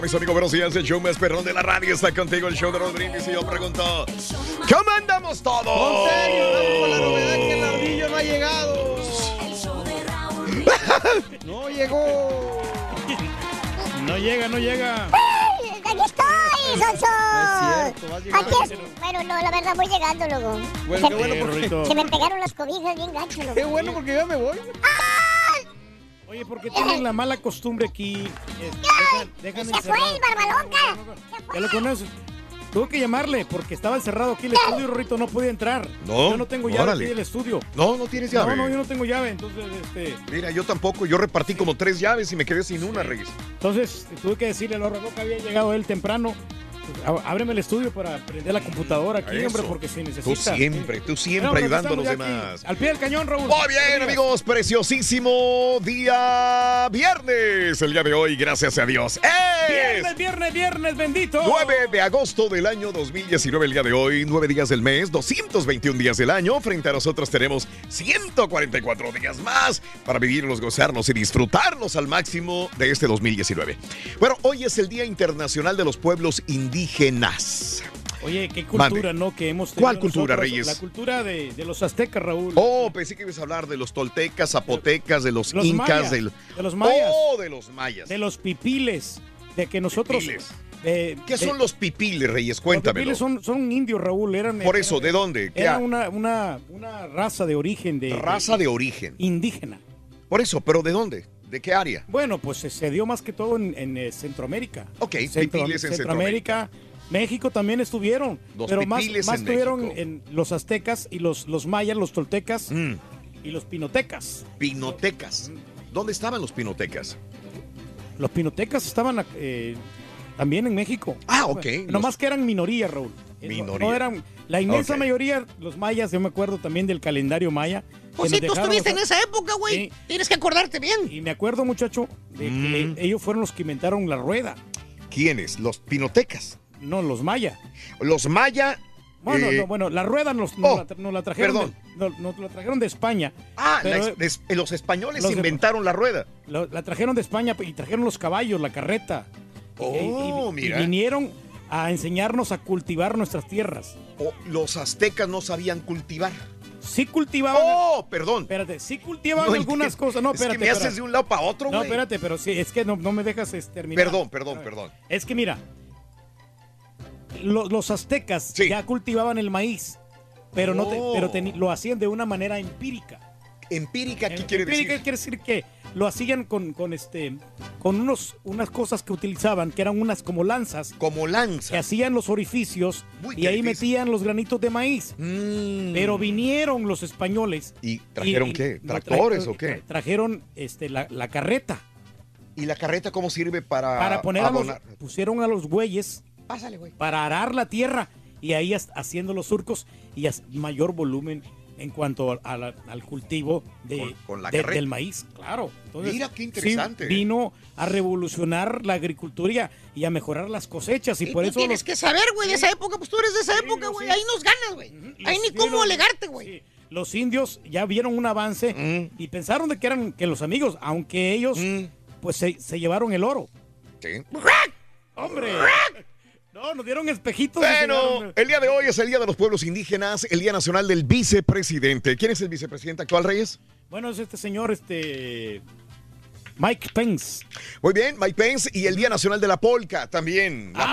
Morning por la mañana, mis amigos. Buenos días. El show más perrón de la radio está contigo. El show de Raúl Brindis. Y yo pregunto: ¿Cómo andamos todos? Ponte serio, Raúl, con la novedad que el ardillo no ha llegado. No llegó. No llega, no llega. ¡Aquí estoy, Sonso! No es cierto, vas llegando. Aquí es... Bueno, no, la verdad voy llegando, loco. Bueno, se, qué bueno porque- se- me pegaron las cobijas bien gacho, loco. Qué bueno porque ya me voy. Oye, porque tienen la mala costumbre aquí. Es- dejan, dejan ¡Se fue el barbalonca! Ya lo conoces. Tuve que llamarle porque estaba encerrado aquí el estudio, Rorrito, no podía entrar. No, Yo no tengo llave órale. aquí del estudio. No, no tienes llave. No, no, yo no tengo llave, entonces, este... Mira, yo tampoco. Yo repartí como tres llaves y me quedé sin una, Reyes. Entonces tuve que decirle a Lorra que había llegado él temprano. Ábreme el estudio para prender la computadora aquí, Eso. hombre, porque se Tú necesita. siempre, tú siempre No, pero ayudando a los aquí, demás. Al pie del cañón, Raúl. Muy bien, amigos, preciosísimo día viernes, el día de hoy, gracias a Dios. Es Viernes, viernes, viernes, bendito. 9 de agosto del año 2019, el día de hoy, 9 días del mes, 221 días del año. Frente a nosotros tenemos 144 días más para vivirlos, gozarnos y disfrutarnos al máximo de este 2019. Bueno, hoy es el Día Internacional de los Pueblos Indígenas. Oye, qué cultura, Mande. ¿no? Que hemos ¿Cuál tenido cultura, nosotros, Reyes? La cultura de, de los aztecas, Raúl. Oh, pensé que ibas a hablar de los toltecas, zapotecas, de los, Los incas, de los mayas. Oh, de los mayas. De los pipiles. De que nosotros. Pipiles. eh, ¿Qué de- son los pipiles, Reyes? los Cuéntamelo. pipiles son, son indios, Raúl. Eran, Por eran- eso, ¿de dónde? ¿Qué Era una, una, una raza de origen de. Raza de origen. Indígena. Por eso, ¿pero de dónde? ¿De qué área? Bueno, pues se, se dio más que todo en, en, eh, Centroamérica. Ok, Centro- en Centroamérica. México también estuvieron. Los pero más, en estuvieron México. en los aztecas y los, los mayas, los toltecas Mm, y los pinotecas. pinotecas. ¿Dónde estaban los pinotecas? Los pinotecas estaban eh, también en México. Ah, ok. Nomás Los- que eran minoría, Raúl. Eh, no- Minoría. No eran, la inmensa mayoría, los mayas, yo me acuerdo también del calendario maya. Pues nos tú estuviste en esa época, güey. Sí. Tienes que acordarte bien. Y me acuerdo, muchacho, de que Mm. ellos fueron los que inventaron la rueda, ¿Quiénes? Los pinotecas. no los mayas. Los maya. Bueno, eh, no, bueno, la rueda nos, nos oh, la, tra- nos la trajeron perdón. de, no- nos la trajeron de España. Ah, Pero, la- eh, des- los españoles los de- inventaron la rueda. Lo- la trajeron de España y trajeron los caballos, la carreta. Y- Oh, y, mira. y vinieron a enseñarnos a cultivar nuestras tierras. Oh, los aztecas no sabían cultivar. Sí cultivaban. Oh, perdón. Espérate, sí cultivaban No algunas cosas. No, Es que espérate. me haces espérate. de un lado para otro, No, güey. espérate, pero sí, es que no, no me dejas este, terminar. Perdón, perdón, perdón. Es que mira, lo- los aztecas Sí. ya cultivaban el maíz, pero, no te- Oh. pero lo hacían de una manera empírica. Empírica, ¿qué quiere empírica decir? quiere decir que lo hacían con, con este, con unos, unas cosas que utilizaban, que eran unas como lanzas, Como que lanza. hacían los orificios y ahí difícil. metían los granitos de maíz. Mm. Pero vinieron los españoles. ¿Y trajeron y- qué? ¿Tractores tra- o qué? tra- Trajeron este, la, la carreta ¿Y la carreta cómo sirve para, para poner a los, abonar? pusieron a los bueyes Pásale, güey. para arar la tierra y ahí haciendo los surcos y mayor volumen en cuanto a la- al cultivo de, Con- con la de- del maíz, claro. Entonces, Mira, qué sí, interesante. vino a revolucionar la agricultura y a- y mejorar las cosechas y, por tú eso tienes los- que saber, güey, de esa época, pues tú eres de esa Sí, época, güey. sí. Ahí nos ganas, güey. Ahí los ni cómo vieron- alegarte, güey. sí, los indios ya vieron un avance Mm. y pensaron de que eran que los amigos, aunque ellos Mm. pues se, se llevaron el oro. Sí. ¡Hombre! No, nos dieron espejitos. Bueno, llegaron- el día de hoy es el Día de los Pueblos Indígenas, el Día Nacional del Vicepresidente. ¿Quién es el vicepresidente actual, Reyes? Bueno, es este señor, este. Mike Pence. Muy bien, Mike Pence y el Día Nacional de la Polca también. La Ah,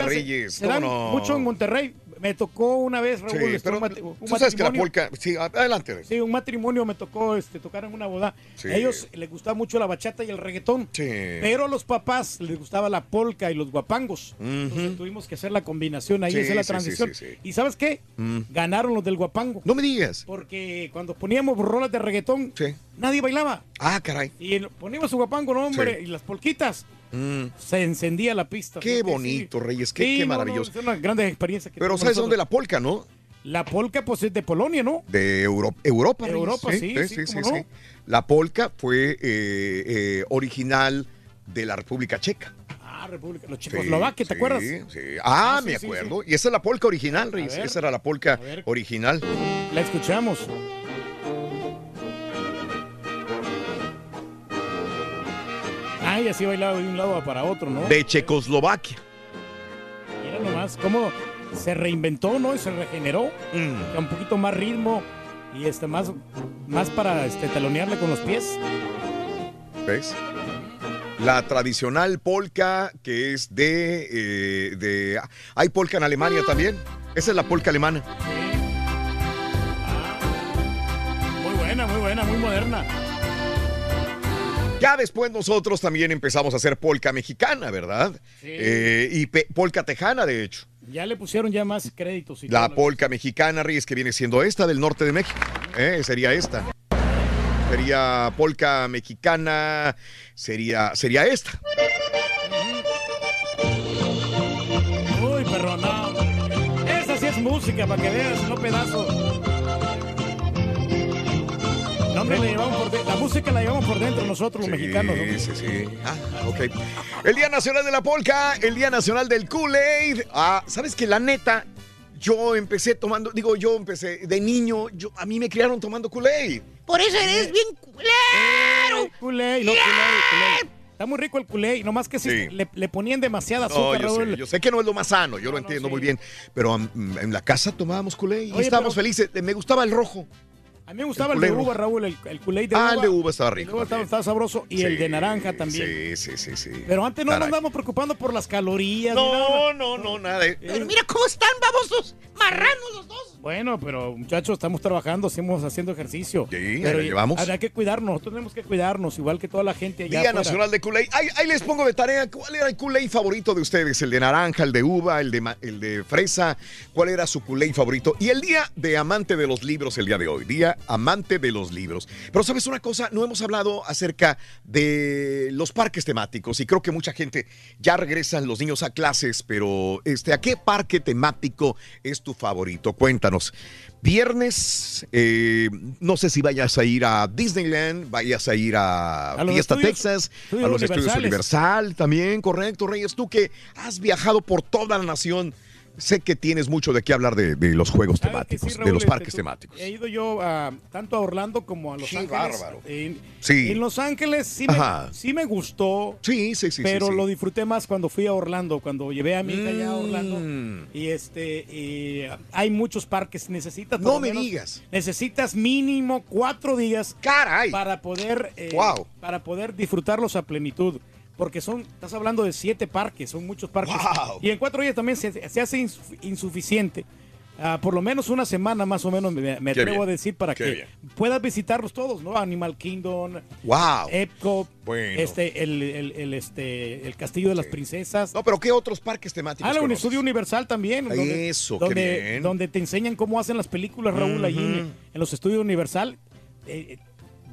se- Reyes. Se ¿cómo dan no? mucho en Monterrey. Me tocó una vez, Raúl, Sí, este, pero un un tú sabes que la matrimonio. polca... Sí, adelante. Sí, un matrimonio me tocó este, tocar en una boda. Sí. A ellos les gustaba mucho la bachata y el reggaetón. Sí. Pero a los papás les gustaba la polca y los guapangos. Entonces tuvimos que hacer la combinación ahí, hacer la transición. sí, sí, sí. ¿Y sabes qué? Mm. Ganaron los del guapango. No me digas. Porque cuando poníamos rolas de reggaetón, nadie bailaba. Ah, caray. Y poníamos su guapango, no, hombre, y las polquitas. Mm. Se encendía la pista. Qué bonito, sí. Reyes, qué- Sí, qué no, no, maravilloso. es una gran experiencia. que Pero ¿sabes dónde la polca, no? La polca, pues es de Polonia, ¿no? De Euro- Europa. Reyes. Europa, sí, sí, cómo no. La polca fue eh, eh, original de la República Checa. Ah, República, los Sí, Checoslovaquia, ¿te sí, acuerdas? sí. Ah, Ah, sí, me sí, acuerdo. Y esa es la polca original, Reyes. Esa era la polca original. La escuchamos. Ay, así bailaba de un lado para otro, ¿no? De Checoslovaquia. Mira nomás cómo se reinventó, ¿no? Y se regeneró. Mm. Un poquito más ritmo y este más, más para este, talonearle con los pies. ¿Ves? La tradicional polka que es de, eh, de... Hay polka en Alemania también. Esa es la polka alemana. Muy buena, muy buena, muy moderna. Ya después nosotros también empezamos a hacer polka mexicana, ¿verdad? Sí. Eh, y polka tejana, de hecho. Ya le pusieron ya más créditos. Y La polka mexicana, Reyes, que viene siendo esta del norte de México. Eh, sería esta. Sería polka mexicana, sería, sería esta. Uy, perro, no. Esa sí es música, para que veas, no pedazos. No, hombre, la, llevamos por de- la música la llevamos por dentro nosotros, los Sí, mexicanos. hombre. Sí, sí. Ah, ok. El Día Nacional de la Polka, el Día Nacional del Kool-Aid. Ah, ¿sabes que La neta, yo empecé tomando, digo, yo empecé de niño, yo, a mí me criaron tomando Kool-Aid. Por eso eres bien culero. Eh, Kool-Aid, no. Está muy rico el Kool-Aid, nomás que si Sí. le, le ponían demasiada No, azúcar, yo Raúl. sé, yo sé que no es lo más sano, yo No, lo no, entiendo sí. muy bien, pero mm, en la casa tomábamos Kool-Aid y Oye, estábamos pero- felices. Me gustaba el rojo. A mí me gustaba El el, de uva. Raúl, el, el Kool-Aid de Ah, uva. el de uva estaba El de rico uva estaba, sabroso y el Sí, de naranja también. Sí, sí, sí, sí. Pero antes no nos andamos preocupando por las calorías. No, no, no, nada. Pero mira cómo están babosos, marranos los dos. Bueno, pero muchachos, estamos trabajando, estamos haciendo ejercicio. Sí, pero ahí llevamos. Habrá que cuidarnos, nosotros tenemos que cuidarnos, igual que toda la gente allá Día afuera. Nacional de Kool-Aid. Ahí, ahí les pongo de tarea, ¿cuál era el Kool-Aid favorito de ustedes? ¿El de naranja, el de uva, el de, ma- el de fresa? ¿Cuál era su Kool-Aid favorito? Y el día de amante de los libros el día de hoy. Día amante de los libros. Pero sabes una cosa, no hemos hablado acerca de los parques temáticos y creo que mucha gente ya regresan los niños a clases, pero este, ¿a qué parque temático es tu favorito? Cuéntanos. Viernes, eh, no sé si vayas a ir a Disneyland, vayas a ir a, A Fiesta estudios- Texas, estudios a los estudios. Universal también, correcto, Reyes. Tú que has viajado por toda la nación, sé que tienes mucho de qué hablar de, de los juegos ¿Sabes que temáticos, sí, de los Este, parques temáticos. He ido yo a- tanto a Orlando como a Los Qué Ángeles. bárbaro. En, Sí. en Los Ángeles sí me, sí me gustó, Sí, sí, sí. pero sí, sí. lo disfruté más cuando fui a Orlando, cuando llevé a mi hija allá a Orlando. Mm. Y este, y hay muchos parques, necesitas. No me menos- digas. Necesitas mínimo cuatro días ¡Caray! para poder, eh, Wow. para poder disfrutarlos a plenitud. Porque son, estás hablando de siete parques, son muchos parques. Wow. Y en cuatro días también se, se hace insuf- insuficiente. ah, por lo menos una semana más o menos, me, atrevo a decir, para qué que bien. puedas visitarlos todos, ¿no? Animal Kingdom, Wow. Epcot, Bueno. este, el, el- el, este, el Castillo de las Princesas. No, pero ¿qué otros parques temáticos Ah, conoces? Estudio Universal también. Donde, Eso, qué donde, bien. donde te enseñan cómo hacen las películas, Raúl, allí en, en los estudios Universal. Eh,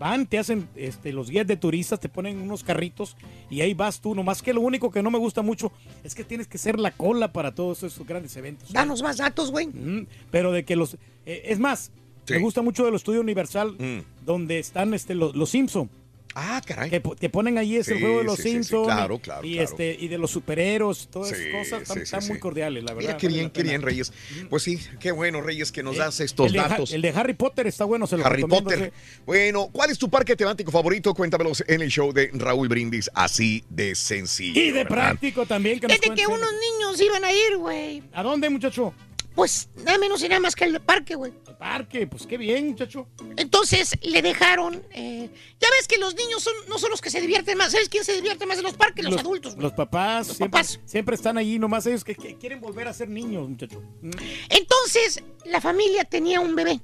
van, te hacen este, los guías de turistas, te ponen unos carritos y ahí vas tú. Nomás que lo único que no me gusta mucho es que tienes que ser la cola para todos esos grandes eventos. Danos más datos, güey. Ujú, Pero de que los... eh, es más, Sí. me gusta mucho del estudio Universal Mm. donde están este, los, los Simpson. Ah, caray. Que te ponen ahí es el Sí, juego de los sí, sí, sí, Simpsons claro, claro, y claro. este y de los superhéroes, todas Sí, esas cosas están, sí, sí, están muy cordiales, la verdad. Mira qué bien, qué bien, Reyes. Pues sí, qué bueno, Reyes, que nos Eh, das estos el de datos. el de Harry Potter está bueno, se lo Harry Potter. Bueno, ¿cuál es tu parque temático favorito? Cuéntamelos en el show de Raúl Brindis, así de sencillo. Y de ¿verdad? práctico también. Que nos Desde que cuenten. unos niños iban a ir, güey. ¿A dónde, muchacho? Pues nada menos y nada más que al parque, güey. Al parque, pues qué bien, muchacho. Entonces le dejaron. eh, ya ves que los niños son, no son los que se divierten más. ¿Sabes quién se divierte más en los parques? Los, adultos, güey. Los papás, Los siempre, papás. siempre están allí, nomás ellos que, que quieren volver a ser niños, muchacho. Mm. Entonces la familia tenía un bebé.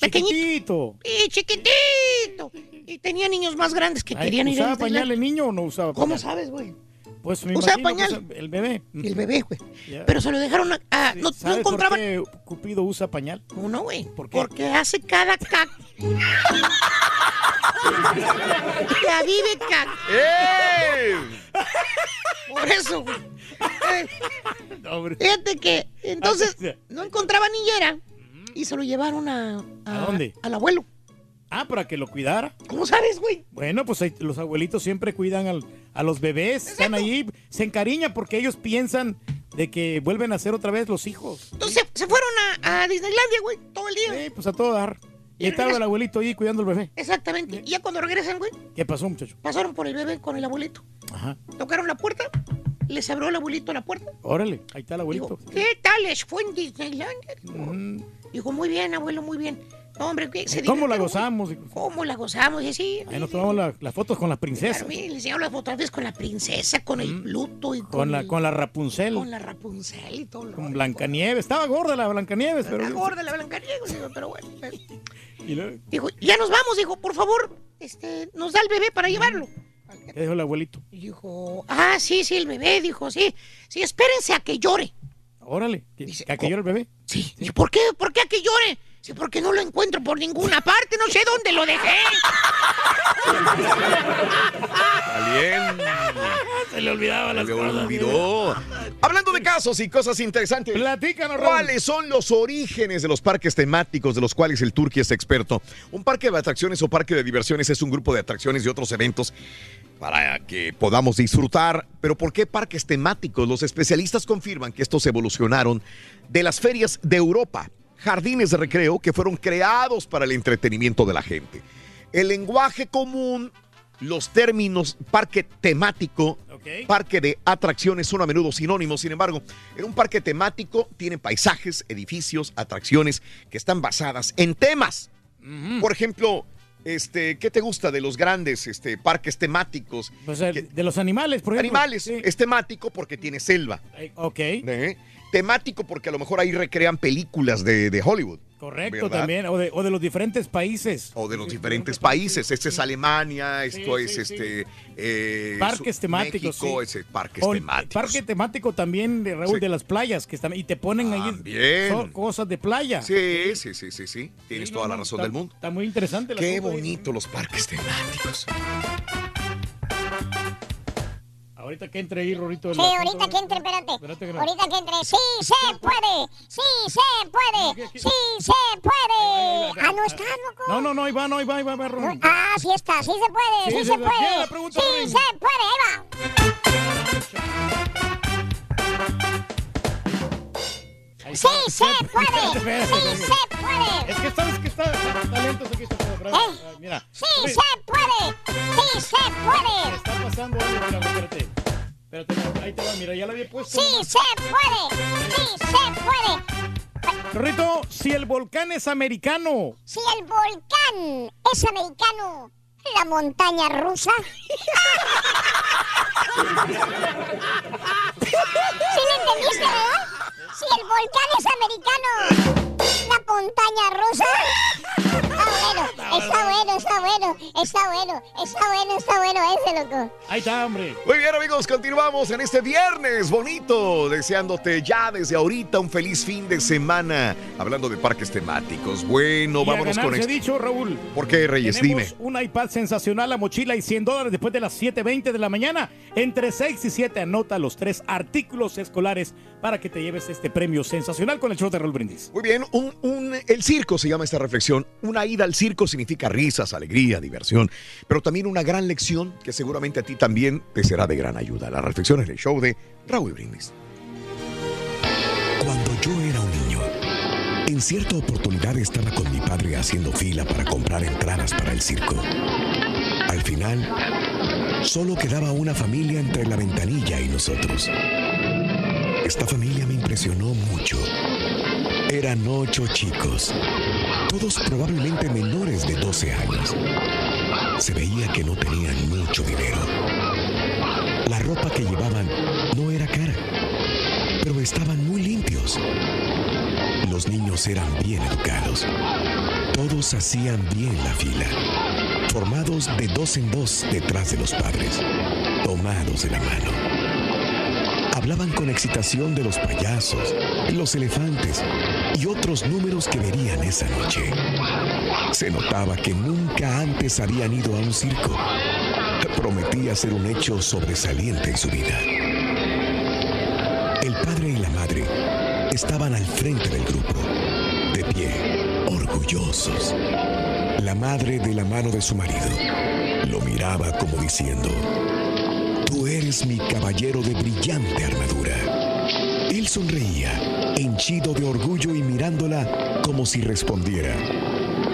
Pequeñito. Chiquitito. Y chiquitito. Y tenía niños más grandes que Ay, querían ir a ¿Usaba pañal el niño o no usaba ¿Cómo pañal? sabes, güey? Pues me ¿Usaba imagino pañal? el bebé. El bebé, güey. Ya. Pero se lo dejaron a... no, no ¿sabes encontraban... por qué Cupido usa pañal? Uno, güey. ¿Por qué? Porque hace cada cac. La vive cac. ¡Ey! Por eso, güey. Eh, No, hombre. Fíjate que entonces Ah, no encontraba niñera y se lo llevaron a, ¿A dónde? Al abuelo. Ah, para que lo cuidara. ¿Cómo sabes, güey? Bueno, pues los abuelitos siempre cuidan al- a los bebés, están ahí, se encariñan porque ellos piensan de que vuelven a ser otra vez los hijos. Entonces se, fueron a, a Disneylandia, güey, todo el día. Sí, pues a todo dar. Y Y estaba el abuelito ahí cuidando al bebé. Exactamente. Y ya cuando regresan, güey, ¿Qué pasó, muchacho? pasaron por el bebé con el abuelito. Ajá. Tocaron la puerta, les abrió el abuelito la puerta. Órale, ahí está el abuelito. ¿qué tal les fue en Disneylandia? Dijo, Mm, Dijo, muy bien, abuelo, muy bien. ¿Cómo la gozamos? ¿Cómo la gozamos? Y sí, Ahí nos tomamos la- las fotos con las princesas. Claro, le enseñaron las fotografías con la princesa, con el Pluto y con, Con la, el- con la Rapunzel, con la Rapunzel y todo. lo- con Blancanieves. Estaba gorda la Blancanieves, pero... La gorda, la Blancaniego, digo, pero bueno. pero- Y luego, Dijo, ya nos vamos, dijo, por favor, este, nos da el bebé para llevarlo. ¿Qué dijo el abuelito? Y dijo, ah, sí, sí, el bebé, dijo, sí, sí, espérense a que llore. Órale, ¿que, Dice, ¿a que llora el bebé? Sí. ¿Y por qué? ¿Por qué a que llore? Sí, porque no lo encuentro por ninguna parte, no sé dónde lo dejé. Bien. Se le olvidaba Se le olvidó. Hablando de casos y cosas interesantes. Platícanos. ¿Cuáles son los orígenes de los parques temáticos de los cuales el Turqui es experto? Un parque de atracciones o parque de diversiones es un grupo de atracciones y otros eventos para que podamos disfrutar. Pero ¿por qué parques temáticos? Los especialistas confirman que estos evolucionaron de las ferias de Europa, jardines de recreo que fueron creados para el entretenimiento de la gente. El lenguaje común, los términos parque temático, parque de atracciones son a menudo sinónimos. Sin embargo, en un parque temático tienen paisajes, edificios, atracciones que están basadas en temas. Por ejemplo, este, ¿qué te gusta de los grandes este, parques temáticos? Pues, eh, Que- de los animales, por ejemplo. Animales. Sí. Es temático porque tiene selva. Ok, ¿eh? Temático porque a lo mejor ahí recrean películas de, de Hollywood. correcto ¿verdad? también. O de, o de los diferentes países. O de los diferentes países. Este es Alemania, esto Sí, es sí, este. eh, Parques temáticos, México, sí. ese parques O temáticos. Parque temático también, de Raúl, Sí. de las playas, que están, y te ponen ahí También. son cosas de playa. Sí, sí, sí, sí, sí. Tienes Sí, toda no, la razón está- del mundo. Está muy interesante. el Qué ahí. bonito los parques temáticos. Ahorita que entre ahí, Rorito. Sí, ahorita que entre, espérate. Espérate que no- Ahorita que entre. ¡Sí se puede! ¡Sí se puede! ¡Sí se puede! Ah, no está, loco. No, no, no, ahí va, no, ahí va, ahí va, ahí va, Rorín. Ah, sí está, sí se puede, sí, Sí, se se- ¿quién puede. Sí se puede, ahí Ahí va. Sí se puede, sí se puede. Es que sabes que está, está lento aquí está ¿Eh? ah, Mira. Sí se puede, sí se puede. Está pasando algo, mira, espérate. Espérate, ahí te va, mira, ya la había puesto. Sí se puede, sí se puede. Rorrito, si el volcán es americano, Si el volcán es americano, la montaña rusa. ¿Sí me entendiste, verdad? Si el volcanes americanos. La montaña rusa. Está bueno, está bueno, está bueno, está bueno, está bueno, está bueno ese, loco. Ahí está, hombre. Muy bien, amigos, continuamos en este viernes bonito, deseándote ya desde ahorita un feliz fin de semana, hablando de parques temáticos. Bueno, Y a vámonos con ganarse esto. dicho, Raúl. ¿Por qué, Reyes? Tenemos Dime. un iPad sensacional, la mochila y 100 dólares después de las 7.20 de la mañana. Entre 6 y 7 anota los tres artículos escolares para que te lleves este premio sensacional con el show de Raúl Brindis. Muy bien, un, un- el circo se llama esta reflexión. Una ida al circo significa risas, alegría, diversión, pero también una gran lección que seguramente a ti también te será de gran ayuda. La reflexión es el show de Raúl Brindis. Cuando yo era un niño, en cierta oportunidad estaba con mi padre haciendo fila para comprar entradas para el circo. Al final, solo quedaba una familia entre la ventanilla y nosotros. Esta familia me impresionó mucho. Eran ocho chicos, todos probablemente menores de 12 años. Se veía que no tenían mucho dinero. La ropa que llevaban no era cara, pero estaban muy limpios. Los niños eran bien educados. Todos hacían bien la fila, formados de dos en dos detrás de los padres, tomados de la mano. Hablaban con excitación de los payasos, los elefantes y otros números que verían esa noche. Se notaba que nunca antes habían ido a un circo. Prometía ser un hecho sobresaliente en su vida. El padre y la madre estaban al frente del grupo, de pie, orgullosos. La madre de la mano de su marido lo miraba como diciendo, Tú eres mi caballero de brillante armadura. Él sonreía, henchido de orgullo y mirándola como si respondiera,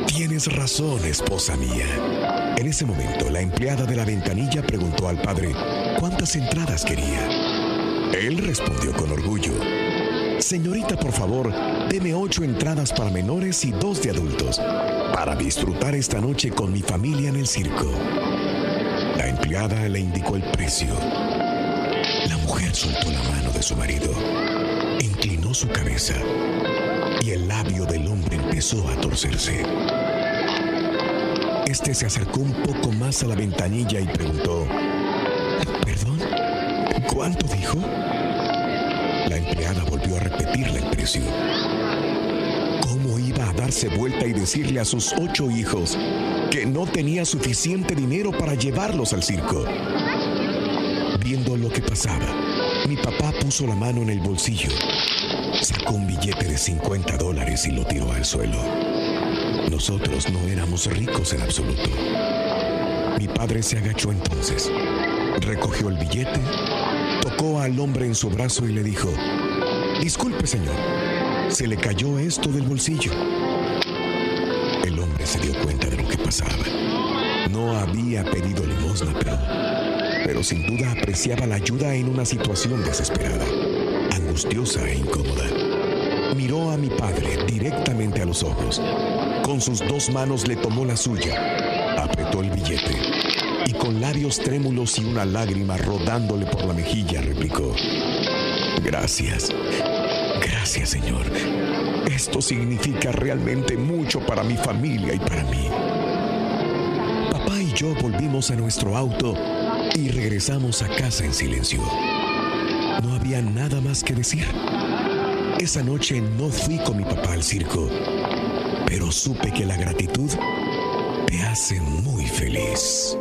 Tienes razón, esposa mía. En ese momento, la empleada de la ventanilla preguntó al padre cuántas entradas quería. Él respondió con orgullo. Señorita, por favor, deme ocho entradas para menores y dos de adultos, para disfrutar esta noche con mi familia en el circo. La empleada le indicó el precio. La mujer soltó la mano de su marido, su cabeza y el labio del hombre empezó a torcerse. Este se acercó un poco más a la ventanilla y preguntó, ¿Perdón? ¿Cuánto dijo? La empleada volvió a repetirle el precio. ¿Cómo iba a darse vuelta y decirle a sus ocho hijos que no tenía suficiente dinero para llevarlos al circo? Viendo lo que pasaba, mi papá puso la mano en el bolsillo, sacó un billete de 50 dólares y lo tiró al suelo. Nosotros no éramos ricos en absoluto. Mi padre se agachó entonces, recogió el billete, tocó al hombre en su brazo y le dijo, Disculpe señor, se le cayó esto del bolsillo. El hombre se dio cuenta de lo que pasaba. No había pedido limosna, pero, pero sin duda apreciaba la ayuda en una situación desesperada, e incómoda. Miró a mi padre directamente a los ojos. Con sus dos manos le tomó la suya, apretó el billete y con labios trémulos y una lágrima rodándole por la mejilla replicó, Gracias, gracias Señor. Esto significa realmente mucho para mi familia y para mí. Papá y yo volvimos a nuestro auto y regresamos a casa en silencio. Había nada más que decir. Esa noche no fui con mi papá al circo, pero supe que la gratitud te hace muy feliz.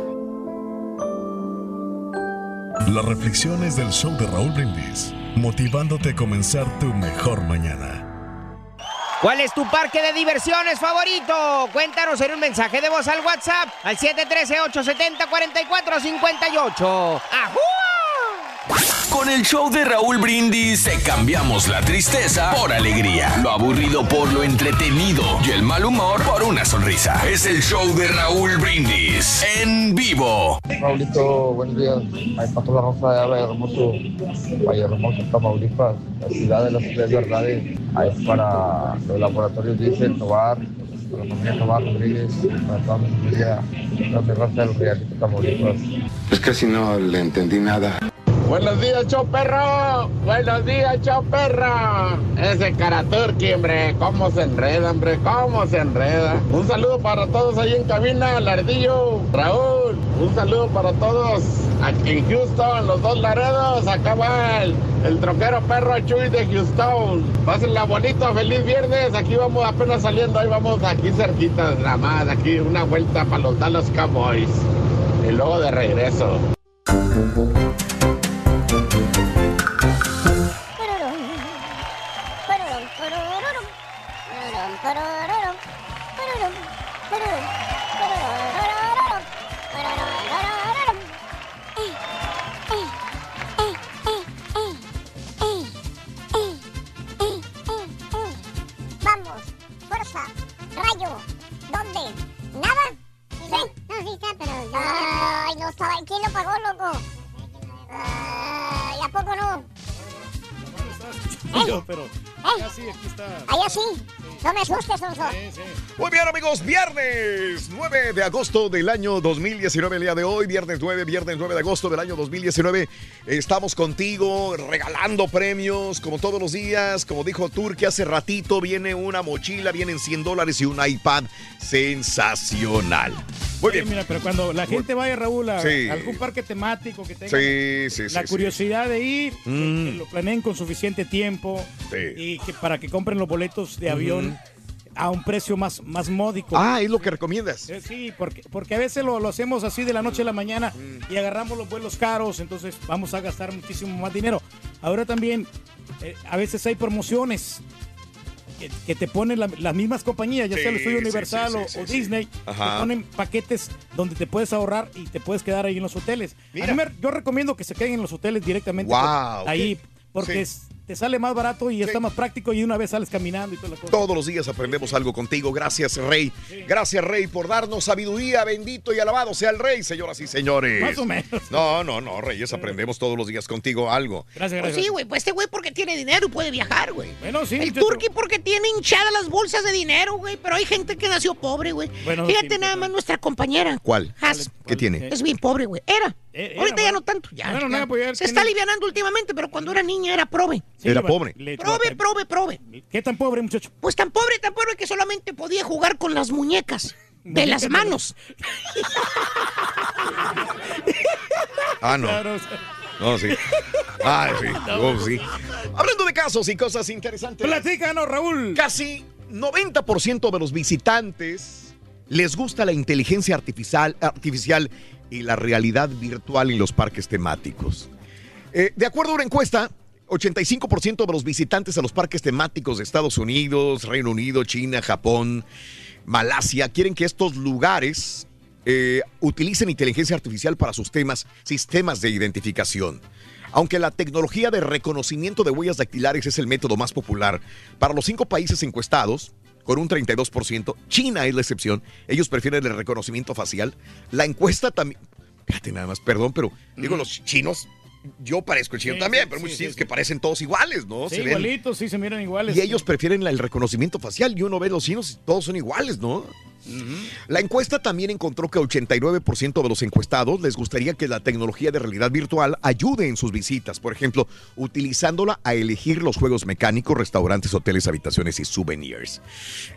Las reflexiones del show de Raúl Brindis, motivándote a comenzar tu mejor mañana. ¿Cuál es tu parque de diversiones favorito? Cuéntanos en un mensaje de voz al WhatsApp al 713-870-4458. ¡Ajú! Con el show de Raúl Brindis te cambiamos la tristeza por alegría, lo aburrido por lo entretenido y el mal humor por una sonrisa. Es el show de Raúl Brindis en vivo. Raulito, buenos días. Ahí pasó la rosa de Ave Hermoso, Valle Hermoso, Tamaulipas, la ciudad de las tres verdades. Ahí es para los laboratorios Diesel, Tobar, para la familia Tobar Rodríguez, para toda mi familia, la de raza de los Realitos, Tamaulipas. Es que si no le entendí nada. Buenos días, chao perro. Buenos días, chao perro. Ese caraturki, hombre, cómo se enreda, hombre, cómo se enreda. Un saludo para todos ahí en cabina, Lardillo, Raúl. Un saludo para todos aquí en Houston, los dos Laredos. Acá va el, el troquero perro Chuy de Houston. Pásenla bonito, feliz viernes. Aquí vamos apenas saliendo, ahí vamos aquí cerquita, nada más. Aquí una vuelta para los Dallas Cowboys. Y luego de regreso. Muy bien, amigos, viernes 9 de agosto del año 2019, el día de hoy, viernes 9, viernes 9 de agosto del año 2019. Estamos contigo regalando premios como todos los días. Como dijo Turki hace ratito, viene una mochila, vienen 100 dólares y un iPad sensacional. Muy bien. Mira, pero cuando la gente vaya, Raúl, a, Sí. algún parque temático que tenga Sí, la curiosidad de ir, Mm. que lo planeen con suficiente tiempo y que para que compren los boletos de avión a un precio más, más módico. Ah, es lo que recomiendas. Eh, Sí, porque, porque a veces lo, lo hacemos así de la noche a la mañana Mm. y agarramos los vuelos caros, entonces vamos a gastar muchísimo más dinero. Ahora también, eh, a veces hay promociones que, que te ponen la- las mismas compañías, ya sea el Estudio sí, Universal sí, o, sí, o sí. Disney, te ponen paquetes donde te puedes ahorrar y te puedes quedar ahí en los hoteles. A Mira. mí me- yo recomiendo que se queden en los hoteles directamente ahí, porque Sí. es- te sale más barato y está más práctico y una vez sales caminando y toda la cosa. Todos los días aprendemos algo contigo. Gracias, Rey. Gracias, Rey, por darnos sabiduría. Bendito y alabado sea el Rey, señoras y señores. Más o menos. No, no, no, Reyes, aprendemos todos los días contigo algo. Gracias, Pues sí, güey, pues este güey porque tiene dinero y puede viajar, güey. Bueno, sí. El turqui porque tiene hinchadas las bolsas de dinero, güey. Pero hay gente que nació pobre, güey. Bueno, Fíjate sí, nada más nuestra compañera. ¿Cuál? Has. ¿Qué tiene? Es bien pobre, güey. Era. Eh, era, Ahorita ya no tanto. Ya, Bueno, ya. no, pues ya Se está alivianando últimamente, pero cuando era niña era prove. Sí, Era pobre. Prove, prove, prove. ¿Qué tan pobre, muchacho? Pues tan pobre, tan pobre que solamente podía jugar con las muñecas de las manos. Ah, no. No, sí. Ah, sí. Oh, sí. Hablando de casos y cosas interesantes. Platícanos, Raúl. Casi 90% de los visitantes les gusta la inteligencia artificial, artificial y la realidad virtual en los parques temáticos. Eh, de acuerdo a una encuesta, 85% de los visitantes a los parques temáticos de Estados Unidos, Reino Unido, China, Japón, Malasia quieren que estos lugares eh, utilicen inteligencia artificial para sus temas, sistemas de identificación. Aunque la tecnología de reconocimiento de huellas dactilares es el método más popular, para los cinco países encuestados, con un 32%, China es la excepción, ellos prefieren el reconocimiento facial. La encuesta también, fíjate nada más, perdón, pero digo, los chinos, yo parezco el chino Sí, también, sí, pero muchos chinos que parecen todos iguales, ¿no? Sí, Se ven- igualitos, sí, se miran iguales. y ellos prefieren el reconocimiento facial y uno ve los chinos y todos son iguales, ¿no? La encuesta también encontró que 89% de los encuestados les gustaría que la tecnología de realidad virtual ayude en sus visitas, por ejemplo, utilizándola a elegir los juegos mecánicos, restaurantes, hoteles, habitaciones y souvenirs.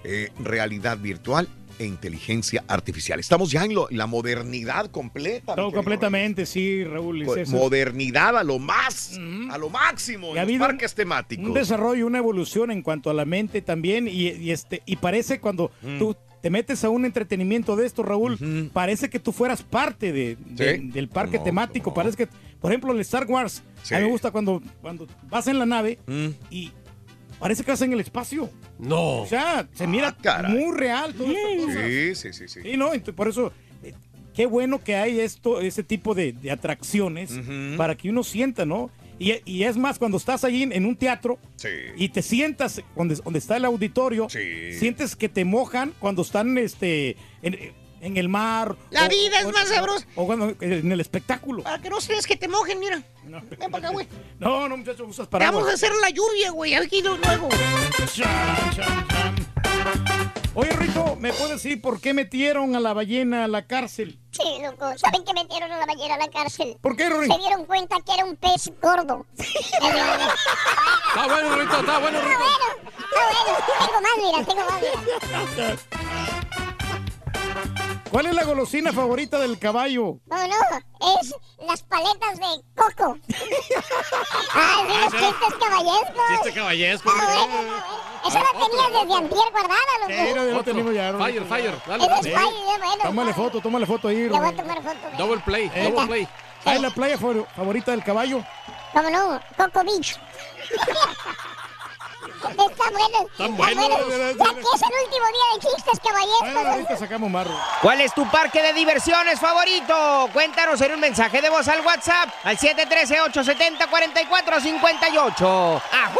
Eh, realidad virtual e inteligencia artificial. Estamos ya en lo- la modernidad completa. Todo completamente, sí, Raúl. Es. Modernidad a lo más, a lo máximo, Y ha en los habido parques temáticos. Un desarrollo, una evolución en cuanto a la mente también. Y, y este, y parece cuando Mm. tú te metes a un entretenimiento de esto, Raúl, parece que tú fueras parte de, de- Sí. del parque No, temático. no. Parece que, por ejemplo, el Star Wars. Sí. A mí me gusta cuando, cuando vas en la nave Mm. y parece que vas en el espacio. No. O sea, se mira Ah, muy real todo esto. Sí, sí, sí, sí. Sí, no, Entonces, por eso, eh, qué bueno que hay esto, ese tipo de, de atracciones para que uno sienta, ¿no? Y, y es más, cuando estás allí en, en un teatro Sí. y te sientas donde, donde está el auditorio, Sí. sientes que te mojan cuando están este, en, en el mar. La o- vida es o- más sabrosa. O cuando, en el espectáculo. Para que no seas que te mojen, mira. Ven para acá, güey. No, no, muchachos, usas paraguas. vamos a hacer la lluvia, güey. Aquí luego. Chan, chan, chan. Oye, Rito, ¿me puedes decir por qué metieron a la ballena a la cárcel? Sí, loco. ¿Saben que metieron a la ballena a la cárcel? ¿Por qué, Rory? Se dieron cuenta que era un pez gordo. está bueno, Rito, está bueno, Rito. Está bueno, está bueno. Tengo más, mira, tengo más, mira. ¿Cuál es la golosina favorita del caballo? No, no, es las paletas de coco. ah, sí, los chistes caballescos. Chiste caballesco. Ah, bueno, no, bueno. Esa la tenías desde antier guardada, loco. Sí, no, ya lo tenemos ya. Fire, fire. Dale. Fire, bueno. Tómale foto, tómale foto ahí, Le voy a tomar foto. Double play, Eh, double play. ¿Cuál es la playa fa- favorita del caballo? ¿Cómo no? Coco Beach. Está bueno. Están bueno. buenos. Ya que es el último día de chistes Bueno, caballescos. ahorita sacamos marro. ¿Cuál es tu parque de diversiones favorito? Cuéntanos en un mensaje de voz al WhatsApp al 713-870-4458. ¡Ajú!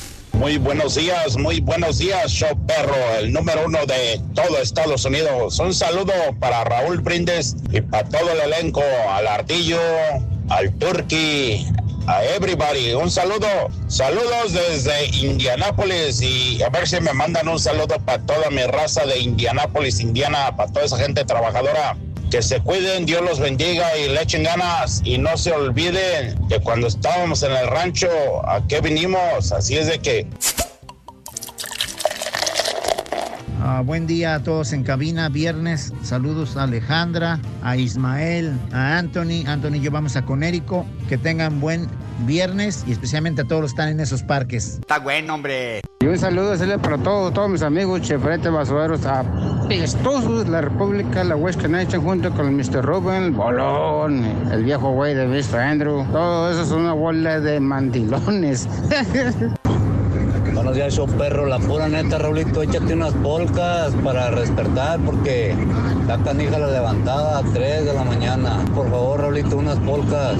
Muy buenos días, muy buenos días, show perro, el número uno de todo Estados Unidos. Un saludo para Raúl Brindes y para todo el elenco, al Ardillo, al Turkey, a everybody. Un saludo, saludos desde Indianápolis y a ver si me mandan un saludo para toda mi raza de Indianápolis, Indiana, para toda esa gente trabajadora. Que se cuiden, Dios los bendiga y le echen ganas. Y no se olviden que cuando estábamos en el rancho, ¿a qué vinimos? Así es de que Ah, buen día a todos en cabina, viernes. Saludos a Alejandra, a Ismael, a Anthony. Anthony y yo vamos a Conérico. Que tengan buen viernes y especialmente a todos los que están en esos parques. Está bueno, hombre. Y un saludo hacerle para todos, todos mis amigos chefrete basureros apestosos la República, la West Nation, junto con el Mr. Rubén, el Bolón, el viejo güey de Mr. Andrew. Todo eso es una bola de mandilones. Buenos días, show perro. La pura neta, Raulito, échate unas polcas para despertar porque la canija la levantada a 3 de la mañana. Por favor, Raulito, unas polcas.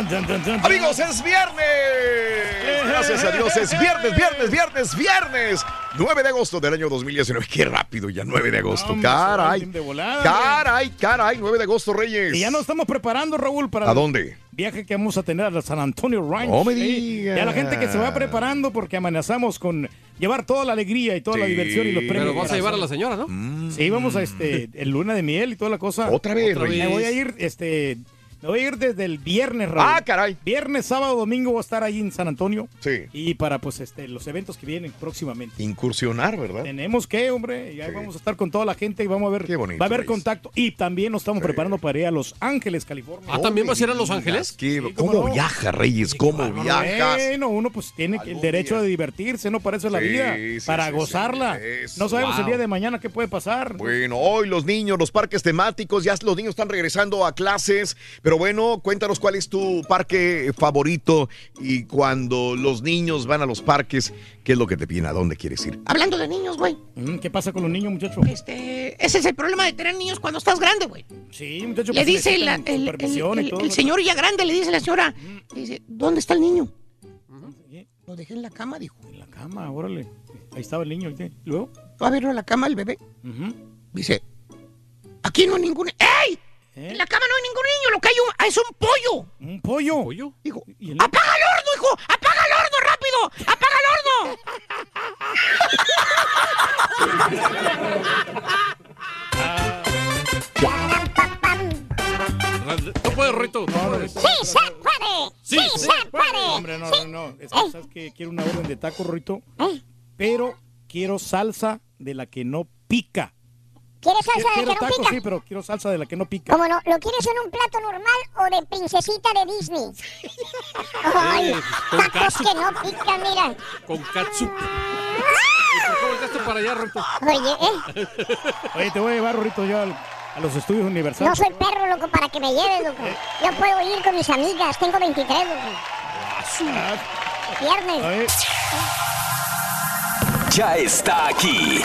Amigos, es viernes. Gracias a Dios, es viernes, viernes, viernes, viernes. 9 de agosto del año 2019. Qué rápido ya, 9 de agosto. Caray. bien de volada, Caray, caray, 9 de agosto, Reyes. Y ya nos estamos preparando, Raúl, para ¿A el dónde? viaje que vamos a tener a la San Antonio Ranch. No me Sí. Y a la gente que se va preparando porque amenazamos con llevar toda la alegría y toda la diversión y los premios. Pero vas a llevar a la señora, ¿no? Sí, vamos a este, el luna de miel y toda la cosa. Otra vez, Me Reyes. voy a ir, este, me voy a ir desde el viernes, Raúl. Ah, caray. Viernes, sábado, domingo voy a estar ahí en San Antonio. Sí. Y para, pues, este, los eventos que vienen próximamente. Incursionar, ¿verdad? Tenemos que, hombre, ya vamos a estar con toda la gente y vamos a ver. Qué bonito, va a haber contacto. Y también nos estamos preparando para ir a Los Ángeles, California. Ah, ¿también vas a ir a Los Ángeles? Cómo ¿Cómo no. viaja, Reyes? ¿Cómo viajas? Bueno, uno pues tiene el derecho de divertirse, ¿no? Para eso es la Sí, vida. sí, para sí, gozarla. no sabemos el día de mañana qué puede pasar. Bueno, hoy los niños, los parques temáticos, ya los niños están regresando a clases, pero bueno, cuéntanos cuál es tu parque favorito y cuando los niños van a los parques, ¿qué es lo que te piden? ¿A dónde quieres ir? Hablando de niños, güey. Mm, ¿Qué pasa con los niños, muchacho? Este, ese es el problema de tener niños cuando estás grande, güey. Sí, muchacho. Le pues, dice la- el, el- supervisión y el- todo, el señor ya grande, le dice la señora, le dice, ¿dónde está el niño? Lo dejé en la cama, dijo. En la cama, órale. Ahí estaba el niño. ¿y Luego. Va a verlo a la cama el bebé. Dice, aquí no hay ningún... ¡Ey! En la cama no hay ningún niño, lo que hay un- es un pollo. ¿Un pollo? ¿Pollo? Dijo, ¡apaga el horno, hijo! ¡Apaga el horno, rápido! ¡Apaga el horno! No puedes, Rito. No puedes. ¡Sí se puede! ¡Sí, se puede! Hombre, no, no, no. Es que, ¿Sabes qué? Quiero una orden de taco, Rito. Pero quiero salsa de la que no pica. ¿Quieres salsa de la que no taco, pica? sí, pero quiero salsa de la que no pica. ¿Cómo no? ¿Lo quieres en un plato normal o de princesita de Disney? Ay, con tacos que no pican, mira. Con catsup. ¿Y por qué volteaste para allá, Rito? Oye, ¿eh? Oye, te voy a llevar, Rito, yo al- a los estudios universales. No soy perro, loco, para que me lleves, loco. Yo puedo ir con mis amigas, tengo 23, loco. Ah, Viernes. Ya está aquí.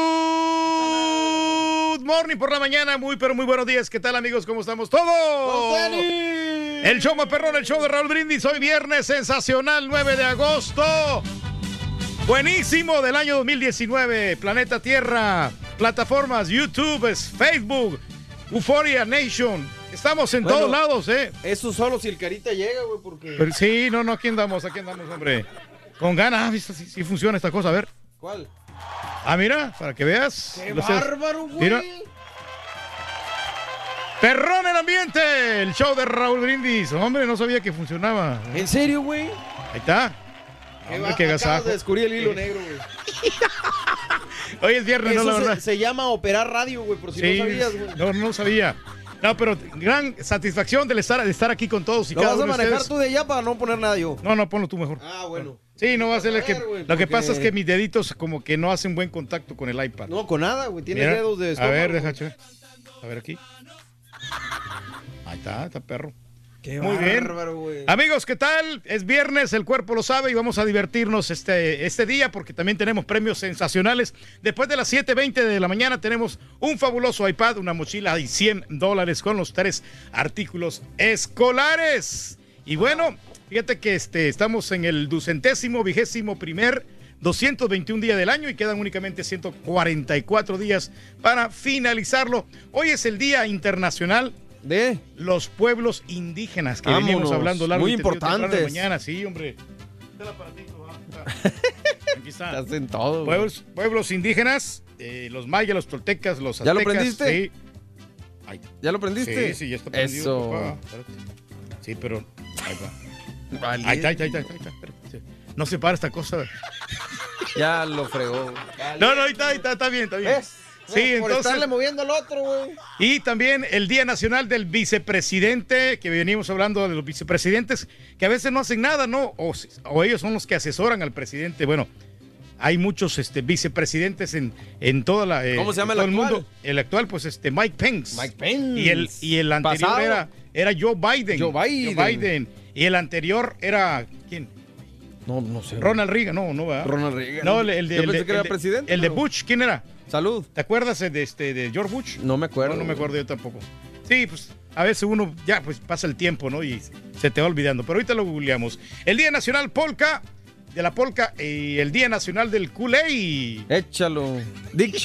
Good morning por la mañana, muy pero muy buenos días. ¿Qué tal amigos? ¿Cómo estamos todos? El show más perrón, el show de Raúl Brindis. Hoy viernes sensacional, 9 de agosto. Buenísimo del año 2019. Planeta Tierra, plataformas, YouTube, Facebook, Euphoria Nation. Estamos en Bueno, todos lados, ¿eh? Eso solo si el carita llega, güey, porque. Pero sí, no, no, aquí andamos, aquí andamos, hombre. Con ganas, ah, ¿viste? Sí, sí funciona esta cosa, a ver. ¿Cuál? Ah, mira, para que veas. ¡Qué bárbaro, güey! Mira. Perrón el ambiente, el show de Raúl Brindis. Hombre, no sabía que funcionaba. ¿En serio, güey? Ahí está. Qué Hombre, va- qué acabas agasajo. de descubrir el hilo negro, güey. Hoy es viernes, Eso no, la se, verdad. se llama operar radio, güey, por si Sí, no sabías, güey. no, no sabía. No, pero gran satisfacción de estar, de estar aquí con todos y Lo cada vas a uno de manejar ustedes. tú de allá para no poner nada yo. No, no, ponlo tú mejor. Ah, bueno. Sí, no va a ser el que. ver, Lo que pasa es que mis deditos como que no hacen buen contacto con el iPad. No, con nada, güey. Tienes Mira, dedos de A estómago. ver, deja güey. checar. A ver aquí. Ahí está, está perro. Qué Muy bien. bárbaro, güey. Amigos, ¿qué tal? Es viernes, el cuerpo lo sabe y vamos a divertirnos este, este día porque también tenemos premios sensacionales. Después de las 7.20 de la mañana tenemos un fabuloso iPad, una mochila y 100 dólares con los tres artículos escolares. Y bueno, fíjate que este, estamos en el ducentésimo, vigésimo primer 221 días del año y quedan únicamente 144 días para finalizarlo. Hoy es el Día Internacional de los pueblos indígenas que veníamos Vámonos, hablando largo muy importantes. mañana, sí, hombre. Aquí está. Hacen todo. Pueblos, pueblos indígenas, eh, los mayas, los toltecas, los ¿Ya lo aztecas. prendiste? Sí. ¿Ya lo prendiste? Sí, sí, ya está prendido. Eso. papá. Sí, pero ahí va. Vale. Ahí está, ahí está, ahí está, ahí está, espérate. No se para esta cosa. Ya lo fregó. No, no, ahí está, ahí está, está bien, está bien. ¿Ves? Sí, Por entonces. estarle moviendo al otro, güey. Y también el Día Nacional del Vicepresidente, que venimos hablando de los vicepresidentes, que a veces no hacen nada, ¿no? O, o ellos son los que asesoran al presidente. Bueno, hay muchos este, vicepresidentes en, en toda la. eh, ¿Cómo se llama el actual? mundo. El actual, pues, este, Mike Pence. Mike Pence. Y el, y el anterior Pasado. era, era Joe Biden. Joe Biden. Biden. Y el anterior era. ¿Quién? No, no sé. Ronald Reagan, no, no, ¿verdad? Ronald Reagan. No, el, el de, Yo el pensé de- que era el de- presidente, El de Bush, ¿quién era? Salud. ¿Te acuerdas de, este, de George Bush? No me acuerdo. No, no me acuerdo yo tampoco. Sí, pues a veces uno ya pues pasa el tiempo, ¿no? Y se te va olvidando. Pero ahorita lo googleamos. El Día Nacional Polka, de la Polka, y el Día Nacional del culé. Échalo. Dick,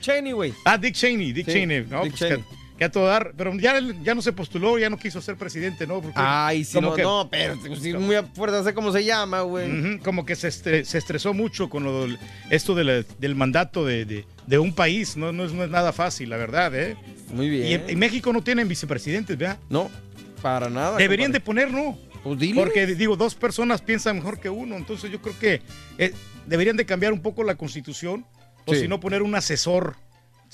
Cheney, güey. Ah, Dick Cheney, Dick Sí, Cheney. No, Dick pues, Cheney. Que, que a todo dar. Pero ya, ya no se postuló, ya no quiso ser presidente, ¿no? Porque Ay, sí, como no, que- no, pero sí, muy a fuerza sé cómo se llama, güey. Como que se, se estresó mucho con lo esto de la- del mandato de, de- de un país. No, no, es, no es nada fácil, la verdad, ¿eh? Muy Y bien. en, en México no tienen vicepresidentes, ¿verdad? No, para nada. Deberían de poner, ¿no? Pues dile. Porque digo, dos personas piensan mejor que uno, entonces yo creo que eh, deberían de cambiar un poco la constitución o Sí. si no poner un asesor.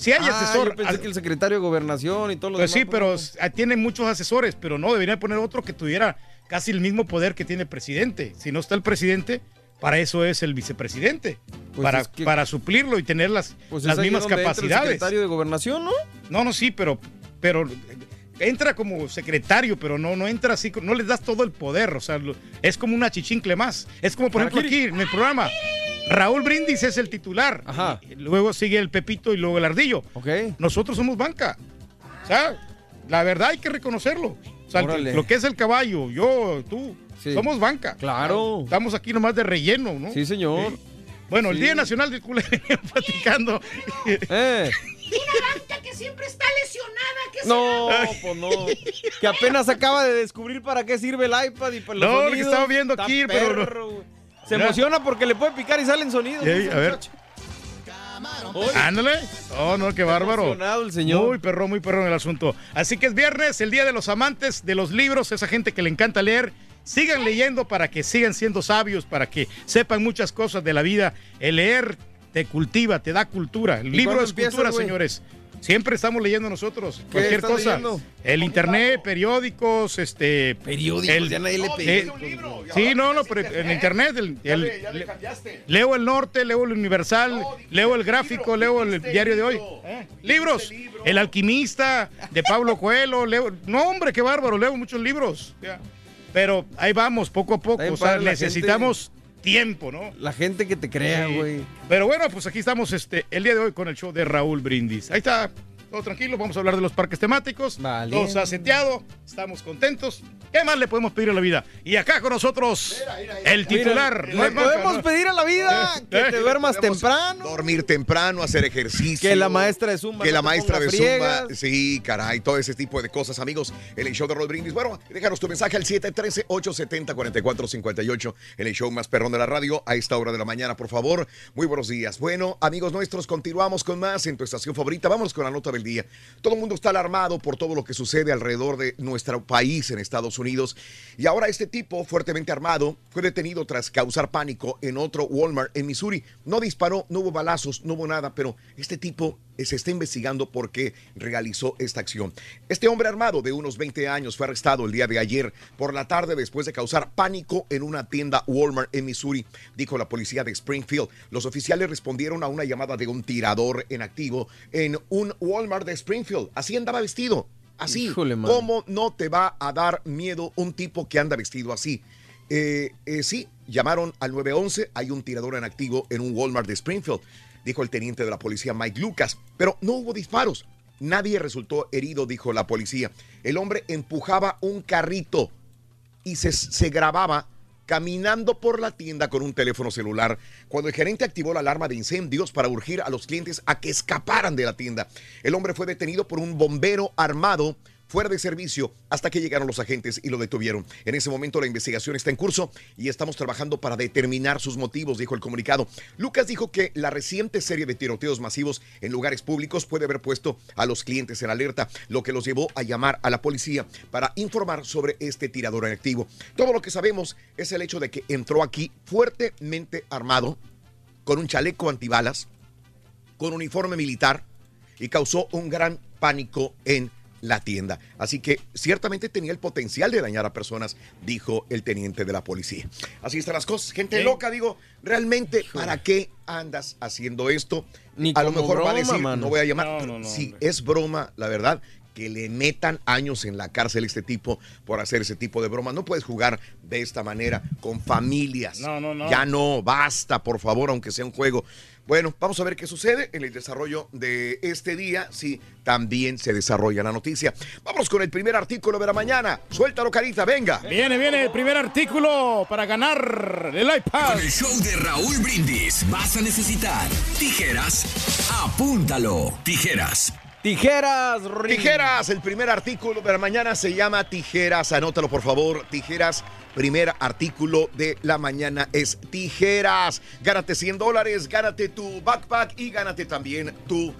Si hay Ah, asesor, yo pensé que el secretario de Gobernación y todo lo pues sí, demás, pero pues, s- tiene muchos asesores, pero no, deberían poner otro que tuviera casi el mismo poder que tiene el presidente. Si no está el presidente, para eso es el vicepresidente, Pues para, es que- para suplirlo y tener las, pues las mismas entra el capacidades. secretario de Gobernación, ¿no? No, no, sí, pero, pero entra como secretario, pero no, no entra así, no les das todo el poder, o sea, es como una chichincle más. Es como, por ejemplo, aquí en el programa, Raúl Brindis es el titular, y luego sigue el Pepito y luego el Ardillo. Nosotros somos banca. O sea, la verdad hay que reconocerlo. O sea, lo que es el caballo, yo, tú, Sí. somos banca. Claro. Estamos aquí nomás de relleno, ¿no? Sí, señor. Bueno, el. Día Nacional del Culé platicando. Eh. Una banca que siempre está lesionada. ¿qué No, pues no. Que apenas acaba de descubrir para qué sirve el iPad y para los No, lo que sonidos. estaba viendo Está aquí, pero no. Se Mira. emociona porque le puede picar y salen sonidos. Ey, a ver. Ándale. Oh, no, qué bárbaro. emocionado el señor. Muy perro, muy perro en el asunto. Así que es viernes, el día de los amantes de los libros, esa gente que le encanta leer. Sigan leyendo para que sigan siendo sabios, para que sepan muchas cosas de la vida. El leer te cultiva, te da cultura. El ¿Y libro es empieza, cultura, señores. Siempre estamos leyendo nosotros. ¿Qué Cualquier cosa. leyendo? El internet, periódicos, este. Periódicos, ya nadie lee Sí, no, no, pero en internet. el- el- le- leo el norte, leo el universal, leo el gráfico, leo el diario de hoy. ¿Eh? Libros. El alquimista de Pablo Coelho, leo. No, hombre, qué bárbaro, leo muchos libros. Ya. Pero ahí vamos, poco a poco. O sea, necesitamos tiempo, ¿no? La gente que te crea, Sí. güey. Pero bueno, pues aquí estamos este, el día de hoy con el show de Raúl Brindis. Ahí está, todo tranquilo, vamos a hablar de los parques temáticos. Todo se ha seteado, estamos contentos. ¿Qué más le podemos pedir a la vida? Y acá con nosotros, el titular. Mira, le podemos pedir a la vida que te duermas temprano. Dormir temprano, hacer ejercicio. Que la maestra de Zumba Que no la maestra de Zumba. Sí, caray, todo ese tipo de cosas, amigos. En el show de Raúl Brindis. Bueno, déjanos tu mensaje al 713-870-4458. En el show más perrón de la radio a esta hora de la mañana, por favor. Muy buenos días. Bueno, amigos nuestros, continuamos con más en tu estación favorita. Vamos con la nota del día. Todo el mundo está alarmado por todo lo que sucede alrededor de nuestro país en Estados Unidos. Y ahora este tipo, fuertemente armado, fue detenido tras causar pánico en otro Walmart en Missouri. No disparó, no hubo balazos, no hubo nada, pero este tipo se está investigando por qué realizó esta acción. Este hombre armado de unos 20 años fue arrestado el día de ayer por la tarde después de causar pánico en una tienda Walmart en Missouri, dijo la policía de Springfield. Los oficiales respondieron a una llamada de un tirador en activo en un Walmart de Springfield. Así andaba vestido. Así. Híjole. ¿Cómo no te va a dar miedo un tipo que anda vestido así? Eh, eh, sí, llamaron al 911. Hay un tirador en activo en un Walmart de Springfield, dijo el teniente de la policía Mike Lucas. Pero no hubo disparos. Nadie resultó herido, dijo la policía. El hombre empujaba un carrito y se, se grababa caminando por la tienda con un teléfono celular cuando el gerente activó la alarma de incendios para urgir a los clientes a que escaparan de la tienda. El hombre fue detenido por un bombero armado fuera de servicio hasta que llegaron los agentes y lo detuvieron. En ese momento la investigación está en curso y estamos trabajando para determinar sus motivos, dijo el comunicado. Lucas dijo que la reciente serie de tiroteos masivos en lugares públicos puede haber puesto a los clientes en alerta, lo que los llevó a llamar a la policía para informar sobre este tirador en activo. Todo lo que sabemos es el hecho de que entró aquí fuertemente armado, con un chaleco antibalas, con uniforme militar y causó un gran pánico en la tienda. Así que ciertamente tenía el potencial de dañar a personas, dijo el teniente de la policía. Así están las cosas. Gente loca, digo, realmente, ¿para qué andas haciendo esto? Ni a lo mejor va a broma, decir, mano. no voy a llamar. No, no, no, si hombre. es broma, la verdad, que le metan años en la cárcel este tipo por hacer ese tipo de broma. No puedes jugar de esta manera con familias. No, no, no. Ya no, basta, por favor, aunque sea un juego. Bueno, vamos a ver qué sucede en el desarrollo de este día, si también se desarrolla la noticia. Vamos con el primer artículo de la mañana. Suéltalo, carita, venga. Viene, viene el primer artículo para ganar el iPad. Con el show de Raúl Brindis vas a necesitar tijeras. Apúntalo. Tijeras. Tijeras. Tijeras, el primer artículo de la mañana se llama Tijeras. Anótalo, por favor. Tijeras, primer artículo de la mañana es Tijeras. Gánate 100 dólares, gánate tu backpack y gánate también tu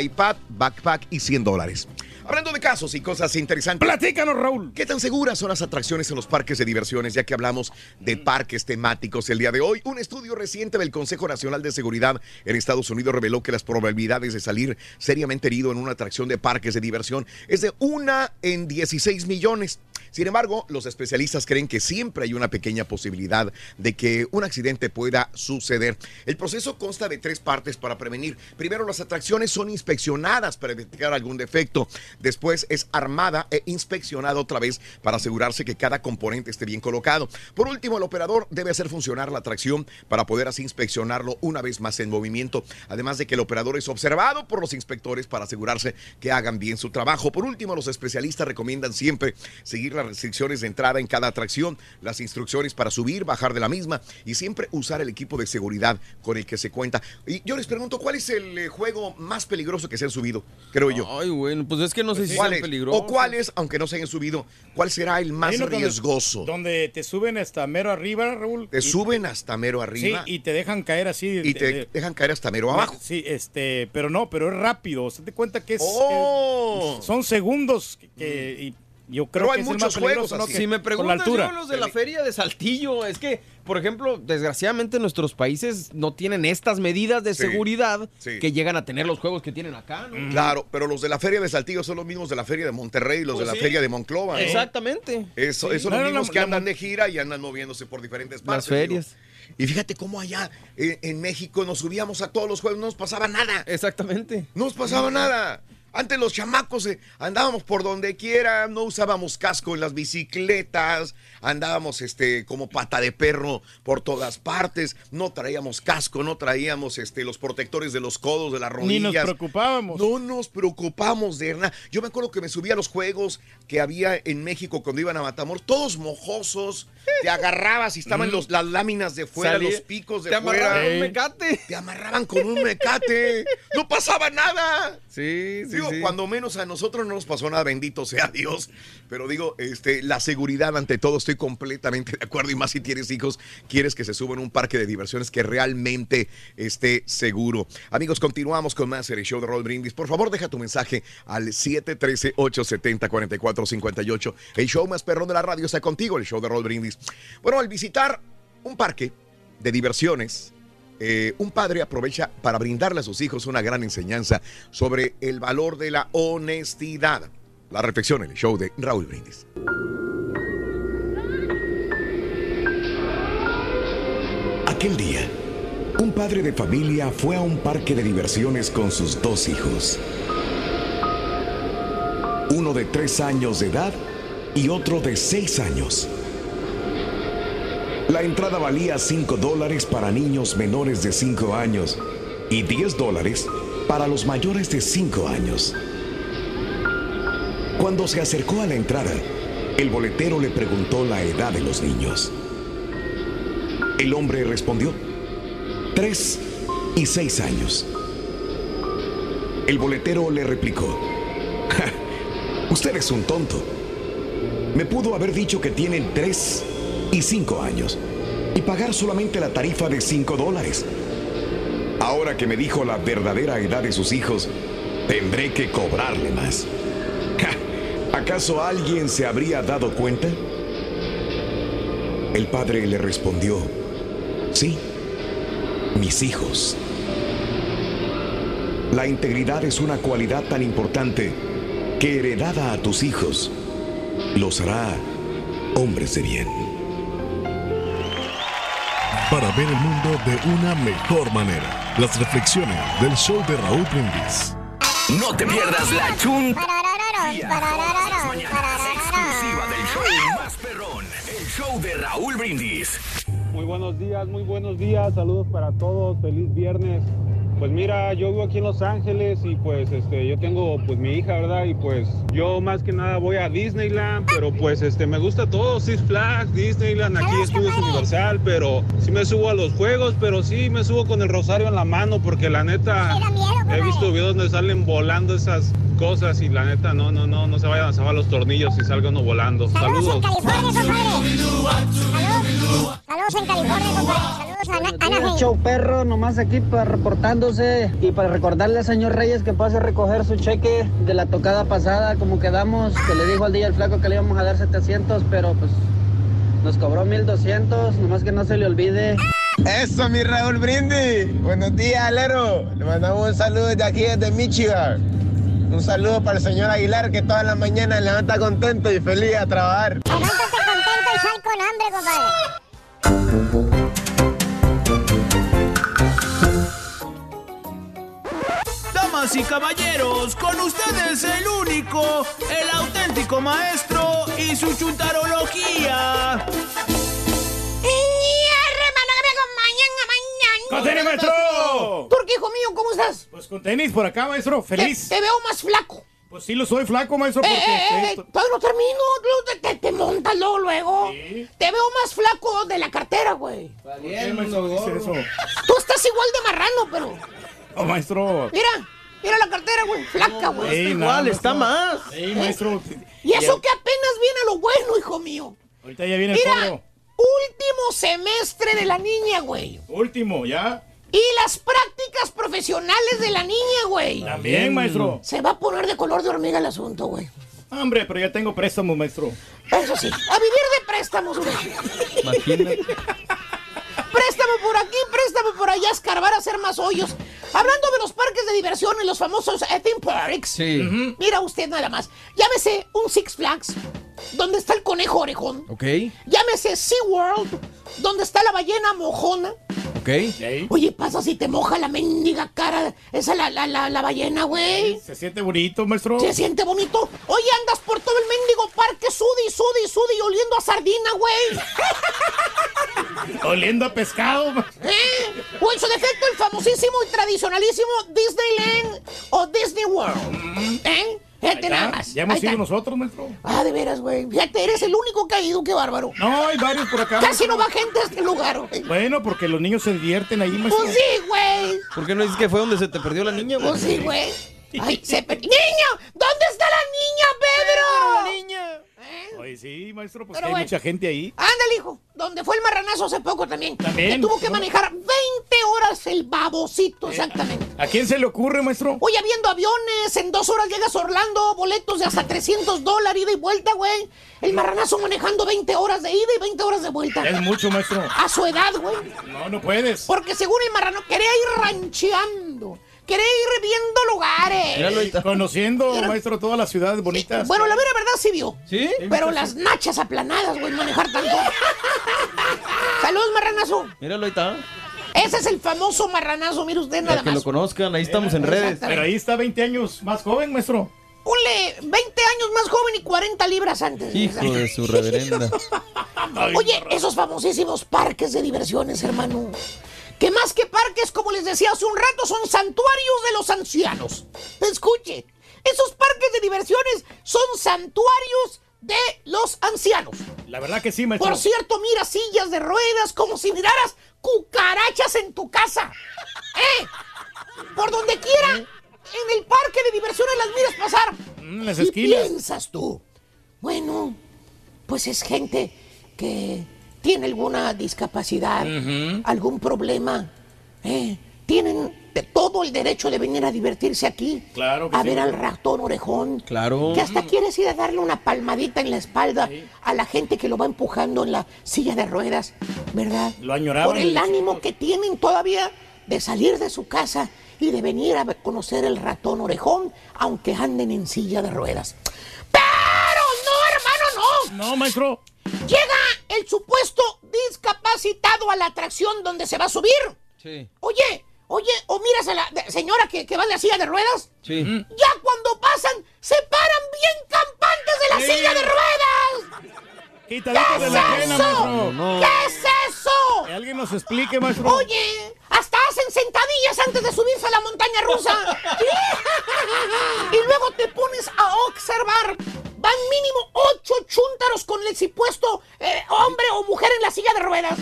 iPad, backpack y 100 dólares. Hablando de casos y cosas interesantes. Platícanos, Raúl. ¿Qué tan seguras son las atracciones en los parques de diversiones? Ya que hablamos de parques temáticos el día de hoy. Un estudio reciente del Consejo Nacional de Seguridad en Estados Unidos reveló que las probabilidades de salir seriamente herido en una atracción de parques de diversión es de una en 16 millones. Sin embargo, los especialistas creen que siempre hay una pequeña posibilidad de que un accidente pueda suceder. El proceso consta de tres partes para prevenir. Primero, las atracciones son inspeccionadas para detectar algún defecto. Después es armada e inspeccionada otra vez para asegurarse que cada componente esté bien colocado. Por último, el operador debe hacer funcionar la atracción para poder así inspeccionarlo una vez más en movimiento. Además de que el operador es observado por los inspectores para asegurarse que hagan bien su trabajo. Por último, los especialistas recomiendan siempre seguir las restricciones de entrada en cada atracción, las instrucciones para subir, bajar de la misma y siempre usar el equipo de seguridad con el que se cuenta. Y yo les pregunto, ¿cuál es el eh, juego más peligroso que se han subido? Creo yo. Ay, bueno, pues es que no sé si ¿Cuál sean es? peligrosos. O cuáles, aunque no se hayan subido, ¿cuál será el más donde- riesgoso? Donde te suben hasta mero arriba, Raúl. Te y- suben hasta mero arriba Sí, y te dejan caer así. y te dejan caer hasta mero abajo. Sí, este, pero no, pero es rápido. Se te cuenta que es. Oh. eh, son segundos que, y Yo creo Pero hay que es el muchos más juegos ¿no? Si me preguntas altura. yo los de la feria de Saltillo, es que, por ejemplo, desgraciadamente nuestros países no tienen estas medidas de Sí, seguridad sí. que llegan a tener los juegos que tienen acá, ¿no? Claro, pero los de la Feria de Saltillo son los mismos de la Feria de Monterrey y los Pues de la sí. Feria de Monclova. ¿no? Exactamente. Eso, Sí. esos son No, los no, mismos que andan de gira y andan moviéndose por diferentes partes. Las ferias. digo. Y fíjate cómo allá eh, en México nos subíamos a todos los juegos, no nos pasaba nada. Exactamente. No nos pasaba nada. Antes los chamacos eh, andábamos por donde quiera, no usábamos casco en las bicicletas, andábamos este como pata de perro por todas partes, no traíamos casco, no traíamos este los protectores de los codos, de las Ni rodillas. nos preocupábamos. No nos preocupamos de nada. Yo me acuerdo que me subía a los juegos que había en México cuando iban a Matamoros, todos mojosos, te agarrabas y estaban los, las láminas de fuera, Salí- los picos de te fuera. amarraban un mecate. Te amarraban con un mecate. No pasaba nada. Sí, sí, Digo, sí. cuando menos a nosotros no nos pasó nada, bendito sea Dios. Pero digo, este, la seguridad ante todo, estoy completamente de acuerdo. Y más si tienes hijos, quieres que se suban a un parque de diversiones que realmente esté seguro. Amigos, continuamos con más en el show de Roll Brindis. Por favor, deja tu mensaje al 713-870-4458. El show más perrón de la radio está contigo, el show de Roll Brindis. Bueno, al visitar un parque de diversiones, eh, un padre aprovecha para brindarle a sus hijos una gran enseñanza sobre el valor de la honestidad. La reflexión en el show de Raúl Brindis. Aquel día, un padre de familia fue a un parque de diversiones con sus dos hijos. Uno de tres años de edad y otro de seis años. La entrada valía 5 dólares para niños menores de 5 años y 10 dólares para los mayores de 5 años. Cuando se acercó a la entrada, el boletero le preguntó la edad de los niños. El hombre respondió, tres y seis años. El boletero le replicó, "Ja, usted es un tonto. Me pudo haber dicho que tienen tres y cinco años y pagar solamente la tarifa de cinco dólares. Ahora que me dijo la verdadera edad de sus hijos, tendré que cobrarle más. ¿Acaso alguien se habría dado cuenta? El padre le respondió, sí, mis hijos. La integridad es una cualidad tan importante que heredada a tus hijos los hará hombres de bien. Para ver el mundo de una mejor manera. Las reflexiones del show de Raúl Brindis. No te pierdas la chun Exclusiva del show más perrón, el show de Raúl Brindis. Muy buenos días, muy buenos días, saludos para todos, feliz viernes. Pues mira, yo vivo aquí en Los Ángeles y pues este, yo tengo pues mi hija, ¿verdad? Y pues yo más que nada voy a Disneyland, pero pues este, me gusta todo, Six Flags, Disneyland, aquí Estudios Universal, pero sí me subo a los juegos, pero sí me subo con el rosario en la mano porque la neta he visto videos donde salen volando esas cosas y la neta no, no, no, no se vayan a salvar los tornillos y salga uno volando. Saludos. Saludos en California, compadre. Saludos a Ana- Anaheim. Show perro, nomás aquí para reportándose y para recordarle al señor Reyes que pase a recoger su cheque de la tocada pasada, como quedamos, que le dijo al día al flaco que le íbamos a dar 700, pero pues nos cobró 1200, nomás que no se le olvide. Eso, mi Raúl Brindis. Buenos días, Alero. Le mandamos un saludo desde aquí, desde Michigan. Un saludo para el señor Aguilar, que todas las mañanas levanta contento y feliz a trabajar. Levántate contento y sal con hambre, compadre. Damas y caballeros, con ustedes el único, el auténtico maestro y su chuntarología. ¡Con tenis, maestro! Turki, hijo mío, ¿cómo estás? Pues con tenis por acá, maestro. Feliz. Te, te veo más flaco. Pues sí, lo soy flaco, maestro. Eh, Porque eh, eh, esto- todavía no termino. luego Te, te, te montas luego, luego. Te veo más flaco de la cartera, güey. ¿Por qué, maestro, dice eso? Tú estás igual de marrano, pero. Oh, maestro. Mira, mira la cartera, güey. Flaca, güey. Ey, nada, maestro. Ey, maestro. Y eso que apenas viene lo bueno, hijo mío. Ahorita ya viene el Mira, cobro. último semestre de la niña, güey. Último, ¿ya? Y las prácticas profesionales de la niña, güey. También, maestro. Se va a poner de color de hormiga el asunto, güey. Hombre, pero ya tengo préstamo, maestro. Eso sí, a vivir de préstamos, güey. Imagínate. Préstamo por aquí, préstamo por allá, escarbar, hacer más hoyos. Hablando de los parques de diversión y los famosos eh, theme parks. Sí. Mira usted nada más. Llámese un Six Flags, donde está el conejo orejón. Ok, Llámese SeaWorld, donde está la ballena mojona. Ok. Oye, pasa si te moja la mendiga cara. Esa la, la, la, la ballena, güey. Se siente bonito, maestro. Se siente bonito. Oye, andas por todo el mendigo parque, sudi, sudi, sudi, oliendo a sardina, güey. Oliendo a pescado. ¿Eh? O en su defecto, el famosísimo y tradicionalísimo Disneyland o Disney World. ¿Eh? Fíjate Ya, nada más. ya hemos ido nosotros, maestro. Ah, de veras, güey. Fíjate, eres el único que ha ido, qué bárbaro. No, hay varios por acá. Casi maestro. no va gente a este lugar, güey. Bueno, porque los niños se divierten ahí, maestro. Pues sí, güey. ¿Por qué no dices que fue donde se te perdió la niña, güey? Pues sí, güey. Ay, se per- ¡Niño! ¿Dónde está la niña, Pedro? niña! Oye, sí, maestro, pues Pero hay bueno. mucha gente ahí. Ándale, hijo. Donde fue el marranazo hace poco también. También. Que tuvo que manejar 20 horas el babocito, exactamente. ¿A quién se le ocurre, maestro? Oye, viendo aviones, en dos horas llegas a Orlando, boletos de hasta 300 dólares ida y vuelta, güey. El marranazo manejando 20 horas de ida y 20 horas de vuelta. Es mucho, maestro. A su edad, güey. No, no puedes. Porque según el marrano, quería ir rancheando. Quería ir viendo lugares. Míralo ahí. Conociendo, maestro, todas las ciudades bonitas. Bueno, la mera verdad sí vio. ¿Sí? Pero las nachas aplanadas, güey, manejar tanto. Saludos, marranazo. Míralo, ahí está. Ese es el famoso marranazo, mire usted nada Para que más. lo conozcan, ahí estamos en redes. Pero ahí está 20 años más joven, maestro. Ponle 20 años más joven y 40 libras antes. Hijo de su reverenda. Oye, esos famosísimos parques de diversiones, hermano. Que más que parques, como les decía hace un rato, son santuarios de los ancianos. Escuche, esos parques de diversiones son santuarios de los ancianos. La verdad que sí, maestro. Por cierto, mira sillas de ruedas como si miraras cucarachas en tu casa. ¿Eh? Por donde quiera, en el parque de diversiones las miras pasar. Mm, las ¿Qué esquinas. piensas tú? Bueno, pues es gente que tiene alguna discapacidad, algún problema. ¿eh? Tienen de todo el derecho de venir a divertirse aquí. Claro que a sí, ver al ratón orejón. Claro. Que hasta quieres ir a darle una palmadita en la espalda a la gente que lo va empujando en la silla de ruedas, ¿verdad? Lo añoraban Por el ánimo que tienen todavía de salir de su casa y de venir a conocer el ratón orejón, aunque anden en silla de ruedas. ¡Pero no, maestro. Llega el supuesto discapacitado a la atracción donde se va a subir. Sí. Oye, oye, o miras a la señora que, que va en la silla de ruedas. Sí. Ya cuando pasan, se paran bien campantes de la Sí. silla de ruedas. Quitadito ¿Qué de es la pena, eso? No. ¿Qué es eso? Que alguien nos explique, maestro. Oye, hasta hacen sentadillas antes de subirse a la montaña rusa. y luego te pones a observar. Van mínimo ocho chúntaros con el supuesto eh, hombre o mujer en la silla de ruedas.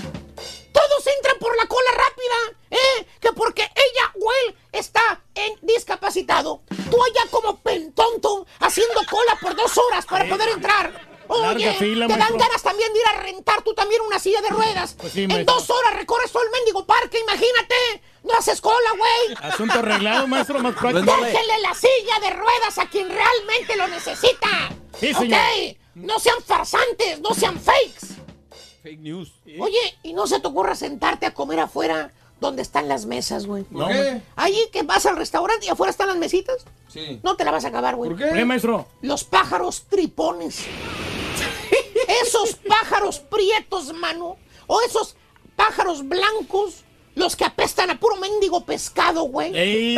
Todos entran por la cola rápida, ¿eh? Que porque ella o él está en discapacitado. Tú allá como pentonto haciendo cola por dos horas para poder entrar. Oye, fila, te dan maestro. ganas también de ir a rentar tú también una silla de ruedas. Pues sí, en maestro. dos horas recorres todo el mendigo parque, imagínate. No haces cola, güey. Asunto arreglado, maestro, más práctico. Déjenle la silla de ruedas a quien realmente lo necesita. Sí, señor. Ok, no sean farsantes, no sean fakes. Fake news. Oye, y no se te ocurra sentarte a comer afuera donde están las mesas, güey. ¿Por qué? Ahí que vas al restaurante y afuera están las mesitas. Sí. No te la vas a acabar, güey. ¿Por ¿Por qué, qué? maestro? Los pájaros tripones. Esos pájaros prietos, mano. O esos pájaros blancos. Los que apestan a puro mendigo pescado, güey. Ey.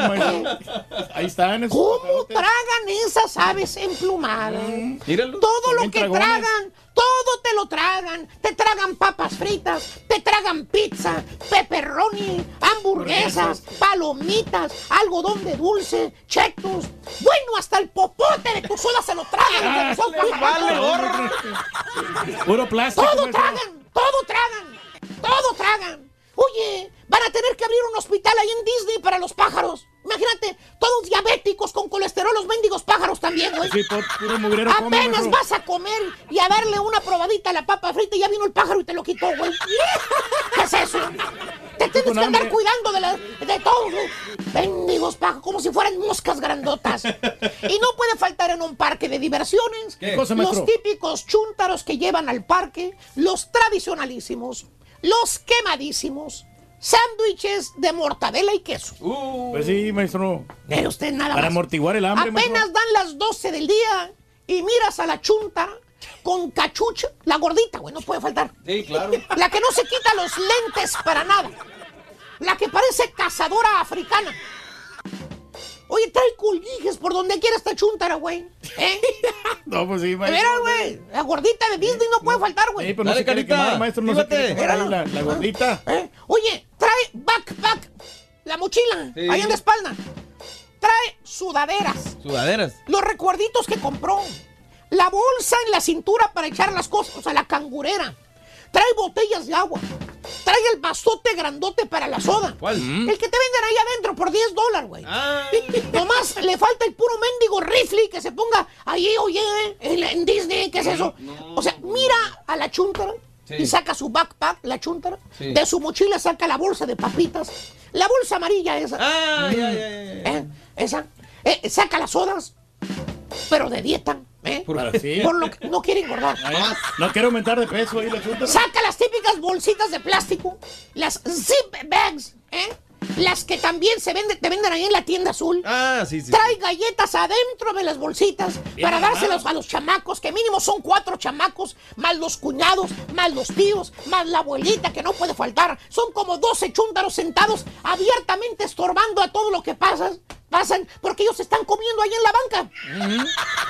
Ahí están. esos ¿Cómo tragan esas aves emplumadas? Míralo. Todo lo que dragones. tragan, todo te lo tragan. Te tragan papas fritas, te tragan pizza, pepperoni, hamburguesas, palomitas, algodón de dulce, chetos. Bueno, hasta el popote de tu soda se lo tragan. Ah, son vale. Puro plástico, Todo tragan, todo tragan, todo tragan. Oye, van a tener que abrir un hospital ahí en Disney para los pájaros. Imagínate, todos diabéticos con colesterol, los mendigos pájaros también, güey. Sí, pu- puro mugrero Apenas vas a comer y a darle una probadita a la papa frita y ya vino el pájaro y te lo quitó, güey. ¿Qué es eso? Te tienes que andar cuidando de, la- de todos. güey. Bendigos pajos, como si fueran moscas grandotas. Y no puede faltar en un parque de diversiones ¿Qué cosa, los típicos chúntaros que llevan al parque, los tradicionalísimos, los quemadísimos, sándwiches de mortadela y queso. Pues sí, maestro. Mire usted nada Para más. amortiguar el hambre, Apenas maestro. dan las 12 del día y miras a la chunta con cachucha, la gordita, güey, no puede faltar. Sí, claro. La que no se quita los lentes para nada. La que parece cazadora africana. Oye, trae colguijes por donde quiera esta chuntara, güey. ¿Eh? No, pues sí, maestro. veras, güey. La gordita de Disney no puede faltar, güey. Sí, pero no se quiere quemar, maestro. No se quiere quemar ahí la, la gordita. ¿Eh? Oye, trae backpack, la mochila, Sí. ahí en la espalda. Trae sudaderas, Sudaderas. los recuerditos que compró, la bolsa en la cintura para echar las cosas, o sea, la cangurera. Trae botellas de agua. Trae el vasote grandote para la soda. ¿Cuál? El que te venden ahí adentro por 10 dólares, güey. Ah. Nomás le falta el puro mendigo rifle que se ponga ahí, oye, en, en Disney, ¿qué es eso? O sea, mira a la chuntara Sí. y saca su backpack, la chuntara. Sí. De su mochila saca la bolsa de papitas. La bolsa amarilla esa. Ah, Mm. ya, ya, ya, ya. ¿Eh? Esa. Eh, saca las sodas, pero de dieta. ¿Eh? Sí. Por lo que no quiere engordar. No quiero aumentar de peso ahí la. Saca las típicas bolsitas de plástico, las zip bags, ¿eh? Las que también se venden, te venden ahí en la tienda azul. Ah, sí, sí. Trae galletas adentro de las bolsitas Bien para dárselas a los chamacos, que mínimo son cuatro chamacos, más los cuñados, más los tíos, más la abuelita que no puede faltar. Son como 12 chúntaros sentados abiertamente estorbando a todo lo que pasa, pasan, porque ellos están comiendo ahí en la banca.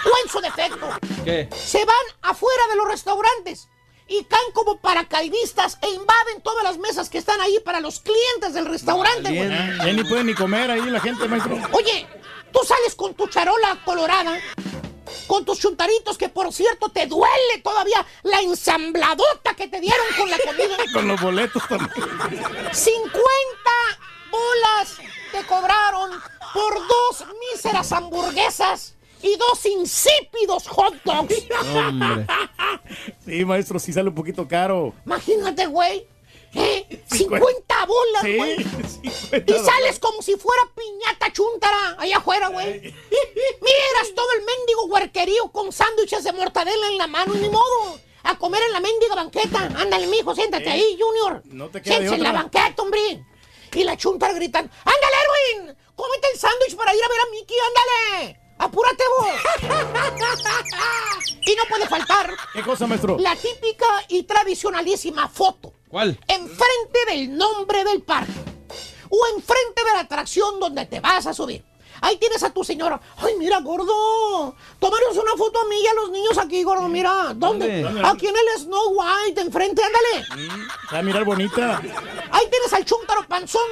O en su defecto ¿Qué? se van afuera de los restaurantes y caen como paracaidistas e invaden todas las mesas que están ahí para los clientes del restaurante, güey. Ya, ya ni pueden ni comer ahí la gente, maestro. Oye, tú sales con tu charola colorada, con tus chuntaritos, que por cierto te duele todavía la ensambladota que te dieron con la comida. Con los boletos también. 50 bolas te cobraron por dos míseras hamburguesas y dos insípidos hot dogs. Hombre. Sí, maestro, sí sale un poquito caro. Imagínate, güey. ¿Eh? 50 Cincuenta- bolas, Sí, güey. 50 Y sales como si fuera piñata chuntara allá afuera, güey. Miras todo el mendigo huerquerío con sándwiches de mortadela en la mano ni modo. A comer en la mendiga banqueta. Ándale, mijo, siéntate Sí. ahí, Junior. No te Siéntate en la banqueta, hombre. Y la chuntara gritando, ¡ándale, Erwin! ¡Cómete el sándwich para ir a ver a Mickey, ándale! ¡Apúrate vos! y no puede faltar ¿Qué cosa, maestro? la típica y tradicionalísima foto ¿Cuál? enfrente del nombre del parque o enfrente de la atracción donde te vas a subir. Ahí tienes a tu señora. Ay, mira, gordo. Tomaros una foto a mí y a los niños aquí, gordo. Mira, ¿dónde? ¿Dónde? Aquí en el Snow White, enfrente, ándale. Va a mirar bonita. Ahí tienes al chúntaro panzón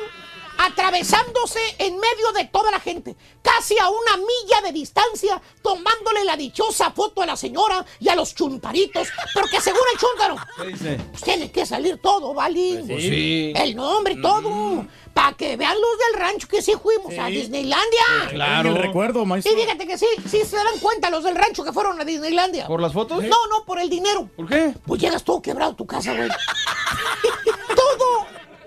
atravesándose en medio de toda la gente, casi a una milla de distancia, tomándole la dichosa foto a la señora y a los chuntaritos, porque según el chúntaro, ¿Qué dice? pues tiene que salir todo, ¿vale? Pues sí. El nombre, todo. Para que vean los del rancho que sí fuimos a Sí. Disneylandia. Claro. El recuerdo, Y maestro. fíjate que sí, sí se dan cuenta los del rancho que fueron a Disneylandia. ¿Por las fotos? No, no, por el dinero. ¿Por qué? Pues llegas todo quebrado a tu casa, güey. todo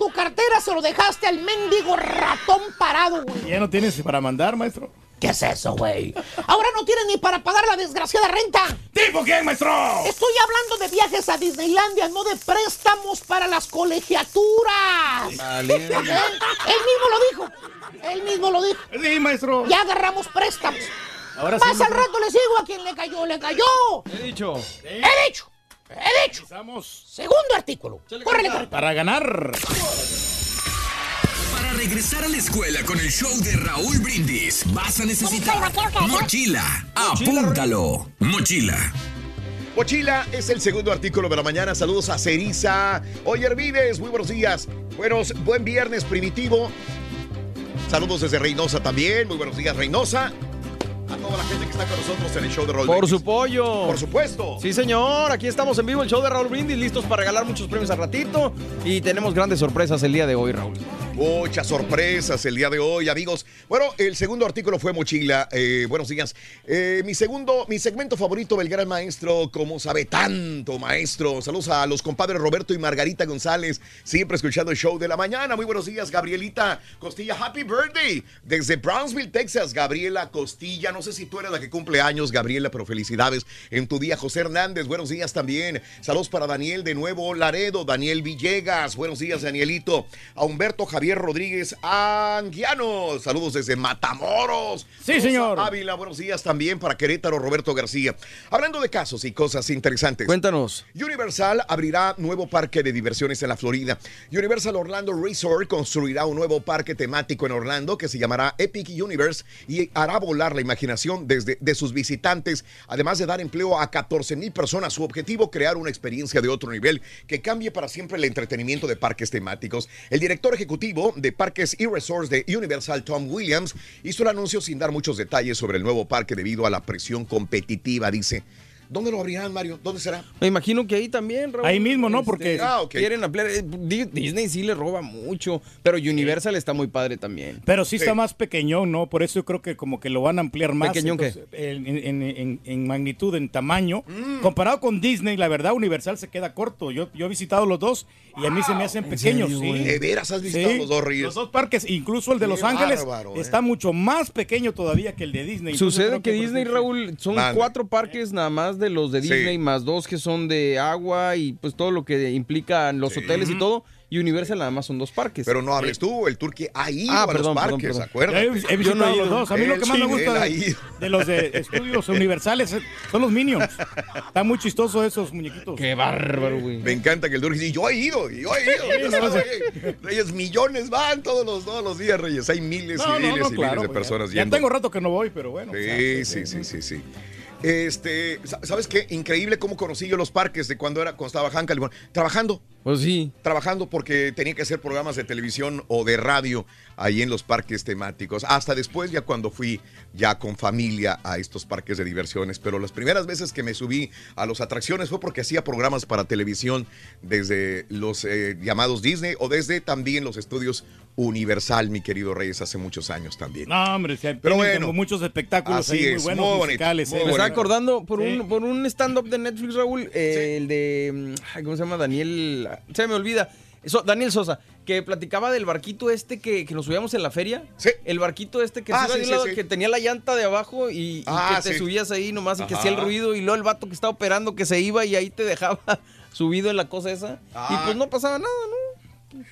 tu cartera se lo dejaste al mendigo ratón parado, güey. Ya no tienes para mandar, maestro. ¿Qué es eso, güey? Ahora no tienes ni para pagar la desgraciada renta. ¿Tipo quién, maestro? Estoy hablando de viajes a Disneylandia, no de préstamos para las colegiaturas. Vale. Él mismo lo dijo. Él mismo lo dijo. Sí, maestro. Ya agarramos préstamos. Ahora sí, Más al maestro. rato le sigo a quien le cayó, le cayó. He dicho. He dicho, he dicho. Empezamos. Segundo artículo. Córrele, carita. Para ganar. Para regresar a la escuela con el show de Raúl Brindis, vas a necesitar mochila. Apúntalo. Mochila. Mochila es el segundo artículo de la mañana. Saludos a Ceriza. Oye, Hervides, muy buenos días. Buenos, buen viernes primitivo. Saludos desde Reynosa también. Muy buenos días, Reynosa. Toda la gente que está con nosotros en el show de Raúl Por Brindis. su pollo. Por supuesto. Sí, señor. Aquí estamos en vivo, el show de Raúl Brindis, listos para regalar muchos premios al ratito. Y tenemos grandes sorpresas el día de hoy, Raúl. Muchas sorpresas el día de hoy, amigos. Bueno, el segundo artículo fue mochila. Eh, buenos días. Eh, mi segundo, mi segmento favorito del gran maestro, como sabe tanto, maestro. Saludos a los compadres Roberto y Margarita González, siempre escuchando el show de la mañana. Muy buenos días, Gabrielita Costilla. Happy birthday desde Brownsville, Texas. Gabriela Costilla. No sé si tú eres la que cumple años, Gabriela, pero felicidades en tu día. José Hernández, buenos días también. Saludos para Daniel de Nuevo Laredo, Daniel Villegas. Buenos días, Danielito. A Humberto Javier Rodríguez Anguiano. Saludos desde Matamoros. Sí, Rosa señor. Ávila, buenos días también para Querétaro, Roberto García. Hablando de casos y cosas interesantes. Cuéntanos. Universal abrirá nuevo parque de diversiones en la Florida. Universal Orlando Resort construirá un nuevo parque temático en Orlando que se llamará Epic Universe y hará volar la imaginación desde de sus visitantes, además de dar empleo a 14 mil personas. Su objetivo, crear una experiencia de otro nivel que cambie para siempre el entretenimiento de parques temáticos. El director ejecutivo de Parques y Resorts de Universal, Tom Williams, hizo el anuncio sin dar muchos detalles sobre el nuevo parque debido a la presión competitiva, dice. ¿Dónde lo abrirán, Mario? ¿Dónde será? Me imagino que ahí también, Raúl. Ahí mismo, ¿no? Este, Porque- Ah, quieren ampliar. Eh, Di- Disney sí le roba mucho, pero Universal está muy padre también. Pero sí está más pequeñón, ¿no? Por eso yo creo que como que lo van a ampliar más. ¿Pequeñón qué? En, en- en- en magnitud, en tamaño. Mm. Comparado con Disney, la verdad, Universal se queda corto. Yo, yo he visitado los dos y a mí se me hacen pequeños, serio, sí. ¿De veras has visitado los dos, Reyes? Los dos parques, incluso el de Qué Los Ángeles, bárbaro, ¿eh? está mucho más pequeño todavía que el de Disney. Sucede que por Disney, Raúl, son cuatro parques nada más de los de Sí. Disney, más dos que son de agua y pues todo lo que implica los hoteles y todo. Y Universal nada más son dos parques. Pero no hables tú, el Turque ha ido Ah, a perdón, los parques, perdón. acuérdate. He, he visitado no he los dos. A mí lo Él que más me gusta de, los de estudios universales eh, son los Minions. Está muy chistoso esos muñequitos. Qué bárbaro, güey. Me encanta que el Turque dice, yo he ido, yo he ido. Sí, yo no, estaba no ahí". Reyes, millones van todos los, todos los días, Reyes. Hay miles No, y miles no, y claro, miles de personas ya, ya tengo rato que no voy, pero bueno. o sea, Sí, sí, sí, sí, sí. Este, sa- ¿sabes qué? Increíble cómo conocí yo los parques de cuando era, cuando estaba Hank California. Trabajando. Pues sí. Trabajando porque tenía que hacer programas de televisión o de radio ahí en los parques temáticos. Hasta después, ya cuando fui ya con familia a estos parques de diversiones. Pero las primeras veces que me subí a las atracciones fue porque hacía programas para televisión desde los eh, llamados Disney o desde también los estudios Universal, mi querido Reyes, hace muchos años también. No, hombre, se Pero bueno, como muchos espectáculos así ahí es, muy buenos, muy bonito, musicales. muy eh. Me estaba bonito. acordando por Sí. un, por un stand-up de Netflix, Raúl, eh, el de. mm, ¿Cómo se llama? Daniel. Se me olvida. So- Daniel Sosa, que platicaba del barquito este que, que nos subíamos en la feria. Sí. El barquito este que, Ah, sí, lado, que tenía la llanta de abajo y, y Ah, que te subías ahí nomás y que hacía el ruido. Y luego el vato que estaba operando que se iba y ahí te dejaba subido en la cosa esa. Ah. Y pues no pasaba nada, ¿no?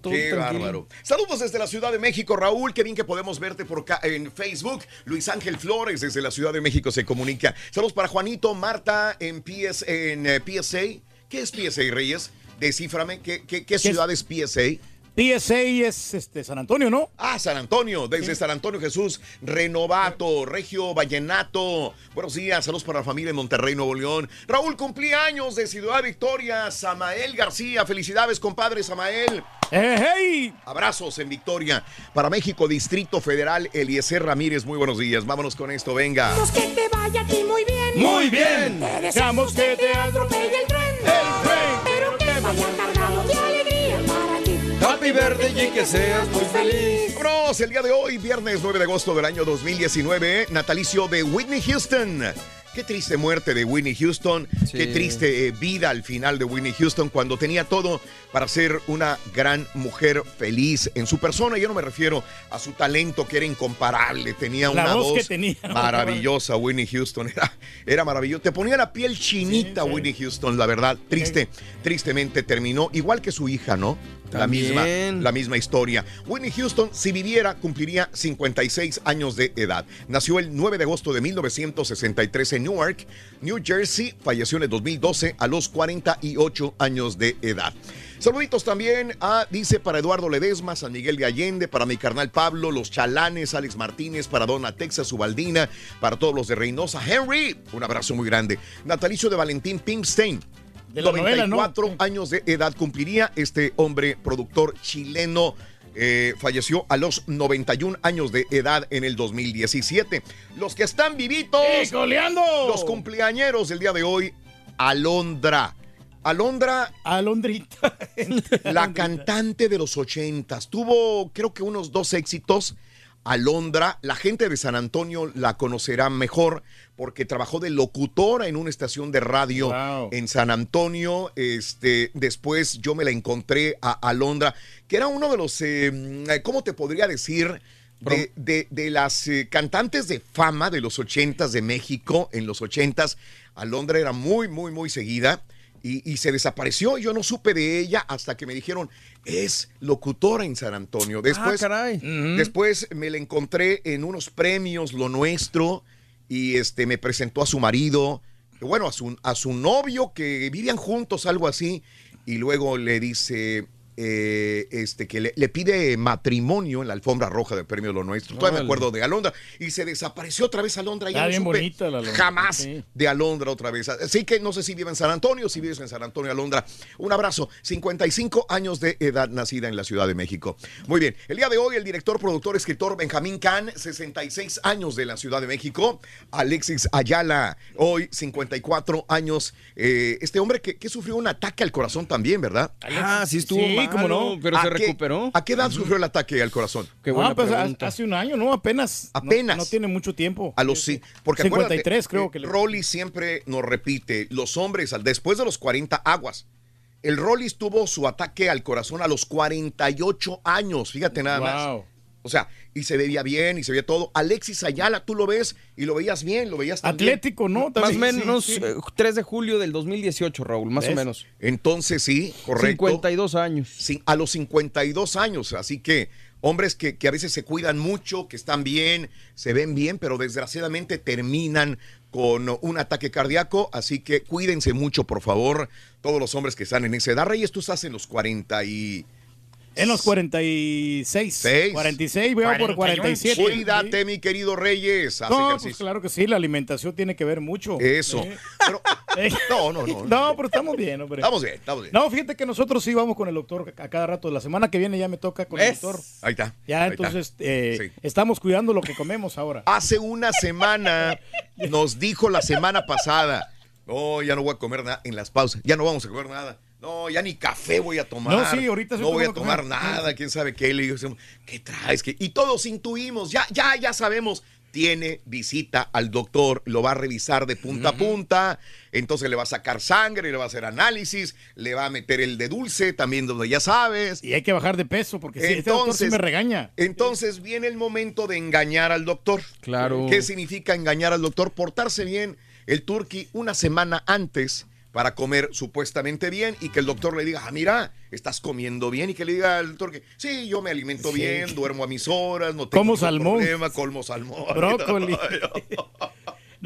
Todo Qué tranquilo. bárbaro. Saludos desde la Ciudad de México, Raúl. Qué bien que podemos verte por acá en Facebook. Luis Ángel Flores desde la Ciudad de México se comunica. Saludos para Juanito, Marta en, PS, en eh, PSA. ¿Qué es PSA, Reyes? Descíframe. ¿Qué, qué, qué ciudad es PSA? PSA es este, San Antonio, ¿no? Ah, San Antonio, desde San Antonio Jesús, Renovato, Regio Vallenato. Buenos días, saludos para la familia en Monterrey, Nuevo León. Raúl cumpleaños de Ciudad Victoria, Samael García. Felicidades, compadre Samael. ¡Eh, hey! Abrazos en Victoria. Para México, Distrito Federal, Eliezer Ramírez. Muy buenos días. Vámonos con esto, venga. que te vaya a ti muy bien. Muy bien. Te Deseamos que te atropelle el tren. El tren. Pero que vaya cargado de alegría para ti. Happy birthday y que seas muy feliz. Vámonos, el día de hoy, viernes 9 de agosto del año 2019, natalicio de Whitney Houston. Qué triste muerte de Whitney Houston, Sí. qué triste eh, vida al final de Whitney Houston cuando tenía todo para ser una gran mujer feliz en su persona. Yo no me refiero a su talento que era incomparable, tenía La una voz voz, que tenía, ¿no? maravillosa Whitney Houston, era, era maravilloso. Te ponía la piel chinita Sí, sí. Whitney Houston, la verdad, triste, tristemente terminó, igual que su hija, ¿no? La misma, la misma historia. Whitney Houston, si viviera, cumpliría 56 años de edad. Nació el 9 de agosto de 1963 en Newark, New Jersey. Falleció en el 2012 a los 48 años de edad. Saluditos también a, dice, para Eduardo Ledesma, San Miguel de Allende, para mi carnal Pablo, los chalanes, Alex Martínez, para Donna Texas, Ubaldina, para todos los de Reynosa. Henry, un abrazo muy grande. Natalicio de Valentín Pinkstein. De la novela, ¿no? 94 años de edad cumpliría este hombre productor chileno. Eh, falleció a los 91 años de edad en el 2017. Los que están vivitos, ¡Sí, coleando! los cumpleañeros del día de hoy, Alondra. Alondra. Alondrita. La cantante de los ochentas. Tuvo, creo que unos dos éxitos. Alondra, la gente de San Antonio la conocerá mejor porque trabajó de locutora en una estación de radio en San Antonio. Este, después yo me la encontré a Alondra, que era uno de los, eh, ¿cómo te podría decir? De, de- de las eh, cantantes de fama de los ochentas de México, en los ochentas, Alondra era muy, muy, muy seguida y, y se desapareció. Yo no supe de ella hasta que me dijeron, es locutora en San Antonio. Después, caray. después me la encontré en unos premios, lo nuestro, y este me presentó a su marido, bueno, a su, a su novio, que vivían juntos, algo así, y luego le dice... eh, este que le, le pide matrimonio en la alfombra roja del premio Lo Nuestro. Todavía me acuerdo de Alondra. Y se desapareció otra vez Alondra. Ya Está no bien supe bonita la Alondra, Jamás sí. de Alondra otra vez. Así que no sé si vive en San Antonio, si vives en San Antonio, Alondra. Un abrazo. 55 años de edad nacida en la Ciudad de México. Muy bien. El día de hoy, el director, productor, escritor Benjamín Can, 66 años de la Ciudad de México. Alexis Ayala, hoy 54 años. Eh, este hombre que, que sufrió un ataque al corazón también, ¿verdad? Ah, sí estuvo Sí, cómo no, pero ¿A se qué- recuperó. ¿A qué edad sufrió el ataque al corazón? Ah, pues, ha- hace un año, ¿no? Apenas. No- Apenas. No, tiene mucho tiempo. A los sí, porque 53 acuérdate, creo eh, que le... Rolly siempre nos repite, los hombres al- después de los 40 aguas. El Rollis tuvo su ataque al corazón a los 48 años, fíjate nada Wow. más. O sea, y se veía bien y se veía todo. Alexis Ayala, tú lo ves y lo veías bien, lo veías también. Atlético, ¿no? Más o menos sí, sí. eh, 3 de julio del 2018, Raúl, más o menos. Entonces sí, correcto. 52 años. Sí, a los 52 años, así que hombres que, que a veces se cuidan mucho, que están bien, se ven bien, pero desgraciadamente terminan con un ataque cardíaco, así que cuídense mucho, por favor, todos los hombres que están en esa edad. Reyes, tú estás en los 40 y... En los 46. 46, veo por 47. Cuídate, mi querido Reyes. Haz No, pues claro que sí, la alimentación tiene que ver mucho. Eso. Eh. Pero- no, no, no. No, pero estamos bien, hombre. Estamos bien, estamos bien. No, fíjate que nosotros sí vamos con el doctor a cada rato. La semana que viene ya me toca con el doctor. Ahí está. Ya, ahí está. entonces eh, estamos cuidando lo que comemos ahora. Hace una semana nos dijo la semana pasada, no, ya no voy a comer nada en las pausas, ya no vamos a comer nada. No, ya ni café voy a tomar. No, sí, ahorita No voy a tomar comer. nada, quién sabe qué. Le digo, ¿qué traes? ¿Qué? Y todos intuimos, ya, ya, ya sabemos. Tiene visita al doctor, lo va a revisar de punta a punta, entonces le va a sacar sangre, le va a hacer análisis, le va a meter el de dulce, también donde ya sabes. Y hay que bajar de peso porque si este doctor sí me regaña. Entonces viene el momento de engañar al doctor. Claro. ¿Qué significa engañar al doctor? Portarse bien el turqui una semana antes para comer supuestamente bien y que el doctor le diga, ah, mira, estás comiendo bien y que le diga al turqui, sí, yo me alimento Sí. bien, duermo a mis horas, no tengo Como salmón. problema, colmo salmón. Brócoli.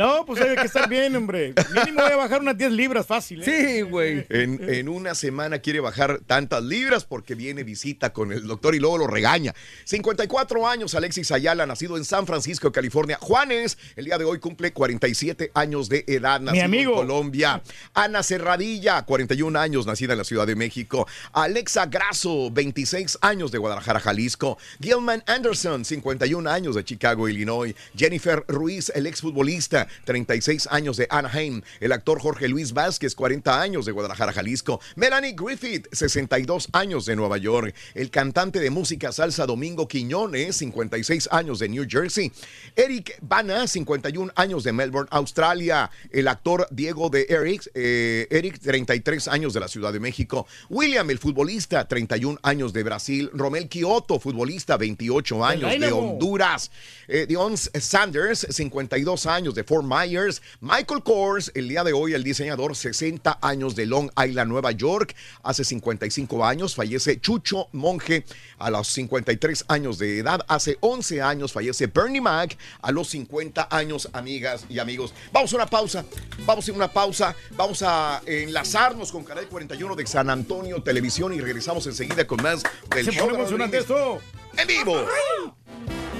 No, pues hay que estar bien, hombre. Mínimo voy a bajar unas 10 libras fácil. ¿eh? Sí, güey. En, en una semana quiere bajar tantas libras porque viene visita con el doctor y luego lo regaña. 54 años, Alexis Ayala, nacido en San Francisco, California. Juanes, el día de hoy cumple 47 años de edad, nacido amigo. en Colombia. Ana Serradilla, 41 años, nacida en la Ciudad de México. Alexa Grasso, 26 años de Guadalajara, Jalisco. Gilman Anderson, 51 años de Chicago, Illinois. Jennifer Ruiz, el exfutbolista, 36 años de Anaheim. El actor Jorge Luis Vázquez, 40 años de Guadalajara, Jalisco. Melanie Griffith, 62 años de Nueva York. El cantante de música salsa Domingo Quiñones, 56 años de New Jersey. Eric Bana, 51 años de Melbourne, Australia. El actor Diego de Eric, eh, Eric, 33 años de la Ciudad de México. William, el futbolista, 31 años de Brasil. Romel Kioto, futbolista, 28 años de. Honduras. Eh, Dion Sanders, 52 años de Fort Myers. Michael Kors, el día de hoy, el diseñador, 60 años de Long Island, Nueva York. Hace 55 años fallece Chucho Monje a los 53 años de edad. Hace 11 años fallece Bernie Mac a los 50 años, amigas y amigos. Vamos a una pausa. Vamos a una pausa. Vamos a enlazarnos con Canal 41 de San Antonio Televisión y regresamos enseguida con más del Se show. de esto. En vivo.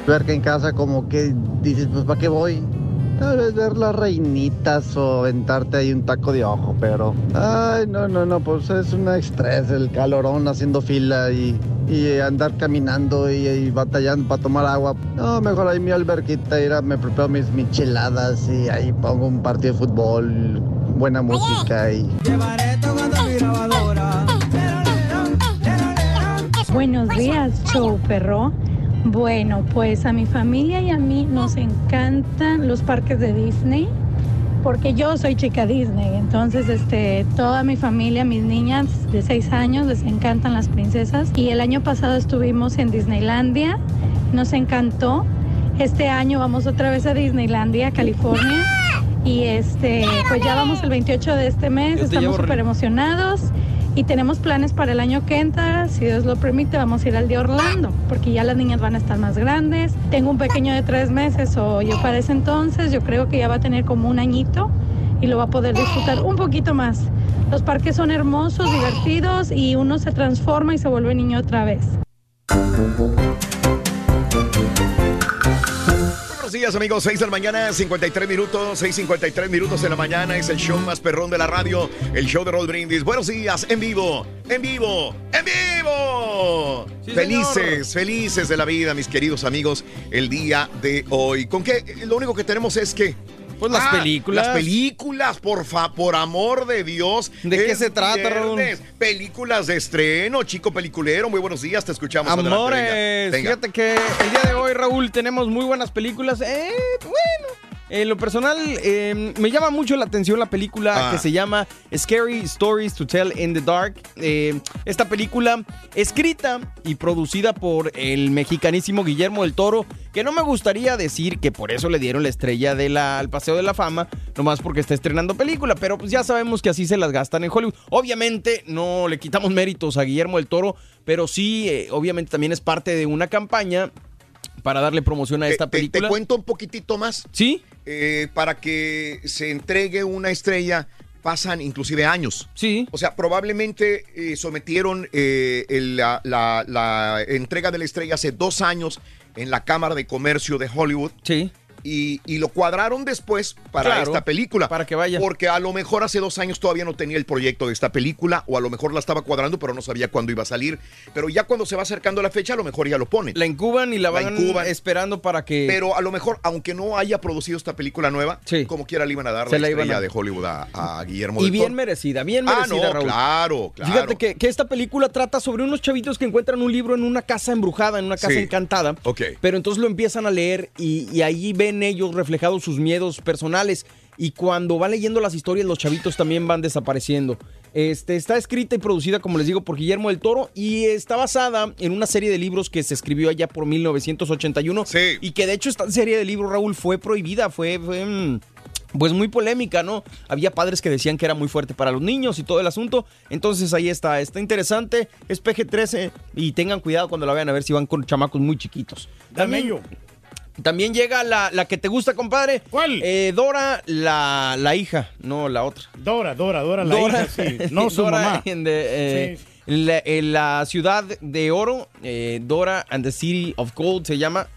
Ver que en casa como que dices, pues ¿para qué voy? Tal vez ver las reinitas o aventarte ahí un taco de ojo, pero... Ay, no, no, no, pues es un estrés el calorón haciendo fila y, y andar caminando y, y batallando para tomar agua. No, mejor ahí mi alberquita, ir me preparo mis micheladas y ahí pongo un partido de fútbol, buena música y... Buenos días, show perro. Bueno, pues a mi familia y a mí nos encantan los parques de Disney, porque yo soy chica Disney, entonces este, toda mi familia, mis niñas de 6 años, les encantan las princesas. Y el año pasado estuvimos en Disneylandia, nos encantó. Este año vamos otra vez a Disneylandia, California. Y este, pues ya vamos el 28 de este mes, Yo te estamos súper emocionados y tenemos planes para el año que entra. Si Dios lo permite, vamos a ir al de Orlando, porque ya las niñas van a estar más grandes. Tengo un pequeño de tres meses, o yo para ese entonces, yo creo que ya va a tener como un añito y lo va a poder disfrutar un poquito más. Los parques son hermosos, divertidos y uno se transforma y se vuelve niño otra vez. Buenos días, amigos. 6 de la mañana, 53 minutos. 6:53 minutos de la mañana. Es el show más perrón de la radio. El show de Roll Brindis. Buenos días, en vivo, en vivo, en vivo. Sí, felices, señor. felices de la vida, mis queridos amigos, el día de hoy. ¿Con qué? Lo único que tenemos es que. Pues las Ah, películas. Las películas, por fa, por amor de Dios. ¿De qué se trata, Raúl? viernes. Películas de estreno, chico peliculero. Muy buenos días, te escuchamos. adelante, venga, Amores, venga. fíjate que el día de hoy, Raúl, tenemos muy buenas películas. Eh, bueno. En lo personal, eh, me llama mucho la atención la película Ah. que se llama Scary Stories to Tell in the Dark. Eh, esta película, escrita y producida por el mexicanísimo Guillermo del Toro, que no me gustaría decir que por eso le dieron la estrella de la- al Paseo de la Fama, nomás porque está estrenando película, pero pues ya sabemos que así se las gastan en Hollywood. Obviamente no le quitamos méritos a Guillermo del Toro, pero sí, eh, obviamente también es parte de una campaña para darle promoción a esta te- película. Te, cuento un poquitito más. Sí. Eh, para que se entregue una estrella pasan inclusive años. Sí. O sea, probablemente eh, sometieron eh, el- la, la- la entrega de la estrella hace dos años en la Cámara de Comercio de Hollywood. Sí. Y, y lo cuadraron después para Claro, esta película. para que vaya. Porque a lo mejor hace dos años todavía no tenía el proyecto de esta película, o a lo mejor la estaba cuadrando, pero no sabía cuándo iba a salir. Pero ya cuando se va acercando la fecha, a lo mejor ya lo ponen. La incuban y la La van incuban. esperando para que... Pero a lo mejor, aunque no haya producido esta película nueva, como quiera le iban a dar Se la, la estrella a- de Hollywood a, a Guillermo Y bien Toro. merecida, bien Ah, merecida, no, Raúl. claro, claro. Fíjate que, que esta película trata sobre unos chavitos que encuentran un libro en una casa embrujada, en una casa Sí. encantada. Ok. Pero entonces lo empiezan a leer y, y ahí ven ellos reflejados sus miedos personales. Y cuando van leyendo las historias, los chavitos también van desapareciendo. Este, está escrita y producida, como les digo, por Guillermo del Toro y está basada en una serie de libros que se escribió allá por 1981. Y que de hecho esta serie de libros, Raúl, fue prohibida, fue... fue, mm, pues muy polémica, ¿no? Había padres que decían que era muy fuerte para los niños y todo el asunto. Entonces ahí está, está interesante, es PG-13 y tengan cuidado cuando la vean a ver si van con chamacos muy chiquitos. Dame yo. También llega la, la que te gusta, compadre. ¿Cuál? Dora, la, la hija, no la otra. Dora, Dora, Dora, la Dora, hija, sí. No su Dora mamá. en the, eh, Sí. la, en la ciudad de oro, eh, Dora and the City of Gold se llama.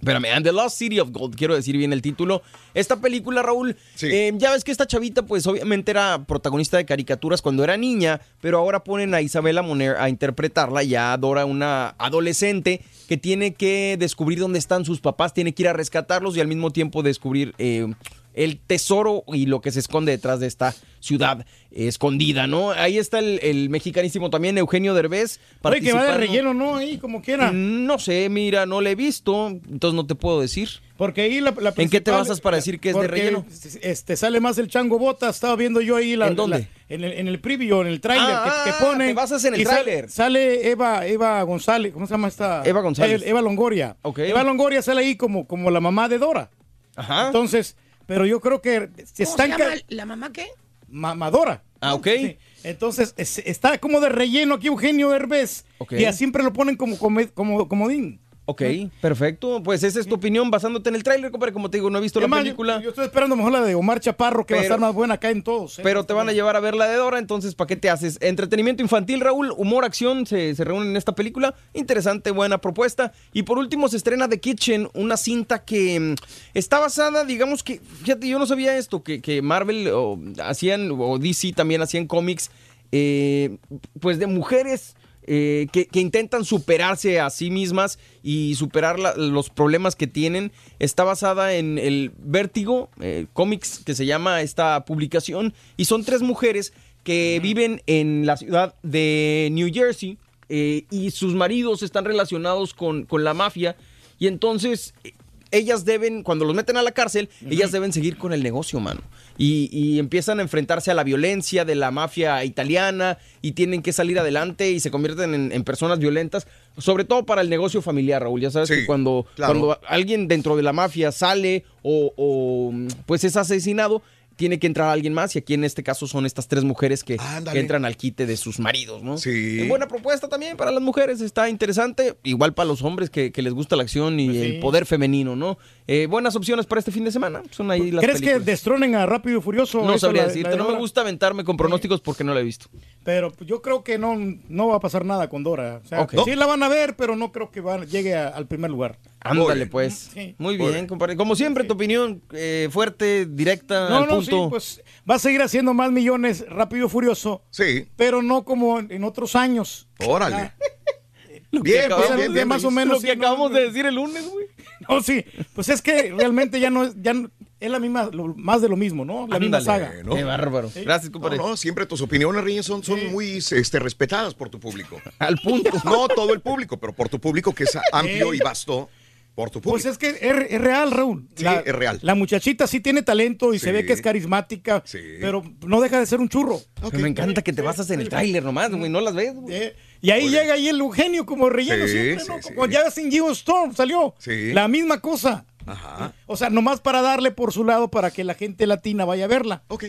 Espérame, and the Lost City of Gold, quiero decir bien el título. Esta película, Raúl, eh, ya ves que esta chavita, pues obviamente era protagonista de caricaturas cuando era niña, pero ahora ponen a Isabela Moner a interpretarla, ya Dora, una adolescente que tiene que descubrir dónde están sus papás, tiene que ir a rescatarlos y al mismo tiempo descubrir eh, el tesoro y lo que se esconde detrás de esta ciudad eh, escondida, ¿no? Ahí está el, el mexicanísimo también, Eugenio Derbez. Oye, que va de relleno, ¿no? Ahí, como quiera. No sé, mira, no le he visto, entonces no te puedo decir. Porque ahí la, la ¿En qué te basas para decir que es de relleno? Este, sale más el chango bota. Estaba viendo yo ahí la. ¿En dónde? la- en, el, en el preview, en el tráiler Ah, que, que ah, pone. te basas en el y sale- tráiler. Sale, Eva, Eva González. ¿Cómo se llama esta? Eva González. Eh, Eva Longoria. Eva Longoria sale ahí como, como la mamá de Dora. Ajá. Entonces, pero yo creo que se ¿Cómo se llama la mamá qué? Mamadora. Ah, ok. Sí. Entonces, es- está como de relleno aquí Eugenio Derbez. Ok. Y siempre lo ponen como, como comodín. Ok, perfecto. Pues esa es tu opinión basándote en el tráiler, compadre. Como te digo, no he visto la Además, película. Yo, yo estoy esperando mejor la de Omar Chaparro, que va a Pero- estar más buena acá en todos. ¿eh? Pero te van a llevar a ver la de Dora, entonces ¿para qué te haces? Entretenimiento infantil, Raúl, humor, acción, se, se reúnen en esta película. Interesante, buena propuesta. Y por último se estrena The Kitchen, una cinta que mm, está basada, digamos que, fíjate, yo no sabía esto, que, que Marvel o, hacían, o DC también hacían cómics, eh, pues de mujeres eh, que, que intentan superarse a sí mismas y superar la- los problemas que tienen. Está basada en el Vértigo, eh, cómics que se llama esta publicación, y son tres mujeres que viven en la ciudad de New Jersey eh, y sus maridos están relacionados con, con la mafia y entonces eh, ellas deben, cuando los meten a la cárcel, ellas deben seguir con el negocio, mano. Y, y empiezan a enfrentarse a la violencia de la mafia italiana y tienen que salir adelante y se convierten en, en personas violentas, sobre todo para el negocio familiar, Raúl. Ya sabes Sí, que cuando, claro. cuando alguien dentro de la mafia sale o, o, pues es asesinado, tiene que entrar alguien más y aquí en este caso son estas tres mujeres que, entran al quite de sus maridos, ¿no? Sí. Es buena propuesta también para las mujeres, está interesante, igual para los hombres que, que les gusta la acción y Pues sí. el poder femenino, ¿no? Eh, buenas opciones para este fin de semana, son ahí las ¿Crees que películas. destronen a Rápido y Furioso? No sabría decirte, de no me gusta aventarme con pronósticos porque no la he visto. Pero yo creo que no, no va a pasar nada con Dora. O sea. Sí la van a ver, pero no creo que llegue a- al primer lugar. Ándale, pues. Sí. Muy bien, compadre. Como siempre, tu opinión eh, fuerte, directa, No, al no, sí, punto. pues va a seguir haciendo más millones Rápido y Furioso. Sí. Pero no como en, otros años. Órale. Lo Bien, que acabamos- bien, bien, bien, más o menos Lo que sí, acabamos no. de decir el lunes, güey. No, sí. Pues es que realmente ya no es, ya no- es la misma, lo- más de lo mismo, ¿no? La misma saga. ¿no? Qué bárbaro. Gracias, compadre. No, no, siempre tus opiniones, Reyes, son, son muy este, respetadas por tu público. Al punto. No todo el público, pero por tu público que es amplio y vasto. Por tu público. Pues es que es, es real, Raúl. Sí, la, es real. La muchachita sí tiene talento y se ve que es carismática, Sí. pero no deja de ser un churro. Me encanta que te basas en el tráiler nomás, güey. No las ves, güey. Y ahí llega ahí el Eugenio como relleno Sí, siempre, ¿no? sí. Como ya ves en Geostorm salió. Sí. La misma cosa. Ajá. O sea, nomás para darle por su lado para que la gente latina vaya a verla. Ok.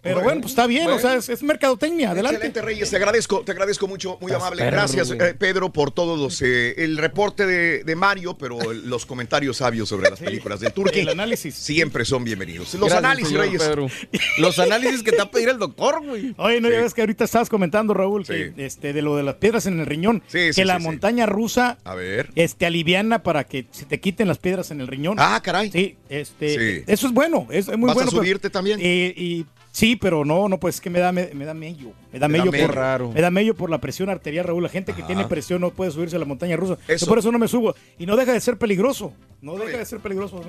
Pero Bueno, pues está bien, o sea, es, es mercadotecnia, adelante. Excelente, Reyes. Te agradezco, te agradezco mucho, muy Estás amable. perro, Gracias, eh, Pedro, por todos los. eh, el reporte de, de Mario, pero los comentarios sabios sobre las películas del Turqui. El análisis. Siempre son bienvenidos. Los Gracias, análisis, señor Reyes. Pedro. Los análisis que te va a pedir el doctor, güey. Oye, no, ya Sí. ves que ahorita estabas comentando, Raúl, Sí. que este, de lo de las piedras en el riñón, Sí, que sí, la sí, sí. montaña rusa A ver. este, aliviana para que se te quiten las piedras en el riñón. Ah, caray. Sí, este, Sí. eso es bueno, es, es muy ¿Vas bueno. a pero- subirte también? Eh, y sí, pero no, no, pues es que me da, me, me da mello. Me da mello, mello. por Raro. Me da mello por la presión arterial, Raúl. La gente que tiene presión no puede subirse a la montaña rusa. Eso. Yo por eso no me subo. Y no deja de ser peligroso. No deja de ser peligroso.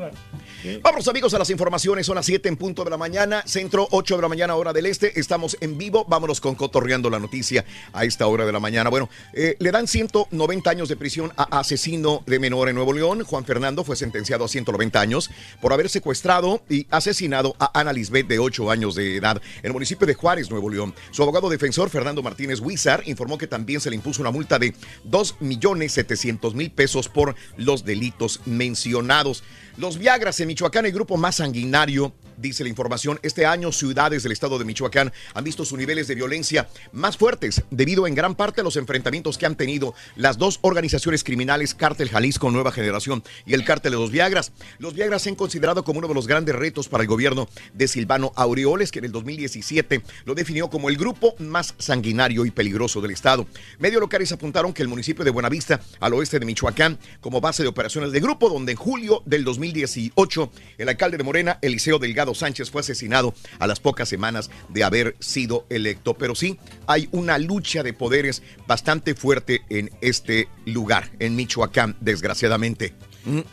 Sí. Vamos amigos a las informaciones, son las 7 en punto de la mañana, centro 8 de la mañana hora del este, estamos en vivo, vámonos con Cotorreando la Noticia a esta hora de la mañana. Bueno, eh, le dan 190 años de prisión a asesino de menor en Nuevo León, Juan Fernando fue sentenciado a 190 años por haber secuestrado y asesinado a Ana Lisbeth de 8 años de edad en el municipio de Juárez, Nuevo León. Su abogado defensor, Fernando Martínez Huizar, informó que también se le impuso una multa de 2.700.000 pesos por los delitos mencionados. Los Viagras en Michoacán, el grupo más sanguinario, dice la información. Este año, ciudades del estado de Michoacán han visto sus niveles de violencia más fuertes, debido en gran parte a los enfrentamientos que han tenido las dos organizaciones criminales, Cártel Jalisco Nueva Generación y el Cártel de los Viagras. Los Viagras se han considerado como uno de los grandes retos para el gobierno de Silvano Aureoles, que en el 2017 lo definió como el grupo más sanguinario y peligroso del estado. Medios locales apuntaron que el municipio de Buenavista, al oeste de Michoacán, como base de operaciones de grupo, donde en julio del 2018 el alcalde de Morena, Eliseo Delgado Sánchez, fue asesinado a las pocas semanas de haber sido electo. Pero sí, hay una lucha de poderes bastante fuerte en este lugar, en Michoacán, desgraciadamente.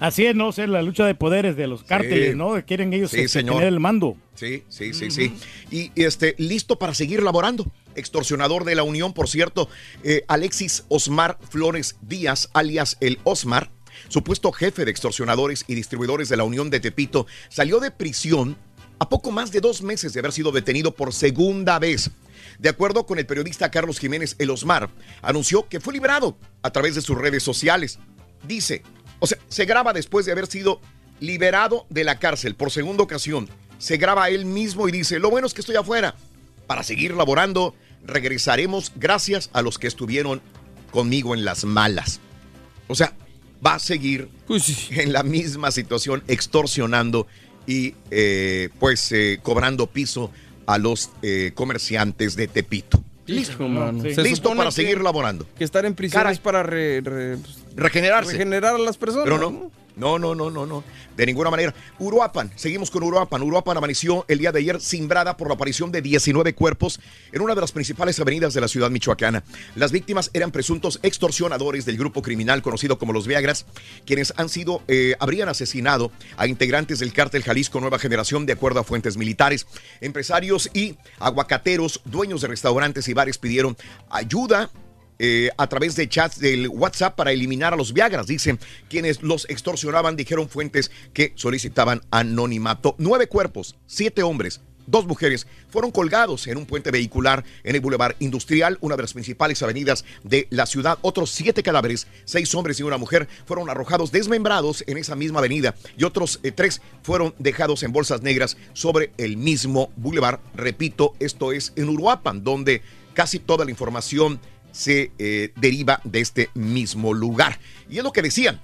Así es, ¿no? O sea, la lucha de poderes de los cárteles, Sí. ¿no? Quieren ellos Sí, este, tener el mando. Sí, sí, sí, sí. Y y, este, listo para seguir laborando. Extorsionador de la Unión, por cierto, eh, Alexis Osmar Flores Díaz, alias el Osmar, supuesto jefe de extorsionadores y distribuidores de la Unión de Tepito, salió de prisión a poco más de dos meses de haber sido detenido por segunda vez. De acuerdo con el periodista Carlos Jiménez El Osmar, anunció que fue liberado a través de sus redes sociales. Dice, o sea, se graba después de haber sido liberado de la cárcel por segunda ocasión. Se graba él mismo y dice, lo bueno es que estoy afuera. Para seguir laborando, regresaremos gracias a los que estuvieron conmigo en las malas. O sea, va a seguir en la misma situación, extorsionando y eh, pues eh, cobrando piso a los eh, comerciantes de Tepito. Listo, mano. Listo para que- seguir laborando. Que estar en prisión Caray. es para re- re- pues, Regenerarse. regenerar a las personas. Pero no. No, no, no, no, no. De ninguna manera. Uruapan, seguimos con Uruapan. Uruapan amaneció el día de ayer simbrada por la aparición de 19 cuerpos en una de las principales avenidas de la ciudad michoacana. Las víctimas eran presuntos extorsionadores del grupo criminal conocido como los Viagras, quienes han sido, eh, habrían asesinado a integrantes del cártel Jalisco Nueva Generación de acuerdo a fuentes militares. Empresarios y aguacateros, dueños de restaurantes y bares pidieron ayuda eh, a través de chats del WhatsApp para eliminar a los Viagras. Dicen quienes los extorsionaban, dijeron fuentes que solicitaban anonimato. Nueve cuerpos, siete hombres. Dos mujeres fueron colgados en un puente vehicular en el Boulevard Industrial, una de las principales avenidas de la ciudad. Otros siete cadáveres, seis hombres y una mujer, fueron arrojados desmembrados en esa misma avenida y otros eh, tres fueron dejados en bolsas negras sobre el mismo boulevard. Repito, esto es en Uruapan, donde casi toda la información se eh, deriva de este mismo lugar. Y es lo que decían.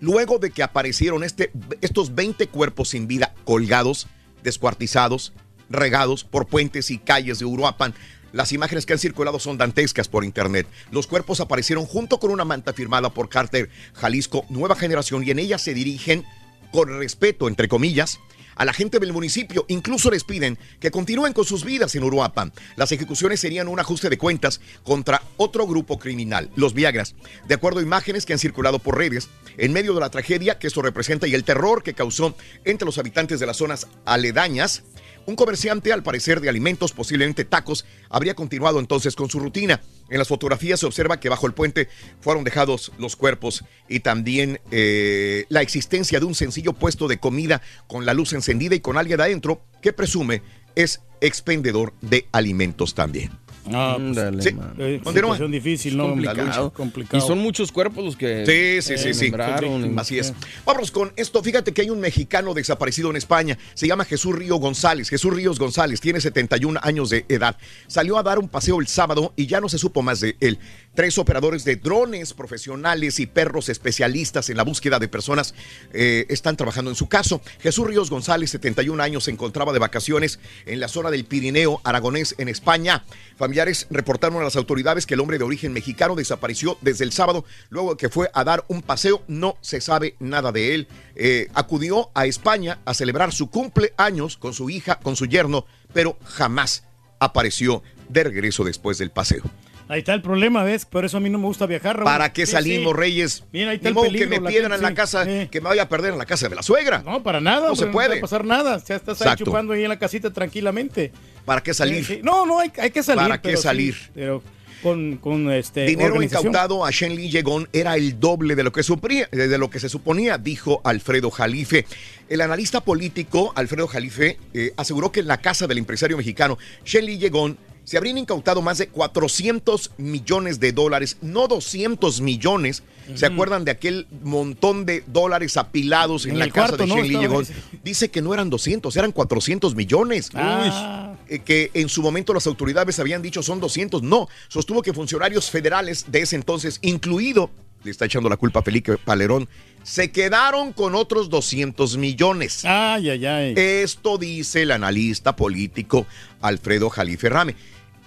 Luego de que aparecieron este, estos 20 cuerpos sin vida colgados, descuartizados, regados por puentes y calles de Uruapan, las imágenes que han circulado son dantescas por internet. Los cuerpos aparecieron junto con una manta firmada por Carter Jalisco Nueva Generación y en ella se dirigen con respeto, entre comillas, a la gente del municipio. Incluso les piden que continúen con sus vidas en Uruapan. Las ejecuciones serían un ajuste de cuentas contra otro grupo criminal, los Viagras. De acuerdo a imágenes que han circulado por redes, en medio de la tragedia que esto representa y el terror que causó entre los habitantes de las zonas aledañas, un comerciante, al parecer de alimentos, posiblemente tacos, habría continuado entonces con su rutina. En las fotografías se observa que bajo el puente fueron dejados los cuerpos y también eh, la existencia de un sencillo puesto de comida con la luz encendida y con alguien adentro que presume es expendedor de alimentos también. Ah, pues, Ándale, sí. man. Eh, situación difícil, ¿no? complicado. Complicado. Y son muchos cuerpos los que Sí, sí, sí, sí. nombraron y- Así es. Vámonos con esto. Fíjate que hay un mexicano desaparecido en España. Se llama Jesús Río González. Jesús Ríos González tiene 71 años de edad. Salió a dar un paseo el sábado y ya no se supo más de él. Tres operadores de drones profesionales y perros especialistas en la búsqueda de personas eh, están trabajando en su caso. Jesús Ríos González, 71 años, se encontraba de vacaciones en la zona del Pirineo aragonés en España. Familiares reportaron a las autoridades que el hombre de origen mexicano desapareció desde el sábado, luego que fue a dar un paseo. No se sabe nada de él. Eh, acudió a España a celebrar su cumpleaños con su hija, con su yerno, pero jamás apareció de regreso después del paseo. Ahí está el problema, ¿ves? Por eso a mí no me gusta viajar, Raúl. ¿Para qué salimos, sí. Reyes? Mira, ahí está Ni el modo peligro, que me la piedran en la casa, sí. que me vaya a perder en la casa de la suegra. No, para nada. No se puede. No va a pasar nada. Ya estás ahí chupando ahí en la casita tranquilamente. ¿Para qué salir? No, no, hay, hay que salir. ¿Para qué pero salir? pero con, con este. Dinero incautado a Shen Li Yegon era el doble de lo, que suponía, de lo que se suponía, dijo Alfredo Jalife. El analista político Alfredo Jalife eh, aseguró que en la casa del empresario mexicano Shen Li Yegon se habrían incautado más de 400 millones de dólares, no 200 millones. ¿Se acuerdan de aquel montón de dólares apilados en, En la casa cuarto, de ¿no? Dice que no eran 200, eran 400 millones. Ah. Eh, que en su momento las autoridades habían dicho son 200. No, sostuvo que funcionarios federales de ese entonces, incluido, le está echando la culpa a Felipe Palerón, se quedaron con otros 200 millones. Ay, ay, ay. Esto dice el analista político Alfredo Jalife Rame.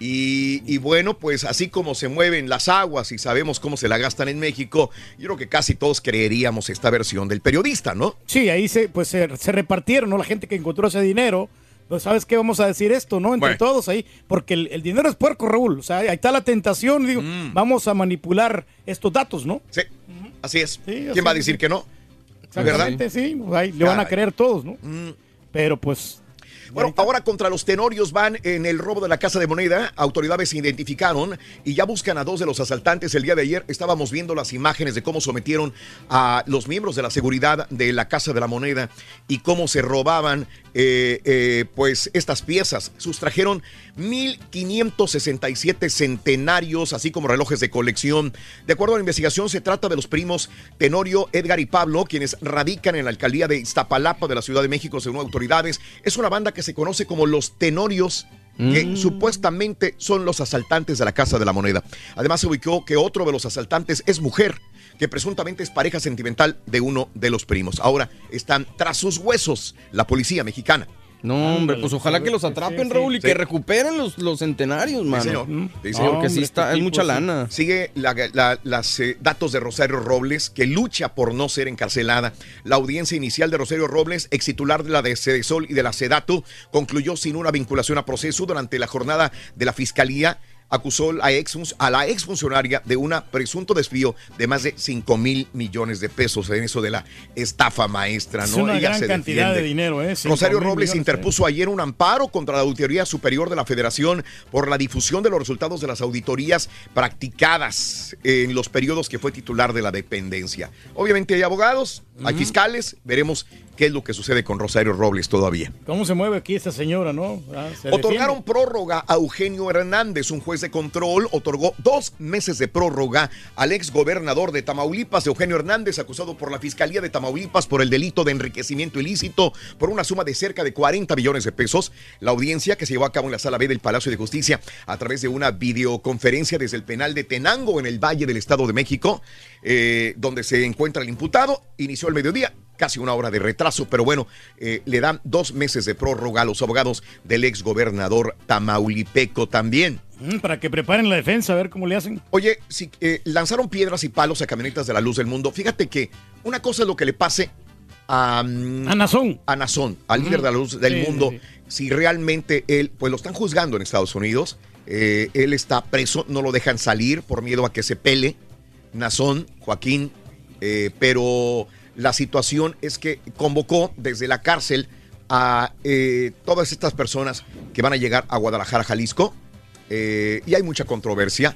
Y, y bueno, pues así como se mueven las aguas y sabemos cómo se la gastan en México, yo creo que casi todos creeríamos esta versión del periodista, ¿no? Sí, ahí se, pues, se, se repartieron, ¿no? La gente que encontró ese dinero. Pues, ¿sabes qué? Vamos a decir esto, ¿no? Entre Bueno. todos ahí. Porque el, el dinero es puerco, Raúl. O sea, ahí está la tentación. Digo, vamos a manipular estos datos, ¿no? Mm. Sí, así es. Sí, ¿Quién va a decir que no? Exactamente, sí. pues, ahí le van a creer todos, ¿no? Pero pues. Bueno, ahora contra los tenorios van en el robo de la Casa de Moneda. Autoridades se identificaron y ya buscan a dos de los asaltantes. El día de ayer estábamos viendo las imágenes de cómo sometieron a los miembros de la seguridad de la Casa de la Moneda y cómo se robaban eh, eh, pues estas piezas. Sustrajeron 1.567 centenarios, así como relojes de colección. De acuerdo a la investigación, se trata de los primos Tenorio, Edgar y Pablo, quienes radican en la alcaldía de Iztapalapa de la Ciudad de México, según autoridades. Es una banda que se conoce como los Tenorios. Que Mm. supuestamente son los asaltantes de la Casa de la Moneda. Además, se ubicó que otro de los asaltantes es mujer, que presuntamente es pareja sentimental de uno de los primos. Ahora están tras sus huesos la policía mexicana. No, hombre, pues ojalá que los atrapen, Raúl, y Sí. que recuperen los, los centenarios, mano. Sí, señor. Sí, señor. Porque sí está, es mucha lana. Sigue la- la- las eh, datos de Rosario Robles, que lucha por no ser encarcelada. La audiencia inicial de Rosario Robles, ex titular de la de Cedesol y de la Sedatu, concluyó sin una vinculación a proceso durante la jornada de la Fiscalía. Acusó a, ex, a la exfuncionaria de un presunto desvío de más de 5 mil millones de pesos en eso de la estafa maestra. Es ¿no? una Ella gran se cantidad defiende. de dinero, ¿eh? Rosario Robles interpuso ayer un amparo contra la Auditoría Superior de la Federación por la difusión de los resultados de las auditorías practicadas en los periodos que fue titular de la dependencia. Obviamente hay abogados, hay fiscales, veremos qué es lo que sucede con Rosario Robles todavía. ¿Cómo se mueve aquí esta señora, no? Ah, se Otorgaron prórroga a Eugenio Hernández, un juez de control, otorgó dos meses de prórroga al ex gobernador de Tamaulipas, Eugenio Hernández, acusado por la Fiscalía de Tamaulipas por el delito de enriquecimiento ilícito por una suma de cerca de 40 millones de pesos. La audiencia que se llevó a cabo en la sala B del Palacio de Justicia a través de una videoconferencia desde el penal de Tenango en el Valle del Estado de México, eh, donde se encuentra el imputado, inició el mediodía casi una hora de retraso, pero bueno, eh, le dan dos meses de prórroga a los abogados del ex gobernador Tamaulipeco también. Mm, Para que preparen la defensa, a ver cómo le hacen. Oye, si eh, lanzaron piedras y palos a camionetas de la luz del mundo, fíjate que una cosa es lo que le pase a, mm, A Nazón. a Nazón, al líder de la luz del Sí, mundo, sí. si realmente él, pues lo están juzgando en Estados Unidos, eh, él está preso, no lo dejan salir por miedo a que se pele, Nazón, Joaquín, eh, pero la situación es que convocó desde la cárcel a eh, todas estas personas que van a llegar a Guadalajara, Jalisco, eh, y hay mucha controversia,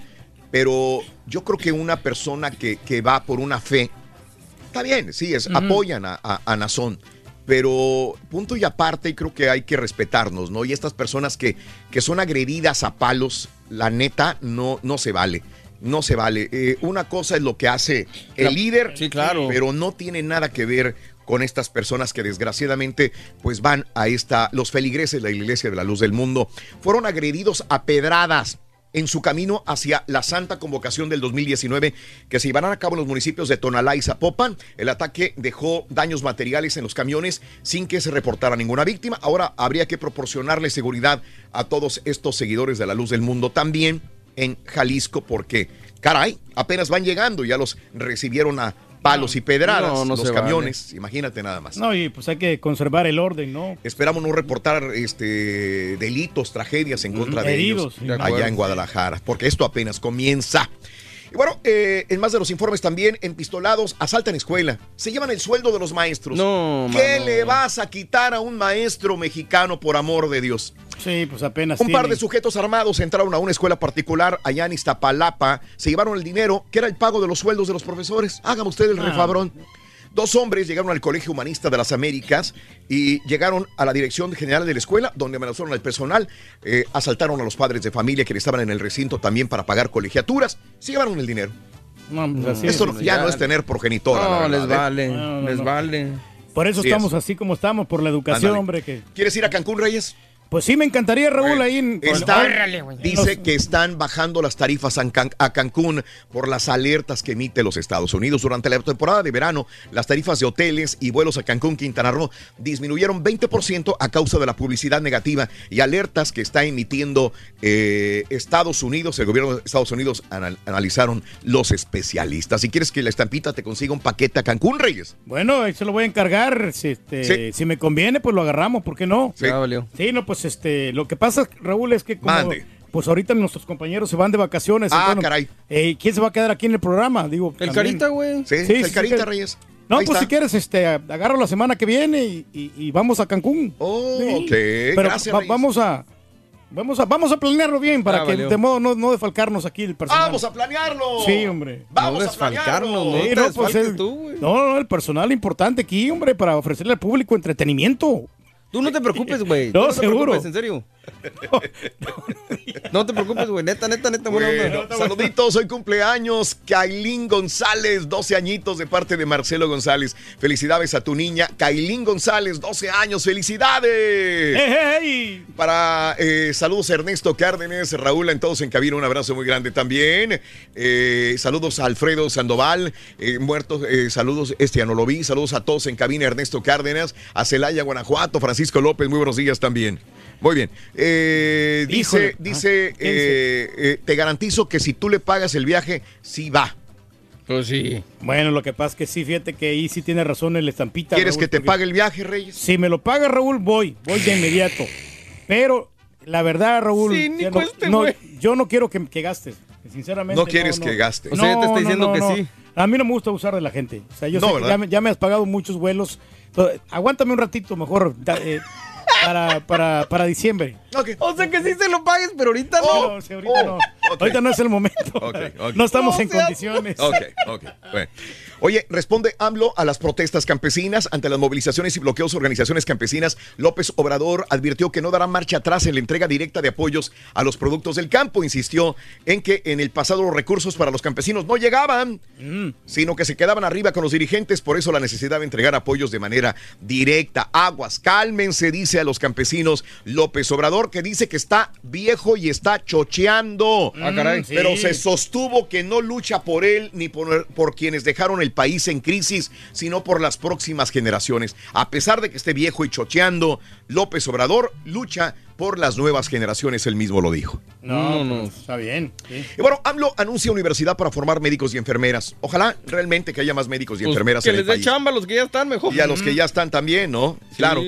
pero yo creo que una persona que, que va por una fe, está bien, sí, es, apoyan a, a, a Nazón, pero punto y aparte, y creo que hay que respetarnos, ¿no? Y estas personas que, que son agredidas a palos, la neta, no, no se vale. No se vale. Eh, una cosa es lo que hace el líder, Sí, claro. pero no tiene nada que ver con estas personas que desgraciadamente pues van a esta los feligreses de la Iglesia de la Luz del Mundo fueron agredidos a pedradas en su camino hacia la Santa Convocación del 2019 que se llevarán a cabo en los municipios de Tonalá y Zapopan. El ataque dejó daños materiales en los camiones sin que se reportara ninguna víctima. Ahora habría que proporcionarle seguridad a todos estos seguidores de la Luz del Mundo también en Jalisco porque, caray, apenas van llegando, ya los recibieron a palos y pedradas No, no los camiones, imagínate nada más. No, y pues hay que conservar el orden, ¿no? Esperamos no reportar este delitos, tragedias en contra de Heridos, ellos sí. De acuerdo. allá en Guadalajara, porque esto apenas comienza. Y bueno, eh, en más de los informes también, empistolados, asaltan escuela, se llevan el sueldo de los maestros. No, ¿Qué mano. le vas a quitar a un maestro mexicano por amor de Dios? Sí, pues apenas. Un par de sujetos armados entraron a una escuela particular allá en Iztapalapa, se llevaron el dinero, que era el pago de los sueldos de los profesores. Hágame usted el Ah. refabrón. Dos hombres llegaron al Colegio Humanista de las Américas y llegaron a la dirección general de la escuela, donde amenazaron al personal, eh, asaltaron a los padres de familia que estaban en el recinto también para pagar colegiaturas, se llevaron el dinero. No, pues así Esto es. ya, no es tener progenitora. No, les ¿eh? vale, No, no, les no. vale. Por eso estamos es. así como estamos, por la educación, hombre. que ¿Quieres ir a Cancún, Reyes? Pues sí, me encantaría, Raúl, ahí en... Están- Órale, güey. dice que están bajando las tarifas a, Can- a Cancún por las alertas que emite los Estados Unidos. Durante la temporada de verano, las tarifas de hoteles y vuelos a Cancún, Quintana Roo, disminuyeron 20% a causa de la publicidad negativa y alertas que está emitiendo eh, Estados Unidos. El gobierno de Estados Unidos anal- analizaron los especialistas. Si quieres que la estampita te consiga un paquete a Cancún, Reyes. Bueno, ahí se lo voy a encargar. Si, este, Sí. si me conviene, pues lo agarramos, ¿por qué no? Sí, no, pues este, lo que pasa, Raúl, es que como, Mande. pues ahorita nuestros compañeros se van de vacaciones. Ah, entonces, caray. eh, ¿Quién se va a quedar aquí en el programa? Digo, El también. Carita, güey. Sí, el Carita, Reyes. No, Ahí pues está. si quieres, este, agarro la semana que viene y, y- y vamos a Cancún. Oh, Sí. ok. Pero Gracias, va- Reyes. vamos a, vamos a, vamos a planearlo bien para Ah, que valió. de modo no, no defalcarnos aquí el personal. Vamos a planearlo. Sí, hombre. Vamos No a desfalcarnos, planearlo. no Sí, no, pues, el- tú, no, no, el personal importante aquí, hombre, para ofrecerle al público entretenimiento. Tú no te preocupes, güey. No, te seguro. preocupes, en serio. No te preocupes, güey. Neta, neta, neta. saluditos, hoy cumpleaños, Kailín González, 12 añitos de parte de Marcelo González. Felicidades a tu niña, Kailín González, 12 años, felicidades. Para eh, saludos Ernesto Cárdenas, Raúl, en todos en cabina, un abrazo muy grande también. Eh, saludos a Alfredo Sandoval, eh, muertos, eh, saludos, este ya no lo vi, saludos a todos en cabina, Ernesto Cárdenas, a Celaya, Guanajuato, Francisco López, muy buenos días también. Muy bien. Eh, dice, Híjole. dice, Ah, eh, eh, te garantizo que si tú le pagas el viaje, sí va. Pues sí. Bueno, lo que pasa es que sí, fíjate que ahí sí tiene razón el estampita. ¿Quieres Raúl, que te porque pague el viaje, Reyes? Si me lo paga Raúl, voy, voy de inmediato. Pero la verdad, Raúl, Sí, ni ya no- cueste, no, güey. yo no quiero que, que gastes. Sinceramente. No quieres que gaste. O sea, ya te está diciendo que sí. A mí no me gusta usar de la gente. O sea, yo No, sé que ¿verdad? ya me, ya me has pagado muchos vuelos. Entonces, Aguántame un ratito mejor da- eh, para, para, para diciembre. O sea que sí se lo pagues, pero ahorita no. No, sí, ahorita no. Ahorita no es el momento. Ok, ok. No estamos No en condiciones. Ok, ok. bueno. Oye, responde AMLO a las protestas campesinas ante las movilizaciones y bloqueos de organizaciones campesinas. López Obrador advirtió que no dará marcha atrás en la entrega directa de apoyos a los productos del campo. Insistió en que en el pasado los recursos para los campesinos no llegaban, sino que se quedaban arriba con los dirigentes. Por eso la necesidad de entregar apoyos de manera directa. Aguas, cálmense, dice a los campesinos López Obrador, que dice que está viejo y está chocheando. Ah, caray. sí. Pero se sostuvo que no lucha por él ni por, por quienes dejaron el país en crisis, sino por las próximas generaciones. A pesar de que esté viejo y chocheando, López Obrador lucha por las nuevas generaciones, él mismo lo dijo. No, No, no. pues, está bien. sí. Y bueno, AMLO anuncia universidad para formar médicos y enfermeras. Ojalá realmente que haya más médicos y Pues enfermeras que en el les dé país. chamba a los que ya están mejor. Y a los que ya están también, ¿no? Claro.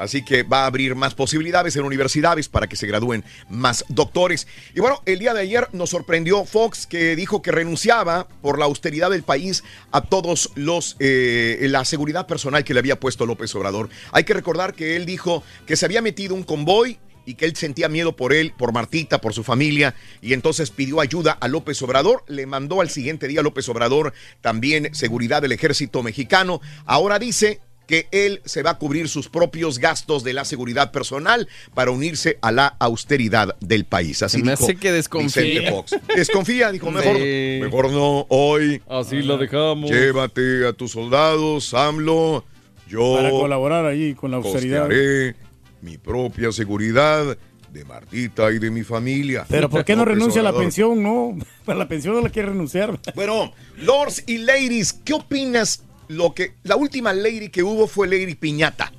Así que va a abrir más posibilidades en universidades para que se gradúen más doctores. Y bueno, el día de ayer nos sorprendió Fox que dijo que renunciaba por la austeridad del país a todos los eh, la seguridad personal que le había puesto López Obrador. Hay que recordar que él dijo que se había metido un convoy y que él sentía miedo por él, por Martita, por su familia, y entonces pidió ayuda a López Obrador, le mandó al siguiente día a López Obrador también seguridad del ejército mexicano. Ahora dice que él se va a cubrir sus propios gastos de la seguridad personal para unirse a la austeridad del país. Así me dijo hace que desconfía. Vicente Fox. Desconfía, dijo, mejor, Sí. mejor no, hoy Así la dejamos. llévate a tus soldados, AMLO, yo Para colaborar ahí con la austeridad. costearé mi propia seguridad de Martita y de mi familia. Pero ¿por qué no renuncia a la pensión? No, a la pensión no la quiere renunciar. Bueno, lords y ladies, ¿qué opinas? Lo que la última lady que hubo fue Lady Piñata.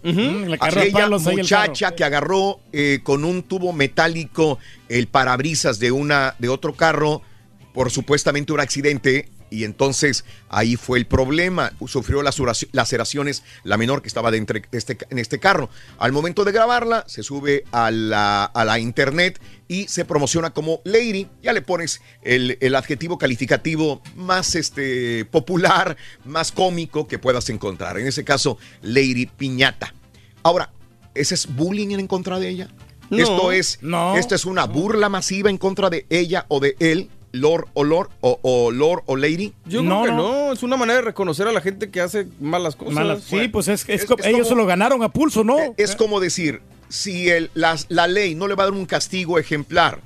A Aquella muchacha que agarró eh, con un tubo metálico el parabrisas de una de otro carro por supuestamente un accidente y entonces ahí fue el problema. Sufrió las laceraciones la menor que estaba de este, en este carro. Al momento de grabarla, se sube a la, a la internet y se promociona como Lady. Ya le pones el, el adjetivo calificativo más este, popular, más cómico que puedas encontrar. En ese caso, Lady Piñata. Ahora, ¿ese es bullying en contra de ella? No, esto es, no, esto es una burla masiva en contra de ella o de él, Lord o Lord, o, o Lord o Lady. Yo No, creo que no. no. es una manera de reconocer a la gente que hace malas cosas. Malas- sí, pues es, es Es- co- es ellos como- se lo ganaron a pulso, ¿no? Es como decir, si el, la, la ley no le va a dar un castigo ejemplar,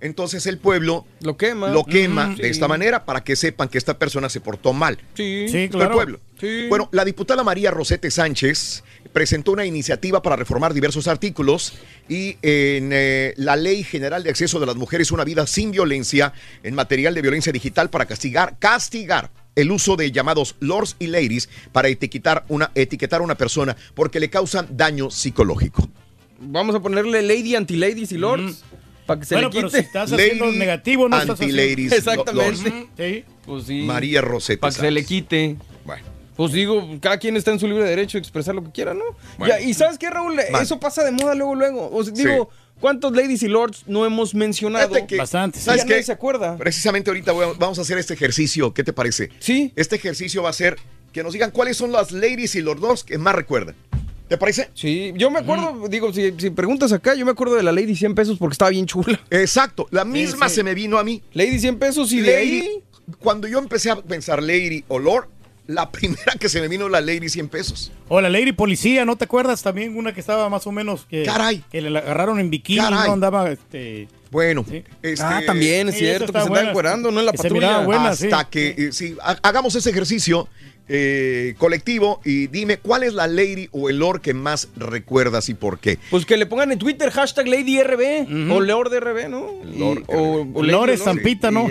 entonces el pueblo Lo quema. lo quema Mm, de sí. esta manera para que sepan que esta persona se portó mal. Sí. Claro. el pueblo. Sí. Bueno, la diputada María Rosete Sánchez presentó una iniciativa para reformar diversos artículos y en eh, la Ley General de Acceso de las Mujeres a una vida sin violencia en material de violencia digital para castigar, castigar el uso de llamados lords y ladies para etiquetar una, etiquetar a una persona porque le causan daño psicológico. Vamos a ponerle lady, anti-ladies y lords. Para que se bueno, le pero quite. si estás haciendo Lady, negativo, no estás haciendo... anti-ladies, Exactamente. lords. Sí. Pues sí. María Rosete Para que se le quite. Bueno. Pues digo, cada quien está en su libre derecho de expresar lo que quiera, ¿no? Bueno. Ya, y ¿sabes qué, Raúl? Man. Eso pasa de moda luego, luego. O sea, digo, ¿cuántos ladies y lords no hemos mencionado? Que- Bastante. ¿Sabes qué? se acuerda. Precisamente ahorita voy a- vamos a hacer este ejercicio. ¿Qué te parece? Sí. Este ejercicio va a ser que nos digan cuáles son las ladies y los dos que más recuerdan. ¿Te parece? Sí, yo me acuerdo, digo, si, si preguntas acá, yo me acuerdo de la Lady 100 pesos porque estaba bien chula. Exacto. La misma sí. se me vino a mí. Lady 100 pesos y de Lady, ahí... cuando yo empecé a pensar lady o lord, la primera que se me vino la Lady 100 pesos. O la Lady Policía, ¿no te acuerdas? También una que estaba más o menos que, Caray. que le agarraron en bikini, Caray. no andaba este Bueno, este- Ah, también es Sí, cierto, que se buena. está encuerando, ¿no? En la patrulla. buena, hasta sí. que eh, sí, ha- hagamos ese ejercicio eh, colectivo y dime cuál es la lady o el lord que más recuerdas y por qué. Pues que le pongan en Twitter hashtag LadyRB o LordRB, ¿no? Y- Lord, o, o Lord. Zampita, ¿no?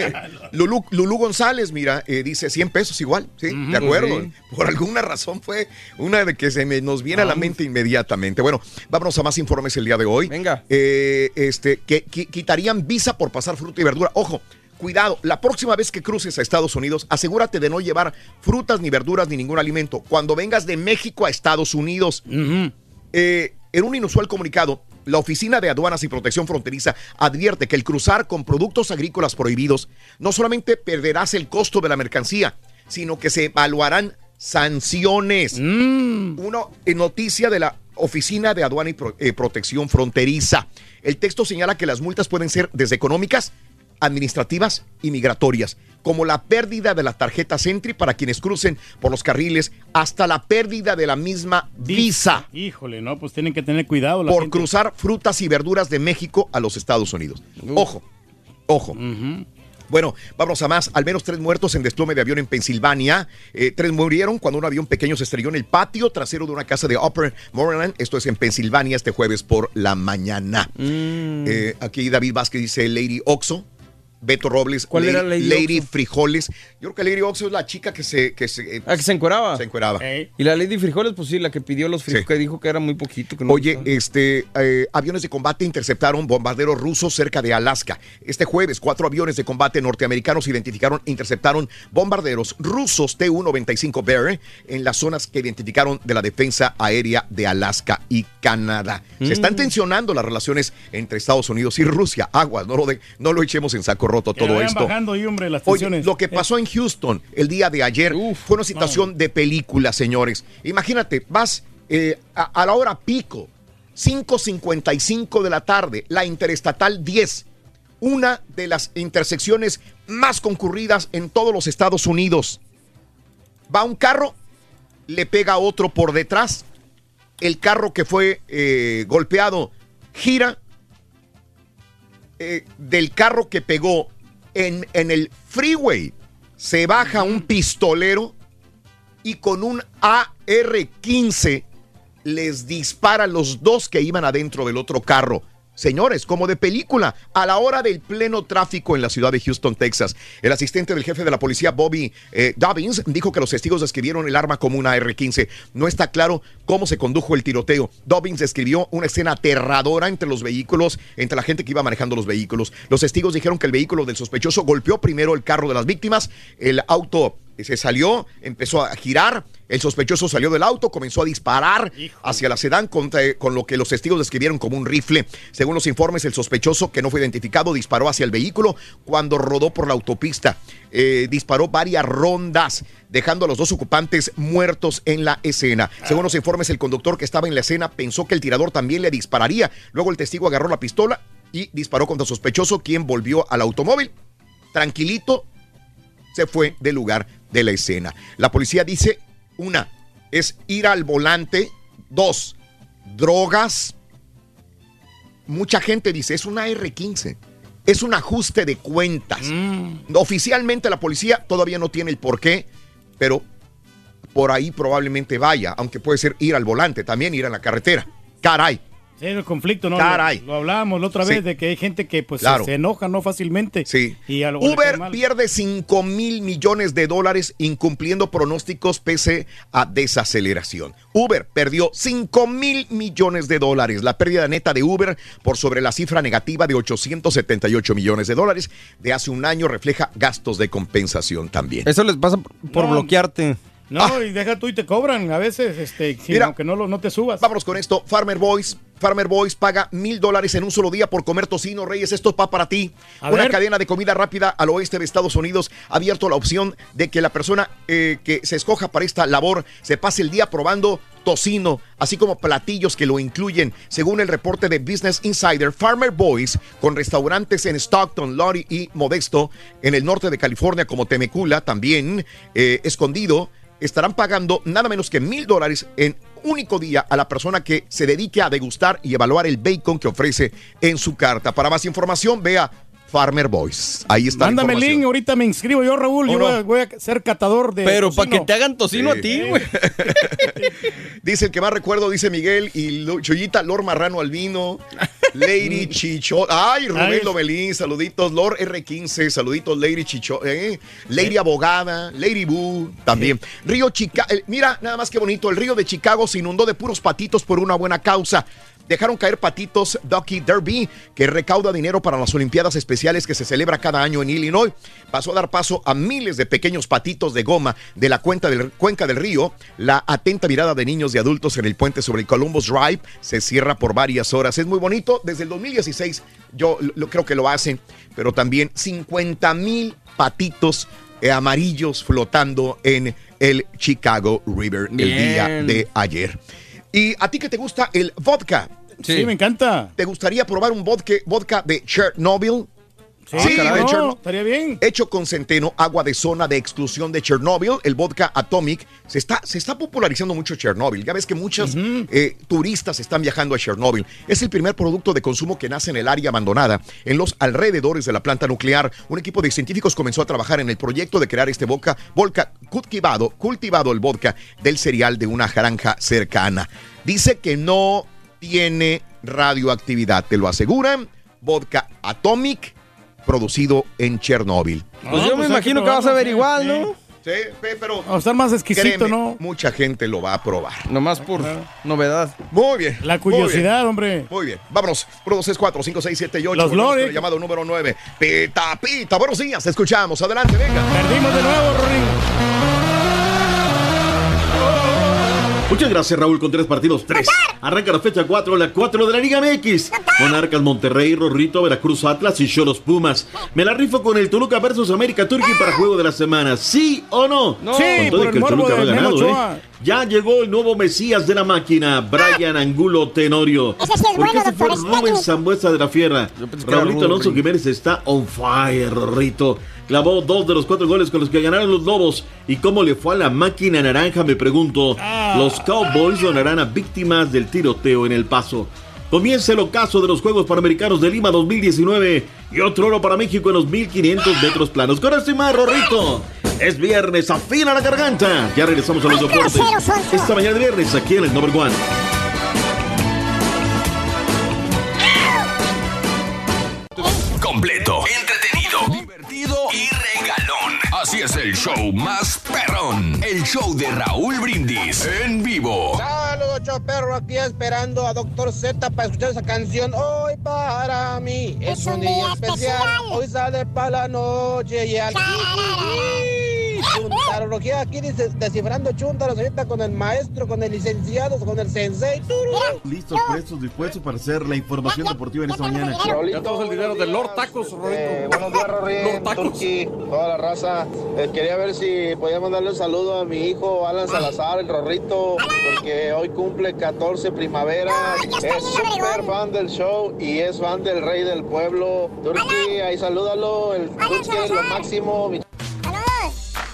Lulú, Lulú González, mira, eh, dice 100 pesos igual, sí, de acuerdo. sí. Por alguna razón fue una de que se me, nos viene a la mente inmediatamente. Bueno, vámonos a más informes el día de hoy. Venga. Eh, este, que qui- quitarían visa por pasar fruta y verdura. Ojo, cuidado, la próxima vez que cruces a Estados Unidos, asegúrate de no llevar frutas ni verduras ni ningún alimento. Cuando vengas de México a Estados Unidos, eh, en un inusual comunicado, la Oficina de Aduanas y Protección Fronteriza advierte que el cruzar con productos agrícolas prohibidos no solamente perderás el costo de la mercancía, sino que se evaluarán sanciones. Una eh, noticia de la Oficina de Aduana y eh, Protección Fronteriza. El texto señala que las multas pueden ser desde económicas, administrativas y migratorias, como la pérdida de la tarjeta Sentry para quienes crucen por los carriles, hasta la pérdida de la misma visa Híjole, no, pues tienen que tener cuidado. La por gente. cruzar frutas y verduras de México a los Estados Unidos. Ojo, ojo. Bueno, vamos a más. Al menos tres muertos en desplome de avión en Pensilvania. Eh, tres murieron cuando un avión pequeño se estrelló en el patio trasero de una casa de Upper Moreland. Esto es en Pensilvania este jueves por la mañana. Eh, aquí David Vázquez dice Lady Oxo. Beto Robles, ¿Cuál era Lady Oxo? Frijoles. Yo creo que Lady Oxo es la chica que se... Que se Ah, que se encueraba. Se encueraba. Y la Lady Frijoles, pues sí, la que pidió los frijoles, Sí. que dijo que era muy poquito. Que no Oye, gustaba. este, eh, aviones de combate interceptaron bombarderos rusos cerca de Alaska. Este jueves, cuatro aviones de combate norteamericanos identificaron, interceptaron bombarderos rusos Tu-95 Bear en las zonas que identificaron de la defensa aérea de Alaska y Canadá. Se están Mm. tensionando las relaciones entre Estados Unidos y Rusia. Aguas, no lo, de- no lo echemos en saco roto Que todo esto. bajando ahí, hombre, las Oye, tensiones. lo que pasó en Houston el día de ayer fue una situación de película, señores. Imagínate, vas eh, a, a la hora pico, 5.55 de la tarde, la Interestatal 10, una de las intersecciones más concurridas en todos los Estados Unidos. Va un carro, le pega a otro por detrás, el carro que fue eh, golpeado gira, eh, del carro que pegó en, en el freeway se baja un pistolero y con un AR-15 les dispara a los dos que iban adentro del otro carro. Señores, como de película, a la hora del pleno tráfico en la ciudad de Houston, Texas, el asistente del jefe de la policía, Bobby eh, Dobbins, dijo que los testigos describieron el arma como una AR-15. No está claro cómo se condujo el tiroteo. Dobbins describió una escena aterradora entre los vehículos, entre la gente que iba manejando los vehículos. Los testigos dijeron que el vehículo del sospechoso golpeó primero el carro de las víctimas, el auto se salió, empezó a girar, el sospechoso salió del auto, comenzó a disparar hacia la sedán contra- con lo que los testigos describieron como un rifle. Según los informes, el sospechoso, que no fue identificado, disparó hacia el vehículo cuando rodó por la autopista. Eh, disparó varias rondas, dejando a los dos ocupantes muertos en la escena. Según los informes, el conductor que estaba en la escena pensó que el tirador también le dispararía. Luego el testigo agarró la pistola y disparó contra el sospechoso, quien volvió al automóvil. Tranquilito, se fue del lugar de la escena. La policía dice, una, es ir al volante, dos, drogas. Mucha gente dice, es una R15, es un ajuste de cuentas. Oficialmente la policía todavía no tiene el por qué, pero por ahí probablemente vaya, aunque puede ser ir al volante, también ir a la carretera. Caray. Sí, el conflicto, ¿no? Caray. Lo, lo hablábamos la otra Sí. vez de que hay gente que pues Claro. se, se enoja no fácilmente. Sí. Y a lo- le cae Uber pierde 5 mil millones de dólares incumpliendo pronósticos pese a desaceleración. Uber perdió 5 mil millones de dólares. La pérdida neta de Uber por sobre la cifra negativa de 878 millones de dólares de hace un año refleja gastos de compensación también. Eso les pasa por No. bloquearte. No, y deja tú y te cobran a veces, este, Mira. aunque no, lo, no te subas. Vámonos con esto. Farmer Boys Farmer Boys paga mil dólares en un solo día por comer tocino, Reyes. Esto va para ti. A Una ver. cadena de comida rápida al oeste de Estados Unidos ha abierto la opción de que la persona eh, que se escoja para esta labor se pase el día probando tocino, así como platillos que lo incluyen. Según el reporte de Business Insider, Farmer Boys, con restaurantes en Stockton, Lori y Modesto, en el norte de California, como Temecula, también eh, escondido, estarán pagando nada menos que mil dólares en único día a la persona que se dedique a degustar y evaluar el bacon que ofrece en su carta. Para más información, vea Farmer Boys. Ahí está. Mándame el link, ahorita me inscribo yo, Raúl. ¿O Yo no? voy, a, voy a ser catador de. Pero para que te hagan tocino Sí. a ti, güey. Dice el que más recuerdo, dice Miguel, y Chuyita, Lord Marrano Albino, Lady Chicho. Ay, Rubén. Lomelín, saluditos. Lord R15, saluditos. Lady Chicho, eh, Lady Abogada, Lady Boo, también. Río Chicago, mira, nada más que bonito, el río de Chicago se inundó de puros patitos por una buena causa. Dejaron caer patitos Ducky Derby, que recauda dinero para las Olimpiadas Especiales que se celebra cada año en Illinois. Pasó a dar paso a miles de pequeños patitos de goma de la cuenca del, cuenca del río. La atenta mirada de niños y adultos en el puente sobre el Columbus Drive se cierra por varias horas. Es muy bonito. Desde el 2016 yo lo, creo que lo hacen, pero también 50 mil patitos eh, amarillos flotando en el Chicago River el día de ayer. ¿Y a ti que te gusta el vodka? Sí, me encanta. ¿Te gustaría probar un vodka, vodka de Chernobyl? Sí, caray. de no, Cherno- estaría bien. Hecho con centeno, agua de zona de exclusión de Chernobyl, el vodka Atomic, se está, se está popularizando mucho Chernobyl. Ya ves que muchos eh, turistas están viajando a Chernobyl. Es el primer producto de consumo que nace en el área abandonada, en los alrededores de la planta nuclear. Un equipo de científicos comenzó a trabajar en el proyecto de crear este vodka, vodka cultivado, cultivado el vodka del cereal de una granja cercana. Dice que no tiene radioactividad, te lo aseguran. Vodka Atomic, producido en Chernóbil. Pues yo me imagino que vas a ver igual, ¿no? Sí, pe- pero. A estar más exquisito, créeme, ¿no? Mucha gente lo va a probar. Nomás por novedad. Muy bien. La muy bien. curiosidad, hombre. Muy bien. Vámonos. 1, 2, 3, 4, 5, 6, 7 y 8. Los Lore. El llamado número 9. Pita, pita. Buenos días. Te escuchamos. Adelante, venga. Perdimos de nuevo, Rorín. Muchas gracias, Raúl, con tres partidos. Tres. Arranca la fecha 4, la 4 de la Liga MX. Monarcas Monterrey, Rorrito, Veracruz Atlas y Cholos Pumas. Me la rifo con el Toluca versus América Turquía para juego de la semana. ¿Sí o no? No. Sí, Con todo por y el que el morbo Toluca va de Memo ganado, Ochoa. ¿eh? Ya llegó el nuevo Mesías de la máquina, Brian Angulo Tenorio. Ese sí es ¿Por qué bueno, se fue Rubén. Zambuesa de la Fierra? Rubén. Alonso Jiménez está on fire, Rorrito. Clavó dos de los cuatro goles con los que ganaron los Lobos. ¿Y cómo le fue a la máquina naranja? Me pregunto. Los Cowboys donarán a víctimas del tiroteo en El Paso. Comienza el ocaso de los Juegos Panamericanos de Lima 2019 y otro oro para México en los 1500 metros planos. Con esto y más, Rorrito. Es viernes, afina la garganta. Ya regresamos a los deportes. Esta mañana de viernes aquí en el Number One. Así es el show más perrón. El show de Raúl Brindis en vivo. Saludos, show perro, aquí esperando a Doctor Z para escuchar esa canción. Hoy para mí es, un día especial. Hoy sale para la noche y al Chuntarología aquí dice, descifrando chuntaros ahorita con el maestro, con el licenciado, con el sensei. Listos, prestos, dispuestos para hacer la información deportiva en esta mañana. Ya tenemos el dinero de Lord Tacos, Eh, Rorrito. buenos días, Rorín, Lord Tacos. Turki, toda la raza. Eh, quería ver si podía mandarle un saludo a mi hijo Alan Salazar, el Rorrito, porque hoy cumple 14 primavera. Es súper fan del show y es fan del rey del pueblo. Turki, ahí salúdalo. El Turki es lo máximo. mi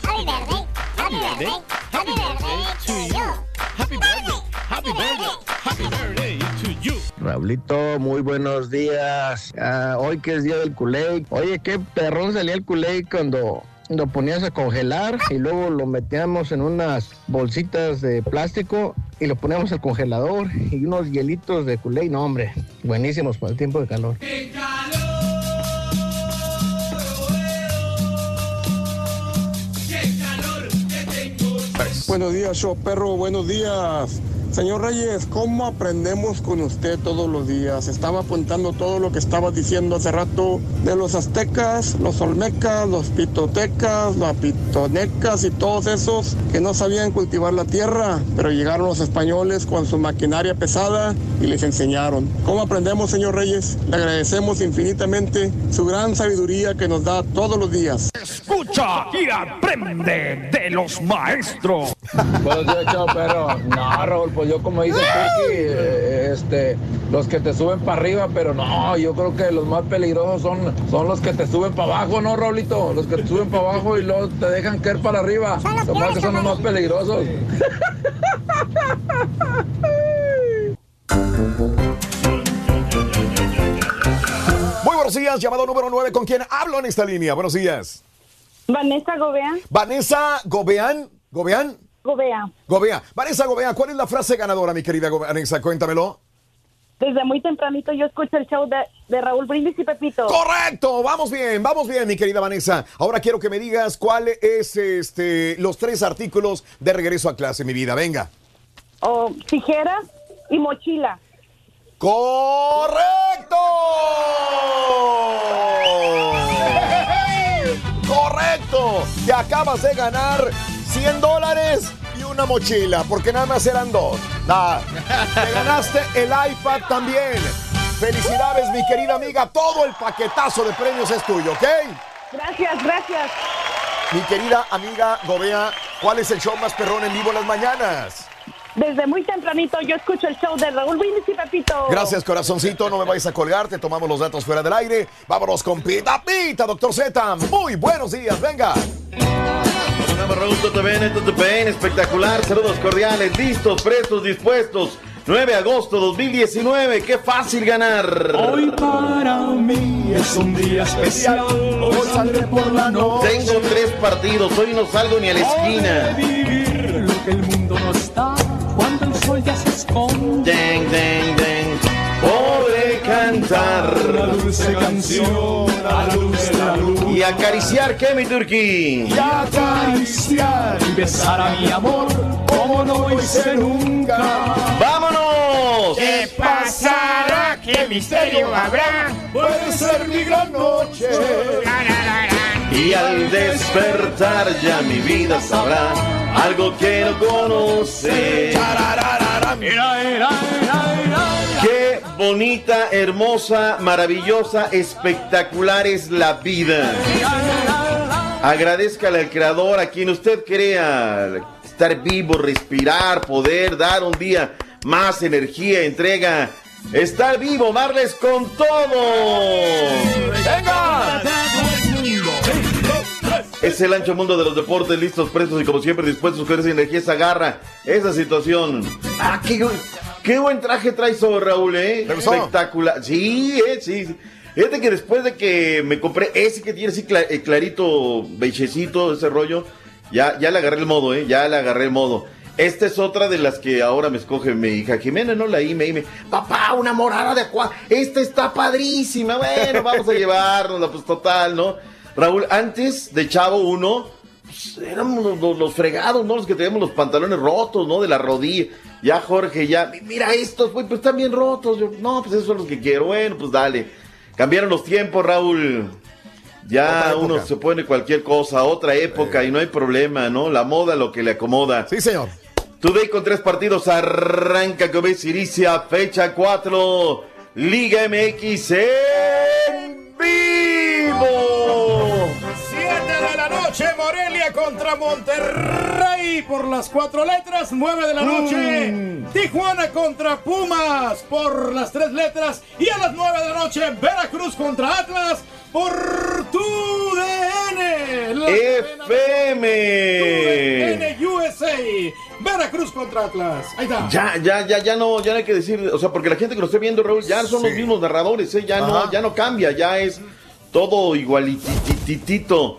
Happy birthday. Happy birthday. Happy birthday to you. Happy birthday. Happy birthday. Happy birthday to you. Raulito, muy buenos días. Ah, hoy que es día del culé. Oye, qué perrón salía el culé cuando lo ponías a congelar y luego lo metíamos en unas bolsitas de plástico y lo poníamos al congelador y unos hielitos de culé. No, hombre, buenísimos para el tiempo de calor. Buenos días, show perro, buenos días. Señor Reyes, ¿cómo aprendemos con usted todos los días? Estaba apuntando todo lo que estaba diciendo hace rato de los aztecas, los olmecas, los pitotecas, los pitonecas y todos esos que no sabían cultivar la tierra, pero llegaron los españoles con su maquinaria pesada y les enseñaron. ¿Cómo aprendemos, señor Reyes? Le agradecemos infinitamente su gran sabiduría que nos da todos los días. Escucha y aprende de los maestros. Buenos días, chao, perro. No, Raúl, pues yo como dice Turki, eh, este, los que te suben para arriba, pero no, yo creo que los más peligrosos son, son los que te suben para abajo, ¿no, Raulito? Los que te suben para abajo y luego te dejan caer para arriba. Los más que son los más peligrosos. Muy buenos días, llamado número 9. ¿Con quién hablo en esta línea? Buenos días. Vanessa Gobea. Vanessa Gobeán. ¿Gobeán? Gobea. Gobea. Vanessa Gobea, ¿cuál es la frase ganadora, mi querida Vanessa? Cuéntamelo. Desde muy tempranito yo escucho el show de, de Raúl Brindis y Pepito. Correcto, vamos bien, vamos bien, mi querida Vanessa. Ahora quiero que me digas cuál es este los tres artículos de regreso a clase, mi vida. Venga. O tijeras y mochila. ¡Correcto! ¡Correcto! Te acabas de ganar 100 dólares y una mochila, porque nada más eran dos. Ah, te ganaste el iPad también. Felicidades, mi querida amiga. Todo el paquetazo de premios es tuyo, ¿ok? Gracias, gracias. Mi querida amiga Gobea, ¿cuál es el show más perrón en vivo en las mañanas? Desde muy tempranito yo escucho el show de Raúl Brindis y Pepito. Gracias, corazoncito. No me vais a colgar. Te tomamos los datos fuera del aire. Vámonos con Pita Pita, doctor Z. Muy buenos días. Venga. Raúl espectacular. Saludos cordiales, listos, prestos, dispuestos. 9 de agosto 2019, qué fácil ganar. Hoy para mí es un día especial. Hoy saldré por la noche. Tengo tres partidos, hoy no salgo ni a la esquina. Vivir lo que el mundo no está el sol ya se esconde. Den, den, den. Podré cantar Una dulce canción a la luz de la luz. y acariciar que mi turquí. Y acariciar y besar a mi amor como no hice nunca. ¡Vámonos! ¿Qué pasará? ¿Qué misterio habrá? Puede ser mi gran noche. Y al despertar ya mi vida sabrá algo que no conoce. Qué bonita, hermosa, maravillosa, espectacular es la vida. Agradezcale al creador a quien usted crea estar vivo, respirar, poder dar un día más energía, entrega. Estar vivo, darles con todo. ¡Venga! Es el ancho mundo de los deportes, listos, prestos y como siempre dispuestos con esa energía, esa garra, esa situación. Ah, qué, bu- qué buen traje traes hoy, Raúl, ¿eh? Espectacular. Sí, eh, sí. sí. Fíjate que después de que me compré ese que tiene así eh, clarito, bechecito, ese rollo, ya, ya le agarré el modo, ¿eh? Ya le agarré el modo. Esta es otra de las que ahora me escoge mi hija Jimena, ¿no? La IME, IME. Papá, una morada de agua. Esta está padrísima. Bueno, vamos a llevárnosla, pues total, ¿no? Raúl, antes de Chavo 1, pues, éramos los, los- los fregados, ¿no? Los que teníamos los pantalones rotos, ¿no? De la rodilla. Ya Jorge, ya, "Mi- mira estos, güey, pues están bien rotos. Yo, no, pues esos son los que quiero. Bueno, pues dale. Cambiaron los tiempos, Raúl. Ya uno se pone cualquier cosa, otra época y no hay problema, ¿no? La moda lo que le acomoda. Sí, señor. Today con tres partidos arranca con Iricia, fecha 4, Liga MX en vivo. 7 de la noche, Morelia contra Monterrey por las cuatro letras. 9 de la noche, Mm. Tijuana contra Pumas por las tres letras. Y a las 9 de la noche, Veracruz contra Atlas por tu DN. La FM. DN USA. Veracruz contra Atlas. Ahí está. Ya, ya, ya, ya no, ya no hay que decir, o sea, porque la gente que lo esté viendo, Raúl, ya son los mismos narradores, ¿eh? ya no, ya no cambia, ya es todo igualititito.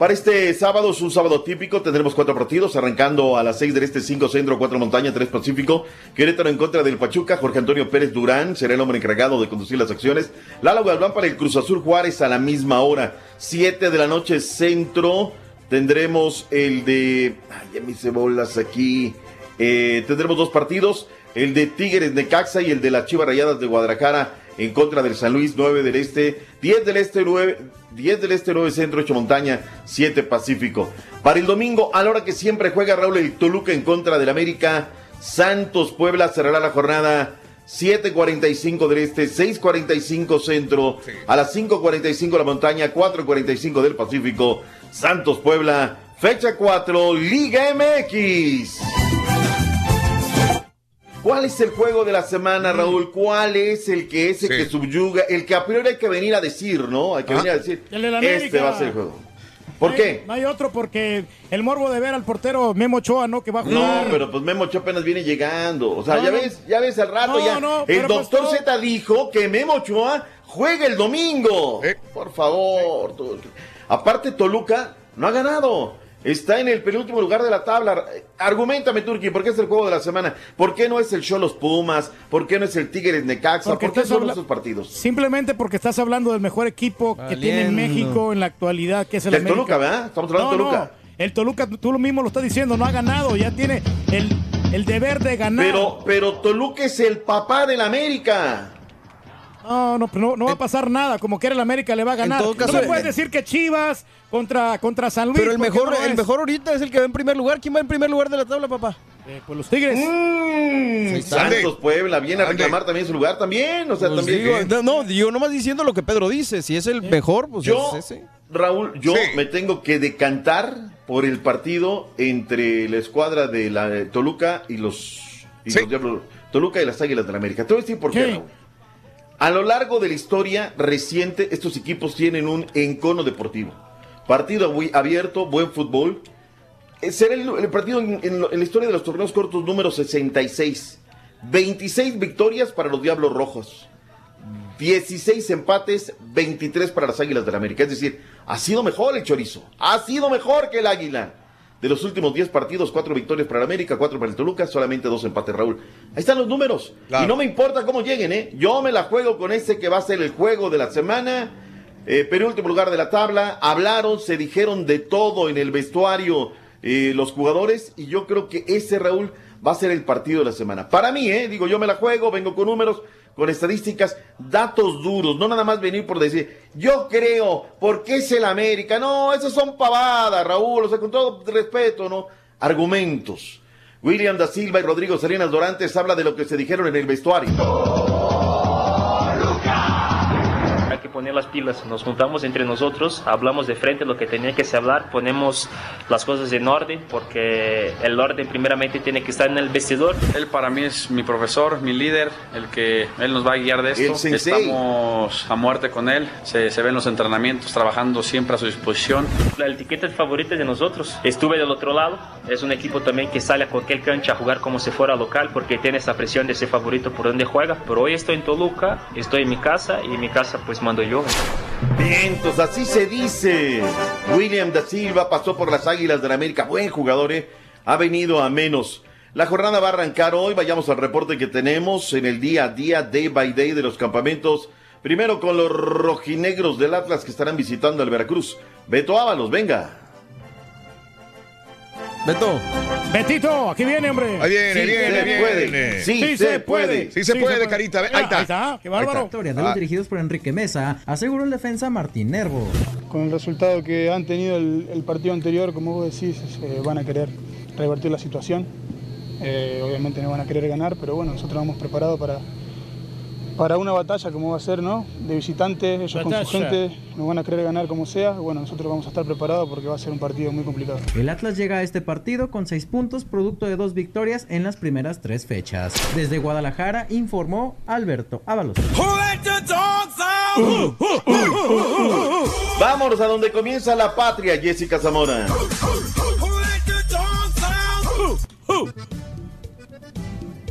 Para este sábado es un sábado típico, tendremos cuatro partidos, arrancando a las seis del este, cinco centro, cuatro montaña, tres pacífico. Querétaro en contra del Pachuca, Jorge Antonio Pérez Durán será el hombre encargado de conducir las acciones. Lalo Galván para el Cruz Azul Juárez a la misma hora, siete de la noche centro. Tendremos el de, ay, ya me hice bolas aquí, Eh, tendremos dos partidos, el de Tigres de Caxa y el de las Chivas Rayadas de Guadalajara en contra del San Luis 9 del Este, 10 del Este 9, 10 del Este 9 Centro 8 Montaña, 7 Pacífico. Para el domingo, a la hora que siempre juega Raúl el Toluca en contra del América, Santos Puebla cerrará la jornada 7.45 del Este, 6.45 Centro, a las 5.45 la Montaña, 4.45 del Pacífico, Santos Puebla, fecha 4, Liga MX. ¿Cuál es el juego de la semana, Raúl? ¿Cuál es el que es el Sí. que subyuga? El que a priori hay que venir a decir, ¿no? Hay que Ah. venir a decir. El de la Este va a ser el juego. ¿Por No qué? hay- No hay otro porque el morbo de ver al portero Memo Ochoa, ¿no? Que va a No, jugar. pero pues Memo Ochoa apenas viene llegando. O sea, No, ya no. ves, ya ves al rato No, ya. no, el pues doctor no. Z dijo que Memo Ochoa juega el domingo. Eh. Por favor. Aparte, Toluca no ha ganado. Está en el penúltimo lugar de la tabla. Argumentame, Turki, ¿por qué es el juego de la semana? ¿Por qué no es el Cholos Pumas? ¿Por qué no es el Tigres Necaxa? Porque ¿Por qué son habla- esos partidos? Simplemente porque estás hablando del mejor equipo que tiene. México en la actualidad, que es el América. Toluca, ¿verdad? Estamos hablando de No, Toluca. no, el Toluca, tú lo mismo lo estás diciendo, no ha ganado, ya tiene el, el deber de ganar. Pero, pero Toluca es el papá del América. No, no, no, no va a pasar nada. Como quiera el América le va a ganar. todo caso, no me puedes eh, decir que Chivas contra, contra San Luis. Pero el mejor, no el es. mejor ahorita es el que va en primer lugar. ¿Quién va en primer lugar de la tabla, papá? Eh, pues los Tigres. Mm, Santos Puebla viene a reclamar también su lugar también. O sea, Pues también. digo, no, no, yo nomás diciendo lo que Pedro dice. Si es el mejor, pues Yo, es ese. Raúl, yo me tengo que decantar por el partido entre la escuadra de la Toluca y los, y los Diablos- Toluca y las Águilas de la América. Te voy a decir por qué, Sí. Raúl. A lo largo de la historia reciente, estos equipos tienen un encono deportivo. Partido abierto, buen fútbol. Eh, Será el, partido en, en en la historia de los torneos cortos número 66. 26 victorias para los Diablos Rojos. 16 empates, 23 para las Águilas del América. Es decir, ha sido mejor el chorizo. Ha sido mejor que el Águila. De los últimos 10 partidos, 4 victorias para el América, 4 para el Toluca, solamente 2 empates, Raúl. Ahí están los números. Y no me importa cómo lleguen, ¿eh? Yo me la juego con ese que va a ser el juego de la semana. Eh, penúltimo lugar de la tabla. Hablaron, se dijeron de todo en el vestuario eh, los jugadores. Y yo creo que ese, Raúl, va a ser el partido de la semana. Para mí, ¿eh? Digo, yo me la juego, vengo con números, con estadísticas, datos duros. No nada más venir por decir, yo creo, porque es el América. No, esas son pavadas, Raúl. O sea, con todo respeto, ¿no? Argumentos. William da Silva y Rodrigo Salinas Dorantes habla de lo que se dijeron en el vestuario. Poner las pilas, nos juntamos entre nosotros, hablamos de frente lo que tenía que se hablar, ponemos las cosas en orden, porque el orden primeramente tiene que estar en el vestidor. Él para mí es mi profesor, mi líder, el que él nos va a guiar de esto. Estamos a muerte con él, se, se ven los entrenamientos, trabajando siempre a su disposición. La etiqueta favorita de nosotros. Estuve del otro lado, es un equipo también que sale a cualquier cancha a jugar como si fuera local, porque tiene esa presión de ser favorito por donde juega. Pero hoy estoy en Toluca, estoy en mi casa y en mi casa pues mando yo. Vientos, así se dice. William da Silva pasó por las Águilas de la América. Buen jugador, ¿eh? Ha venido a menos. La jornada va a arrancar hoy. Vayamos al reporte que tenemos en el día a día, day by day de los campamentos. Primero con los rojinegros del Atlas que estarán visitando al Veracruz. Beto Ábalos, venga. Beto. Betito, aquí viene, hombre. Ahí viene, Sí viene, se viene. puede. Sí se puede. Sí se puede, Carita. Ahí está. Ahí está, qué bárbaro. Victoria de los Ah. dirigidos por Enrique Mesa, aseguró el defensa Martín Nervo. Con el resultado que han tenido el, el partido anterior, como vos decís, eh, van a querer revertir la situación. Eh, obviamente no van a querer ganar, pero bueno, nosotros vamos preparados para, para una batalla como va a ser, ¿no? De visitantes, ellos con su gente nos van a querer ganar como sea. Bueno, nosotros vamos a estar preparados porque va a ser un partido muy complicado. El Atlas llega a este partido con seis puntos, producto de dos victorias en las primeras tres fechas. Desde Guadalajara informó Alberto Ábalos. Vámonos a donde comienza la patria, Jessica Zamora.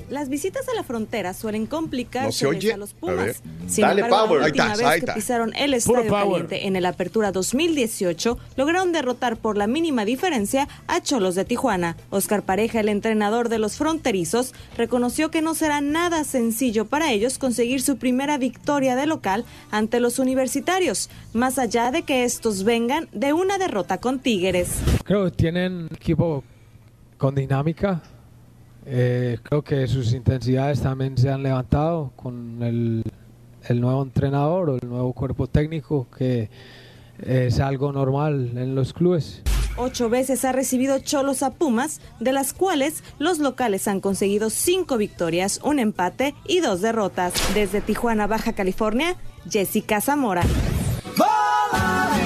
Las visitas a la frontera suelen complicar No se oye. a los A Pumas. ver. Sin Dale embargo, power. la Ahí última está, vez ahí que está. pisaron el Estadio power. Caliente en el Apertura 2018, lograron derrotar por la mínima diferencia a Cholos de Tijuana. Oscar Pareja, el entrenador de los fronterizos, reconoció que no será nada sencillo para ellos conseguir su primera victoria de local ante los universitarios, más allá de que estos vengan de una derrota con Tigres. Creo que tienen equipo con dinámica. Eh, creo que sus intensidades también se han levantado con el, el nuevo entrenador o el nuevo cuerpo técnico, que es algo normal en los clubes. Ocho veces ha recibido Cholos a Pumas, de las cuales los locales han conseguido cinco victorias, un empate y dos derrotas. Desde Tijuana, Baja California, Jessica Zamora.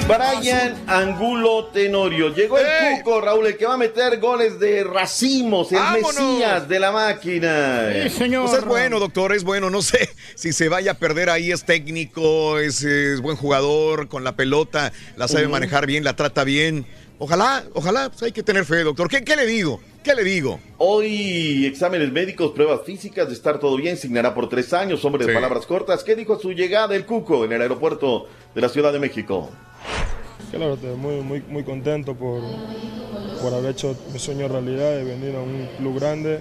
Brian Angulo Tenorio. Llegó el Cuco, Raúl, el que va a meter goles de racimos, el ¡Vámonos! Mesías de la máquina. Pues es bueno, doctor, es bueno. No sé si se vaya a perder ahí, es técnico, es, es buen jugador con la pelota, la sabe manejar bien, la trata bien. Ojalá, ojalá, pues hay que tener fe, doctor. ¿Qué, qué le digo? ¿Qué le digo? Hoy exámenes médicos, pruebas físicas, de estar todo bien, signará por tres años, hombre de Sí. palabras cortas. ¿Qué dijo a su llegada el Cuco en el aeropuerto de la Ciudad de México? Claro, estoy muy, muy, muy contento por, por haber hecho mi sueño realidad de venir a un club grande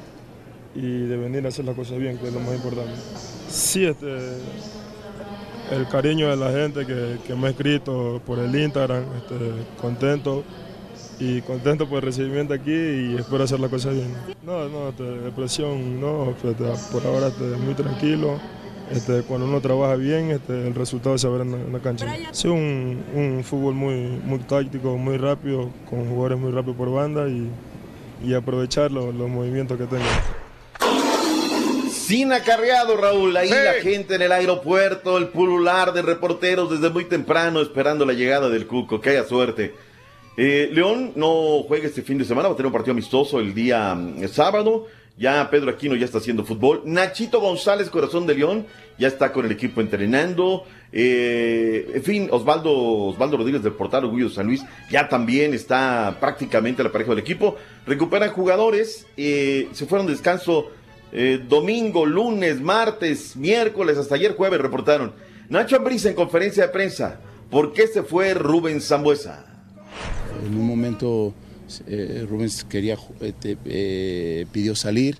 y de venir a hacer las cosas bien, que es lo más importante. Sí, este, el cariño de la gente que, que me ha escrito por el Instagram, este, contento y contento por el recibimiento aquí y espero hacer las cosas bien. No, no, este, depresión no, este, por ahora este, muy tranquilo. Este, cuando uno trabaja bien, este, el resultado se ve en la, en la cancha. Sí, un, un fútbol muy, muy táctico, muy rápido, con jugadores muy rápidos por banda y, y aprovechar los, los movimientos que tengo. Sin acarreado, Raúl. Ahí la gente en el aeropuerto, el pulular de reporteros desde muy temprano esperando la llegada del Cuco. Que haya suerte. Eh, León no juega este fin de semana, va a tener un partido amistoso el día mm, sábado. Ya Pedro Aquino ya está haciendo fútbol. Nachito González, corazón de León, ya está con el equipo entrenando. Eh, en fin, Osvaldo, Osvaldo Rodríguez del portal Orgullo de San Luis ya también está prácticamente a la pareja del equipo. Recuperan jugadores, eh, se fueron de descanso eh, domingo, lunes, martes, miércoles, hasta ayer jueves reportaron. Nacho Ambriz en conferencia de prensa. ¿Por qué se fue Rubén Zambuesa? En un momento eh, Rubens quería, eh, eh, pidió salir,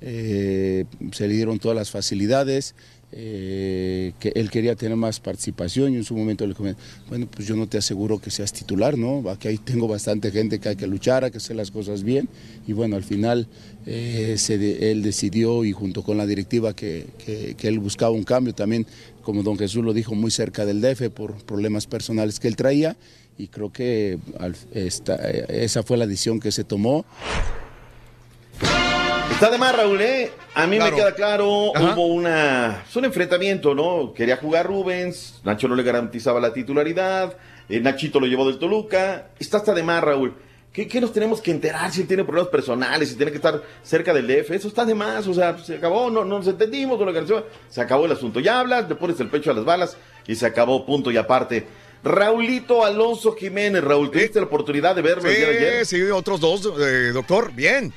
se le dieron todas las facilidades, que él quería tener más participación y en su momento le comenté, bueno, pues yo no te aseguro que seas titular, ¿no? Aquí hay- tengo bastante gente que hay que luchar, hay que hacer las cosas bien y bueno, al final se de- él decidió y junto con la directiva que, que- que él buscaba un cambio también, como don Jesús lo dijo, muy cerca del DF por problemas personales que él traía y creo que al- esta- eh, esa fue la decisión que se tomó. Está de más, Raúl, ¿eh? A mí Claro. me queda claro, Ajá. hubo una, un enfrentamiento, ¿no? Quería jugar Rubens, Nacho no le garantizaba la titularidad, eh, Nachito lo llevó del Toluca. Está hasta de más, Raúl. ¿Qué, qué nos tenemos que enterar si él tiene problemas personales, si tiene que estar cerca del DF? Eso está de más, o sea, se acabó, no, no nos entendimos, no lo organizó, se acabó el asunto. Ya hablas, le pones el pecho a las balas y se acabó, punto y aparte. Raulito Alonso Jiménez, Raúl, ¿tuviste la oportunidad de verlo el día de ayer? Sí, sí, otros dos, eh, doctor, bien.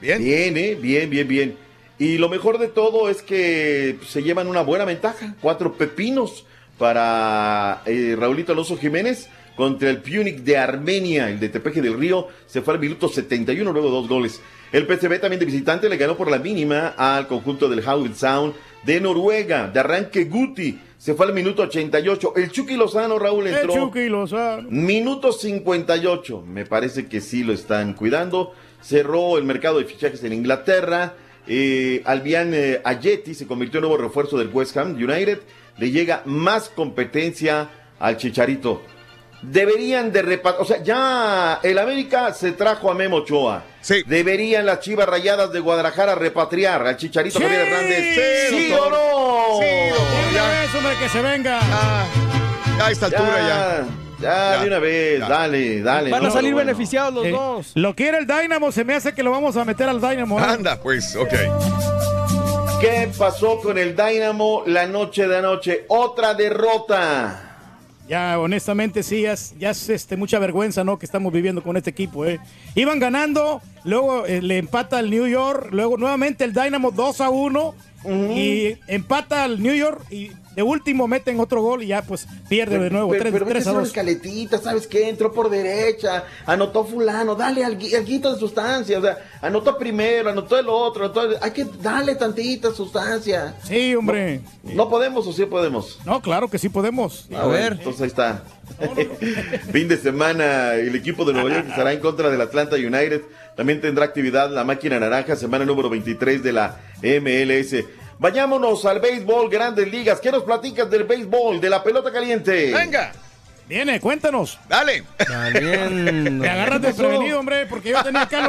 Bien. Bien, eh, bien, bien, bien. Y lo mejor de todo es que se llevan una buena ventaja. Cuatro pepinos para eh, Raulito Alonso Jiménez contra el Punic de Armenia, el de Tepeje del Río. Se fue al minuto 71, luego dos goles. El PCB también de visitante le ganó por la mínima al conjunto del Howell Sound de Noruega. De arranque Guti se fue al minuto 88. El Chucky Lozano, Raúl, El entró. Chucky Lozano. Minuto 58. Me parece que sí lo están cuidando. Cerró el mercado de fichajes en Inglaterra. Eh, Albian eh, Ayeti se convirtió en nuevo refuerzo del West Ham United. Le llega más competencia al Chicharito. Deberían de repartir. O sea, ya el América se trajo a Memo Ochoa. Deberían las chivas rayadas de Guadalajara repatriar al Chicharito Sí. Javier Hernández. Sí, ¿Sí o no? De una vez, hombre, que se venga. Ya a esta altura ya. Ya, Ya. de una vez, Ya. dale, dale. Van a salir bueno. beneficiados los dos. Lo quiere el Dynamo, se me hace que lo vamos a meter al Dynamo. ¿eh? Anda, pues, ok. ¿Qué pasó con el Dynamo la noche de anoche? Otra derrota. Ya, honestamente, sí, ya es, ya es, este, mucha vergüenza, ¿no? Que estamos viviendo con este equipo, ¿eh? Iban ganando, luego eh, le empata el New York, luego nuevamente el Dynamo 2 a 1 y empata al New York y de último meten otro gol y ya pues pierde de nuevo, Pero, 3, pero 3 vete a una 2. escaletita, ¿sabes qué? Entró por derecha, anotó fulano, dale al alguito de sustancia, o sea, anotó primero, anotó el otro, anotó el- hay que darle tantita sustancia. Sí, hombre. No, ¿no podemos o sí podemos? No, claro que sí podemos. A ver, entonces ahí está. fin de semana, el equipo de Nueva York estará en contra del Atlanta United. También tendrá actividad la máquina naranja, semana número 23 de la MLS. Vayámonos al béisbol, grandes ligas. ¿Qué nos platicas del béisbol, de la pelota caliente? Venga. Viene, cuéntanos. Dale. Me agarras desprevenido, hombre, porque yo tenía acá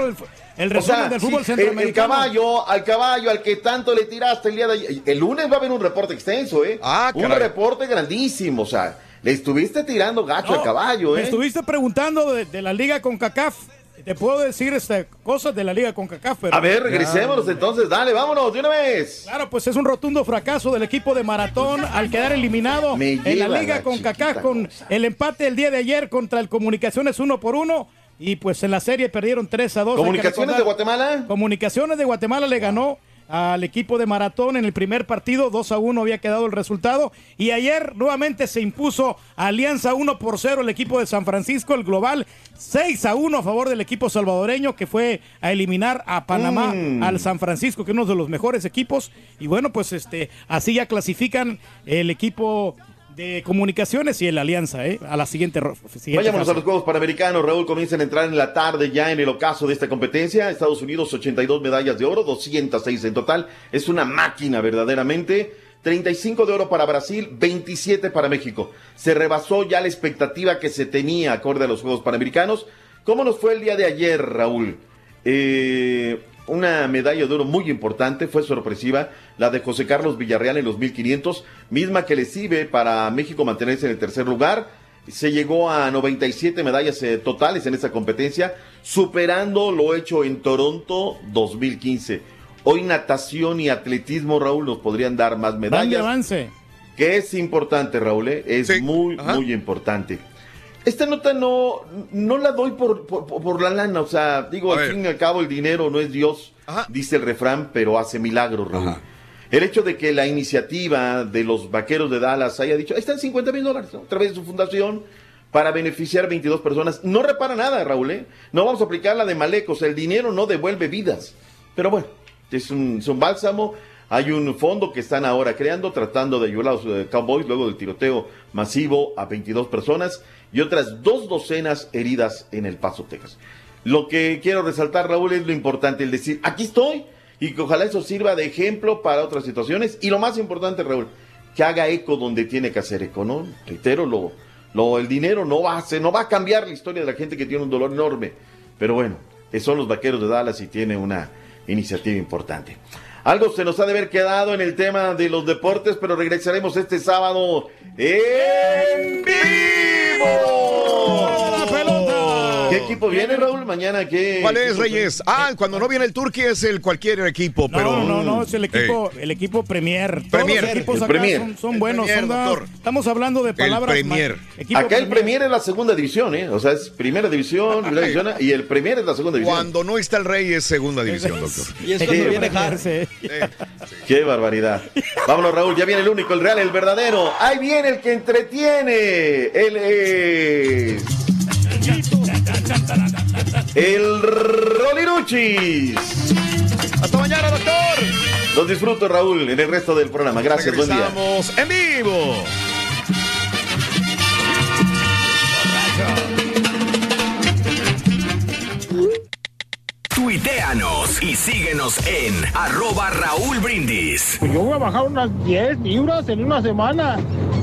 el O resumen sea, del fútbol sí, el- centroamericano. El, caballo, al caballo, al que tanto le tiraste el día de ayer. El lunes va a haber un reporte extenso, ¿eh? un caray. reporte grandísimo, o sea, le estuviste tirando gacho No, al caballo, Me ¿eh? estuviste preguntando de, de la liga con CACAF. Te puedo decir este, cosas de la liga con CACAF. pero- A ver, regresémonos entonces, dale, vámonos, de una vez. Claro, pues es un rotundo fracaso del equipo de Maratón al quedar eliminado en la liga la con CACAF con el empate el día de ayer contra el Comunicaciones uno por uno. Y pues en la serie perdieron 3 a 2. Hay que ¿Comunicaciones de Guatemala? Comunicaciones de Guatemala le ganó al equipo de Maratón en el primer partido, 2 a 1 había quedado el resultado. Y ayer nuevamente se impuso Alianza 1 por 0 el equipo de San Francisco, el global 6 a 1 a favor del equipo salvadoreño que fue a eliminar a Panamá, Mm. al San Francisco, que es uno de los mejores equipos. Y bueno, pues este así ya clasifican el equipo de comunicaciones y el Alianza, ¿eh? A la siguiente, siguiente Vayámonos fase. a los Juegos Panamericanos. Raúl comienza a entrar en la tarde ya en el ocaso de esta competencia. Estados Unidos 82 medallas de oro, 206 en total. Es una máquina verdaderamente. 35 de oro para Brasil, 27 para México. Se rebasó ya la expectativa que se tenía acorde a los Juegos Panamericanos. ¿Cómo nos fue el día de ayer, Raúl? Eh, una medalla de oro muy importante, fue sorpresiva, la de José Carlos Villarreal en los 1500, misma que le sirve para México mantenerse en el tercer lugar. Se llegó a 97 medallas eh, totales en esta competencia, superando lo hecho en Toronto 2015. Hoy natación y atletismo, Raúl, nos podrían dar más Van de medallas. avance. Que es importante, Raúl, ¿eh? es muy, muy importante. Esta nota no, no la doy por, por, por la lana, o sea, digo, A al ver. fin y al cabo el dinero no es Dios, dice el refrán, pero hace milagros, Raúl. El hecho de que la iniciativa de los vaqueros de Dallas haya dicho, ahí están 50 mil dólares, ¿no? a través de su fundación, para beneficiar 22 personas, no repara nada, Raúl, ¿eh? No vamos a aplicar la de Malecos, el dinero no devuelve vidas. Pero bueno, es un, es un bálsamo. Hay un fondo que están ahora creando, tratando de ayudar a los eh, Cowboys luego del tiroteo masivo a 22 personas y otras dos docenas heridas en El Paso, Texas. Lo que quiero resaltar, Raúl, es lo importante, el decir, aquí estoy, y que ojalá eso sirva de ejemplo para otras situaciones. Y lo más importante, Raúl, que haga eco donde tiene que hacer eco, ¿no? Reitero, lo, lo, el dinero no va, a hacer, no va a cambiar la historia de la gente que tiene un dolor enorme. Pero bueno, son los vaqueros de Dallas y tiene una iniciativa importante. Algo se nos ha de haber quedado en el tema de los deportes, pero regresaremos este sábado en vivo. ¿Qué equipo viene, Raúl? Mañana, ¿qué? ¿Cuál es, Reyes? Ah, cuando no viene el Turqui es el cualquier equipo, pero... No, no, no, es el equipo, Eh, el equipo Premier. Todos Premier, los equipos el acá Premier. son, son El buenos. Premier, son da- doctor. estamos hablando de palabras. Premier. equipo Acá el Premier es la segunda división, ¿eh? O sea, es primera división, primera división, y el Premier es la segunda división. Cuando no está el Rey es segunda división, doctor. Y es cuando viene Har. Sí. Qué barbaridad. Vámonos, Raúl, ya viene el único, el real, el verdadero. Ahí viene el que entretiene. Él es. El Roliruchis. Hasta mañana, doctor. Los disfruto, Raúl, en el resto del programa. Gracias, buen día. Regresamos en vivo. Tuiteanos y síguenos en arroba Raúl Brindis. Yo voy a bajar unas 10 libras en una semana.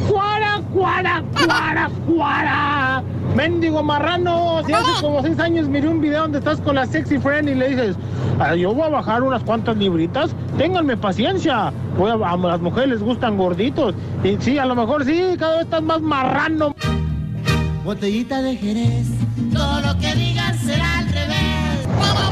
¡Cuara, cuara, cuara, cuara! Mendigo marrano, si hace como 6 años miré un video donde estás con la sexy friend y le dices, "Ah, yo voy a bajar unas cuantas libritas, ténganme paciencia, voy a, a las mujeres les gustan gorditos. Y sí, a lo mejor sí, cada vez estás más marrano. Botellita de Jerez, todo lo que digas será.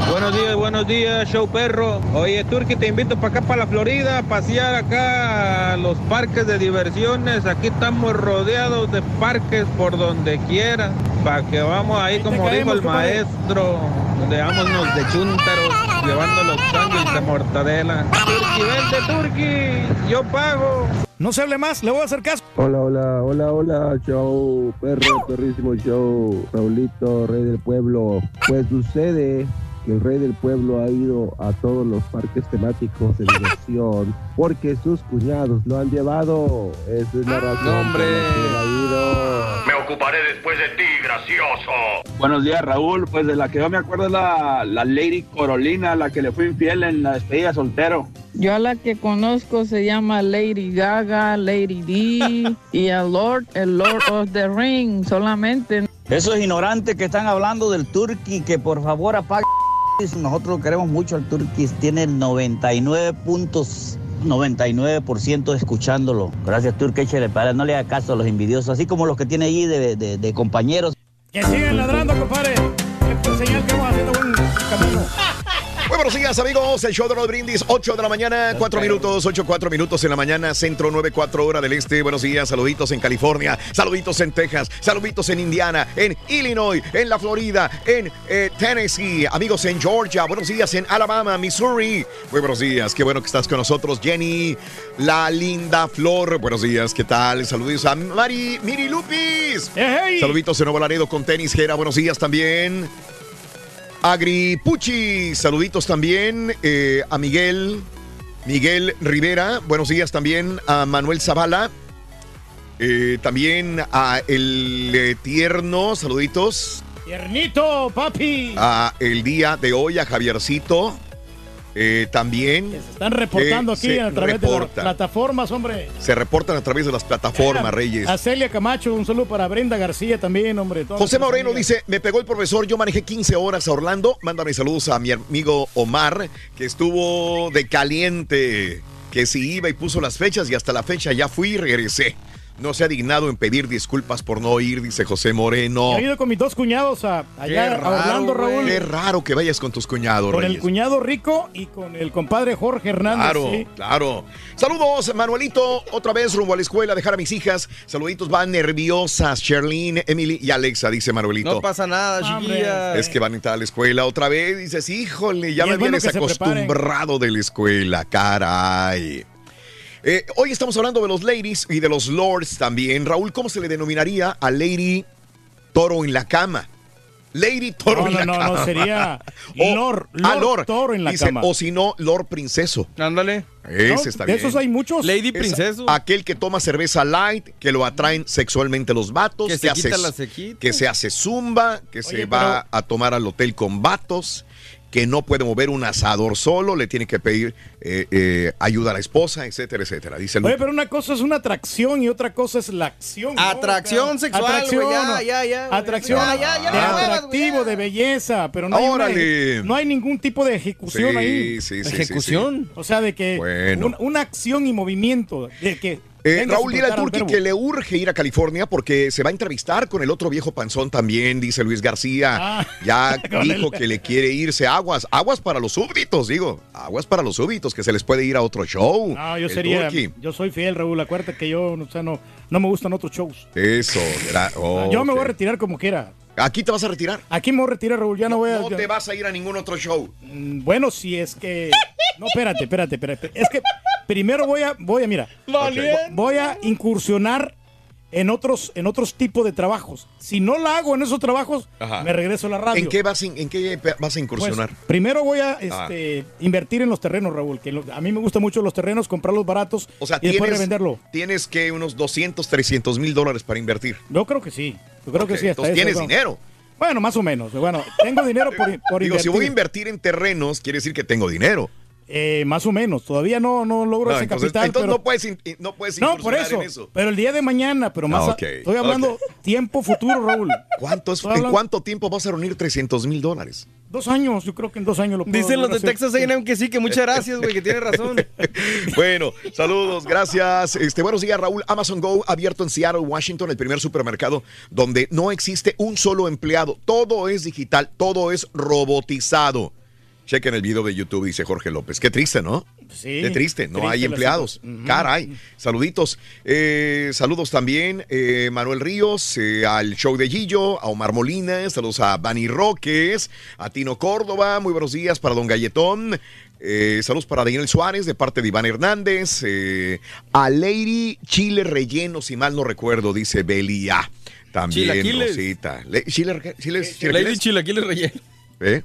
Buenos días, buenos días, show perro. Oye, Turki, te invito para acá, para la Florida, a pasear acá a los parques de diversiones. Aquí estamos rodeados de parques por donde quiera. Para que vamos ahí, como dijo el maestro, donde vámonos de chúntaros. llevando los sándwiches de mortadela. Turki, vente, Turki, yo pago. No se hable más, le voy a hacer caso. Hola, hola, hola, hola, show, perro, perrísimo show, Raulito, rey del pueblo. Pues sucede que el rey del pueblo ha ido a todos los parques temáticos de diversión porque sus cuñados lo han llevado. Esa es la razón. hombre. ha ido. Me ocuparé después de ti, gracioso. Buenos días, Raúl. Pues de la que yo me acuerdo es la, la Lady Corolina, la que le fue infiel en la despedida soltero. Yo a la que conozco se llama Lady Gaga, Lady D y el Lord, el Lord of the Ring, solamente. Esos ignorantes que están hablando del Turqui, que por favor apague. Nosotros queremos mucho al Turqui, tiene el 99 puntos. 99% escuchándolo. Gracias, Turqui, échale para no le haga caso a los envidiosos, así como los que tiene allí de, de- de compañeros. Que sigan ladrando, compadre. Es señal que vamos haciendo buen camino. Muy buenos días, amigos. El show de los brindis, 8 de la mañana, 4 minutos, 8, 4 minutos en la mañana, centro 9, 4 hora del este. Buenos días, saluditos en California, saluditos en Texas, saluditos en Indiana, en Illinois, en la Florida, en eh, Tennessee, amigos en Georgia. Buenos días en Alabama, Missouri. Muy buenos días, qué bueno que estás con nosotros, Jenny, la linda Flor. Buenos días, ¿qué tal? Saluditos a Mari, Miri Lupis. Saluditos en Nuevo Laredo con tenis, Jera. Buenos días también. Agripuchi, saluditos también eh, a Miguel, Miguel Rivera, buenos días también a Manuel Zavala, eh, también a el eh, tierno, saluditos. Tiernito, papi. a el día de hoy a Javiercito, eh, también Están reportando aquí se a través de las plataformas, hombre. se reportan a través de las plataformas, Reyes. A Celia Camacho, un saludo para Brenda García también, hombre. José Moreno dice, me pegó el profesor, yo manejé 15 horas a Orlando, mándame saludos a mi amigo Omar, que estuvo de caliente, que si iba y puso las fechas y hasta la fecha ya fui y regresé. No se ha dignado en pedir disculpas por no ir, dice José Moreno. He ido con mis dos cuñados a, allá Qué a Orlando, raro, Raúl. Qué raro que vayas con tus cuñados, Con el cuñado rico y con el compadre Jorge Hernández. Claro, sí. claro. Saludos, Manuelito. Otra vez rumbo a la escuela, dejar a mis hijas. Saluditos, van nerviosas. Sherlyn, Emily y Alexa, dice Manuelito. No pasa nada, chiquillas. Es que van a entrar a la escuela otra vez. Dices, híjole, ya Y me es bueno había que se desacostumbrado de la escuela, caray. Eh, hoy estamos hablando de los ladies y de los lords también. Raúl, ¿cómo se le denominaría a Lady Toro en la cama? Lady Toro No, en no, la no, cama. no, sería O- Lord- ah, Lord. Toro en la Dice, cama. O si no, Lord Princeso. Ándale. Ese No, está de bien. esos hay muchos. Lady Es Princeso. aquel que toma cerveza light, que lo atraen sexualmente los vatos, Que que, se hace, quita la sequita. que se hace zumba, que se va a tomar al hotel con vatos, que no puede mover un asador solo, le tiene que pedir eh, eh, ayuda a la esposa, etcétera, etcétera. Dice Oye, Luke. pero una cosa es una atracción y otra cosa es la acción. ¿no? Atracción Acá. sexual, Atracción, ya, ¿no? ya, ya. Atracción Ya, ya, ya de no atractivo, de belleza, pero no hay, una- no hay ningún tipo de ejecución Sí, ahí. sí, sí, sí, ¿Ejecución? sí. O sea, de que Bueno. un- una acción y movimiento, de que... Eh, Raúl, Turqui verbo. que le urge ir a California porque se va a entrevistar con el otro viejo panzón también, dice Luis García. Ah, ya dijo el- que le quiere irse aguas, aguas para los súbditos, digo, aguas para los súbditos, que se les puede ir a otro show. No, yo El sería, yo soy fiel, Raúl, acuérdate que yo, o sea, no, no me gustan otros shows. Eso, gra- Yo me voy a retirar como quiera. ¿Aquí te vas a retirar? Aquí me voy a retirar, Raúl, ya no, voy a... No te vas a ir a ningún otro show. Mm, Bueno, si es que. No, espérate, espérate, espérate. Es que primero voy a, voy a, mira, Valiente. voy a incursionar en otros, en otros tipos de trabajos. Si no la hago en esos trabajos, Ajá. me regreso a la radio. ¿En qué vas, in- en qué vas a Pues, incursionar? primero voy a Ah. este, invertir en los terrenos, Raúl. Que lo- a mí me gustan mucho los terrenos, comprarlos baratos o sea, y después tienes, revenderlo. tienes que unos 200, 300 mil dólares para invertir. Yo creo que sí. Yo creo que sí. hasta entonces eso, tienes dinero. Bueno, más o menos. Bueno, tengo dinero por, por Digo, invertir. si voy a invertir en terrenos, quiere decir que tengo dinero. Eh, más o menos. Todavía no, no logro No, ese entonces, capital. entonces pero- no puedes, in- no puedes No, por eso, en eso. Pero el día de mañana, pero más. Ah, a- ok, estoy hablando tiempo futuro, Raúl. ¿Cuánto es- Estoy ¿En hablando- cuánto tiempo vas a reunir 300 mil dólares? Dos años, yo creo que en dos años lo puedo Dicen los de hacer. Texas A&M que sí, que muchas gracias, güey, que tiene razón. Bueno, saludos, gracias. Este, buenos días, Raúl. Amazon Go abierto en Seattle, Washington, el primer supermercado donde no existe un solo empleado. Todo es digital, todo es robotizado. Chequen el video de YouTube, dice Jorge López. Qué triste, ¿no? Sí. Qué triste, no Triste hay empleados. Caray. Saluditos. Eh, saludos también eh, Manuel Ríos, eh, al show de Gillo, a Omar Molina, saludos a Bani Roques, a Tino Córdoba, muy buenos días para Don Galletón. eh, saludos para Daniel Suárez de parte de Iván Hernández. eh, a Lady Chile Relleno, si mal no recuerdo, dice Belia. También, Chilaquiles. Rosita. Le- Chile, Chile, Lady Chilaquiles. Chilaquiles relleno. ¿Eh?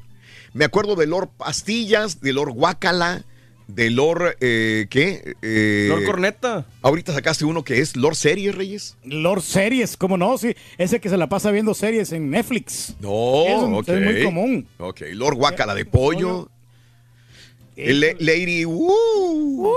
Me acuerdo de Lord Pastillas, de Lord Guacala, de Lord, eh, ¿qué? Eh, Lord Corneta. Ahorita sacaste uno que es Lord Series, Reyes. Lord Series, ¿cómo no? Sí, ese que se la pasa viendo series en Netflix. No, es, un- ok. es muy común. Ok, Lord Guacala de pollo. El Le- Lady uh,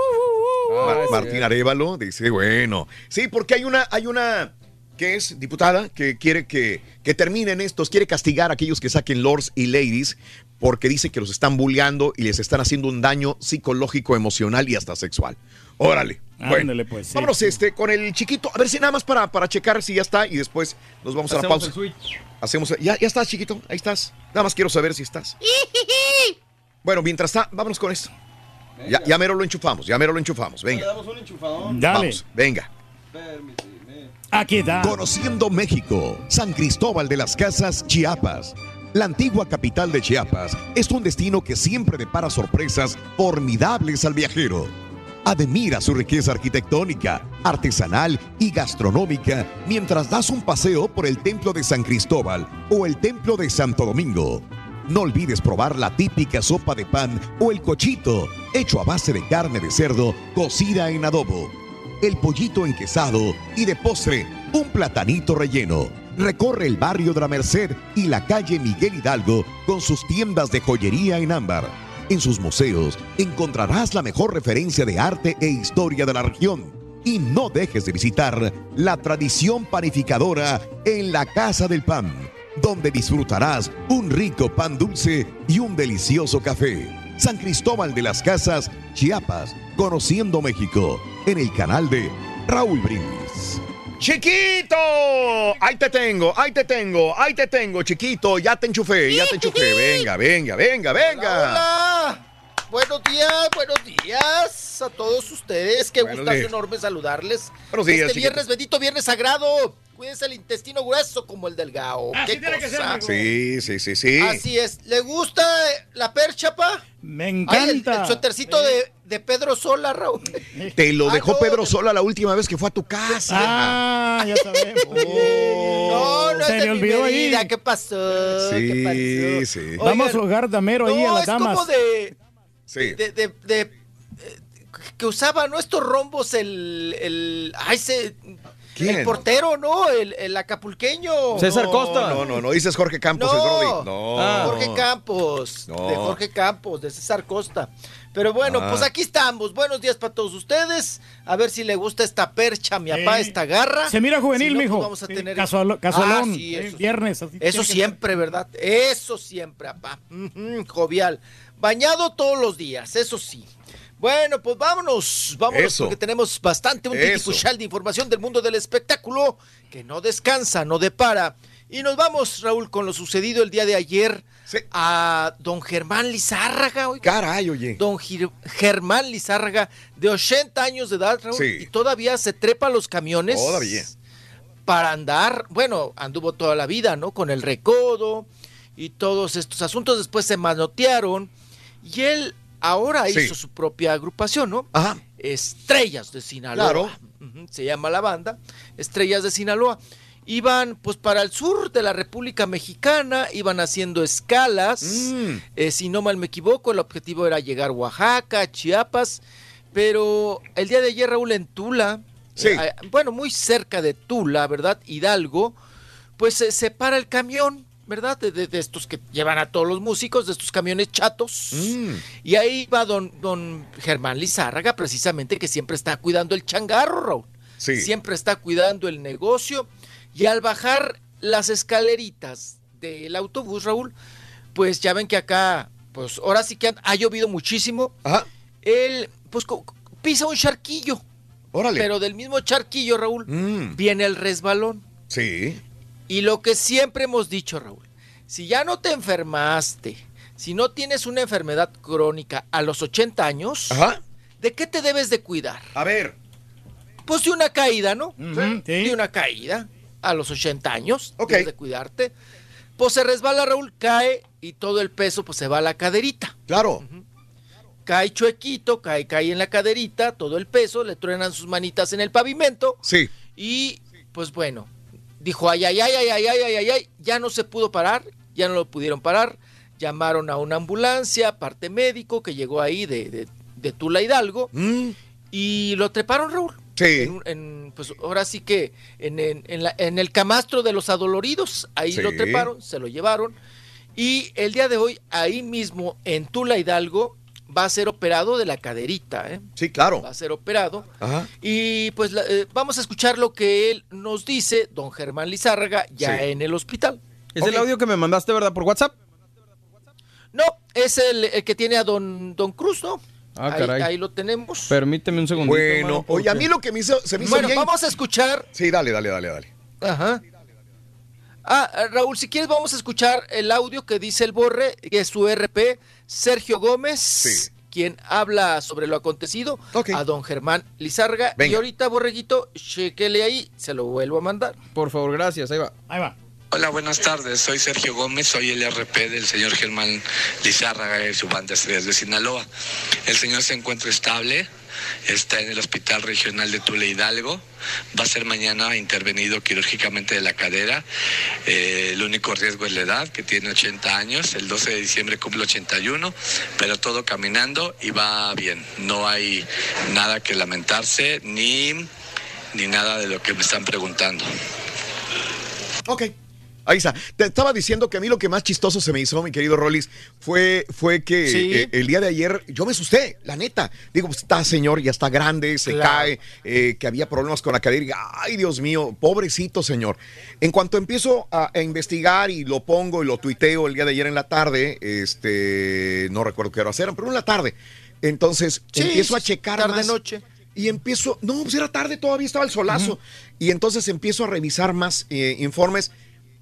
Mar- Ah, Martín sí. Arevalo dice, bueno. Sí, porque hay una, hay una que es diputada que quiere que, que terminen estos, quiere castigar a aquellos que saquen lords y ladies porque dice que los están bulleando y les están haciendo un daño psicológico, emocional y hasta sexual. Órale. Bueno, Ándale, pues, sí. vámonos este, con el chiquito. A ver si nada más para, para checar si ya está y después nos vamos a la pausa. el switch. Hacemos, ya, ya estás, chiquito. Ahí estás. Nada más quiero saber si estás. Bueno, mientras está, vámonos con esto. Ya, ya mero lo enchufamos, ya mero lo enchufamos. Venga. damos un enchufadón. Dale. Vamos, venga. Conociendo México, San Cristóbal de las Casas, Chiapas. La antigua capital de Chiapas es un destino que siempre depara sorpresas formidables al viajero. Admira su riqueza arquitectónica, artesanal y gastronómica mientras das un paseo por el Templo de San Cristóbal o el Templo de Santo Domingo. No olvides probar la típica sopa de pan o el cochito, hecho a base de carne de cerdo cocida en adobo el pollito enquesado y de postre un platanito relleno. Recorre el barrio de la Merced y la calle Miguel Hidalgo con sus tiendas de joyería en ámbar. En sus museos encontrarás la mejor referencia de arte e historia de la región. Y no dejes de visitar la tradición panificadora en la Casa del Pan, donde disfrutarás un rico pan dulce y un delicioso café. San Cristóbal de las Casas, Chiapas, conociendo México, en el canal de Raúl Brindis. ¡Chiquito! Ahí te tengo, ahí te tengo, ahí te tengo, chiquito. Ya te enchufé, ya te enchufé. Venga, venga, venga, venga. Hola. Buenos días, buenos días a todos ustedes. Qué Buenos gustazo días. enorme saludarles. Buenos días, Este chiquito. viernes, bendito viernes sagrado. Cuídense el intestino grueso como el del gao. Así Qué tiene que ser. Sí, sí, sí, sí. Así es. ¿Le gusta la percha, pa? Me Ay, el, encanta. el suétercito de, de Pedro Sola, Raúl. Te lo Ah, dejó no, Pedro de- Sola la última vez que fue a tu casa. Ah, ya sabemos. No, no Se es de mi olvidó ahí. medida. ¿Qué pasó? ¿Qué pasó? Sí, sí. Vamos a Oigan, jugar damero ahí no, a las es damas. como de... Sí. de, de- de- eh, que usaba ¿no? estos rombos el, el ay se ¿Quién? el portero no el, el acapulqueño César No, Costa. No, no, no, dices Jorge Campos, el No. Brody. No. Ah. Jorge Campos No. de Jorge Campos de César Costa pero bueno Ah. pues aquí estamos buenos días para todos ustedes a ver si le gusta esta percha a mi papá esta garra Se mira juvenil, Si no, pues mijo. vamos a tener casualón. Ah, sí, eh, eso viernes. así Eso que ser. siempre, ¿verdad? Eso siempre, papá. Jovial. Bañado todos los días, eso sí. Bueno, pues vámonos, vámonos, Eso. porque tenemos bastante un Eso. titipuchal de información del mundo del espectáculo que no descansa, no depara. Y nos vamos, Raúl, con lo sucedido el día de ayer Sí. a don Germán Lizárraga, oiga. Caray, oye. Don Gir- Germán Lizárraga, de 80 años de edad, Raúl, Sí. y todavía se trepa a los camiones Todavía. para andar, bueno, anduvo toda la vida, ¿no? Con el recodo y todos estos asuntos, después se manotearon y él ahora Sí. hizo su propia agrupación, ¿no? Ajá. Estrellas de Sinaloa. Claro. Se llama la banda, Estrellas de Sinaloa. Iban pues para el sur de la República Mexicana, iban haciendo escalas. Mm. Eh, si no mal me equivoco, el objetivo era llegar a Oaxaca, Chiapas, pero el día de ayer Raúl en Tula, Sí. eh, bueno, muy cerca de Tula, ¿verdad? Hidalgo, pues se separa el camión, ¿verdad? De, de- de estos que llevan a todos los músicos, de estos camiones chatos. Mm. Y ahí va don, don Germán Lizárraga, precisamente, que siempre está cuidando el changarro, Raúl. Sí. Siempre está cuidando el negocio. Y al bajar las escaleritas del autobús, Raúl, pues ya ven que acá, pues ahora sí que han- ha llovido muchísimo. Ajá. Él, pues pisa un charquillo. Órale. Pero del mismo charquillo, Raúl, Mm. viene el resbalón. Sí. Y lo que siempre hemos dicho, Raúl, si ya no te enfermaste, si no tienes una enfermedad crónica a los 80 años, ¿de qué te debes de cuidar? A ver. Pues de una caída, ¿no? sí. De una caída a los 80 años, debes de cuidarte. Pues se resbala Raúl, cae y todo el peso pues se va a la caderita. Claro. Cae chuequito, cae, cae en la caderita, todo el peso, le truenan sus manitas en el pavimento. Sí. Y pues bueno, dijo, ay, ay, ay, ay, ay, ay, ay, ay, ay, ya no se pudo parar, ya no lo pudieron parar. Llamaron a una ambulancia, parte médico, que llegó ahí de, de, de Tula Hidalgo. Y lo treparon, Raúl. Sí. En, en, pues ahora sí que en, en, en la- en el camastro de los adoloridos, ahí Sí. lo treparon, se lo llevaron. Y el día de hoy, ahí mismo en Tula Hidalgo, va a ser operado de la caderita, ¿eh? Sí, claro. Va a ser operado. Ajá. Y pues la- eh, vamos a escuchar lo que él nos dice, don Germán Lizárraga, ya Sí. en el hospital. Es el audio que me mandaste, ¿verdad? Por WhatsApp. No, es el, el que tiene a don, don Cruz, ¿no? Ah, ahí, caray. ahí lo tenemos. Permíteme un segundito. Bueno, mano, oye, a mí lo que me hizo, se me hizo Bueno, bien- vamos a escuchar. Sí, dale, dale, dale, dale. Ajá. Ah, Raúl, si quieres vamos a escuchar el audio que dice el Borre, que es su RP, Sergio Gómez, quien habla sobre lo acontecido a don Germán Lizarga. Y ahorita, Borreguito, chequele ahí, se lo vuelvo a mandar. Por favor, gracias, ahí va. Ahí va. Hola, buenas tardes. Soy Sergio Gómez, soy el RP del señor Germán Lizárraga y su banda Estrellas de Sinaloa. El señor se encuentra estable, está en el Hospital Regional de Tule Hidalgo. Va a ser mañana intervenido quirúrgicamente de la cadera. Eh, el único riesgo es la edad, que tiene 80 años. El 12 de diciembre cumple 81, pero todo caminando y va bien. No hay nada que lamentarse ni, ni nada de lo que me están preguntando. Ok. Ahí está. Te estaba diciendo que a mí lo que más chistoso se me hizo, mi querido Rollis, fue, fue que Sí. eh, el día de ayer yo me asusté, la neta. Digo, pues, está señor, ya está grande, se Claro. cae, eh, que había problemas con la cadera. y, Ay, Dios mío, pobrecito señor. En cuanto empiezo a, a investigar y lo pongo y lo tuiteo el día de ayer en la tarde, este, no recuerdo qué hora eran, pero en la tarde. Entonces Sí, empiezo a checar tarde más. noche. Y empiezo, no, pues era tarde, todavía estaba el solazo. Y entonces empiezo a revisar más eh, informes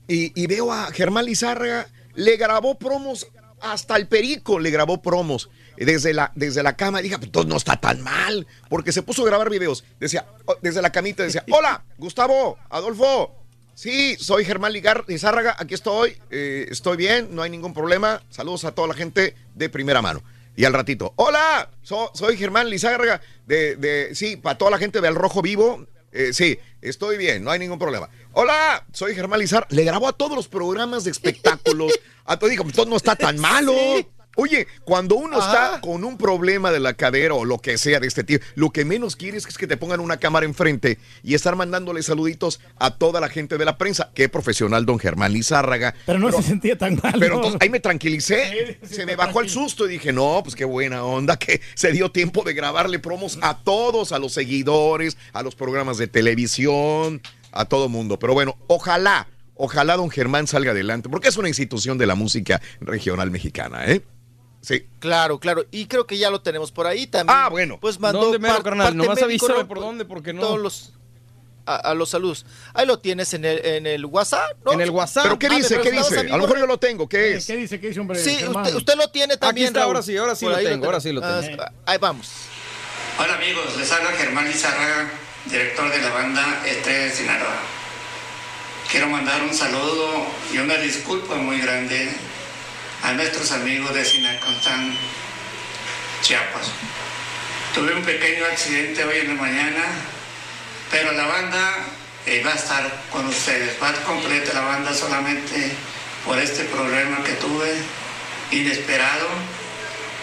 y, y veo a Germán Lizárraga, le grabó promos, hasta el perico le grabó promos desde la, desde la cama. Dije, pues entonces no está tan mal, porque se puso a grabar videos. Decía, desde la camita, decía, hola, Gustavo, Adolfo. Sí, soy Germán Ligar Lizárraga, aquí estoy, eh, estoy bien, no hay ningún problema. Saludos a toda la gente de primera mano. Y al ratito, hola, so- soy Germán Lizárraga, de, de, sí, para toda la gente del Rojo Vivo, eh, sí, estoy bien, no hay ningún problema. Hola, soy Germán Lizárraga, le grabó a todos los programas de espectáculos, a todo, dijo, pues todo no está tan malo. Oye, cuando uno está con un problema de la cadera o lo que sea de este tipo, lo que menos quieres es que te pongan una cámara enfrente y estar mandándole saluditos a toda la gente de la prensa. Qué profesional, don Germán Lizárraga. Pero no se sentía tan mal. Pero entonces ahí me tranquilicé, se me bajó el susto y dije, no, pues qué buena onda que se dio tiempo de grabarle promos a todos, a los seguidores, a los programas de televisión, a todo mundo. Pero bueno, ojalá, ojalá don Germán salga adelante, porque es una institución de la música regional mexicana, ¿eh? Sí. Claro, claro. Y creo que ya lo tenemos por ahí también. Ah, bueno. Pues mandó ¿Dónde mero, carnal? parte Nomás médico, avísame por dónde, porque no. Todos los... A, a los saludos. Ahí lo tienes en el, en el WhatsApp, ¿no? En el WhatsApp. ¿Pero qué Ah, dice? ¿Qué dice? A lo mejor yo lo tengo, ¿qué es? ¿Qué dice? ¿Qué dice, hombre? Sí, usted, usted lo tiene también. está, Raúl. ahora sí, ahora sí Por lo tengo, ahora sí lo Ah, tengo. ahí vamos. Hola amigos, les habla Germán Lizárraga, director de la banda Estrella de Sinaloa. Quiero mandar un saludo y una disculpa muy grande a nuestros amigos de Sinacostán, Chiapas. Tuve un pequeño accidente hoy en la mañana, pero la banda eh, va a estar con ustedes. Va completa la banda solamente por este problema que tuve inesperado,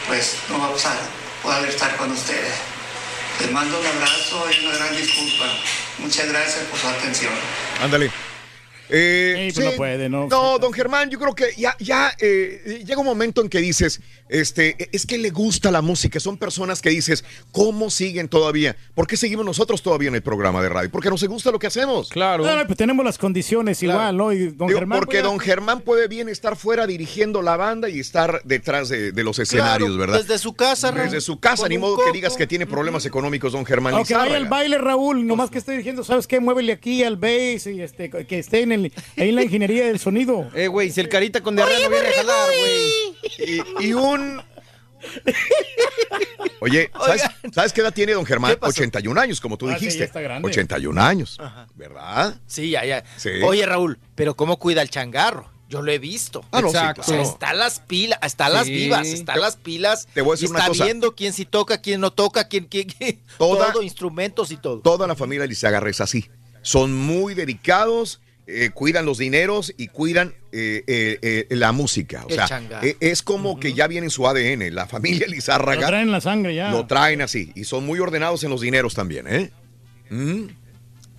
pues no va a poder estar con ustedes. Les mando un abrazo y una gran disculpa. Muchas gracias por su atención. Ándale. Eh, Sí, pues no puede, ¿no? No, don Germán, yo creo que ya, ya eh, llega un momento en que dices, este, es que le gusta la música. Son personas que dices, ¿cómo siguen todavía? ¿Por qué seguimos nosotros todavía en el programa de radio? Porque nos gusta lo que hacemos. Claro. No, pues tenemos las condiciones igual, ¿no? Y don Digo, Germán. porque pues, don Germán puede bien estar fuera dirigiendo la banda y estar detrás de, de los escenarios, Claro, ¿verdad? Desde su casa, Raúl. Desde su casa, ni modo que digas que tiene problemas económicos don Germán Aunque vaya al baile, Raúl, nomás que esté dirigiendo, ¿sabes qué? Muévele aquí al bass y este, que esté en el el- ahí en la ingeniería del sonido. Eh, güey, si el carita con diarrea no viene a jalar, güey. Y, y un. Oye, ¿sabes, sabes qué edad tiene don Germán? 81 años, como tú Ah, sí, dijiste. ya está grande. 81 años, ¿verdad? Sí, ya, ya. Sí. Oye, Raúl, pero ¿cómo cuida el changarro? Yo lo he visto. Ah, no, sí, Exacto. claro. O sea, está las pilas, está las Sí. vivas, está las pilas. Te voy a decir y una está cosa. viendo quién sí toca, quién no toca, quién, quién, quién- Toda- todo, instrumentos y todo. Toda la familia Lizagarra es así. Son muy dedicados, eh, cuidan los dineros y cuidan eh, eh, eh, la música. O sea, eh, es como que ya viene en su ADN. La familia Lizárraga Lo traen en la sangre ya. lo traen así. Y son muy ordenados en los dineros también, ¿eh? Mm.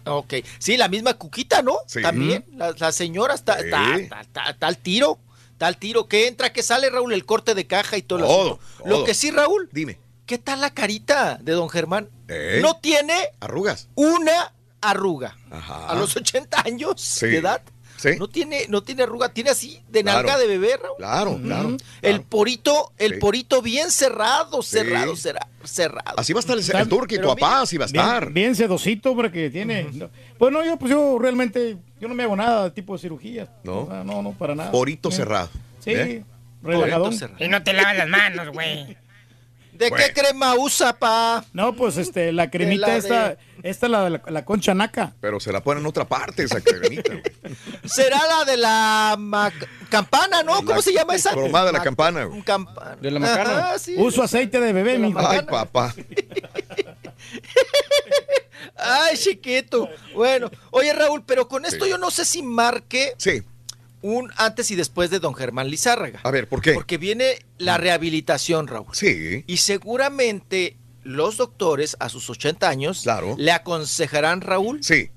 Ok. Sí, la misma Cuquita, ¿no? Sí. También. La, la señora está, Sí. está, está- está- está al tiro. Está al tiro. Que entra, que sale, Raúl, el corte de caja y todo, el Todo. Lo todo. que sí, Raúl. Dime. ¿Qué tal la carita de don Germán? ¿Eh? No tiene Arrugas. una arruga. Ajá. A los 80 años Sí. de edad. Sí. No tiene, no tiene arruga, tiene así de Claro. nalga de bebé, Raúl. Claro, claro, El porito, el Sí. porito bien cerrado, cerrado, Sí. cerra- cerrado. Así va a estar el, el turqui, tu papá, así va a Bien- estar. Bien, sedosito, porque tiene. no. Pues no, yo, pues yo realmente, yo no me hago nada de tipo de cirugía. ¿No? O sea, no, no, para nada. Porito Sí. cerrado. Sí, ¿eh? relajadón. Y no te lavas las manos, güey. ¿De qué crema usa, pa? No, pues este, la cremita la esta, de- esta la, la, la concha naca. Pero se la ponen en otra parte esa cremita. güey. Será la de la ma- campana, ¿no? ¿Cómo La se llama esa? cromada de la campana, güey. Un campana. De la macana. Ajá, sí. Uso aceite de bebé, mi Ay, papá. Ay, chiquito. Bueno, oye, Raúl, pero con esto Sí. yo no sé si marque Sí. Un antes y después de don Germán Lizárraga. A ver, ¿por qué? Porque viene la rehabilitación, Raúl. Sí. Y seguramente los doctores a sus 80 años Claro. le aconsejarán, Raúl. Sí.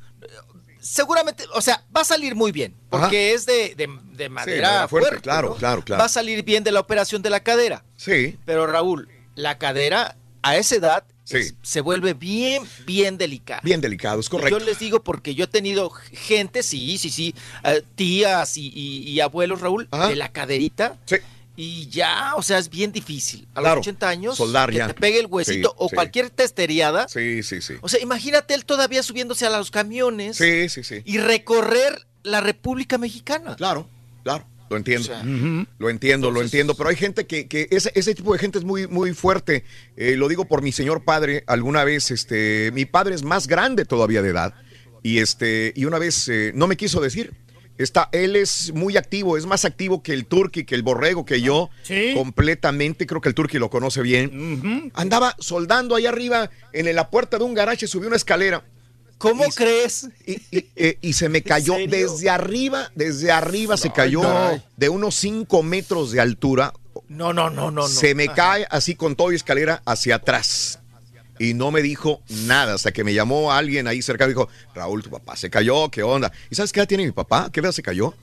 Seguramente, o sea, va a salir muy bien, porque es de, de- de madera fuerte, fuerte, claro, ¿no? claro, claro. Va a salir bien de la operación de la cadera. Sí. Pero Raúl, la cadera a esa edad Sí. es- se vuelve bien, bien delicada. Bien delicado, es correcto. Yo les digo porque yo he tenido gente, sí, sí, sí, eh, tías y, y- y abuelos, Raúl, de la caderita. Sí. Y ya, o sea, es bien difícil. A Claro, los 80 años, soldar que ya. te pegue el huesito Sí, o sí. cualquier testeriada. Sí, sí, sí. O sea, imagínate él todavía subiéndose a los camiones Sí, sí, sí. y recorrer la República Mexicana. Claro, claro. Lo entiendo. O sea, Lo entiendo, lo entiendo, pero hay gente que, que ese, ese tipo de gente es muy, muy fuerte. Eh, lo digo por mi señor padre. Alguna vez, este, mi padre es más grande todavía de edad y este, y una vez eh, no me quiso decir. Está, él es muy activo, es más activo que el turqui, que el borrego, que yo. Sí. Completamente, creo que el turqui lo conoce bien. Andaba soldando ahí arriba en la puerta de un garaje, subió una escalera. ¿Cómo crees? Y, y- eh, y se me cayó desde arriba, desde arriba se cayó de unos 5 metros de altura. No, no, no, no, no. Se me Ajá. cae así con todo y escalera hacia atrás. Y no me dijo nada hasta que me llamó alguien ahí cerca y dijo, Raúl, tu papá se cayó, ¿qué onda? ¿Y sabes qué edad tiene mi papá? ¿Qué edad se cayó?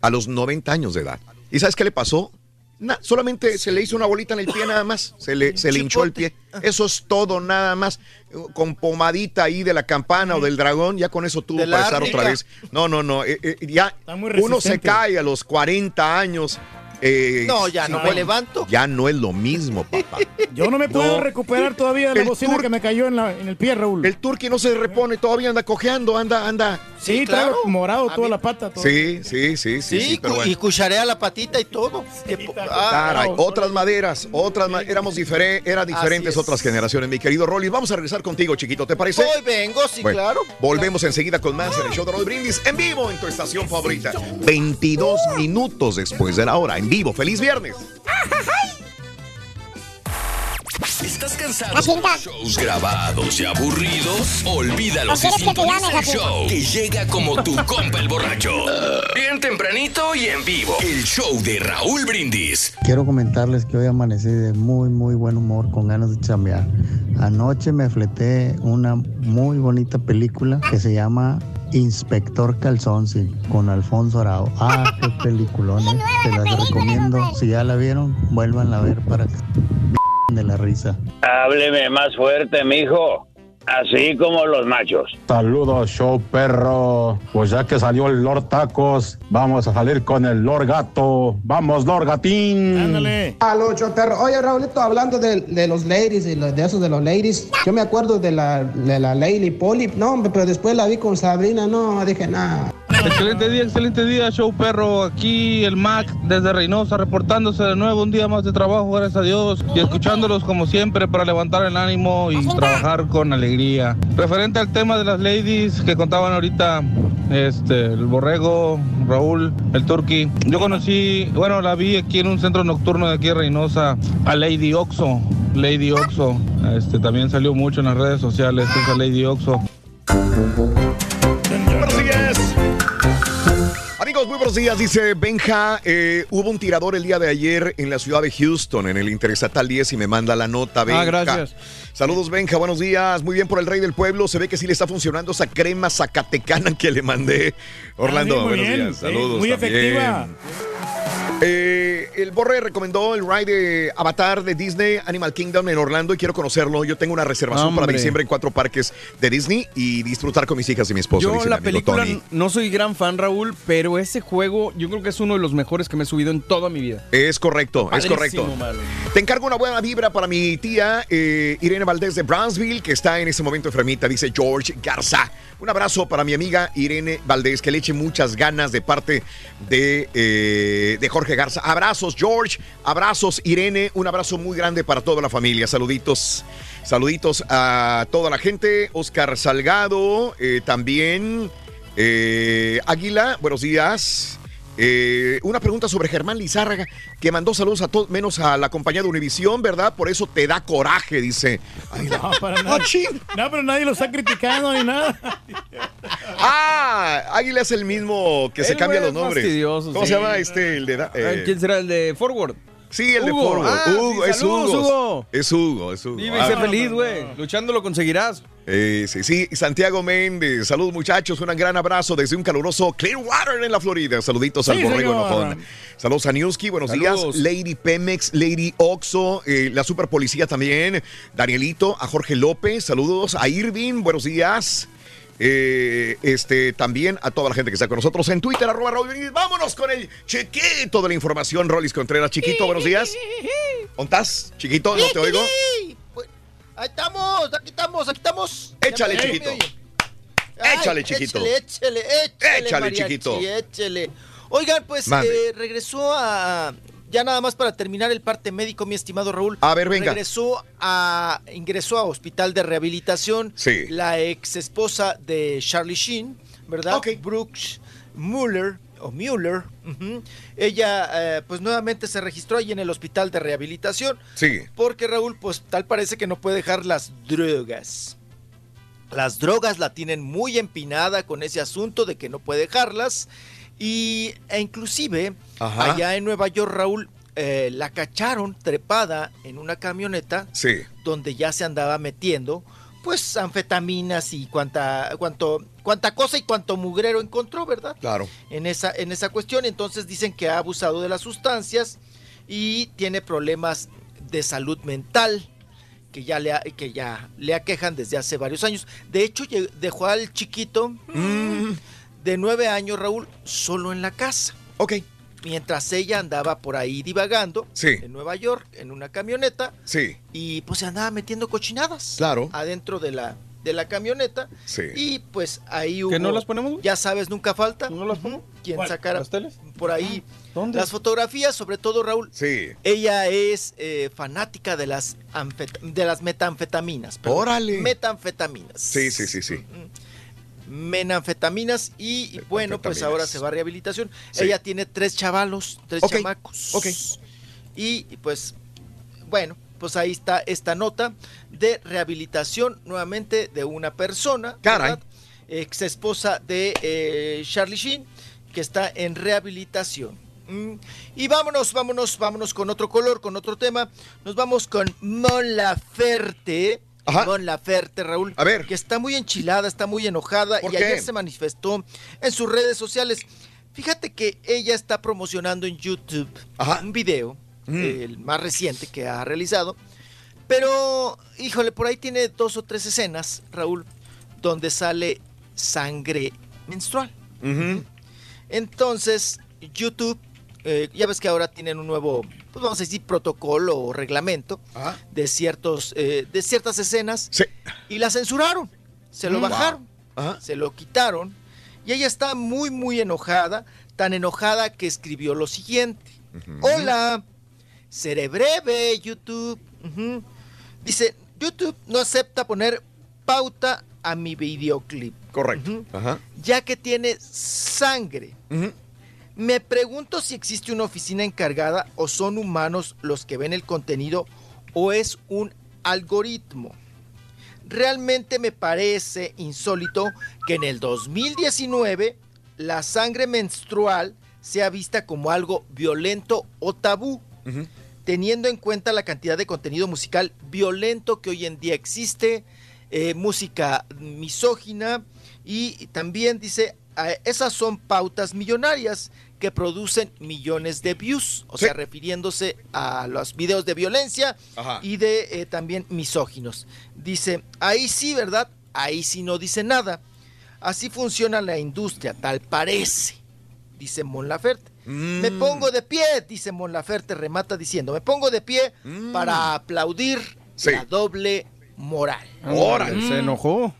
A los 90 años de edad. ¿Y sabes qué le pasó? Na- solamente se le hizo una bolita en el pie nada más. Se le, se le hinchó el pie. Eso es todo nada más. Con pomadita ahí de la campana o del dragón, ya con eso tuvo para estar otra vez. No, no, no. eh, eh, ya uno se cae a los 40 años. Eh, No, ya no me 50. levanto. Ya no es lo mismo, papá. Yo no me puedo No. recuperar todavía de la El bocina que me cayó en, la, en el pie, Raúl. El turqui no se repone, todavía anda cojeando, anda, anda. sí, traigo morado toda la pata. todo. Sí, sí, sí, sí, Sí, sí, pero cu- bueno. y cucharea la patita y todo. Que ah, Caray, no. otras maderas, otras ma- éramos diferentes, eran diferentes es. otras generaciones, mi querido Rolly. Vamos a regresar contigo, chiquito, ¿te parece? Hoy vengo, sí, Bueno, claro. Volvemos enseguida con más en el show de Roll Brindis en vivo en tu estación favorita. 22 minutos después de la hora, en vivo. ¡Feliz viernes! ¿Estás cansado de shows grabados y aburridos? Olvídalos y ¿No quieres que te llame, sintoniza el show que llega como tu compa el borracho. Bien tempranito y en vivo. El show de Raúl Brindis. Quiero comentarles que hoy amanecí de muy, muy buen humor, con ganas de chambear. Anoche me fleté una muy bonita película que se llama Inspector Calzonsi con Alfonso Arao. Ah, qué peliculón, ¿eh? Se las recomiendo. Si ya la vieron, vuelvan a ver para que de la risa. Hábleme más fuerte, mijo. Así como los machos. Saludos, show perro. Pues ya que salió el Lord Tacos, vamos a salir con el Lord Gato. Vamos, Lord Gatín. Ándale. Aló, ocho perro. Oye, Raulito, hablando de, de los ladies y de esos de los ladies, yo me acuerdo de la, de la Lady Polly. No, hombre, pero después la vi con Sabrina, no, dije, nada. Excelente día, excelente día, show perro. Aquí el Mac desde Reynosa reportándose de nuevo un día más de trabajo, gracias a Dios. Y escuchándolos como siempre para levantar el ánimo y trabajar con alegría. Referente al tema de las ladies que contaban ahorita, este, el borrego, Raúl, el turqui. Yo conocí, bueno, la vi aquí en un centro nocturno de aquí de Reynosa, a Lady Oxo. Lady Oxo. Este, también salió mucho en las redes sociales, esa Lady Oxo. Amigos, muy buenos días. Dice Benja, eh, hubo un tirador el día de ayer en la ciudad de Houston, en el Interestatal 10, y me manda la nota, Benja. Ah, gracias. Saludos, Benja, buenos días. Muy bien por el rey del pueblo. Se ve que sí le está funcionando esa crema zacatecana que le mandé. Orlando, Ah, sí, muy buenos bien. días. Sí, Saludos. muy también. efectiva. Eh, el Borre recomendó el ride de Avatar de Disney Animal Kingdom en Orlando y quiero conocerlo. Yo tengo una reservación para Hombre. diciembre en cuatro parques de Disney y disfrutar con mis hijas y mi esposo. Yo dice la película Tony. no soy gran fan, Raúl, pero ese juego yo creo que es uno de los mejores que me he subido en toda mi vida. Es correcto, es correcto. mano. Te encargo una buena vibra para mi tía eh, Irene Valdés de Brownsville, que está en ese momento enfermita, dice George Garza. Un abrazo para mi amiga Irene Valdés, que le eche muchas ganas de parte de, eh, de Jorge Garza. Abrazos, George. Abrazos, Irene. Un abrazo muy grande para toda la familia. Saluditos. Saluditos a toda la gente. Oscar Salgado, eh, también. Eh, Águila, buenos días. Eh, una pregunta sobre Germán Lizárraga, que mandó saludos a todos, menos a la compañía de Univisión, ¿verdad? Por eso te da coraje, dice. Ay, No, para nada. No, pero nadie lo está criticando ni nada. Ah, Águila es el mismo que se cambia los es nombres. ¿Cómo sí. se llama este? El de da- eh, Ah, ¿Quién será el de Forward? Sí, el de. Forward. Ah, Hugo, sí, es saludos, Hugo. Hugo. Es Hugo, es Hugo. Vive y Ah, sé feliz, güey. Luchando lo conseguirás. eh, sí, sí, Santiago Méndez. Saludos, muchachos. Un gran abrazo desde un caluroso Clearwater en la Florida. Saluditos al Sí, borrego señor. enojón. Saludos a Newski, buenos Saludos. días. Lady Pemex, Lady Oxo, eh, la super policía también. Danielito, a Jorge López. Saludos a Irving, buenos días. Eh, este también a toda la gente que está con nosotros en Twitter, arroba Raúl. Vámonos con el chiquito de la información, Rolis Contreras. Chiquito, buenos días. ¿Dónde estás? Chiquito, no te oigo. Ahí estamos, aquí estamos, aquí estamos. Échale, chiquito. Ay, Échale, chiquito. Échale, échale, échale. Échale, mariachi, chiquito. Échale. Oigan, pues eh, regresó a. Ya nada más para terminar el parte médico, mi estimado Raúl. A ver, venga. Regresó a. Ingresó a hospital de rehabilitación. Sí. La ex esposa de Charlie Sheen, ¿verdad? Brooks Mueller. O Mueller. Ella, eh, pues nuevamente se registró ahí en el hospital de rehabilitación. Sí. Porque Raúl, pues tal parece que no puede dejar las drogas. Las drogas la tienen muy empinada con ese asunto de que no puede dejarlas. Y e inclusive Ajá. allá en Nueva York, Raúl, eh, la cacharon trepada en una camioneta Sí. donde ya se andaba metiendo pues anfetaminas y cuanta, cuanto, cuanta cosa y cuanto mugrero encontró, ¿verdad? Claro. en esa, en esa cuestión. Entonces dicen que ha abusado de las sustancias y tiene problemas de salud mental que ya le, que ya le aquejan desde hace varios años. De hecho, dejó al chiquito mm, de nueve años, Raúl, solo en la casa. Ok. Mientras ella andaba por ahí divagando Sí. en Nueva York, en una camioneta, Sí. y pues se andaba metiendo cochinadas. Claro. Adentro de la, de la camioneta. Sí. Y pues ahí hubo. ¿Que no las ponemos? Ya sabes, nunca falta. ¿No las ponemos? Quien ¿Cuál? sacara por ahí ¿Dónde? las fotografías, sobre todo Raúl. Sí. Ella es eh, fanática de las, de las metanfetaminas. perdón. Órale. Metanfetaminas. Sí, sí, sí, sí. Menanfetaminas y bueno, pues ahora se va a rehabilitación. Sí. Ella tiene tres chavalos, tres chamacos. ok. Y y, pues, bueno, pues ahí está esta nota de rehabilitación nuevamente de una persona. Caray. Ex esposa de eh, Charlie Sheen, que está en rehabilitación. Mm, Y vámonos, vámonos, vámonos con otro color, con otro tema. Nos vamos con Mon Laferte. Mon Laferte, Raúl. A ver. Que está muy enchilada, está muy enojada. ¿Por y qué? ayer se manifestó en sus redes sociales. Fíjate que ella está promocionando en YouTube un video, Mm. el más reciente que ha realizado. Pero, híjole, por ahí tiene dos o tres escenas, Raúl, donde sale sangre menstrual. Entonces, YouTube, eh, ya ves que ahora tienen un nuevo, pues vamos a decir, protocolo o reglamento de ciertos, eh, de ciertas escenas y la censuraron, se lo Mm. bajaron, se lo quitaron Y ella está muy, muy enojada, tan enojada que escribió lo siguiente. Hola, seré breve, YouTube. Ujú. Dice, YouTube no acepta poner pauta a mi videoclip, Correcto. Ajá. ya que tiene sangre. Me pregunto si existe una oficina encargada o son humanos los que ven el contenido o es un algoritmo. Realmente me parece insólito que en el 2019 la sangre menstrual sea vista como algo violento o tabú, teniendo en cuenta la cantidad de contenido musical violento que hoy en día existe, eh, música misógina y también dice, "Ah, esas son pautas millonarias que producen millones de views, o sea, refiriéndose a los videos de violencia Ajá. y de eh, también misóginos. Dice, ahí sí, ¿verdad? Ahí sí no dice nada. Así funciona la industria, tal parece, dice Mon Laferte. Me Mm. pongo de pie, dice Mon Laferte, remata diciendo, me pongo de pie para aplaudir la doble moral. Órale. Se enojó.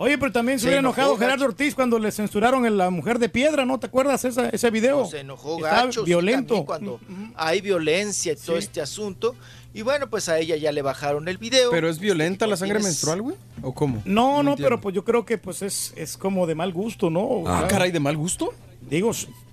Oye, pero también se, Se hubiera enojó, enojado gacho. Gerardo Ortiz cuando le censuraron en La Mujer de Piedra, ¿no? ¿Te acuerdas esa- ese video? se enojó Está gacho, violento. cuando hay violencia y todo este asunto. Y bueno, pues a ella ya le bajaron el video. ¿Pero es violenta la sangre tienes- menstrual, güey? ¿O cómo? No, no, pero pues yo creo que pues es, es como de mal gusto, ¿no? Ah, caray, ¿de mal gusto? Digo,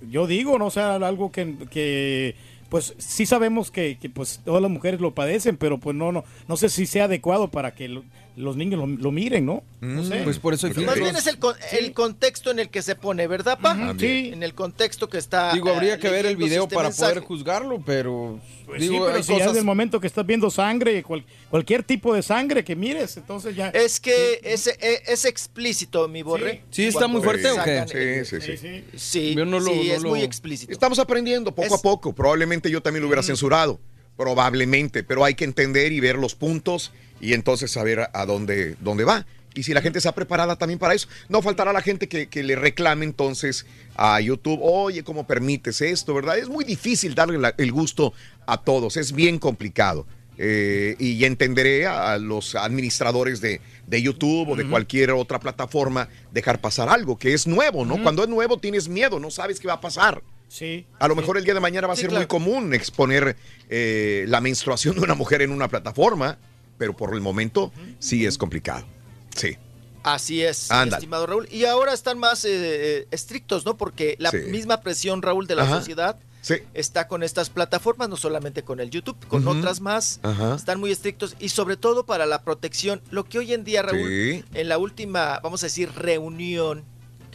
yo digo, ¿no? O sea, algo que, que pues sí sabemos que, que, pues todas las mujeres lo padecen, pero pues no, no, no sé si sea adecuado para que lo- los niños lo, lo miren, ¿no? No sé. Pues por eso hay Más bien es el, con- el contexto en el que se pone, ¿verdad, pa? Sí. En el contexto que está. Digo, habría eh, que ver el video este para mensaje. poder juzgarlo, pero... Pues digo, sí, pero hay si ya cosas... es el momento que estás viendo sangre, cual- cualquier tipo de sangre que mires, entonces ya... Es que es, es, es explícito, mi borre. Sí, está muy fuerte, ¿o qué? Sí, sí, sí. Sí, Yo no lo- sí, no es lo- muy explícito. Estamos aprendiendo poco a poco. Probablemente yo también lo hubiera censurado. Probablemente. Pero hay que entender y ver los puntos y entonces saber a, dónde, dónde va. Y si la gente está preparada también para eso, no faltará la gente que, que le reclame entonces a YouTube, oye, ¿cómo permites esto? ¿Verdad? Es muy difícil darle la- el gusto a todos, es bien complicado. Eh, y entenderé a, a los administradores de, de YouTube o de cualquier otra plataforma dejar pasar algo que es nuevo, ¿no? Cuando es nuevo tienes miedo, no sabes qué va a pasar. Sí. A lo mejor el día de mañana va a Sí, ser claro. muy común exponer eh, la menstruación de una mujer en una plataforma, pero por el momento sí es complicado. Sí. Así es, Ándale. estimado Raúl. Y ahora están más eh, eh, estrictos, ¿no? Porque la Sí. misma presión, Raúl, de la Ajá. sociedad Sí. está con estas plataformas, no solamente con el YouTube, con otras más. Ajá. Están muy estrictos y sobre todo para la protección. Lo que hoy en día, Raúl, Sí. en la última, vamos a decir, reunión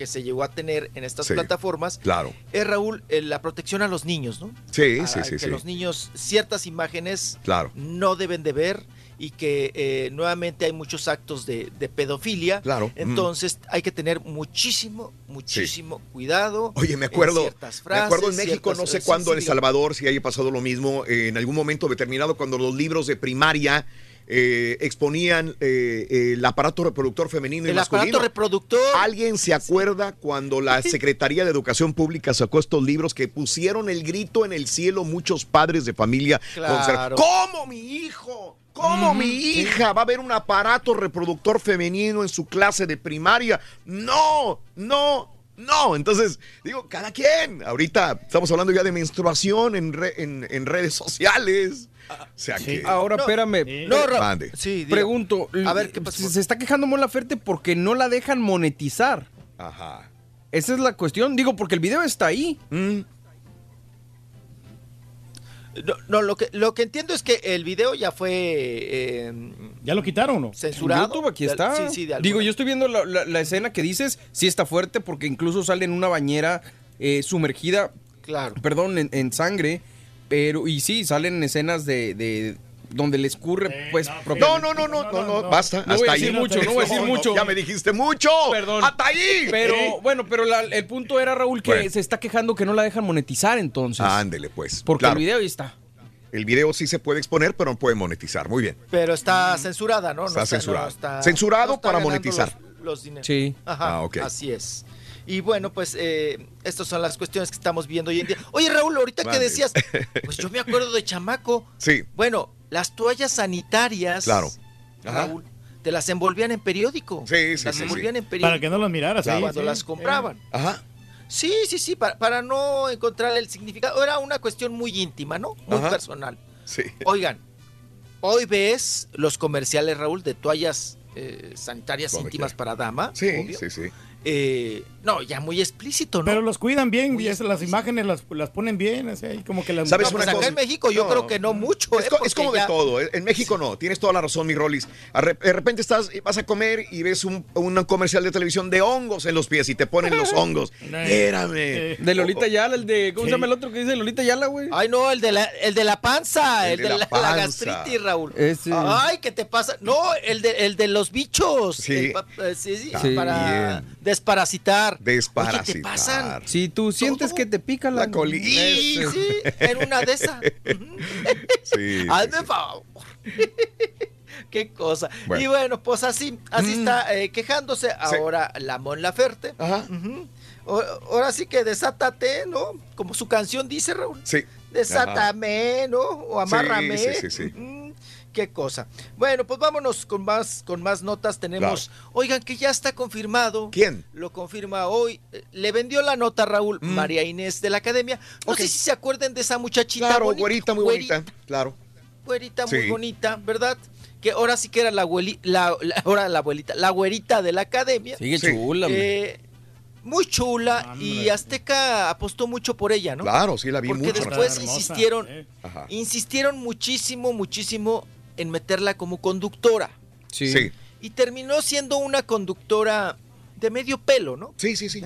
que se llegó a tener en estas Sí. plataformas, Claro. es, Raúl, eh, la protección a los niños, ¿no? Sí, A- sí, sí, Que sí. los niños ciertas imágenes Claro. no deben de ver y que eh, nuevamente hay muchos actos de, de pedofilia. Claro. Mm. Entonces hay que tener muchísimo, muchísimo cuidado. Oye, me en acuerdo, ciertas me acuerdo en frases, México, no sé cuándo, en El. Salvador, si haya pasado lo mismo, eh, en algún momento determinado, cuando los libros de primaria eh, exponían eh, eh, el aparato reproductor femenino y El masculino. aparato reproductor. ¿Alguien se acuerda cuando la Secretaría de Educación Pública sacó estos libros que pusieron el grito en el cielo muchos padres de familia? Claro. ¿Cómo mi hijo? ¿Cómo mi hija va a ver un aparato reproductor femenino en su clase de primaria? No, no, no. Entonces, digo, cada quien. Ahorita estamos hablando ya de menstruación en, re- en, en redes sociales. O sea que... Ahora, No, espérame. No, Ra- Mande. Sí. Pregunto. A ver, ¿qué pasó? Se, se está quejando Mon Laferte porque no la dejan monetizar. Ajá. Esa es la cuestión. Digo, porque el video está ahí. No, no, lo que lo que entiendo es que el video ya fue eh, ¿Ya lo quitaron o no? censurado. YouTube aquí De- está. Sí, sí, de Digo, yo estoy viendo la, la- la escena que dices, sí está fuerte porque incluso sale en una bañera eh, sumergida, Claro. perdón, en, en sangre, pero y sí, salen escenas de, de donde le escurre, pues, No, no, no, no, no, no, basta. No voy hasta a decir ahí. mucho, no voy a decir mucho. Ya me dijiste mucho. Perdón. Hasta ahí. Pero bueno, pero la- el punto era, Raúl, que Bueno. se está quejando que no la dejan monetizar entonces. Ándele, pues. porque Claro. el video ahí está. El video sí se puede exponer, pero no puede monetizar. Muy bien. Pero está censurada, ¿no? No Está censurado. está- Censurado no está para monetizar. Los, los dineros. Sí. Ajá, Ah, ok. así es. Y bueno, pues eh, estas son las cuestiones que estamos viendo hoy en día. Oye, Raúl, ahorita que Mande. decías, pues yo me acuerdo de chamaco. Sí. Bueno, las toallas sanitarias, Claro. Raúl, te las envolvían en periódico. Sí, sí, las sí, envolvían sí. en periódico. Para que no las miraras ahí, Cuando sí. las compraban. Ajá. Sí, sí, sí, para, para no encontrar el significado. Era una cuestión muy íntima, ¿no? Muy Ajá. personal. Sí. Oigan, hoy ves los comerciales, Raúl, de toallas eh, sanitarias íntimas quiera. para dama. Sí, obvio. sí, sí. Eh, no, ya muy explícito, ¿no? Pero los cuidan bien, y es- las imágenes las, las ponen bien, así, ahí como que las ¿Sabes No, pues una acá cosa? en México yo No. creo que no mucho. Es, ¿eh? es como de todo. ¿eh? En México no. Tienes toda la razón, mi Rollis. De repente estás, vas a comer y ves un, un comercial de televisión de hongos en los pies y te ponen los hongos. Espérame. De Lolita Yala, el de. ¿Cómo se llama el otro que dice Lolita Yala, güey? Ay, no, el de la, el de la panza, el, El de de, la gastritis, Raúl. Ese. Ay, ¿qué te pasa? No, el de, el de los bichos. Sí. El eh, sí, sí, para desparasitar. Desparasitar. Oye, ¿te pasan? Si tú sientes que te pica la, La colita. Sí, sí, en una de esas. Sí, Hazme sí, favor. Qué cosa. Bueno. Y bueno, pues así, así está eh, quejándose ahora la Mon Laferte. Ajá. O- Ahora sí que desátate, ¿no? Como su canción dice, Raúl. Sí. Desátame, ¿no? O amárrame. Sí, sí, sí, sí. Qué cosa. Bueno, pues vámonos con más, con más notas. Tenemos, oigan, que ya está confirmado. ¿Quién? Lo confirma hoy. Eh, Le vendió la nota Raúl María Inés de la Academia. No sé si se acuerden de esa muchachita. Claro, bonita, güerita, muy bonita. Claro. güerita Sí. muy bonita, ¿verdad? Que ahora sí que era la abuelita, la, la- ahora la abuelita, la güerita de la academia. Sigue Sí. chula. Eh, muy chula y Azteca apostó mucho por ella, ¿no? Claro, sí, la vi Porque mucho. después insistieron, eh. Ajá. insistieron muchísimo, muchísimo en meterla como conductora. Sí. Sí. Y terminó siendo una conductora de medio pelo, ¿no? Sí, sí, sí.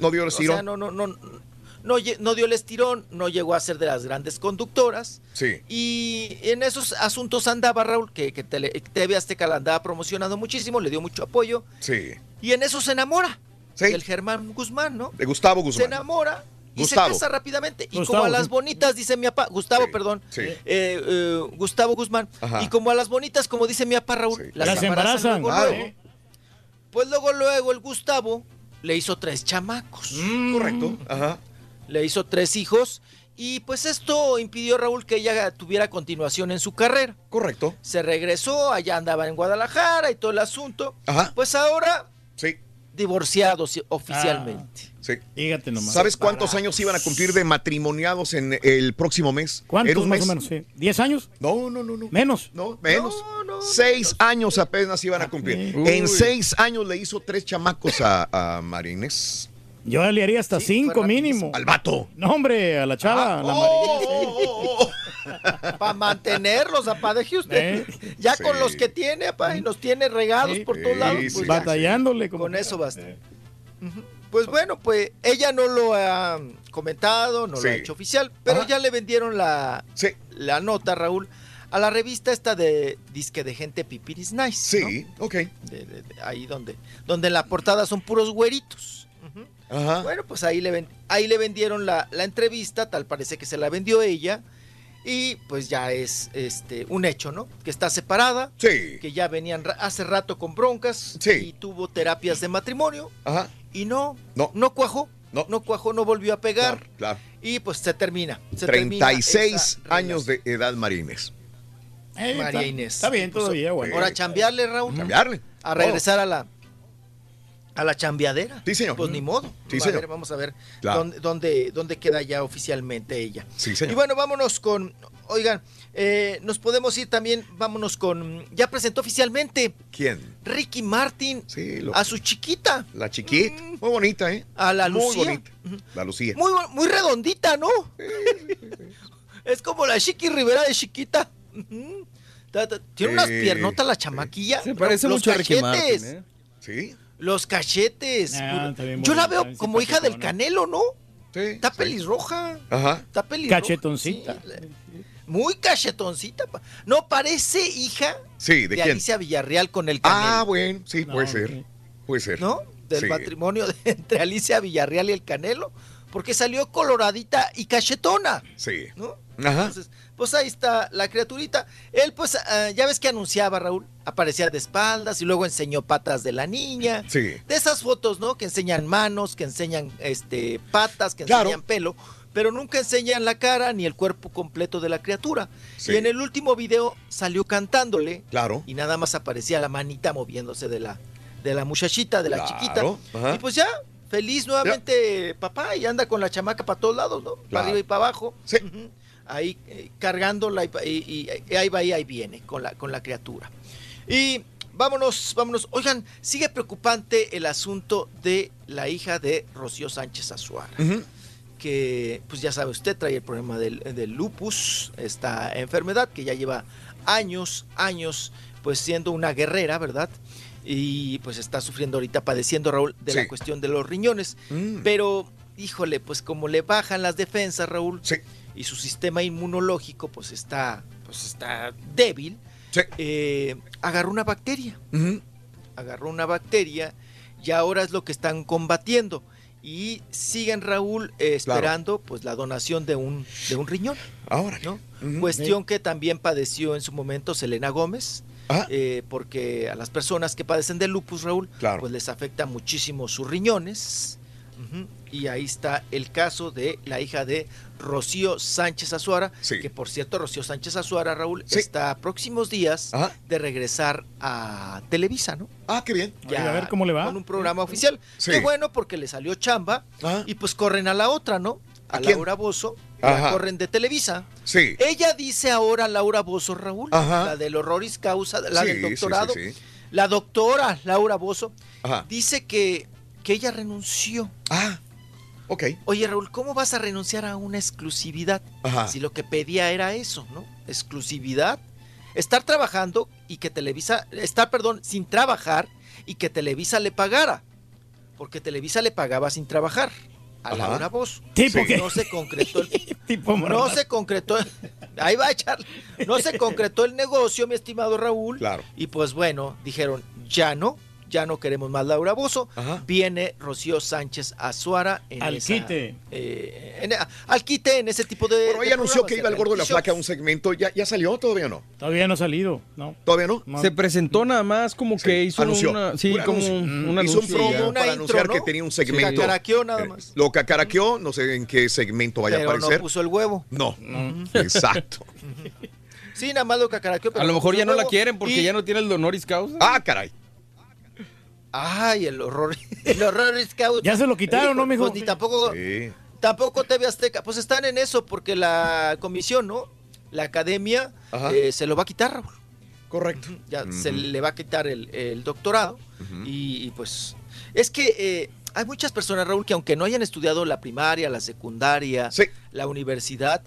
No dio el o sea, estirón. no, no, no, no, no dio el estirón, no llegó a ser de las grandes conductoras. Sí. Y en esos asuntos andaba Raúl, que, que Tele- TV Azteca la andaba promocionando muchísimo, le dio mucho apoyo. Sí. Y en eso se enamora Sí. del Germán Guzmán, ¿no? De Gustavo Se Guzmán. enamora y Gustavo. se casa rápidamente. Y como a las bonitas, dice mi papá, Gustavo, Sí, perdón, sí. eh, eh, Gustavo Guzmán. Ajá. Y como a las bonitas, como dice mi papá Raúl, Sí. las, Las embarazan embarazan. luego, Claro. luego. Pues luego, luego el Gustavo le hizo tres chamacos. Mm. Correcto. Ajá. Le hizo tres hijos. Y pues esto impidió, Raúl, que ella tuviera continuación en su carrera. Correcto. Se regresó, allá andaba en Guadalajara y todo el asunto. Ajá. Pues ahora. Divorciados oficialmente. Sí. Fíjate nomás. ¿Sabes cuántos años iban a cumplir de matrimoniados en el próximo mes? ¿En ¿Cuántos un más o menos? Sí. ¿Diez años? No, no, no, no. ¿Menos? No, menos. No, no, seis años apenas iban a cumplir. Uy. En seis años le hizo tres chamacos a, a María Inés. Yo le haría hasta Sí, cinco mínimo. Al vato. No, hombre, a la chava, a la Oh, María. oh, oh, oh. Para mantenerlos, apá, deje usted. Eh. Ya Sí. con los que tiene, apá, y los tiene regados Sí. por todos lados. pues. Batallándole. Como Con eso basta. Ujú. Pues bueno, pues ella no lo ha comentado, no Sí. lo ha hecho oficial, pero Ajá. ya le vendieron la, Sí, la nota, Raúl, a la revista esta de Disque de Gente Pipiris Nice. sí, ok. ¿no? De- de- de ahí donde, donde en la portada son puros güeritos. Ajá. Bueno, pues ahí le, ven- ahí le vendieron la, la entrevista, tal parece que se la vendió ella. Y pues ya es este un hecho, ¿no? Que está separada, Sí. que ya venían hace rato con broncas Sí. y tuvo terapias de matrimonio Ajá. y no, No. no cuajó, No. no, cuajó, no volvió a pegar Claro, claro. y pues se termina. se termina 36 esa años de edad María Inés. Eh, María está- Inés. Está bien Pues, todavía, bueno. Ahora a chambearle, Raúl. Cambiarle. A regresar a la a la chambeadera. Sí, señor. Pues ni modo. Sí, a señor. ver, vamos a ver Claro. dónde, dónde, dónde queda ya oficialmente ella. Sí, señor. Y bueno, vámonos con, oigan, eh, nos podemos ir también, vámonos con, ya presentó oficialmente ¿Quién? Ricky Martin Sí, lo- a su chiquita, la chiquita. Muy bonita, ¿eh? a la Muy Lucía. bonita. La Lucía. Muy, muy redondita, ¿no? es como la Chiqui Rivera de chiquita. Tiene unas Sí, piernotas la chamaquilla. Se parece Los mucho a Ricky cachetes, Martin, ¿eh? Sí. Los cachetes. Ah, Yo la veo como hija del. Canelo, ¿no? Sí. Está pelirroja. Ajá. Está pelirroja. Cachetoncita. Sí, muy cachetoncita. pa. No, parece hija Sí, ¿de de, quién? Alicia Villarreal con el Canelo. Ah, bueno, sí, No, puede ser. Puede ser. ¿No? Del Sí. matrimonio de- entre Alicia Villarreal y el Canelo. Porque salió coloradita y cachetona. Sí. ¿no? Ajá. Entonces, pues ahí está la criaturita. Él, pues, ah, ya ves que anunciaba, Raúl, aparecía de espaldas y luego enseñó patas de la niña. Sí. De esas fotos, ¿no? Que enseñan manos, que enseñan este patas, que Claro. enseñan pelo. pero nunca enseñan la cara ni el cuerpo completo de la criatura. Sí. Y en el último video salió cantándole Claro. y nada más aparecía la manita moviéndose de la, de la muchachita, de la Claro, chiquita. ajá. Y pues ya, feliz nuevamente papá y anda con la chamaca para todos lados, ¿no? Para arriba y para abajo. Ujú. Ahí eh, cargándola y, y- y- y ahí va y ahí viene con la, con la criatura. Y vámonos, vámonos. Oigan, sigue preocupante el asunto de la hija de Rocío Sánchez Azuara. Que, pues ya sabe usted, trae el problema del, del lupus, esta enfermedad que ya lleva años, años, pues siendo una guerrera, ¿verdad? Y pues está sufriendo ahorita, padeciendo, Raúl, de Sí. la cuestión de los riñones. Mm. Pero, híjole, pues como le bajan las defensas, Raúl, y su sistema inmunológico, pues está, pues está débil, eh, agarró una bacteria. Agarró una bacteria y ahora es lo que están combatiendo. Y siguen, Raúl, eh, esperando pues la donación de un, de un riñón. Ahora, ¿no? Cuestión que también padeció en su momento Selena Gómez. eh, porque a las personas que padecen de lupus, Raúl, Claro. pues les afecta muchísimo sus riñones. Y ahí está el caso de la hija de Rocío Sánchez Azuara, que por cierto, Rocío Sánchez Azuara, Raúl, está a próximos días de regresar a Televisa, ¿no? Ah, qué bien. Oye, a ver cómo le va. Con un programa oficial. Sí. Qué bueno, porque le salió chamba y pues corren a la otra, ¿no? A. Laura Bozo, la Ajá. corren de Televisa. Sí. Ella dice ahora Laura Bozo, Raúl, Ajá. la del horroris causa, la Sí, del sí, doctorado. sí, sí. La doctora Laura Bozo Ajá. dice que, que ella renunció. Ah, ok. Oye, Raúl, ¿cómo vas a renunciar a una exclusividad? Ajá. Si lo que pedía era eso, ¿no? Exclusividad. Estar trabajando y que Televisa, estar, perdón, sin trabajar y que Televisa le pagara. Porque Televisa le pagaba sin trabajar a Ajá. Laura Bozo. ¿Tipo qué? No se concretó el, Tipo no se concretó. Ahí va a echar. No se concretó el negocio, mi estimado Raúl. Claro. Y pues bueno, dijeron, ya no, ya no queremos más Laura Bozo. Viene Rocío Sánchez Azuara en Al esa- quite. eh, en- al quite en ese tipo de. Pero de ella anunció que iba el gordo de la flaca a un segmento. ¿Ya, ya salió? ¿Todavía no? Todavía no ha salido, ¿no? ¿Todavía no? Se presentó nada más como que hizo anunció. una, sí, Un como anuncio. un, un Hizo un promo para intro, anunciar ¿no? que tenía un segmento. Cacaraqueó nada más. Lo cacaraqueó, no sé en qué segmento vaya Pero a no aparecer. puso el huevo. No, exacto. Sí, nada más lo cacaraqueó. pero A lo no mejor ya no la quieren porque Y- ya no tiene el honoris causa. Ah, caray. Ay, el horror. El horror scout. Ya se lo quitaron, ¿no, mijo? Pues ni tampoco. Tampoco TV Azteca. Pues están en eso porque la comisión, ¿no? La academia eh, se lo va a quitar, Raúl. Correcto. Ya se le va a quitar el, el doctorado. y, y, pues. Es que eh, hay muchas personas, Raúl, que aunque no hayan estudiado la primaria, la secundaria, la universidad,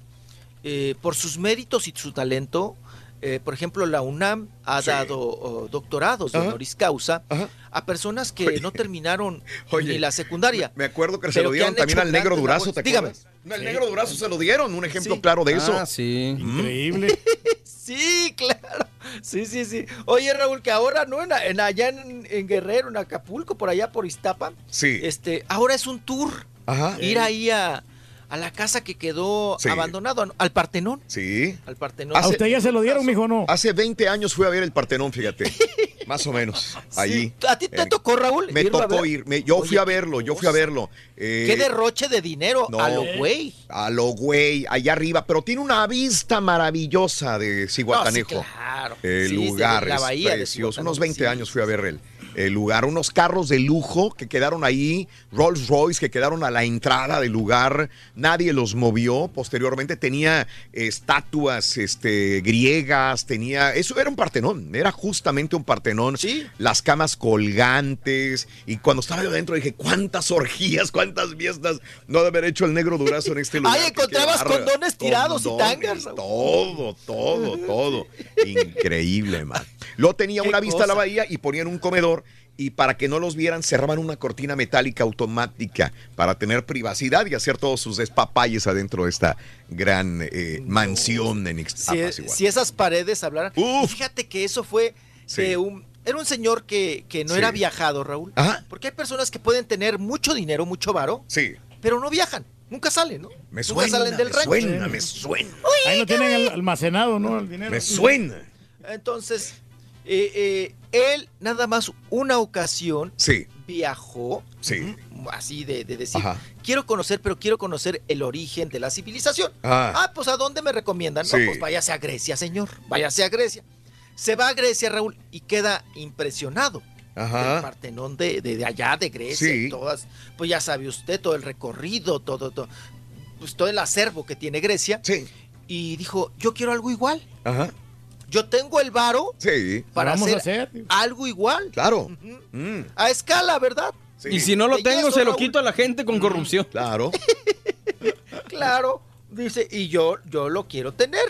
eh, por sus méritos y su talento, eh, por ejemplo, la UNAM ha Sí. dado oh, doctorados de Ajá. honoris causa a personas que no terminaron Oye, ni la secundaria. Me acuerdo que se lo dieron también al negro Durazo. ¿te Dígame. acuerdas? No, al negro Durazo se lo dieron, un ejemplo Sí. claro de eso. Ah, sí. Increíble. Sí, claro. Sí, sí, sí. Oye, Raúl, que ahora, ¿no? En, en- allá en, en Guerrero, en Acapulco, por allá por Iztapa. Sí. Este, ahora es un tour. Ajá. Ir ahí a, a la casa que quedó Sí. abandonado, al Partenón. Sí. Al Partenón. ¿A usted ya se lo dieron, mijo, no? Hace 20 años fui a ver el Partenón, fíjate. Más o menos. Allí. ¿A ti te Eh, tocó, Raúl? Me irlo a tocó ver? ir. me- yo fui a verlo, yo fui a verlo. Eh, Qué derroche de dinero no, a lo güey. A lo güey, allá arriba. Pero tiene una vista maravillosa de. No, sí, claro. El Sí, lugar de la es bahía precioso. Cihuatanejo, Unos 20 sí. años fui a ver el, el lugar. Unos carros de lujo que quedaron ahí, Rolls Royce que quedaron a la entrada del lugar. Nadie los movió. Posteriormente tenía eh, estatuas este, griegas, tenía... Eso era un partenón, era justamente un partenón. Las camas colgantes. Y cuando estaba yo adentro dije, ¿cuántas orgías, cuántas fiestas no de haber hecho el negro durazo en este lugar? Qué encontrabas condones tirados y tangas. Todo, todo, todo. Increíble, man. Luego tenía una vista a la bahía y ponían un comedor y para que no los vieran cerraban una cortina metálica automática para tener privacidad y hacer todos sus despapalles adentro de esta gran eh, mansión en si, Ixtapas. igual. si esas paredes hablaran. Fíjate que eso fue Sí. de un. Era un señor que, que no Sí. era viajado, Raúl. Ajá. Porque hay personas que pueden tener mucho dinero, mucho varo, Sí. pero no viajan. Nunca salen, ¿no? Me Nunca suena, salen del me rancho. suena, me suena. Ahí lo tienen al- almacenado, ¿no? El dinero. Me suena. Entonces, eh, eh, él nada más una ocasión Sí. viajó, Sí. así de, de decir, Ajá. quiero conocer, pero quiero conocer el origen de la civilización. Ah. Ah, pues ¿a dónde me recomiendan? No, Sí. pues váyase a Grecia, señor, váyase a Grecia. Se va a Grecia, Raúl, y queda impresionado. Ajá. del Partenón de, de- de allá, de Grecia, Sí. y todas, pues ya sabe usted, todo el recorrido, todo, todo, pues todo el acervo que tiene Grecia. Y dijo, yo quiero algo igual. Ajá. Yo tengo el varo Sí. para Vamos a hacer, algo igual. Claro. Mm. A escala, ¿verdad? Y si no lo tengo, se lo Raúl. quito a la gente con corrupción. Claro. Claro, dice, y yo, yo lo quiero tener.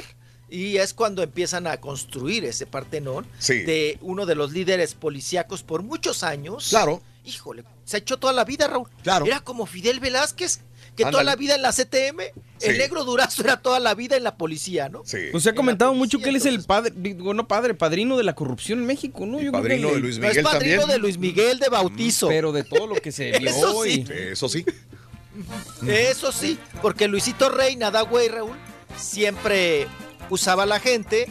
Y es cuando empiezan a construir ese Partenón Sí. de uno de los líderes policíacos por muchos años. Claro. Híjole, se ha hecho toda la vida, Raúl. Claro. Era como Fidel Velázquez, que toda la vida en la CTM. El negro Durazo era toda la vida en la policía, ¿no? Sí. Pues se ha comentado mucho que él es el padre, digo, no padre, padrino de la corrupción en México, ¿no? Yo creo padrino que- de Luis No es padrino de Luis Miguel de Bautizo. Pero de todo lo que se vio Eso y- sí. Eso sí. Eso sí, porque Luisito Rey, nada güey, Raúl, siempre usaba a la gente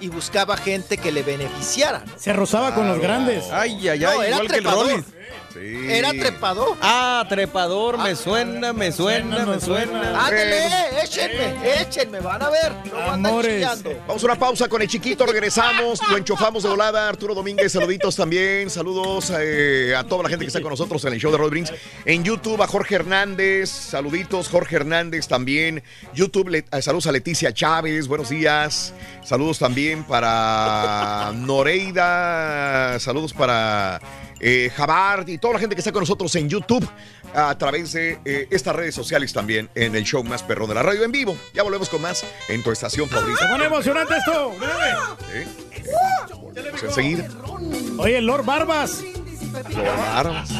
y buscaba gente que le beneficiara. ¿no? Se rozaba con los grandes. Ay, ay, No, ay, era igual que el trepador. Era trepador. Ah, trepador, me suena, me suena, me suena. Ándale, échenme, échenme, van a ver. No Amores. Vamos a una pausa con el chiquito, regresamos, lo enchufamos de volada. Arturo Domínguez, saluditos también. Saludos eh, a toda la gente que está con nosotros en el show de Roll Brings. En YouTube a Jorge Hernández, saluditos, Jorge Hernández también. YouTube, le- eh, saludos a Leticia Chávez, buenos días. Saludos también para Noreida, saludos para eh, Jabard y toda la gente que está con nosotros en YouTube a través de eh, estas redes sociales también en el show más perrón de la radio en vivo. Ya volvemos con más en tu estación favorita. Se pone emocionante esto. Sí. Pues enseguida. Oye, Lord Barbas. Barbas.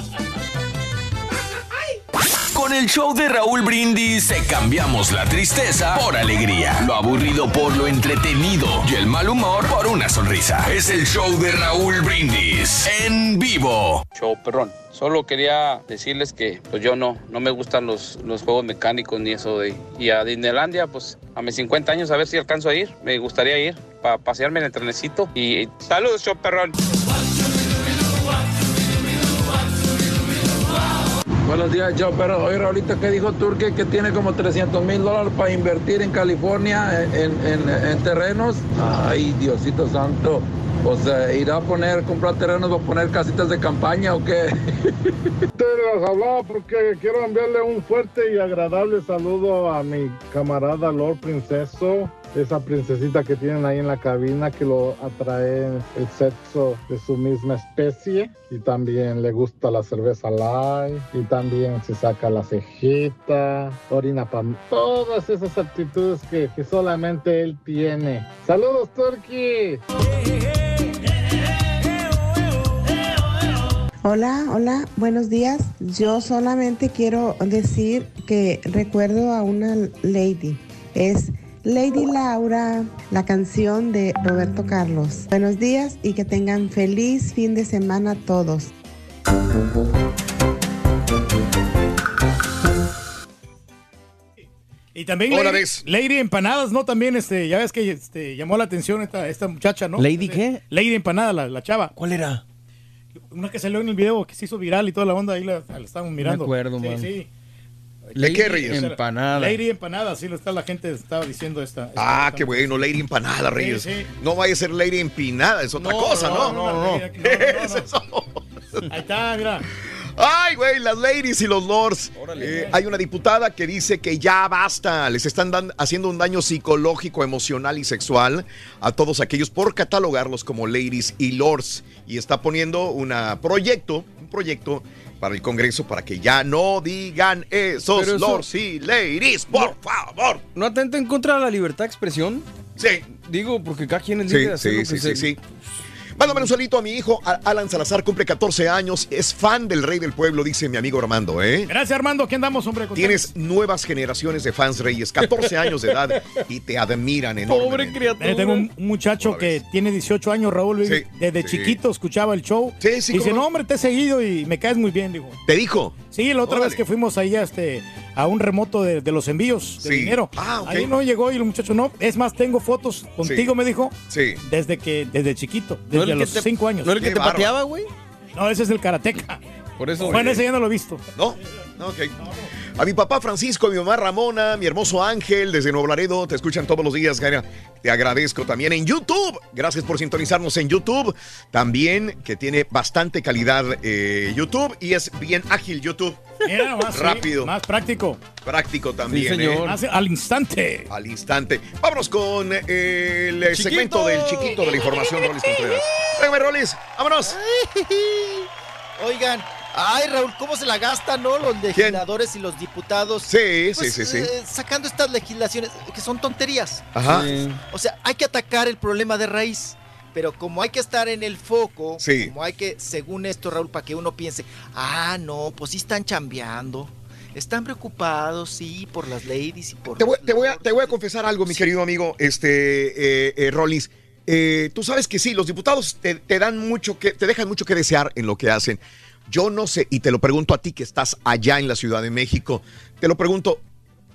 Con el show de Raúl Brindis te cambiamos la tristeza por alegría, lo aburrido por lo entretenido y el mal humor por una sonrisa. Es el show de Raúl Brindis en vivo. Show perrón. Solo quería decirles que pues yo no, no me gustan los, los juegos mecánicos ni eso de... Y a Disneylandia, pues a mis 50 años a ver si alcanzo a ir. Me gustaría ir para pasearme en el trenecito. Y saludos, show perrón. Buenos días, yo, pero oye, ahorita que dijo Turque que tiene como 300 mil dólares para invertir en California en, en- en terrenos. Ay, Diosito Santo. O sea, irá a poner, comprar terrenos, va a poner casitas de campaña o qué? Te las hablaba porque quiero enviarle un fuerte y agradable saludo a mi camarada Lord Princeso, esa princesita que tienen ahí en la cabina que lo atrae el sexo de su misma especie y también le gusta la cerveza light y también se saca la cejita, orina para todas esas actitudes que, que solamente él tiene. Saludos Turkey. Hola, hola, buenos días. Yo solamente quiero decir que recuerdo a una lady. Es Lady Laura, la canción de Roberto Carlos. Buenos días y que tengan feliz fin de semana todos. Y también Hola, Lady, Empanadas, ¿no? También, este, ya ves que este, llamó la atención esta, esta muchacha, ¿no? ¿Lady Este, qué? Lady Empanada, la, la chava. ¿Cuál era? Una que salió en el video que se hizo viral y toda la onda, ahí la, la estábamos mirando. acuerdo, sí, man. sí. ¿De qué, Reyes? Empanada. Lady Empanada, sí, lo está, la gente estaba diciendo esta. esta- Ah, esta- qué bueno, Lady Empanada, Reyes. sí. No vaya a ser Lady Empinada, es otra cosa, ¿no? no, no, no. Es eso. Ahí está, mira. Ay, güey, las ladies y los lords. Eh, hay una diputada que dice que ya basta, les están dan- haciendo un daño psicológico, emocional y sexual a todos aquellos por catalogarlos como ladies y lords. Y está poniendo un proyecto, un proyecto para el Congreso para que ya no digan esos eso- lords y ladies, por favor. ¿No atenta en contra de la libertad de expresión? Sí. Digo, porque cada quien es Sí, de hacer sí, lo que sí, se- sí, sí. Mándame un solito a mi hijo, Alan Salazar, cumple 14 años, es fan del rey del pueblo, dice mi amigo Armando, ¿eh? Gracias, Armando. ¿Qué andamos, hombre? Tienes nuevas generaciones de fans reyes, 14 años de edad y te admiran enormemente. Eh, tengo un muchacho que tiene 18 años, Raúl. Sí, desde sí. chiquito escuchaba el show. Sí, sí, Dice, cómo no. no, hombre, te he seguido y me caes muy bien, dijo. ¿Te dijo? Sí, la otra Órale. vez que fuimos ahí a, este, a un remoto de, de los envíos de Sí. dinero. Ah, ok. Ahí no llegó y el muchacho no. Es más, tengo fotos contigo, Sí. me dijo. Sí. Desde que, desde chiquito, ¿No desde los te- 5 años. ¿No el que Qué te pateaba, güey? No, ese es el karateca. Por eso. Bueno, ese ya no lo he visto. ¿No? Ok. A mi papá Francisco, a mi mamá Ramona, mi hermoso Ángel desde Nuevo Laredo, te escuchan todos los días, Gaia. Te agradezco también en YouTube. Gracias por sintonizarnos en YouTube. También que tiene bastante calidad eh, YouTube y es bien ágil YouTube. Mira, más sí, Rápido. más práctico. Práctico también. Sí, señor. ¿eh? Hace- al instante. Al instante. Vámonos con eh, el segmento del chiquito de la información, Rolis Contreras. Venga, Rolis, vámonos. Oigan, ay Raúl, ¿cómo se la gastan, no? Los legisladores y los diputados. Sí, Pues, sí, sí, sí. eh, sacando estas legislaciones que son tonterías. Ajá. O sea, hay que atacar el problema de raíz. Pero como hay que estar en el foco, Sí. como hay que, según esto, Raúl, para que uno piense, ah, no, pues sí están chambeando. Están preocupados, sí, por las ladies y por... Te voy, te voy a, te voy a confesar algo, mi querido amigo, este, eh, eh, Rollins. Eh, tú sabes que sí, los diputados te, te dan mucho que, te dejan mucho que desear en lo que hacen. Yo no sé, y te lo pregunto a ti que estás allá en la Ciudad de México, te lo pregunto,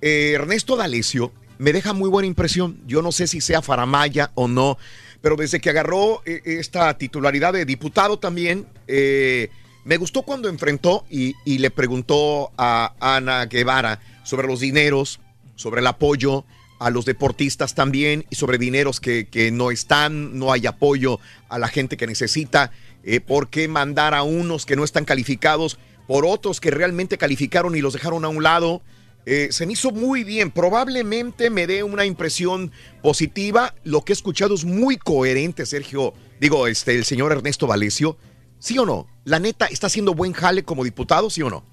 eh, Ernesto D'Alessio me deja muy buena impresión. Yo no sé si sea faramaya o no, pero desde que agarró eh, esta titularidad de diputado también, eh, me gustó cuando enfrentó y, y le preguntó a Ana Guevara sobre los dineros, sobre el apoyo a los deportistas también y sobre dineros que, que no están, no hay apoyo a la gente que necesita. Eh, ¿Por qué mandar a unos que no están calificados por otros que realmente calificaron y los dejaron a un lado? Eh, se me hizo muy bien. Probablemente me dé una impresión positiva. Lo que he escuchado es muy coherente, Sergio. Digo, este, el señor Ernesto Valesio. ¿Sí o no? La neta, ¿está haciendo buen jale como diputado, sí o no?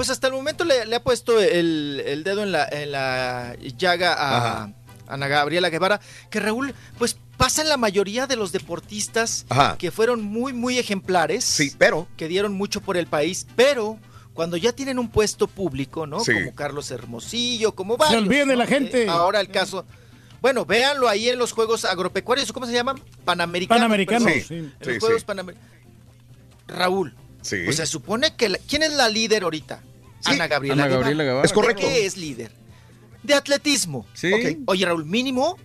Pues hasta el momento le, le ha puesto el, el dedo en la, en la llaga a. Ana Gabriela Guevara, que Raúl, pues pasa en la mayoría de los deportistas Ajá. que fueron muy, muy ejemplares. Sí, pero. Que dieron mucho por el país, pero cuando ya tienen un puesto público, ¿no? Sí. Como Carlos Hermosillo, como Se varios. olviden de ¿no? la gente. Eh, ahora el caso. Bueno, véanlo ahí en los Juegos Agropecuarios, ¿cómo se llaman? Panamericanos. Panamericanos, sí. En Sí, los Juegos sí. Panamericanos. Raúl, Sí. pues se supone que... la- ¿Quién es la líder ahorita? Sí, Ana Gabriela Ana Gabriela Guevara. Es correcto. ¿De qué es líder? De atletismo. Sí. Oye, Raúl, mínimo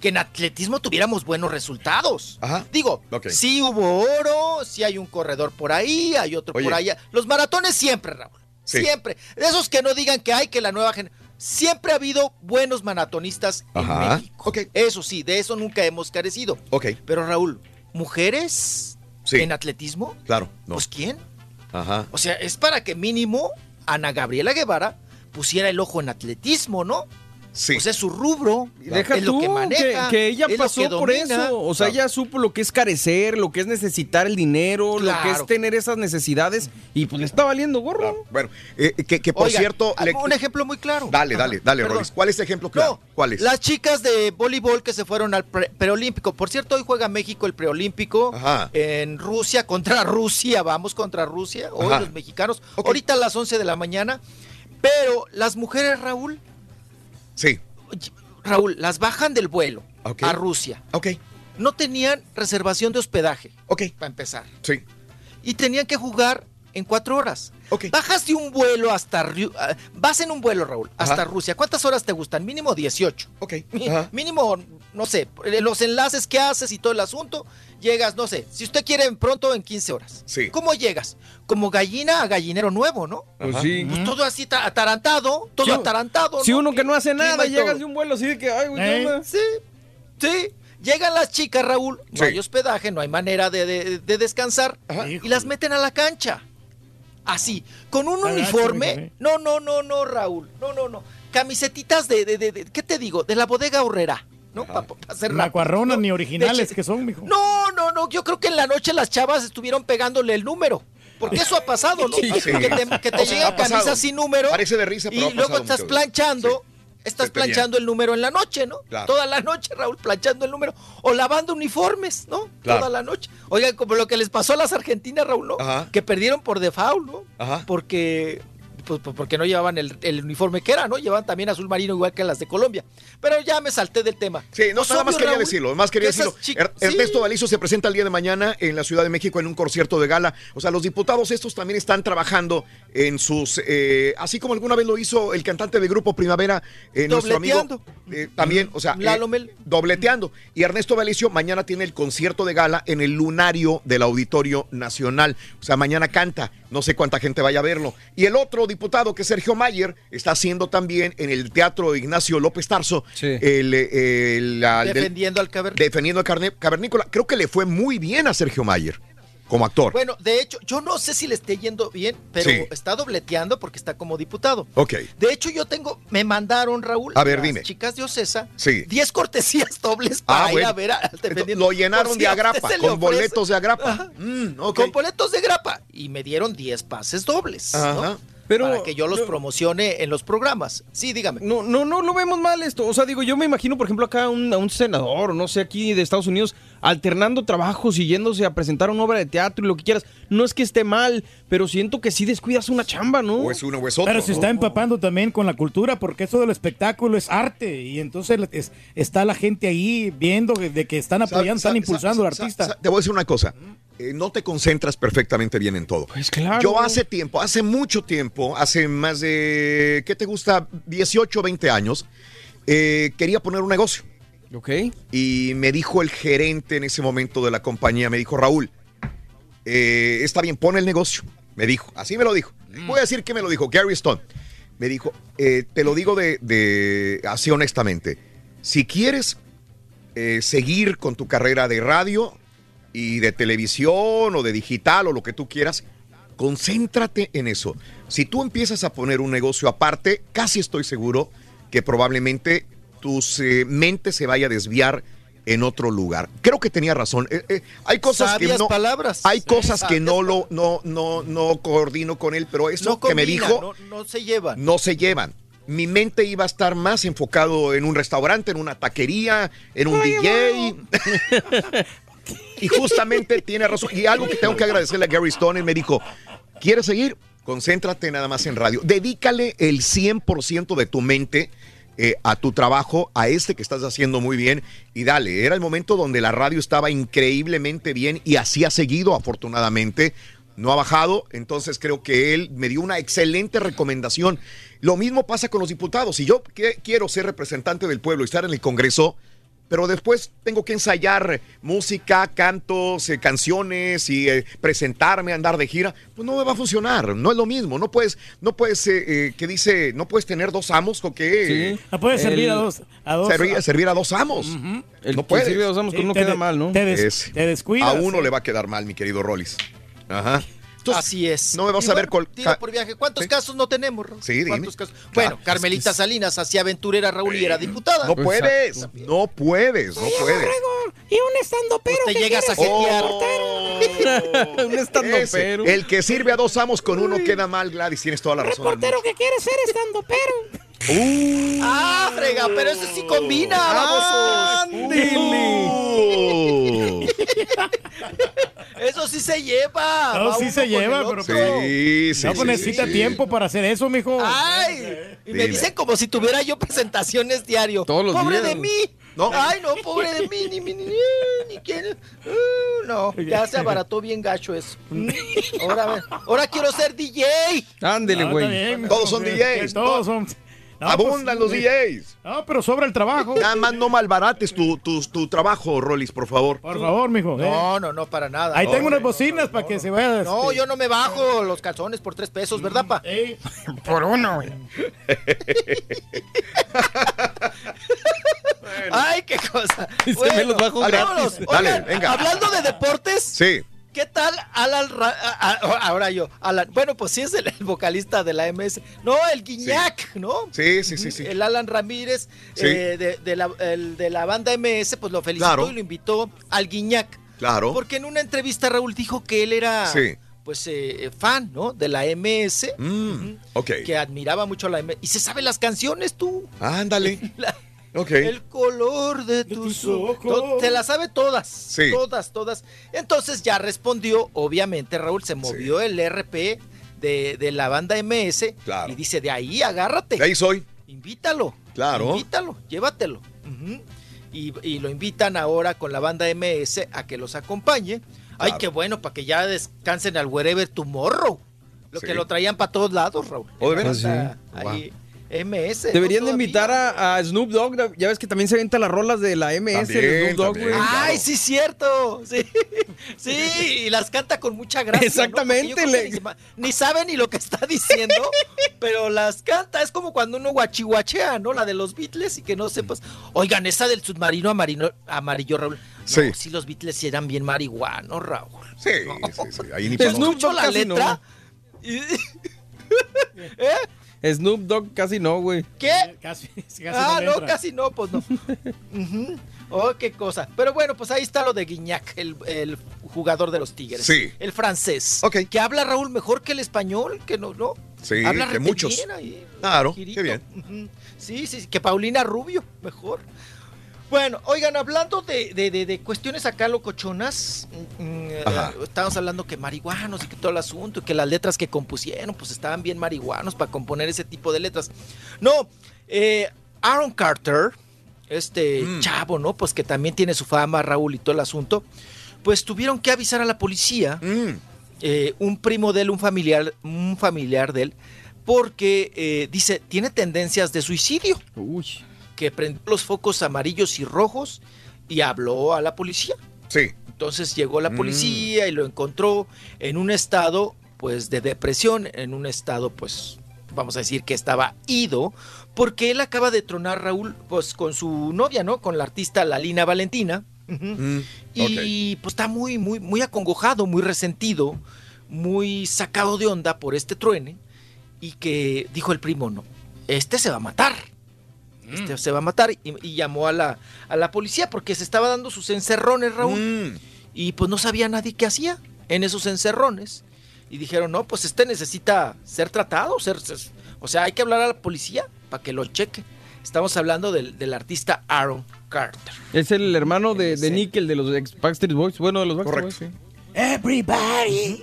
que en atletismo tuviéramos buenos resultados. Ajá. Digo, sí hubo oro, sí hay un corredor por ahí, hay otro Oye. por allá. Los maratones siempre, Raúl. Sí. Siempre. De esos que no digan que hay que la nueva generación. Siempre ha habido buenos maratonistas Ajá. en México. Ok. Eso sí, de eso nunca hemos carecido. Ok, Pero Raúl, ¿mujeres Sí. en atletismo? claro. No. Pues ¿quién? Ajá. O sea, es para que mínimo Ana Gabriela Guevara pusiera el ojo en atletismo, ¿no? Sí. O sea, su rubro Deja es lo tú que maneja. que, ella es pasó que por eso. O sea, ella supo lo que es carecer, lo que es necesitar el dinero, lo que Claro. es tener esas necesidades. Y pues le está valiendo gorro. Bueno, eh, que, que por cierto. le- un ejemplo muy claro. Dale, dale, dale. Rolis. ¿Cuál es el ejemplo claro? No, ¿Cuál es? Las chicas de voleibol que se fueron al pre- preolímpico. Por cierto, hoy juega México el preolímpico Ajá. en Rusia contra Rusia. Vamos contra Rusia. Hoy Ajá. los mexicanos. Ahorita a las 11 de la mañana. Pero las mujeres, Raúl, Sí. Raúl, las bajan del vuelo a Rusia. Ok, No tenían reservación de hospedaje, ok. para empezar. Sí. Y tenían que jugar en cuatro horas. Ok. Bajas de un vuelo hasta... Ah, Vas en un vuelo, Raúl, hasta Ajá. Rusia. ¿Cuántas horas te gustan? Mínimo 18. Ok. Ajá. Mínimo, no sé, los enlaces que haces y todo el asunto, llegas, no sé, si usted quiere pronto en 15 horas. Sí. ¿Cómo llegas? Como gallina a gallinero nuevo, ¿no? Pues sí. Pues todo así ta- atarantado, todo Sí, atarantado. Si ¿no? uno que no hace nada, llegas de un vuelo así de que, ay, güey, ¿qué Eh. Sí, sí. Llegan las chicas, Raúl, no Sí. hay hospedaje, no hay manera de, de- de descansar Ajá. y las meten a la cancha. Así, con un uniforme. No, no, no, no, Raúl. No, no, no. Camisetitas de, de, de- de- ¿qué te digo? De la bodega horrera, ¿no? Para hacer rápido, Macuarronas ¿no? ni originales que son, mijo. No, no, no. Yo creo que en la noche las chavas estuvieron pegándole el número. Porque eso ha pasado, ¿no? Sí. Que te, que te O sea, llegan camisas sin número. Parece de risa, pero Y ha luego estás planchando. Estás Se tenía. planchando el número en la noche, ¿no? Claro. Toda la noche, Raúl, planchando el número. O lavando uniformes, ¿no? Claro. Toda la noche. Oigan, como lo que les pasó a las argentinas, Raúl, ¿no? Ajá. Que perdieron por default, ¿no? Ajá. Porque pues, pues, porque no llevaban el, el uniforme que era, ¿no? Llevaban también azul marino igual que las de Colombia. Pero ya me salté del tema. Sí, no, Pues nada más quería Raúl, decirlo, más quería que decirlo. Er- sí. Ernesto Valizo se presenta el día de mañana en la Ciudad de México en un concierto de gala. O sea, los diputados estos también están trabajando en sus, eh, así como alguna vez lo hizo el cantante del grupo Primavera, eh, nuestro amigo, Dobleteando. eh, también, o sea, Lalo eh, dobleteando. Y Ernesto Valicio mañana tiene el concierto de gala en el lunario del Auditorio Nacional. O sea, mañana canta. No sé cuánta gente vaya a verlo. Y el otro diputado, que es Sergio Mayer, está haciendo también en el Teatro Ignacio López Tarso el, eh, el- Defendiendo al caber. defendiendo al cavernícola. Creo que le fue muy bien a Sergio Mayer como actor. Bueno, de hecho, yo no sé si le esté yendo bien, pero Sí. está dobleteando porque está como diputado. Ok. De hecho, yo tengo, me mandaron, Raúl, A ver, las dime. chicas de Ocesa, Sí. 10 cortesías dobles para Ah, ir bueno. a ver al defendiendo. Lo llenaron de agrapa, con ofrece. boletos de agrapa. Mm, ok. Con boletos de grapa. Y me dieron 10 pases dobles. ¿no? Ajá. Pero- para que yo los promocione en los programas. Sí, dígame. No, no, no lo vemos mal esto. O sea, digo, yo me imagino, por ejemplo, acá un, a un senador, no sé, aquí de Estados Unidos, alternando trabajos y yéndose a presentar una obra de teatro y lo que quieras. No es que esté mal, pero siento que sí descuidas una chamba, ¿no? O es uno o es otro. Pero se está empapando también con la cultura, porque eso del espectáculo es arte. Y entonces es- está la gente ahí viendo de de que están apoyando, están sa- impulsando al artista. Te voy a decir una cosa. eh, no te concentras perfectamente bien en todo. Pues claro. Yo hace tiempo, hace mucho tiempo, hace más de, ¿qué te gusta? 18, 20 años, eh, quería poner un negocio. Ok. Y me dijo el gerente en ese momento de la compañía, me dijo, Raúl, eh, está bien, pon el negocio. Me dijo, así me lo dijo. Voy a decir que me lo dijo, Gary Stone. Me dijo, eh, te lo digo de, de- así honestamente, si quieres eh, seguir con tu carrera de radio y de televisión o de digital o lo que tú quieras, concéntrate en eso. Si tú empiezas a poner un negocio aparte, casi estoy seguro que probablemente tu eh, mente se vaya a desviar en otro lugar. Creo que tenía razón. Eh, eh, hay cosas que no palabras. hay cosas que no lo no no no coordino con él, pero eso No que me dijo no, no se llevan. no se llevan. Mi mente iba a estar más enfocado en un restaurante, en una taquería, en un DJ. y justamente tiene razón. Y algo que tengo que agradecerle a Gary Stone, él me dijo, ¿quieres seguir? Concéntrate nada más en radio. Dedícale el 100% de tu mente eh, a tu trabajo, a este que estás haciendo muy bien. Y dale, era el momento donde la radio estaba increíblemente bien y así ha seguido afortunadamente no ha bajado, entonces creo que él me dio una excelente recomendación. Lo mismo pasa con los diputados. Si yo quiero ser representante del pueblo y estar en el Congreso, pero después tengo que ensayar música, cantos, eh, canciones y eh, presentarme, andar de gira, pues no me va a funcionar. No es lo mismo. No puedes, no puedes, eh, eh, que dice, no puedes tener dos amos o que Sí. No puedes servir a dos- a dos- servir, servir a dos amos. El no que puedes. sirve a dos amos, pues no te queda de- mal, ¿no? te des- te descuidas, A uno eh. le va a quedar mal, mi querido Rollis. Ajá. Así es. No me vas Y a ver bueno, col- tiro por viaje. ¿Cuántos casos no tenemos, Raúl? Sí, dime. ¿Cuántos casos? Claro. Bueno, Carmelita Salinas hacía aventurera, Raúl, y era diputada. No puedes, no puedes, no puedes. Y un estando pero Te llegas a jetear. un estando pero. El que sirve a dos amos con uno queda mal, Gladys. Tienes toda la razón. Reportero que quiere ser estando pero. mundo. Ah, frega, pero eso sí combina, babosos. Uh. Eso sí se lleva. No, sí se lleva, pero. Sí, sí, no, sí, pues necesita sí. tiempo para hacer eso, mijo. Ay, y me dicen como si tuviera yo presentaciones diario. Todos los pobre días. de mí. No. Ay, no, pobre de mí, ni, ni, ni, ni quién. Uh, no, ya se abarató bien gacho eso. Ahora, quiero ser DJ. Ándele, güey. Todos son DJs, Todos son. No, Abundan pues, los eh, DJs. No, pero sobra el trabajo. Nada más no malbarates tu, tu, tu trabajo, Rollis, por favor. Por favor, mijo. eh. No, no, no, para nada. Ahí no, tengo no, unas bocinas para que se vaya. No, este, yo no me bajo los calzones por tres pesos, ¿verdad, pa? ey. Por uno, güey. Ay, qué cosa. Se me los bajo Dale, vámonos. dale, Oigan, venga. Hablando de deportes, Sí. ¿Qué tal Alan? Ra- a- a- ahora yo, Alan. Bueno, pues sí es el, el vocalista de la MS. No, el Guiñac, ¿no? Sí, sí, sí, sí. El Alan Ramírez Sí. eh, de, de la, el de la banda MS, pues lo felicitó Claro. y lo invitó al Guiñac. Claro. Porque en una entrevista Raúl dijo que él era Sí. pues eh, fan, ¿no? De la MS. Mm, ok. Que admiraba mucho la MS. Y se sabe las canciones tú. Ándale. La- Ok. el color de tus tus ojos. ojos. Se la sabe todas. Sí. Todas, todas. Entonces ya respondió, obviamente, Raúl, se movió el RP de, de la banda MS Claro. y dice, de ahí agárrate. De ahí soy. Invítalo. Claro. Invítalo, llévatelo. Y, y lo invitan ahora con la banda MS a que los acompañe. Ay, qué bueno, para que ya descansen al Wherever Tomorrow. Lo Sí. que lo traían para todos lados, Raúl. ¿Oh, de veras? Banda Sí. MS. Deberían ¿no? de invitar a, a Snoop Dogg. Ya ves que también se avienta las rolas de la MS de Snoop Dogg, güey. Ay, sí, cierto. Sí, sí, y las canta con mucha gracia. ¿no? Exactamente, le- que Ni, sabe ni lo que está diciendo, pero las canta. Es como cuando uno guachihuachea, ¿no? La de los Beatles y que no sepas. Oigan, esa del submarino amarillo, amarillo Raúl. No, Sí. sí, los Beatles eran bien marihuanos, Raúl. Sí, sí, sí. Ahí ni pasó. escucho la no. letra. ¿Eh? Snoop Dogg casi no, güey. ¿Qué? Casi, casi ah, no, casi no, pues no. Oh, qué cosa. Pero bueno, pues ahí está lo de Guiñac, el, el jugador de los Tigres. Sí. El francés. Ok. Que habla Raúl mejor que el español, que no, no. Sí, habla que muchos. bien ahí, Claro, girito. qué bien. Sí, sí, que Paulina Rubio, mejor. Bueno, oigan, hablando de, de- de- de cuestiones acá locochonas, mm, Ajá. eh, estábamos hablando que marihuanos y que todo el asunto, y que las letras que compusieron, pues estaban bien marihuanos para componer ese tipo de letras. No, eh, Aaron Carter, este Mm. chavo, ¿no? Pues que también tiene su fama, Raúl, y todo el asunto, pues tuvieron que avisar a la policía, Mm. eh, un primo de él, un familiar, un familiar de él, porque eh, dice, tiene tendencias de suicidio Uy. Que prendió los focos amarillos y rojos y habló a la policía. Sí. Entonces llegó la Mm. policía y lo encontró en un estado pues de depresión, en un estado pues vamos a decir que estaba ido porque él acaba de tronar Raúl pues con su novia, ¿no? Con la artista Lalina Valentina. Mm, Y pues está muy, muy, muy acongojado, muy resentido, muy sacado de onda por este truene. Y que dijo el primo, no, este se va a matar. Este se va a matar. Y, y llamó a la, a la policía porque se estaba dando sus encerrones, Raúl. Mm. Y pues no sabía nadie qué hacía en esos encerrones. Y dijeron, no, pues este necesita ser tratado. Ser, ser- o sea, hay que hablar a la policía para que lo cheque. Estamos hablando del, del artista Aaron Carter. Es el hermano de, de Nick, el de los ex Backstreet Boys. Bueno, de los Backstreet Boys, sí. Everybody,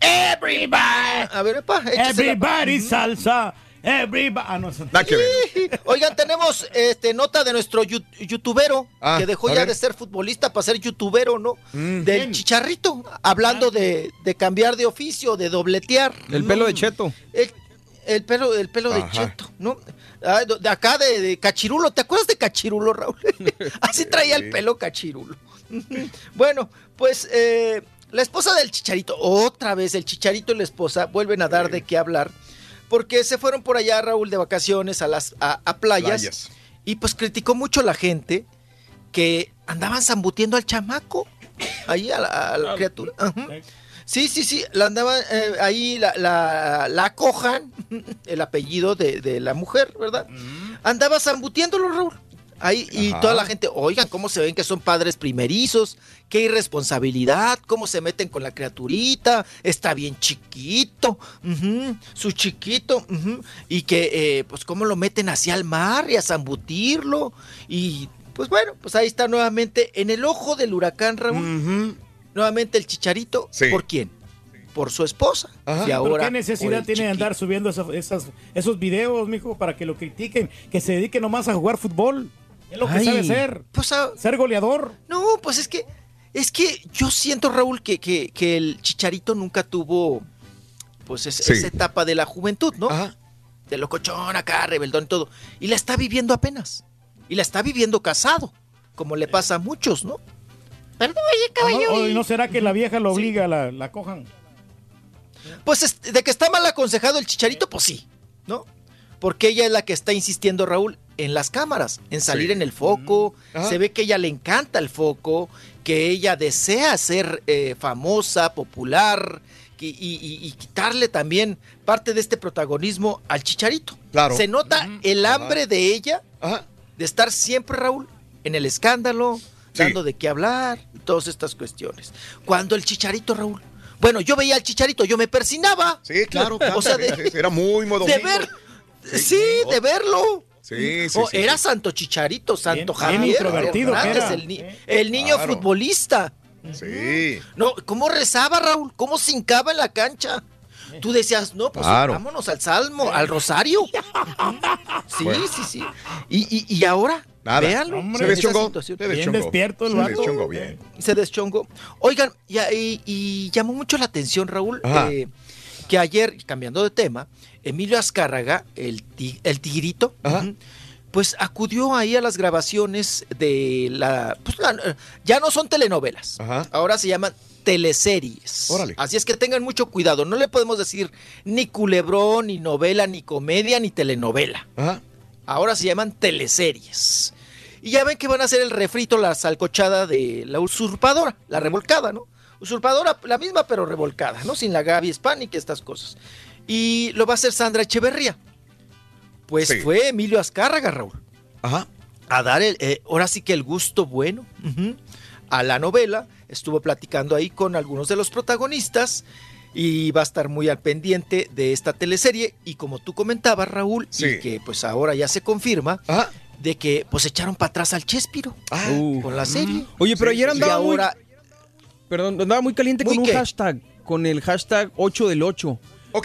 Everybody. A ver, epa, everybody salsa, everybody. Ah, no, eso no. Nada que ver. Oigan, tenemos este nota de nuestro youtubero Ah, que dejó ya ver. de ser futbolista para ser youtubero, ¿no? Mm. Del ¿Quién? chicharrito, hablando de, de cambiar de oficio, de dobletear. El pelo de Cheto. El, el pelo, el pelo de. Cheto, ¿no? Ah, de acá de, de Cachirulo, ¿te acuerdas de Cachirulo, Raúl? Así traía el pelo Cachirulo. bueno, pues eh, la esposa del Chicharito, otra vez el Chicharito y la esposa vuelven a dar de qué hablar, porque se fueron por allá, Raúl, de vacaciones a las a, a playas, Playas. y pues criticó mucho la gente que andaban zambutiendo al chamaco, ahí a la, a la criatura. Ajá. Sí, sí, sí, la andaban eh, ahí, la, la, la acojan, el apellido de, de la mujer, ¿verdad? Andaba zambutiéndolo, Raúl. Ahí, y Ajá. toda la gente, oigan, cómo se ven que son padres primerizos, qué irresponsabilidad, cómo se meten con la criaturita, está bien chiquito, ujú, su chiquito, ujú, y que, eh, pues, cómo lo meten hacia el mar y a zambutirlo, y pues bueno, pues ahí está nuevamente en el ojo del huracán, Raúl. Ujú. Nuevamente el chicharito. Sí. ¿Por quién? Por su esposa. Ajá. Y ¿Pero ahora qué necesidad tiene de andar subiendo esas, esas- esos videos, mijo, para que lo critiquen? Que se dedique nomás a jugar fútbol. Es lo que Ay. sabe hacer. Pues, ah, Ser goleador. no, pues es que es que yo siento, Raúl, que, que, que el chicharito nunca tuvo pues es- Sí. esa etapa de la juventud, ¿no? Ajá. De locochón acá, rebeldón y todo. Y la está viviendo apenas. Y la está viviendo casado, como le pasa a muchos, ¿no? Perdón, oye, caballo. ¿O y- no será que la vieja lo obliga, la, la cojan? Pues es- de que está mal aconsejado el chicharito, pues sí, ¿no? Porque ella es la que está insistiendo, Raúl, en las cámaras, en salir Sí. en el foco. Ajá. Se ve que ella le encanta el foco, que ella desea ser eh, famosa, popular, que- y, y- y quitarle también parte de este protagonismo al chicharito. Claro. Se nota el hambre de ella Ajá. de estar siempre, Raúl, en el escándalo, Sí. dando de qué hablar, y todas estas cuestiones. Cuando el chicharito, Raúl, bueno, yo veía al chicharito, yo me persinaba. Sí, claro. O sea, de, Era muy modo. de ver, sí, de verlo. Sí, sí, Oh, sí, era sí. Santo Chicharito, Santo bien Javier. introvertido Hernández, era. El, ni- el niño Claro. futbolista. Sí. No, ¿cómo rezaba Raúl? ¿Cómo se hincaba en la cancha? tú decías, no, pues Claro. vámonos al salmo, al rosario. Sí, Bueno. sí, sí. Y, y, y ahora, Nada. véanlo. Se en esa deschongó. situación. Se deschongó. Se deschongó bien. Se deschongó. Oigan, y, y- y llamó mucho la atención, Raúl, Ajá. eh, que ayer, cambiando de tema, Emilio Azcárraga, el, el tigrito, pues acudió ahí a las grabaciones de la, pues, la- ya no son telenovelas, ahora se llaman teleseries. Órale. Así es que tengan mucho cuidado, no le podemos decir ni culebrón, ni novela, ni comedia, ni telenovela. Ahora se llaman teleseries. Y ya ven que van a hacer el refrito, la salcochada de la usurpadora, la revolcada, ¿no? Usurpadora, la misma pero revolcada, ¿no? Sin la Gaby Hispánica, estas cosas. Y lo va a hacer Sandra Echeverría. Pues Sí. fue Emilio Azcárraga, Raúl. Ajá. A dar el, eh, ahora sí que el gusto bueno a la novela. Estuvo platicando ahí con algunos de los protagonistas y va a estar muy al pendiente de esta teleserie. Y como tú comentabas, Raúl, y que pues ahora ya se confirma, de que pues echaron para atrás al Chespiro con la serie. Oye, pero Sí, ayer sí, sí. andaba Y ahora, Perdón, andaba muy caliente con ¿Muy un hashtag, con el hashtag 8 del 8.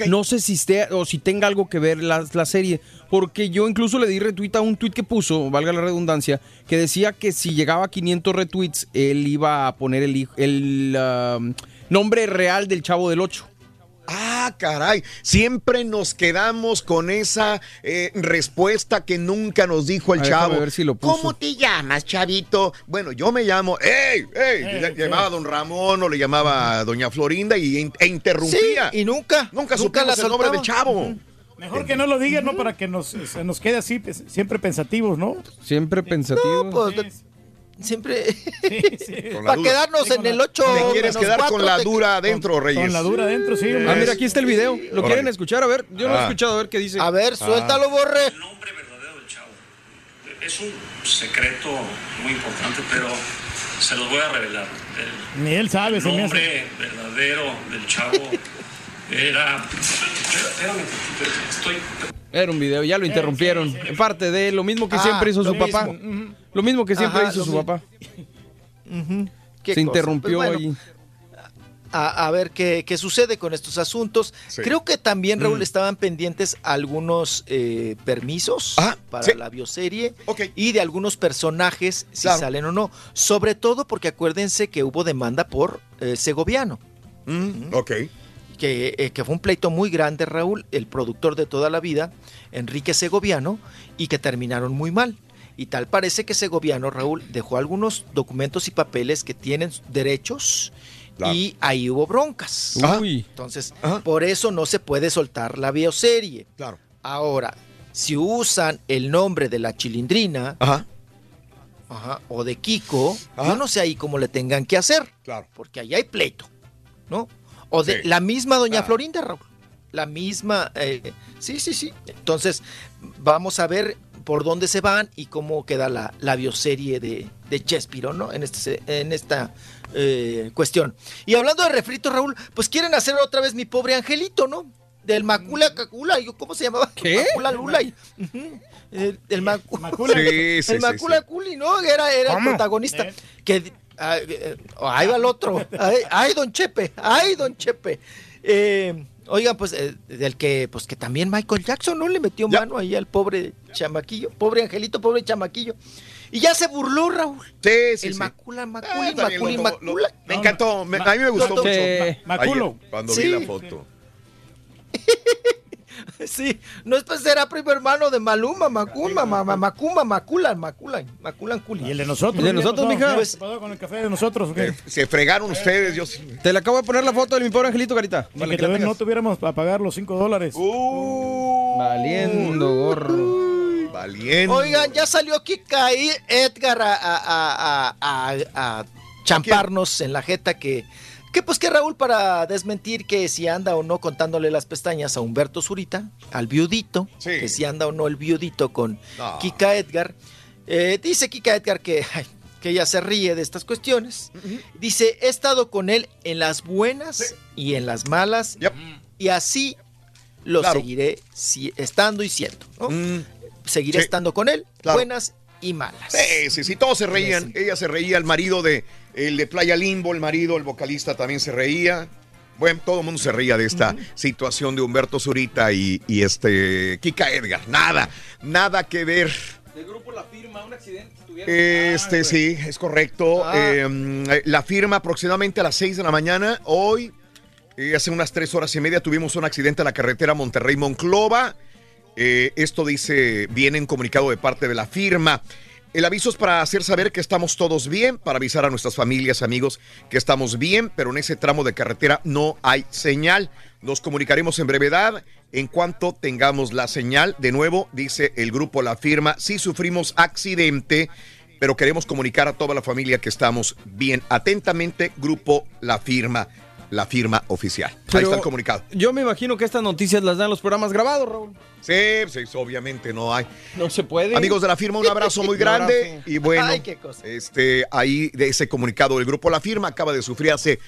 No sé si esté o si tenga algo que ver la, la serie, porque yo incluso le di retweet a un tweet que puso, valga la redundancia, que decía que si llegaba a 500 retweets, él iba a poner el, el um, nombre real del chavo del 8. Ah, caray. Siempre nos quedamos con esa eh, respuesta que nunca nos dijo el A ver, déjame chavo. ver si lo puso. ¿Cómo te llamas, chavito? Bueno, yo me llamo. ¡Ey! ¡Ey! Eh, le llamaba a don Ramón o le llamaba a doña Florinda y, e interrumpía. Sí, y nunca. Nunca nunca la el nombre del soltaba. chavo. Mejor que no lo digas, ¿no? Para que nos, se nos quede así, pues, siempre pensativos, ¿no? Siempre pensativo. No, pues, siempre. Para quedarnos en el 8. ¿Te quieres quedar con la dura adentro, Reyes? Con la dura adentro, sí. Ah, mira, aquí está el video. ¿Lo Órale. quieren escuchar? A ver, yo no lo he Ah. escuchado, a ver qué dice. A ver, suéltalo, borre. Es un secreto muy importante, pero se los voy a revelar. El Ni él sabe, se me hace. nombre verdadero del chavo era... Espérame, tantito, estoy... Era un video, ya lo interrumpieron. En parte de lo mismo que Ah, siempre hizo su papá. Lo mismo que siempre Ajá, hizo su mismo. papá. Qué Se cosa. interrumpió Pues bueno, ahí. a, a ver qué, qué sucede con estos asuntos. Sí. Creo que también, Raúl, Mm. estaban pendientes algunos eh, permisos para sí. la bioserie y de algunos personajes, si salen o no. Sobre todo porque acuérdense que hubo demanda por eh, Segoviano. Ok. Que, eh, que fue un pleito muy grande, Raúl, el productor de toda la vida, Enrique Segoviano, y que terminaron muy mal. Y tal parece que Segoviano, Raúl, dejó algunos documentos y papeles que tienen derechos y ahí hubo broncas. Uy. Entonces, por eso no se puede soltar la bioserie. Claro. Ahora, si usan el nombre de la chilindrina Ajá. ajá, o de Kiko, yo no sé ahí cómo le tengan que hacer. Claro. Porque ahí hay pleito, ¿no? O de Sí. la misma doña Ah. Florinda, Raúl. La misma. eh, sí, sí, sí. Entonces, vamos a ver por dónde se van y cómo queda la, la bioserie de, de Chespiro, ¿no? En, este, en esta eh, cuestión. Y hablando de refrito, Raúl, pues quieren hacer otra vez mi pobre angelito, ¿no? Del Macula Cacula, ¿cómo se llamaba? ¿Qué? Macula Lula. y-. El, el Macu- Macula. Sí, sí, el Macula sí. Culi, ¿no? Era, era el protagonista. Que, eh, ahí va el otro. Ay, ay, don Chepe. Ay, don Chepe. Eh, oigan, pues, eh, del que, pues, que también Michael Jackson, ¿no? Le metió mano ahí al pobre chamaquillo. Pobre angelito, pobre chamaquillo. Y ya se burló, Raúl. Sí, sí, el sí. Macula, Maculi, lo- lo- Macula. Me encantó. me- a mí me gustó mucho. Maculo. Ayer, cuando Sí. vi la foto. Sí, no es pues era primo hermano de Maluma, Macumba, ma- ma- Macumba, Maculan, Maculan, Maculan Culi. Y el de nosotros. ¿El de nosotros, mija? Pues, ¿Qué pasó con el café de nosotros? se fregaron ustedes. Yo sí. Te le acabo de poner la foto de mi pobre angelito, Carita. Ni que que la todavía no tuviéramos para pagar los 5 dólares. Uh, Valiendo, gorro. Valiente. Oigan, ya salió aquí caí Edgar a, a- a- a- a- a champarnos en la jeta que, que pues que Raúl para desmentir que si anda o no contándole las pestañas a Humberto Zurita, al viudito, Sí. que si anda o no el viudito con No. Kika Edgar, eh, dice Kika Edgar que, ay, que ella se ríe de estas cuestiones. Dice, he estado con él en las buenas y en las malas Yep. y así lo Claro. seguiré si- estando y siendo. ¿no? Mm, Seguiré Sí. estando con él, Claro. buenas y malas. Sí, sí, sí, todos se reían. Ella se reía, el marido de el de Playa Limbo, el marido, el vocalista también se reía. Bueno, todo el mundo se ría de esta situación de Humberto Zurita y, y este Kika Edgar. Nada, nada que ver. Del grupo La Firma, un accidente. Este, sí, es correcto. Ah. Eh, la firma aproximadamente a las 6 de la mañana. Hoy, eh, hace unas tres horas y media, tuvimos un accidente en la carretera Monterrey-Monclova. Eh, esto dice, viene en comunicado de parte de la firma. El aviso es para hacer saber que estamos todos bien, para avisar a nuestras familias, amigos, que estamos bien, pero en ese tramo de carretera no hay señal. Nos comunicaremos en brevedad en cuanto tengamos la señal. De nuevo, dice el grupo La Firma, sí sufrimos accidente, pero queremos comunicar a toda la familia que estamos bien. Atentamente, grupo La Firma, la firma oficial. Ahí está el comunicado. Yo me imagino que estas noticias las dan los programas grabados, Raúl. Sí, sí, obviamente no hay. No se puede. Amigos de la firma, un abrazo muy grande. abrazo. Y bueno, Ay, qué cosa. este, ahí de ese comunicado del grupo La Firma acaba de sufrir hace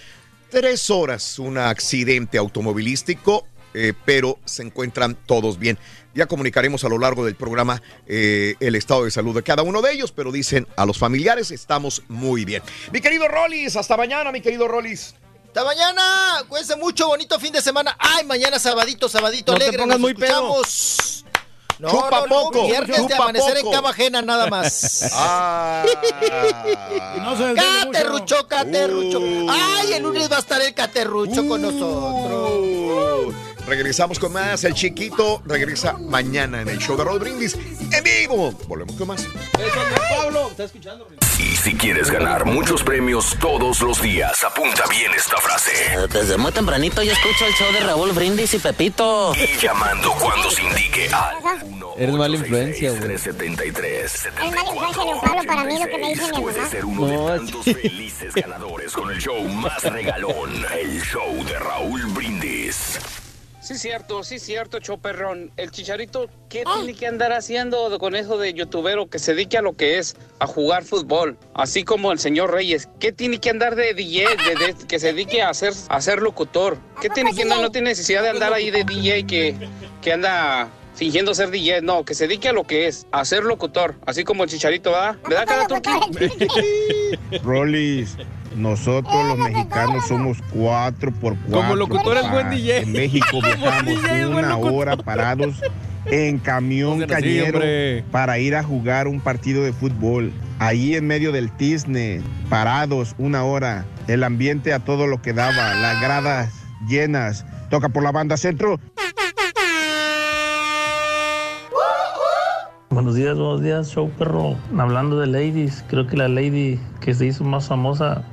tres horas un accidente automovilístico, eh, pero se encuentran todos bien. Ya comunicaremos a lo largo del programa eh, el estado de salud de cada uno de ellos, pero dicen a los familiares estamos muy bien. Mi querido Rollis, hasta mañana, mi querido Rollis. Hasta mañana. Cuídense mucho. Bonito fin de semana. Ay, mañana sabadito, sabadito No te alegre. pongas nos muy pedo. escuchamos. No, Chupa no, no, poco, Viernes de chupa amanecer en cama ajena nada más. Ah. No se. Caterrucho, caterrucho. Uh. Ay, el lunes va a estar el caterrucho con nosotros. Uh, regresamos con más. El chiquito regresa mañana en el show de Rod Brindis en vivo. Volvemos con más. Pablo, ¿está escuchando? Y si quieres ganar muchos premios todos los días, apunta bien esta frase. Desde muy tempranito yo escucho el show de Raúl Brindis y Pepito. Y llamando cuando se indique al Eres mala influencia, güey. 373 Es mala influencia, Pablo, para mí lo que me dice mi mamá. ser uno No, de tantos felices ganadores con el show más regalón, el show de Raúl Brindis. Sí, cierto, sí, cierto, Choperrón. El chicharito, ¿qué tiene que andar haciendo con eso de youtubero que se dedique a lo que es, a jugar fútbol? Así como el señor Reyes, ¿qué tiene que andar de DJ, de, de- que se dedique a hacer, a ser locutor? ¿Qué tiene que no, no tiene necesidad de andar ahí de DJ que, que anda fingiendo ser DJ? No, que se dedique a lo que es, a ser locutor, así como el chicharito, ¿verdad? ¿Verdad, cara turqui? Nosotros los mexicanos somos cuatro por cuatro. Como locutor es buen. DJ. En México viajamos una hora parados en camión No para ir a jugar un partido de fútbol. Ahí en medio del tizne, parados una hora. El ambiente a todo lo que daba, las gradas llenas. Toca por la banda centro. Buenos días, buenos días, show perro. Hablando de ladies, creo que la lady que se hizo más famosa,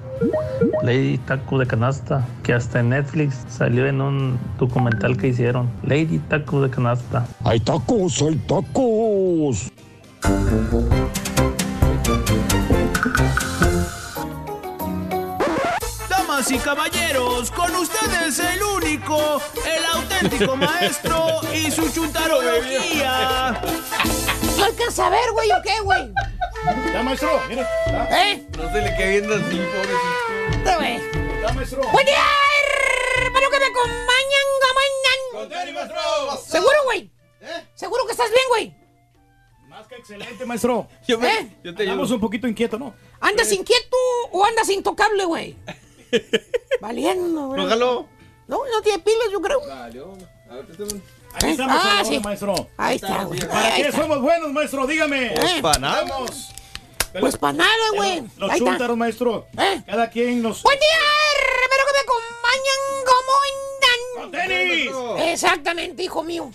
Lady Taco de Canasta, que hasta en Netflix salió en un documental que hicieron. Lady Taco de Canasta. Hay tacos, hay tacos. Damas y caballeros, con ustedes el único, el auténtico maestro y su chuntarología. ¿No alcanza a ver, güey, o qué, güey? Ya, maestro, mire. ¿Eh? No se le quede viendo así, pobrecito. Ya, maestro. Buen día, hermano, que me acompañan, mañana. ¿Seguro, güey? ¿Seguro que estás bien, güey? Más que excelente, maestro. Yo, me- ¿Eh? yo te ayudo. un poquito inquietos, ¿no? ¿Andas inquieto o andas intocable, güey? Valiendo, güey. ¿No? No, no tiene pilas, yo creo. Valió. A ver, préstame un- Aquí estamos Ah, sí. maestro. Ahí está, güey. ¿Para Ahí qué está. somos buenos, maestro? Dígame. Eh. Pa' nada. Vamos. Pues para nada, güey. Los Ahí está. maestro. ¿Eh? Cada quien nos... Buen día, hermano, que me acompañan. ¿Cómo ¡Con andan? tenis! Exactamente, hijo mío.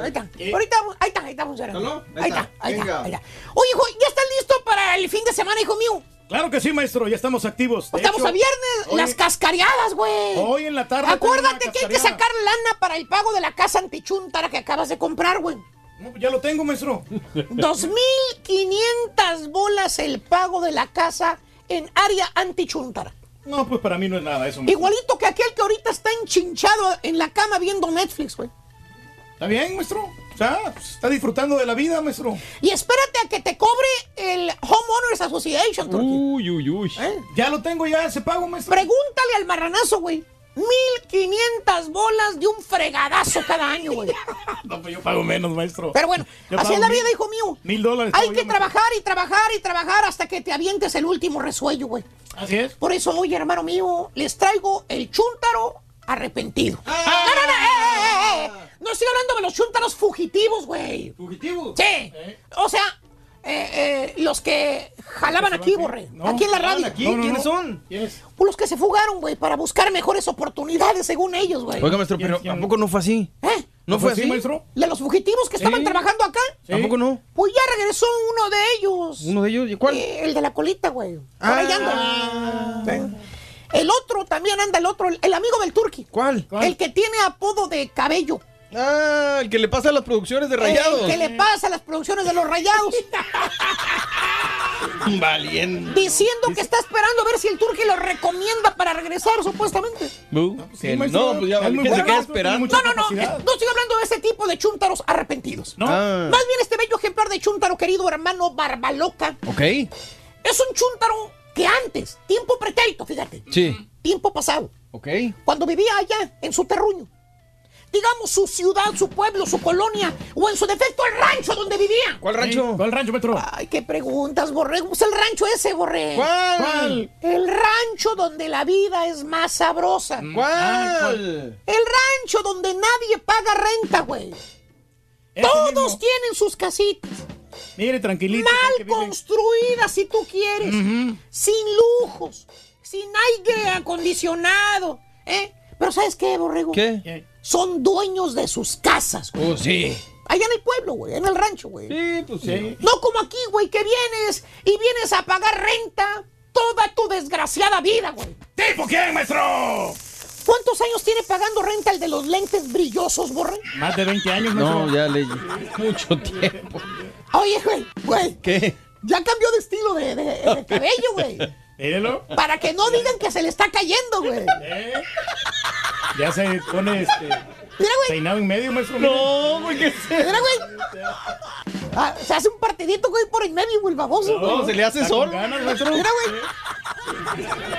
Ahí está. ¿Qué? Ahorita, ahí está, ahí está funcionando. ¿Aló? Ahí Ahí está, está. ahí está, Venga. ahí está. Oye, hijo, ¿ya estás listo para el fin de semana, hijo mío? Claro que sí, maestro. Ya estamos activos. De Estamos hecho, a viernes, hoy- las cascariadas, güey. Hoy en la tarde... Acuérdate que hay que sacar lana para el pago de la casa antichuntara que acabas de comprar, güey. No, ya lo tengo, maestro. 2.500 bolas el pago de la casa en área antichuntara. No, pues para mí no es nada eso. maestro. Igualito que aquel que ahorita está enchinchado en la cama viendo Netflix, güey. ¿Está bien, maestro? O sea, pues, está disfrutando de la vida, maestro. Y espérate a que te cobre el Homeowners Association, Turki. Uy, uy, uy. ¿Eh? Ya lo tengo ya ese pago, maestro. Pregúntale al marranazo, güey. 1500 bolas de un fregadazo cada año, güey. No, pues yo pago menos, maestro. Pero bueno, Yo así es la mil- vida, hijo mío. Mil dólares. Hay que yo, maestro. trabajar y trabajar y trabajar hasta que te avientes el último resuello, güey. Así es. Por eso hoy, hermano mío, les traigo el chúntaro arrepentido. No, no, no, eh, eh, eh, eh. No estoy hablando de los chúntaros fugitivos, güey. ¿Fugitivos? Sí. O sea, eh, eh, los que jalaban aquí, borre. aquí en la radio. aquí? ¿Quiénes son? ¿Quiénes? Pues los que se fugaron, güey, para buscar mejores oportunidades según ellos, güey. Oiga, maestro, pero ¿a poco no fue así? ¿Eh? ¿No fue así? maestro? De los fugitivos que estaban trabajando acá. ¿A poco no? Pues ya regresó uno de ellos. ¿Uno de ellos? ¿Y cuál? Eh, el de la colita, güey. Por ahí anda. Sí. El otro también anda, el otro, el, el amigo del turqui. ¿Cuál? El que tiene apodo de cabello. Ah, el que le pasa a las producciones de rayados. El que le pasa a las producciones de los rayados. Valiente. diciendo que está esperando a ver si el turqui lo recomienda para regresar, supuestamente. Bu, sí, que maestro, no, pues ya es que se queda esperando. No, no, no. No estoy hablando de ese tipo de chúntaros arrepentidos. No. Ah. Más bien este bello ejemplar de chúntaro, querido hermano Barbaloca, Ok. es un chúntaro que antes, tiempo pretérito, fíjate, Sí. tiempo pasado, Ok. cuando vivía allá en su terruño, digamos su ciudad, su pueblo, su colonia, o en su defecto el rancho donde vivía. ¿Cuál rancho? ¿Cuál rancho, Petro? Ay, qué preguntas, Borrego. Es el rancho ese, Borrego. ¿Cuál? El rancho donde la vida es más sabrosa. ¿Cuál? El rancho donde nadie paga renta, güey. Todos mismo. tienen sus casitas. Mire, tranquilito. Mal construidas, si tú quieres. Sin lujos. Sin aire acondicionado. ¿eh? Pero ¿sabes qué, Borrego? ¿Qué? Son dueños de sus casas. güey. Oh, sí. Allá en el pueblo, güey. En el rancho, güey. Sí, pues sí. No como aquí, güey, que vienes y vienes a pagar renta toda tu desgraciada vida, güey. ¿Tipo quién, maestro? ¿Cuántos años tiene pagando renta el de los lentes brillosos, borre? Más de 20 años, maestro. No, ya le mucho tiempo. Oye, güey, güey, ¿Qué? ya cambió de estilo de, de- de cabello, güey. Mírelo. Para que no digan que se le está cayendo, güey. ¿Eh? Ya se pone este Mira, güey, peinado en medio, maestro. No, güey, ¿qué mira, güey. Ah, se hace un partidito, güey, por en medio, güey, el baboso, güey. No, se le hace solo. ganas, maestro. Mira, güey.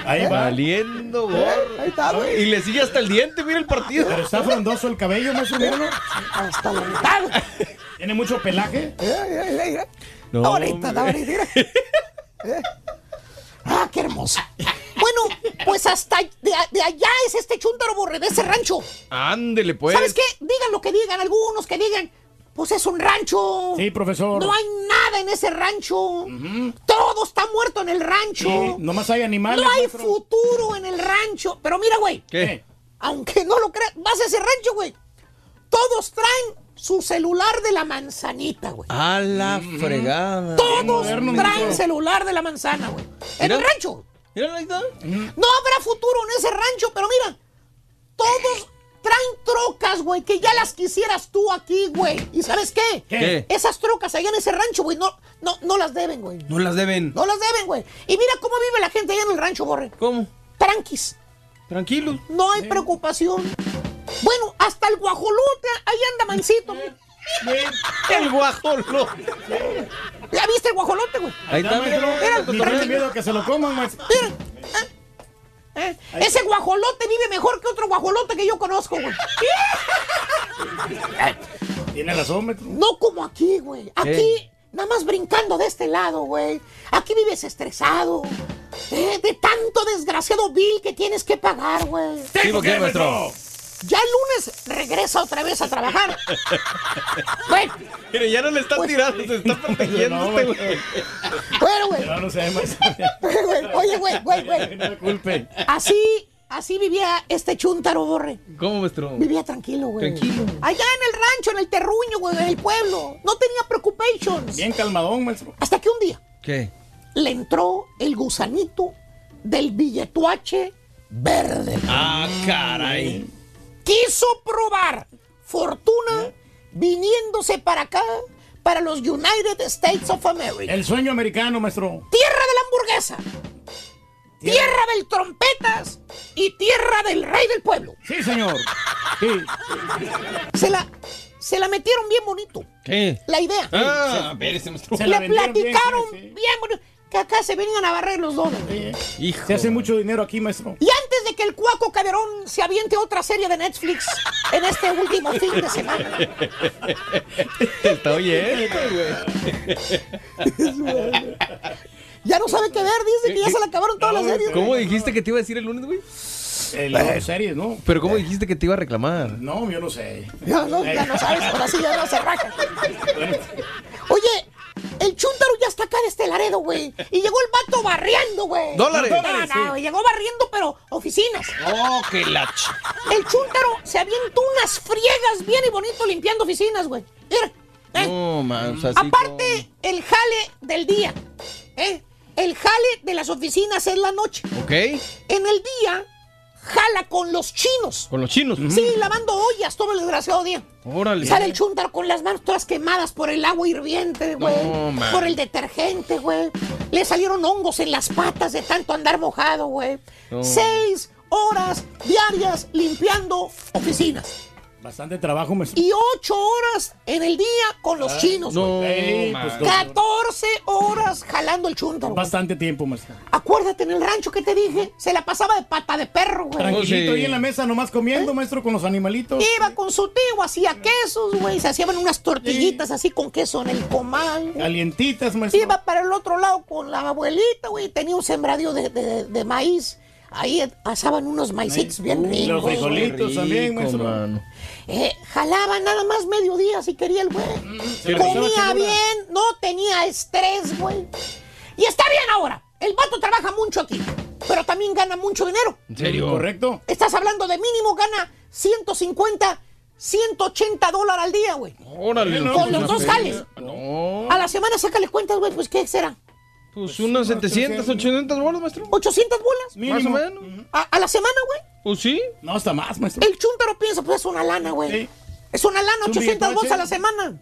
Ahí va. Valiendo, gorro. Ahí está, güey. Y le sigue hasta el diente, mira el partido. Pero está frondoso el cabello, maestro. Míralo. Hasta la mitad, güey. Tiene mucho pelaje. Mira, mira, mira. No, ahorita, hombre. ahorita, mira. Eh. Ah, qué hermoso. Bueno, pues hasta de, de allá es este chúntaro borre de ese rancho. Ándele, pues. ¿Sabes qué? Digan lo que digan, algunos que digan, pues es un rancho. Sí, profesor. No hay nada en ese rancho. Todo está muerto en el rancho. Sí, nomás hay animales. no hay maestro. futuro en el rancho. Pero mira, güey, ¿Qué? aunque no lo creas, vas a ese rancho, güey. Todos traen su celular de la manzanita, güey. A la fregada. Todos moderno, traen celular de la manzana, güey. En el rancho. Mira, ahí está. No habrá futuro en ese rancho, pero mira, todos traen trocas, güey, que ya las quisieras tú aquí, güey. ¿Y sabes qué? ¿Qué? Esas trocas allá en ese rancho, güey, no, no, no las deben, güey. No las deben. No las deben, güey. Y mira cómo vive la gente allá en el rancho, Borre. ¿Cómo? Tranquis. Tranquilo. No hay preocupación. Bueno, hasta el guajolote ahí anda mansito. El guajolote. ¿Ya viste el guajolote, güey? Ahí está. Mira, miedo que se lo coman, maestro. ¿eh? ¿eh? Ese guajolote vive mejor que otro guajolote que yo conozco, güey. Tiene razón, maestro. No como aquí, güey. Aquí, nada más brincando de este lado, güey. Aquí vives estresado. ¿eh? De tanto desgraciado bill que tienes que pagar, güey. ¿Tipo qué, maestro? Ya el lunes regresa otra vez a trabajar. Bueno, Mire, ya no le están Pues- tirando, se está protegiendo No, este güey. bueno, güey. No, no maestro. Güey, Oye, güey, güey, güey. No me culpen. Así, así vivía este chúntaro, borre. ¿Cómo, maestro? Vivía tranquilo, güey. Tranquilo. Allá en el rancho, en el terruño, güey, en el pueblo. No tenía preocupations. Bien calmadón, maestro. Hasta que un día ¿Qué? le entró el gusanito del billetuache verde. Ah, caray. Quiso probar fortuna viniéndose para acá, para los United States of America. El sueño americano, maestro. Tierra de la hamburguesa. Tierra del trompetas y tierra del rey del pueblo. Sí, señor. Sí. Se la, se la metieron bien bonito. ¿Qué? La idea. Ah, maestro. Se la bien, platicaron sí. bien bonito. Que acá se venían a barrer los dos. Hijo. Se hace mucho dinero aquí, maestro. Y antes de que el Cuaco Caberón se aviente otra serie de Netflix en este último fin de semana. Está oyendo, Ya no sabe qué ver, dice que ya se le acabaron todas las series. ¿Cómo dijiste que te iba a decir el lunes, güey? Eh, las series, ¿no? Pero ¿cómo dijiste que te iba a reclamar? No, yo no sé. Ya no, ya no sabes, ahora sí ya no se raja. Oye, el chúntaro ya está acá de este Laredo, güey. Y llegó el vato barriendo, güey. ¿Dólares? No, Dólares, no, sí. güey, llegó barriendo, pero oficinas. Oh, qué la ch- El chúntaro se avientó unas friegas bien y bonito limpiando oficinas, güey. Mira, ¿eh? No, man, o sea, sí Aparte, el jale del día, ¿eh? El jale de las oficinas es la noche. Ok, En el día, jala con los chinos. con los chinos. Sí, lavando ollas todo el desgraciado día. Órale. Sale el chúntaro con las manos todas quemadas por el agua hirviente, güey. No, por el detergente, güey. Le salieron hongos en las patas de tanto andar mojado, güey. No. Seis horas diarias limpiando oficinas. Bastante trabajo, maestro. Y ocho horas en el día con los Ah, chinos, no, güey. Ey, pues, dos- 14 horas jalando el güey. Bastante tiempo, maestro. Acuérdate en el rancho que te dije, se la pasaba de pata de perro, güey. Tranquilito ahí en la mesa, nomás comiendo, maestro, con los animalitos. Iba con su tío, hacía quesos, güey. Se hacían unas tortillitas así con queso en el comal. Calientitas, maestro. Iba para el otro lado con la abuelita, güey. Tenía un sembradío de, de- de maíz. Ahí asaban unos maicitos bien Y ricos. los frijolitos güey. también, maestro. Eh, jalaba nada más mediodía si quería el güey. pasaba Comía bien, no tenía estrés, güey. Y está bien ahora. El vato trabaja mucho aquí, pero también gana mucho dinero. ¿En serio? Correcto. Estás hablando de mínimo gana 150, 180 dólares al día, güey. Órale. Con los dos jales. No. A la semana sácale cuentas, güey, pues ¿qué será? Pues unas 700, 800 bolas, maestro. 800 bolas. Más o menos. A, a la semana, güey. Pues sí. No, hasta más, maestro. El chúntaro piensa, pues es una lana, güey. Es una lana, Es un 800 bolas a la semana.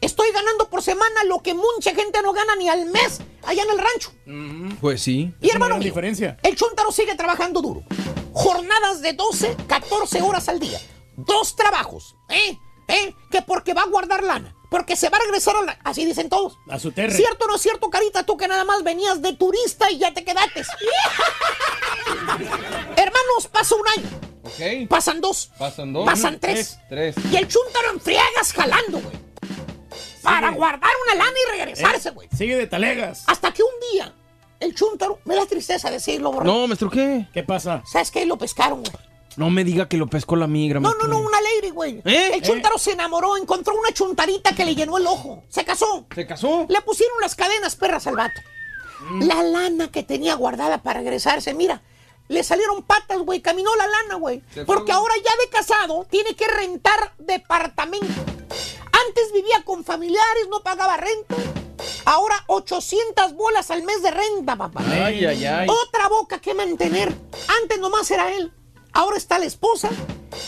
Estoy ganando por semana lo que mucha gente no gana ni al mes allá en el rancho. Pues sí. Y hermano mío, diferencia. el chúntaro sigue trabajando duro. Jornadas de 12, 14 horas al día. Dos trabajos, ¿eh? ¿Eh? Que porque va a guardar lana. Porque se va a regresar a la... Así dicen todos. A su terre. ¿Cierto o no es cierto, Carita? Tú que nada más venías de turista y ya te quedaste. Hermanos, pasa un año. Ok. Pasan dos. Pasan dos. Pasan tres. Tres. Y el chúntaro en friegas jalando, güey. Para guardar una lana y regresarse, güey. Sigue de talegas. Hasta que un día, el chúntaro, me da tristeza decirlo, bro. No, maestro, ¿qué? ¿Qué pasa? ¿Sabes qué? Lo pescaron, güey. No me diga que lo pescó la migra, No, no, no, una lady, güey. ¿Eh? El chúntaro se enamoró, encontró una chuntarita que le llenó el ojo. Se casó. ¿Se casó? Le pusieron las cadenas perras al vato. La lana que tenía guardada para regresarse, mira. Le salieron patas, güey. Caminó la lana, güey. Fue, Porque ahora ya de casado tiene que rentar departamento. Antes vivía con familiares, no pagaba renta. Ahora 800 bolas al mes de renta, papá. Ay, ay, ay. Otra boca que mantener. Antes nomás era él. Ahora está la esposa,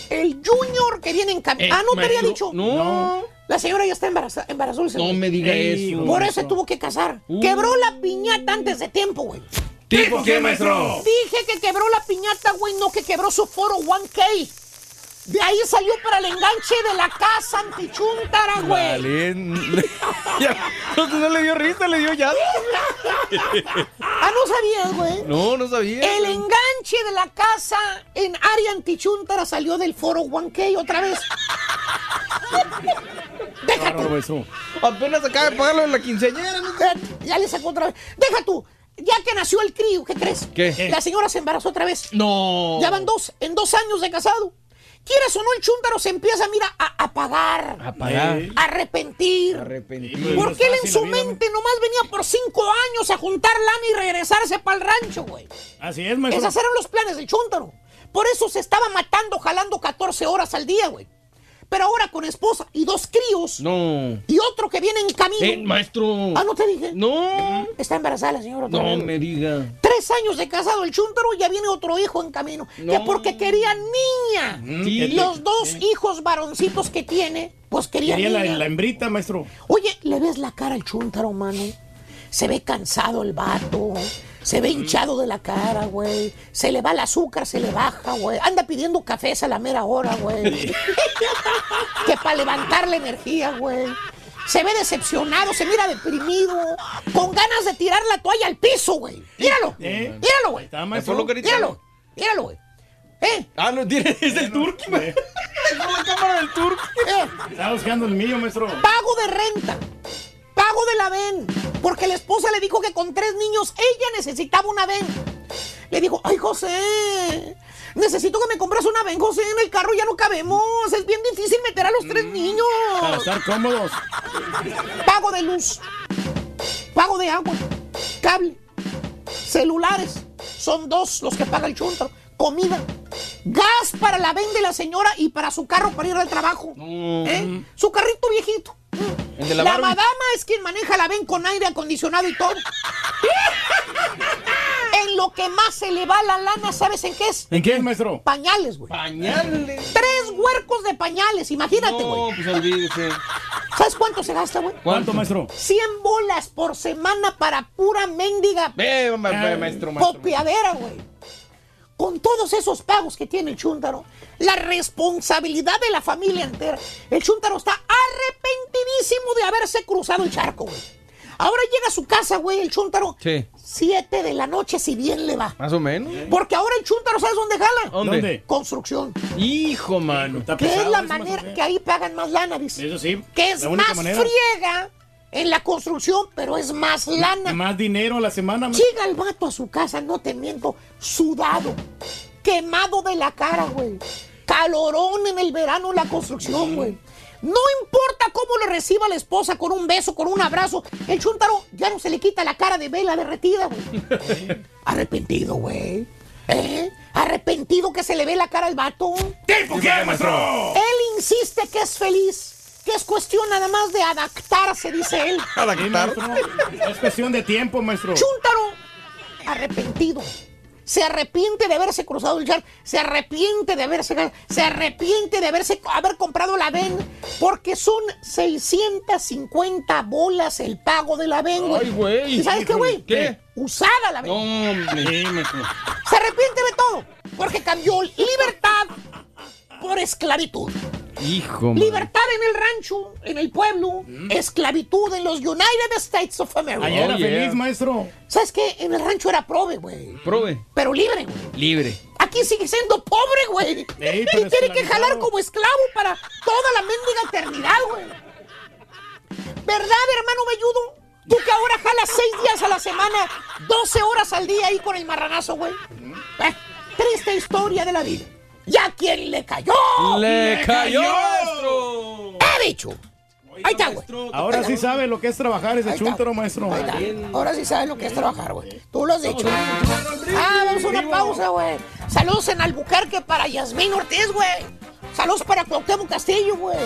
el junior que viene en camino. Eh, ah, no te había dicho. no. La señora ya está embarazada. embarazada No me diga eso. Por eso se tuvo que casar. Uh. Quebró la piñata antes de tiempo, güey. ¿Tipo qué, maestro? Dije que quebró la piñata, güey, no que quebró su foro 1K. De ahí salió para el enganche de la casa antichuntara, güey. Vale. No, no le dio risa, le dio ya. Ah, no sabías, güey. No, no sabía. El enganche de la casa en área antichuntara salió del foro 1K otra vez. Bárbaro, maestro. Apenas acaba de pagarlo en la quinceañera. ¿no? Eh, Ya le sacó otra vez. Deja tú. Ya que nació el crío, ¿qué crees? ¿Qué? La señora se embarazó otra vez. No. Ya van dos, en dos años de casado. Quieres o no, el chúntaro se empieza, mira, a, a pagar, A pagar. A arrepentir. Porque él en su mente nomás venía por cinco años a juntar lana y regresarse para el rancho, güey. Así es, maestro. Esos eran los planes del chúntaro. Por eso se estaba matando, jalando 14 horas al día, güey. Pero ahora con esposa y dos críos No. y otro que viene en camino. Eh, maestro. Ah, no te dije. No. Está embarazada la señora. No vez. me diga. Tres años de casado el chúntaro y ya viene otro hijo en camino. Que No. porque quería niña. Sí. Los dos hijos varoncitos que tiene, pues Quería la, niña. la hembrita, maestro. Oye, ¿le ves la cara al chúntaro, mano? Se ve cansado el vato. Se ve hinchado de la cara, güey. Se le va el azúcar, se le baja, güey. Anda pidiendo cafés a la mera hora, güey. que para levantar la energía, güey. Se ve decepcionado, se mira deprimido, con ganas de tirar la toalla al piso, güey. Míralo, Eh. míralo, güey. Míralo, míralo, güey. ¿Eh? Ah, no tiene. Es el turqui, Eh, Es la cámara del turqui. ¿Eh? Está buscando el mío, maestro. Pago de renta. Pago de la ven. Porque la esposa le dijo que con tres niños ella necesitaba una ven. Le dijo, ay José, Necesito que me compres una ven, José. En el carro ya no cabemos. Es bien difícil meter a los tres niños. Para estar cómodos. Pago de luz. Pago de agua. Cable. Celulares. Son dos los que paga el chuntaro. Comida. Gas para la ven de la señora y para su carro para ir al trabajo. ¿Eh? Su carrito viejito. El de la La Barbie. madama es quien maneja la ven con aire acondicionado y todo. en lo que más se le va la lana, ¿sabes en qué es? ¿En qué, maestro? Pañales, güey. Pañales. Tres huercos de pañales, imagínate, güey. No, pues olvídese. ¿Sabes cuánto se gasta, güey? ¿Cuánto, maestro? 100 bolas por semana para pura mendiga Ve, ma- ma- maestro, maestro. copiadera, güey. Con todos esos pagos que tiene el Chuntaro, la responsabilidad de la familia entera, el Chuntaro está arrepentidísimo de haberse cruzado el charco, güey. Ahora llega a su casa, güey, el Chuntaro, Sí, 7 de la noche, si bien le va. más o menos. Porque ahora el Chuntaro, ¿sabes dónde jala? ¿Dónde? ¿Dónde? Construcción. Hijo, mano. Está Que es la manera que ahí pagan más lana, dice. Eso sí. Que es la única más manera. friega en la construcción, pero es más lana. Más dinero a la semana. Llega el vato a su casa, no te miento, sudado, quemado de la cara, güey. Calorón en el verano en la construcción, güey. No importa cómo le reciba la esposa con un beso, con un abrazo, el chuntaro ya no se le quita la cara de vela derretida, güey. Arrepentido, güey. ¿Eh? Arrepentido que se le ve la cara al vato. ¿Tiempo qué, maestro? Él insiste que es feliz, que es cuestión nada más de adaptarse, dice él. Sí, maestro. Es cuestión de tiempo, maestro. Chuntaro, arrepentido. Se arrepiente de haberse cruzado el charco, se arrepiente de haberse, se arrepiente de haberse, haber comprado la VEN, porque son 650 bolas el pago de la VEN, güey. Ay, güey. ¿Y sabes qué, güey? ¿Qué? Usada la No, VEN. Sí, maestro. Se arrepiente de todo, porque cambió libertad por esclavitud. Hijo. Libertad en el rancho, en el pueblo, esclavitud en los United States of America. Era Oh, yeah. feliz, maestro. ¿Sabes qué? En el rancho era prove, güey. Prove. Pero libre, güey. Libre. Aquí sigue siendo pobre, güey. y tiene que jalar como esclavo para toda la mendiga eternidad, güey. ¿Verdad, hermano Belludo? Tú que ahora jalas seis días a la semana, 12 horas al día ahí con el marranazo, güey. Eh, triste historia de la vida. ¿Y a quién le cayó? ¡Le cayó, cayó! He dicho. Ahí está, güey. Ahora sí sabe lo que es trabajar ese chúntaro, maestro. Ahí está. Ahora sí sabes lo que es trabajar, güey. Tú lo has dicho. Ah, vamos a una pausa, güey. Saludos en Albuquerque para Yasmín Ortiz, güey. Saludos para Cuauhtémoc Castillo, güey.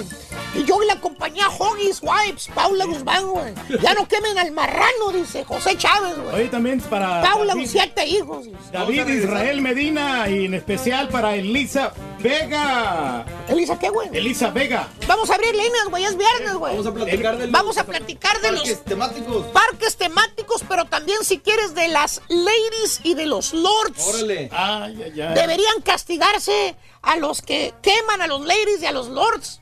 Y yo y la compañía Hoggies Wipes, Paula Guzmán, güey. Ya no quemen al marrano, dice José Chávez, güey. Oye, también para Paula, David, siete hijos. dice. David Israel Medina y en especial para Elisa Vega. Elisa, ¿qué, güey? Elisa Vega. Vamos a abrir líneas, güey. Es viernes, güey. Vamos a platicar de los Vamos a platicar de los parques temáticos. parques temáticos, pero también si quieres de las ladies y de los lords. Órale. Ay, ay, ay. Deberían castigarse a los que queman a los ladies y a los lords.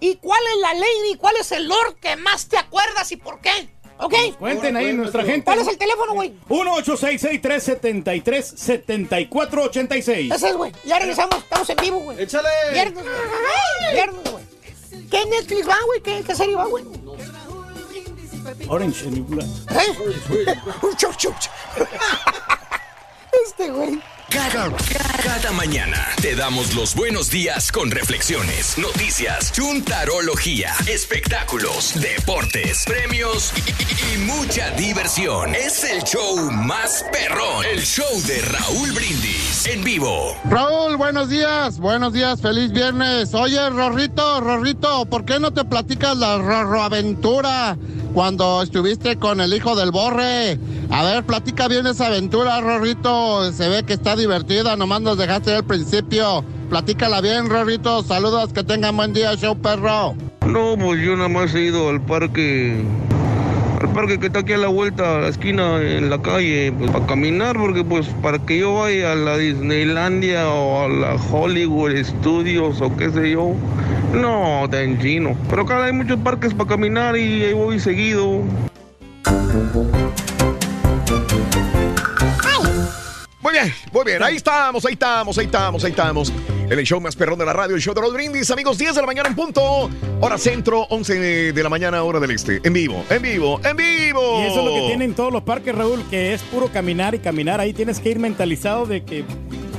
¿Y cuál es la lady y cuál es el lord que más te acuerdas y por qué? ¿Ok? Cuenten ahí nuestra gente. ¿Cuál es el teléfono, güey? 1-866-373-7486. Ese es, güey. Ya regresamos, estamos en vivo, güey. ¡Échale! Viernes, güey. Viernes, güey. ¿Qué Netflix va, güey? ¿Qué, qué serie va, güey? Orange and Black. ¿Eh? Un chup, chup, chup. Este, güey. Cada, mañana te damos los buenos días con reflexiones, noticias, chuntarología, espectáculos, deportes, premios y, mucha diversión. Es el show más perrón, el show de Raúl Brindis en vivo. Raúl, buenos días, buenos días, feliz viernes. Oye, Rorrito, Rorrito, ¿por qué no te platicas la Rorro aventura cuando estuviste con el hijo del Borre? A ver, platica bien esa aventura, Rorrito. Se ve que está divertida, nomás nos dejaste al principio. Platícala bien, Rorrito. Saludos, que tengan buen día, show perro. No, pues yo nada más he ido al parque, al parque que está aquí a la vuelta, a la esquina, en la calle, pues para caminar, porque pues para que yo vaya a la Disneylandia o a la Hollywood Studios o qué sé yo, no, tan chino. Pero acá hay muchos parques para caminar y ahí voy seguido. Muy bien, muy bien. Ahí estamos, ahí estamos, ahí estamos, ahí estamos. En el show más perrón de la radio, el show de Roll Brindis. Amigos, 10 de la mañana en punto. Hora centro, 11 de la mañana, hora del este. En vivo, en vivo, en vivo. Y eso es lo que tienen todos los parques, Raúl, que es puro caminar y caminar. Ahí tienes que ir mentalizado de que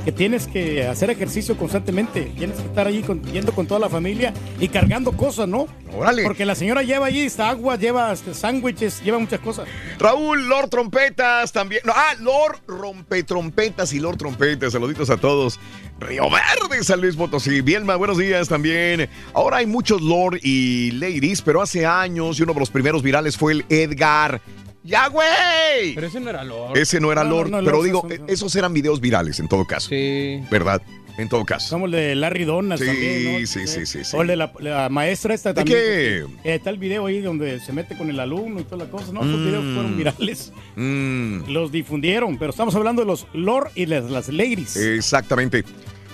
que tienes que hacer ejercicio constantemente. Tienes que estar allí con- yendo con toda la familia y cargando cosas, ¿no? Órale. Porque la señora lleva allí agua, lleva sándwiches, lleva muchas cosas. Raúl, Lord Trompetas también. No, ah, Lord Rompetrompetas y Lord Trompetas. Saluditos a todos. Río Verde, San Luis Potosí. Bielma, buenos días también. Ahora hay muchos Lord y Ladies, pero hace años y uno de los primeros virales fue el Edgar. ¡Ya, güey! Pero ese no era Lord. Ese no era No, Lord, no, pero Lord digo, son- eh, esos eran videos virales en todo caso. Sí. ¿Verdad? En todo caso. Como el de Larry Donas Sí, también, ¿no? sí, sí, sí, sí. O el de la, la maestra esta ¿De también. qué? Eh, está el video ahí donde se mete con el alumno y toda la cosa. No, esos Mm. videos fueron virales. Mm. Los difundieron, pero estamos hablando de los Lord y las, las Ladies. Exactamente.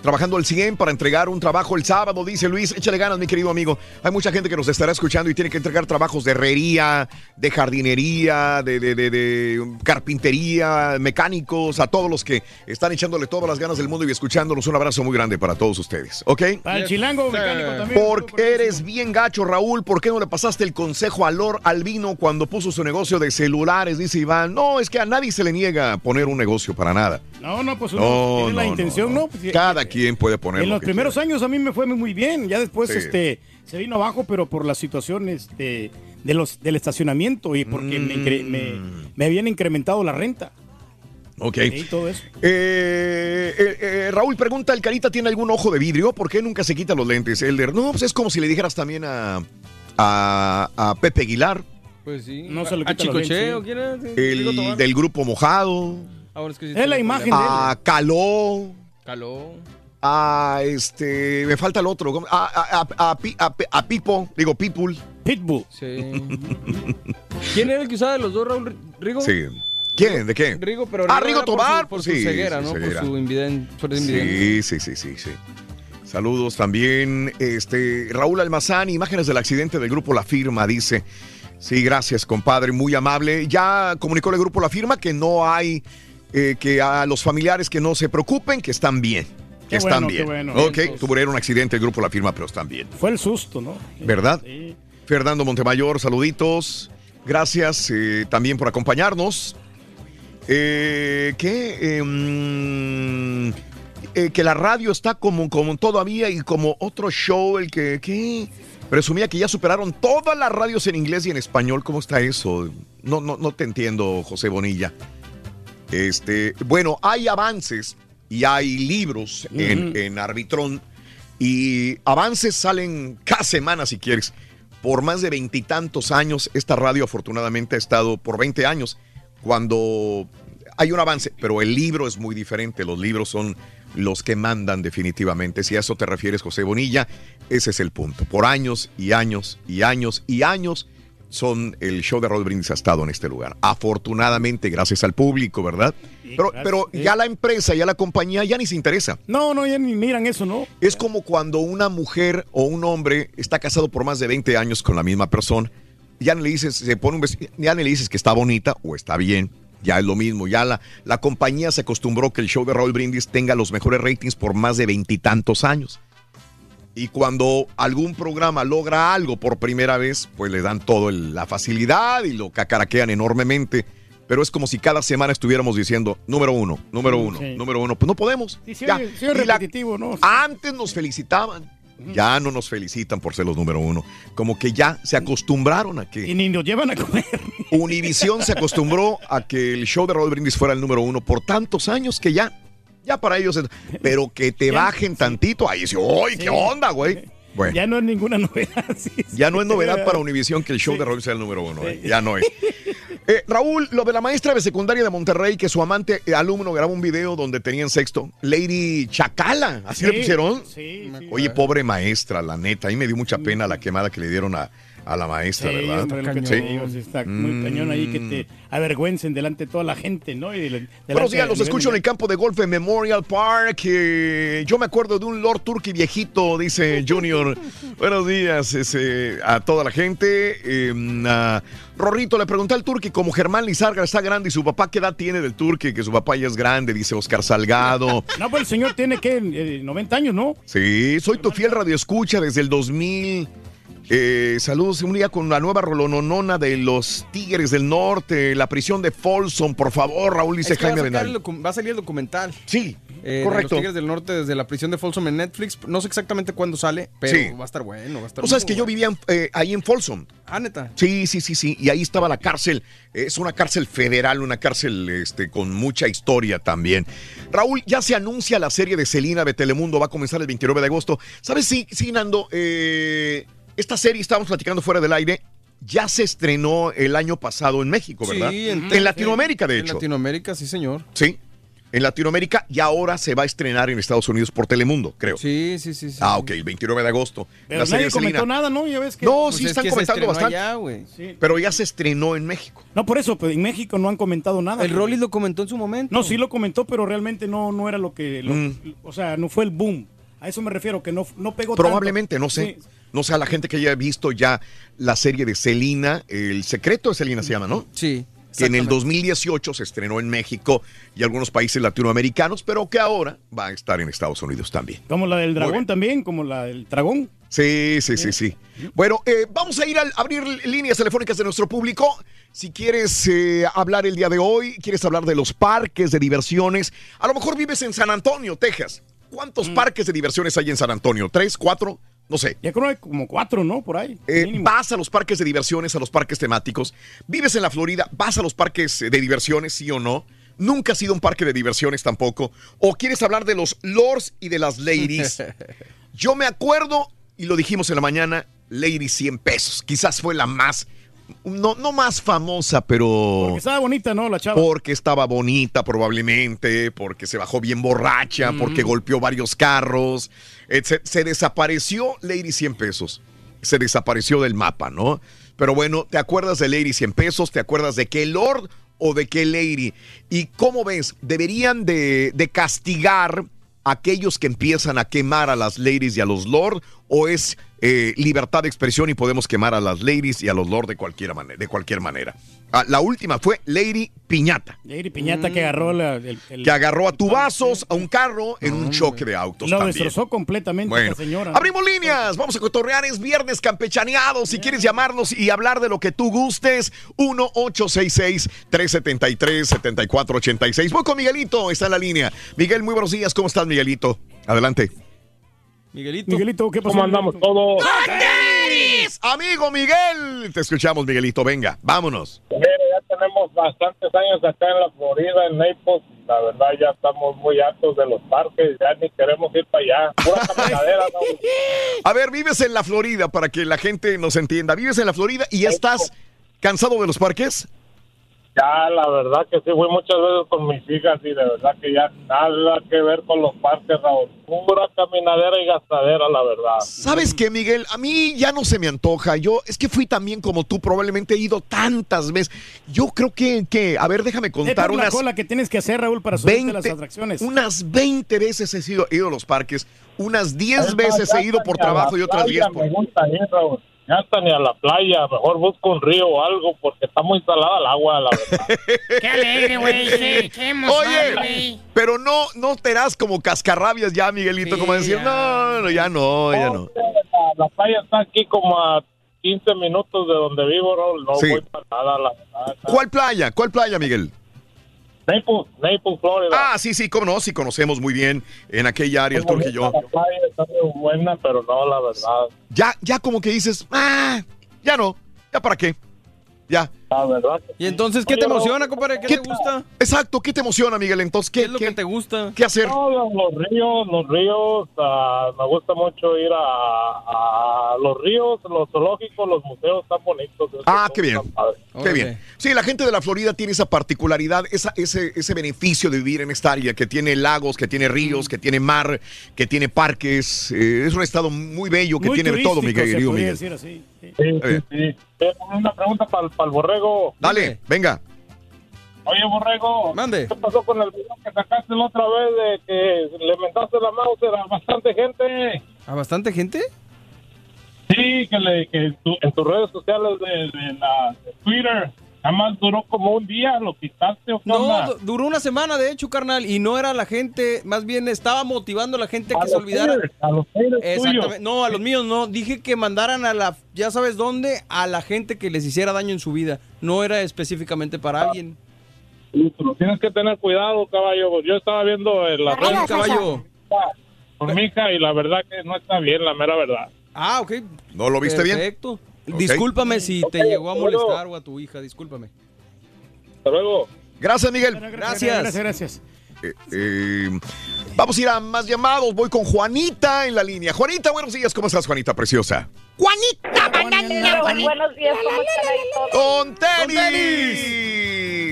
Trabajando al 100 para entregar un trabajo el sábado, dice Luis. Échale ganas, mi querido amigo. Hay mucha gente que nos estará escuchando y tiene que entregar trabajos de herrería, de jardinería, de, de- de- de carpintería, mecánicos, a todos los que están echándole todas las ganas del mundo y escuchándonos. Un abrazo muy grande para todos ustedes, ¿ok? Para el chilango mecánico también. Porque eres bien gacho, Raúl. ¿Por qué no le pasaste el consejo a Lord Albino cuando puso su negocio de celulares? Dice Iván. No, es que a nadie se le niega poner un negocio para nada. No, no, pues uno No, tiene la no, intención, ¿no? Pues, Cada quien puede poner en lo los que primeros años a mí me fue muy bien. Ya después Sí. este, se vino abajo, pero por la situación este, de los, del estacionamiento y porque me, Mm. me habían incrementado la renta. Ok. Y todo eso. Eh, eh, eh, Raúl pregunta, ¿el Carita tiene algún ojo de vidrio? ¿Por qué nunca se quita los lentes? Elder, no, pues es como si le dijeras también a, a, a Pepe Aguilar, Pues sí. No se ¿A quita los Chicoche lentes, o sí. quién Rigo el del grupo Mojado, Ah, bueno, es que sí Es la imagen problema. a Caló, Caló. A este, me falta el otro, a, a, a, a Pi- a Pe- a Pipo, digo People. Pitbull. Sí. ¿Quién era el que usaba de los dos, Raúl? ¿Rigo? Sí. ¿Quién? ¿De qué? Rigo, pero Ah, Rigo era por Tobar, su- por sí, su ceguera, ¿no? ceguera. Por su inviden- por su invidente. Sí, sí, sí, sí, sí. Saludos también. Este, Raúl Almazán, imágenes del accidente del grupo La Firma, dice. Sí, gracias, compadre, muy amable. Ya comunicó el grupo La Firma que no hay, eh, que a los familiares que no se preocupen, que están bien. Que Qué están bueno, bien. bueno. ok, Entonces- tuvieron un accidente el grupo La Firma, pero están bien. Fue el susto, ¿no? ¿Verdad? Sí. Fernando Montemayor, saluditos. Gracias eh, también por acompañarnos. Eh, ¿Qué? Eh, mm, eh, que la radio está como, como todavía y como otro show, el que, ¿qué? Presumía que ya superaron todas las radios en inglés y en español. ¿Cómo está eso? No, no, no te entiendo, José Bonilla. Este, bueno, hay avances y hay libros en, en Arbitrón y avances salen cada semana si quieres. Por más de veintitantos años, esta radio afortunadamente ha estado por 20 años. Cuando hay un avance, pero el libro es muy diferente. Los libros son los que mandan definitivamente. Si a eso te refieres, José Bonilla, ese es el punto. Por años y años y años y años son el show de Raúl Brindis ha estado en este lugar. Afortunadamente, gracias al público, ¿verdad? Pero, pero sí. ya la empresa, ya la compañía, ya ni se interesa. No, no, ya ni miran eso, ¿no? Es como cuando una mujer o un hombre está casado por más de 20 años con la misma persona. Ya no le dices, se pone un vestido, ya le dices que está bonita o está bien. Ya es lo mismo. Ya la, la compañía se acostumbró que el show de Raúl Brindis tenga los mejores ratings por más de veintitantos años. Y cuando algún programa logra algo por primera vez, pues le dan todo el- la facilidad y lo cacaraquean enormemente. Pero es como si cada semana estuviéramos diciendo número uno, número Mm, uno, sí. número uno. Pues no podemos. Sí, sí, Ya. Y la- repetitivo, ¿no? antes nos felicitaban. Ya no nos felicitan por ser los número uno. Como que ya se acostumbraron a Y que ni nos llevan a comer. Univisión se acostumbró a que el show de Raúl Brindis fuera el número uno por tantos años que ya, ya para ellos. es- Pero que te bajen tantito, ahí dice, ¡ay, qué Sí. onda, güey! Bueno, ya, Ya no es ninguna novedad. sí, sí. no es novedad para Univisión que el show de Raúl sea el número uno. eh, Ya no es. Eh, Raúl, lo de la maestra de secundaria de Monterrey, que su amante eh, alumno grabó un video donde tenían sexto. Lady Chacala, ¿así le Sí, pusieron? Sí, sí. Oye, pobre maestra, la neta. A mí me dio mucha pena la quemada que le dieron a, a la maestra, Sí, ¿verdad? hombre, Sí. está muy Mm. cañón ahí que te avergüencen delante de toda la gente, ¿no? Y Buenos días, los escucho en el campo de golf en Memorial Park. eh, yo me acuerdo de un Lord Turkey viejito, dice Junior. Buenos días ese, a toda la gente. Eh, a Rorrito, le pregunté al Turkey, como Germán Lizarga está grande y su papá, ¿qué edad tiene del Turkey? Que su papá ya es grande, dice Oscar Salgado. No, pues el señor tiene que 90 años, ¿no? Sí, soy tu fiel radioescucha desde el 2000. Eh, saludos un día con la nueva rolononona de los Tigres del Norte, la prisión de Folsom, por favor, Raúl dice Es Jaime Benal. va a salir el documental. Sí, eh, de Correcto. los Tigres del Norte desde la prisión de Folsom en Netflix. No sé exactamente cuándo sale, pero Sí. va a estar bueno. Va a estar Tú sabes muy que yo vivía en- eh, ahí en Folsom. Ah, neta. Sí, sí, sí, sí. Y ahí estaba la cárcel. Es una cárcel federal, una cárcel este, con mucha historia también. Raúl, ya se anuncia la serie de Celina de Telemundo. Va a comenzar el 29 de agosto. ¿Sabes, sí, sí Nando? Eh, esta serie, estábamos platicando fuera del aire, ya se estrenó el año pasado en México, ¿verdad? Sí, en, en- Latinoamérica, de En hecho. Latinoamérica, sí, señor. Sí. En Latinoamérica y ahora se va a estrenar en Estados Unidos por Telemundo, creo. Sí, sí, sí. sí. Ah, ok, el 29 de agosto. Pero la serie nadie comentó nada, ¿no? Ya ves que... No, Pues sí es están comentando bastante. allá, güey. Sí. Pero ya se estrenó en México. No, por eso, pues en México no han comentado nada. El Rollis lo comentó en su momento. No, sí lo comentó, pero realmente no, no era lo que... lo- Mm. O sea, no fue el boom. A eso me refiero, que no, no pegó tanto. Probablemente, no sé. Sí. No sé, a la gente que haya visto ya la serie de Celina, El secreto de Celina se llama, ¿no? Sí. Que en el exactamente. 2018 se estrenó en México y algunos países latinoamericanos, pero que ahora va a estar en Estados Unidos también. Como la del dragón también, como la del dragón. Sí, sí, sí, sí. Bueno, eh, vamos a ir a abrir líneas telefónicas de nuestro público. Si quieres eh, hablar el día de hoy, quieres hablar de los parques de diversiones, a lo mejor vives en San Antonio, Texas. ¿Cuántos parques de diversiones hay en San Antonio? ¿Tres, cuatro? No sé. Ya creo que hay como cuatro, ¿no? Por ahí. Eh, vas a los parques de diversiones, a los parques temáticos. Vives en la Florida, vas a los parques de diversiones, sí o no. Nunca has ido a un parque de diversiones tampoco. O quieres hablar de los lords y de las ladies. Yo me acuerdo, y lo dijimos en la mañana, Lady 100 pesos. Quizás fue la más, no, no más famosa, pero... Porque estaba bonita, ¿no? La chava. Porque estaba bonita probablemente, porque se bajó bien borracha, porque golpeó varios carros. Se, se desapareció Lady 100 pesos. Se desapareció del mapa, ¿no? Pero bueno, ¿te acuerdas de Lady 100 pesos? ¿Te acuerdas de qué Lord o de qué Lady? Y cómo ves, deberían de, de castigar a aquellos que empiezan a quemar a las ladies y a los lord o es eh, libertad de expresión y podemos quemar a las ladies y a los lord de cualquier manera. De cualquier manera. Ah, la última fue Lady Piñata Lady Piñata que agarró la- el, el- que agarró a tubazos a un carro en un choque de autos Lo también. destrozó completamente Bueno, esta señora. abrimos líneas, vamos a cotorrear, es viernes campechaneado, si quieres llamarnos y hablar de lo que tú gustes, 1-866-373-7486. Voy con Miguelito, está en la línea. Miguel, muy buenos días, ¿cómo estás Miguelito? Adelante. Miguelito. Miguelito, ¿qué pasó? ¿Cómo andamos todos? Amigo Miguel, te escuchamos Miguelito, venga, vámonos. Mire, ya tenemos bastantes años acá en la Florida, en Naples. La verdad, ya estamos muy hartos de los parques, ya ni queremos ir para allá. Pura caminadera, ¿no? A ver, vives en la Florida para que la gente nos entienda. ¿Vives en la Florida y ya estás cansado de los parques? Ya, la verdad que sí, fui muchas veces con mis hijas y de verdad que ya nada que ver con los parques, Raúl. Pura caminadera y gastadera, la verdad. ¿Sabes qué, Miguel? A mí ya no se me antoja. Yo, es que fui también como tú, probablemente he ido tantas veces. Yo creo que, que a ver, déjame contar por la unas cola que tienes que hacer, Raúl, para subirte a 20, las atracciones. unas 20 veces he ido, he ido a los parques, unas 10 Es más, veces he ido por la trabajo y otras playa 10 por... Me gusta ir, Raúl. Ya hasta ni a la playa, mejor busco un río o algo porque está muy salada el agua, la verdad. Qué alegre, güey. Qué, qué emoción, Oye, güey. pero no, no te das como cascarrabias ya, Miguelito, como decir, no, no, ya no, ya no. La, la playa está aquí como a 15 minutos de donde vivo. No Sí. voy para nada, la verdad. ¿Cuál playa? ¿Cuál playa, Miguel? Naples, Naples, Florida. Ah, sí, sí, cómo no, sí conocemos muy bien en aquella área, el Turque y yo. La playa está muy buena, pero no, la verdad. Ya, ya como que dices, ah, ya no, ya para qué, ya. Verdad. ¿Y entonces qué te emociona, compadre? ¿Qué, te gusta? Exacto, ¿qué te emociona, Miguel? Entonces, ¿qué, es lo que te gusta? ¿Qué hacer? No, los, los ríos, los ríos, ah, me gusta mucho ir a, a los ríos, los zoológicos, los museos están bonitos. Ah, qué bien. Qué bien. Sí, la gente de la Florida tiene esa particularidad, esa, ese, ese beneficio de vivir en esta área, que tiene lagos, que tiene ríos, que tiene mar, que tiene parques. eh, es un estado muy bello que Muy tiene de todo, mi querido Miguel. decir así. Sí, sí, sí. Eh, Una pregunta para el borrego. Dale, venga. Oye, borrego. Mande. ¿Qué pasó con el video que sacaste la otra vez de que le mentaste la mouse a bastante gente? ¿A bastante gente? Sí, que, le, que en, tu- en tus redes sociales de, de la de Twitter, nada más duró como un día, lo quitaste o qué No, duró una semana, de hecho, carnal, y no era la gente, más bien estaba motivando a la gente a que se los olvidara. haters, a los Exactamente. tuyos. No, a los míos no. Dije que mandaran a la, ya sabes dónde, a la gente que les hiciera daño en su vida. No era específicamente para alguien. Pero tienes que tener cuidado, caballo. Yo estaba viendo en la Ay, caballo. con mi hija y la verdad que no está bien, la mera verdad. Ah, ok. ¿No lo viste bien? Perfecto. Ok. Discúlpame si te llegó a bueno. molestar o a tu hija, discúlpame. Hasta luego. Gracias, Miguel. Gracias. Gracias, gracias. Eh, eh, vamos a ir a más llamados. Voy con Juanita en la línea. Juanita, buenos días. ¿Cómo estás, Juanita preciosa? Juanita Banana. Buenos días, ¿cómo están ahí todos? ¡Con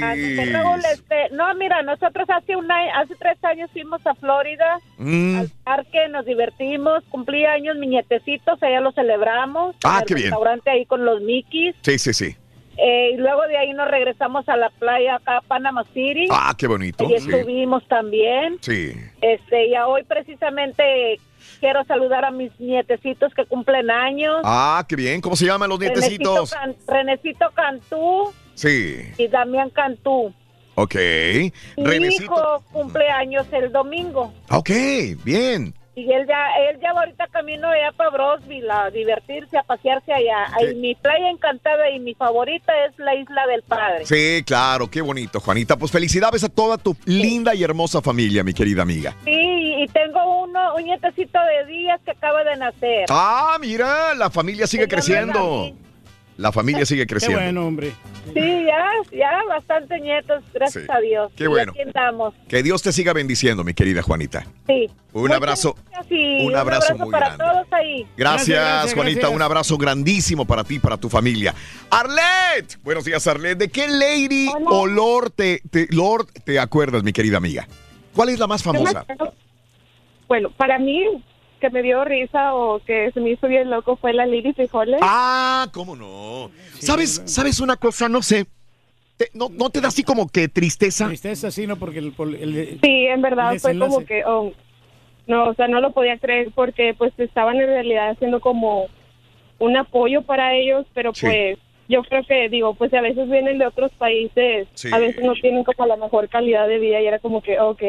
Así que, tenis! Raúl, este, no, mira, nosotros hace un año- hace tres años fuimos a Florida, Mm. al parque, nos divertimos, cumplí años mi nietecitos, allá lo celebramos. Ah, en el qué bien. restaurante ahí con los Mickeys. Sí, sí, sí. Eh, y luego de ahí nos regresamos a la playa acá a Panama City. Ah, qué bonito. Sí. estuvimos también. Sí. Este, y hoy precisamente quiero saludar a mis nietecitos que cumplen años. Ah, qué bien. ¿Cómo se llaman los Renecito, nietecitos? Can- Renecito Cantú Sí. y Damián Cantú. Ok. Mi Renecito. hijo cumple años el domingo. Ok, bien. Y él ya, él ya va ahorita camino allá para Brosville a divertirse, a pasearse allá. Ahí mi playa encantada y mi favorita es la Isla del Padre. Sí, claro, qué bonito, Juanita. Pues felicidades a toda tu linda y hermosa familia, mi querida amiga. Sí, y tengo uno, un nietecito de días que acaba de nacer. Ah, mira, la familia sigue creciendo. La familia sigue creciendo. bueno, hombre. Sí, ya, ya, bastante nietos, gracias Sí. a Dios. Qué bueno. aquí andamos. Que Dios te siga bendiciendo, mi querida Juanita. Sí. Un Muchas abrazo. gracias y un abrazo muy para grande. todos ahí. Gracias, Juanita. Un abrazo grandísimo para ti y para tu familia. Arlet, buenos días, Arlet. ¿De qué lady o lord te, te- lord te acuerdas, mi querida amiga? ¿Cuál es la más famosa? Bueno, para mí, que me dio risa o que se me hizo bien loco fue la Lady Frijoles. Ah, ¿cómo no? ¿Sabes, ¿Sabes una cosa? No sé. Te- no, ¿No te da así como que tristeza? Tristeza, sí, ¿no? Porque el... Sí, en verdad el fue como que, oh, no, o sea, no lo podía creer porque pues estaban en realidad haciendo como un apoyo para ellos, pero Sí. pues yo creo que, digo, pues a veces vienen de otros países, Sí. a veces no tienen como la mejor calidad de vida y era como que, ok.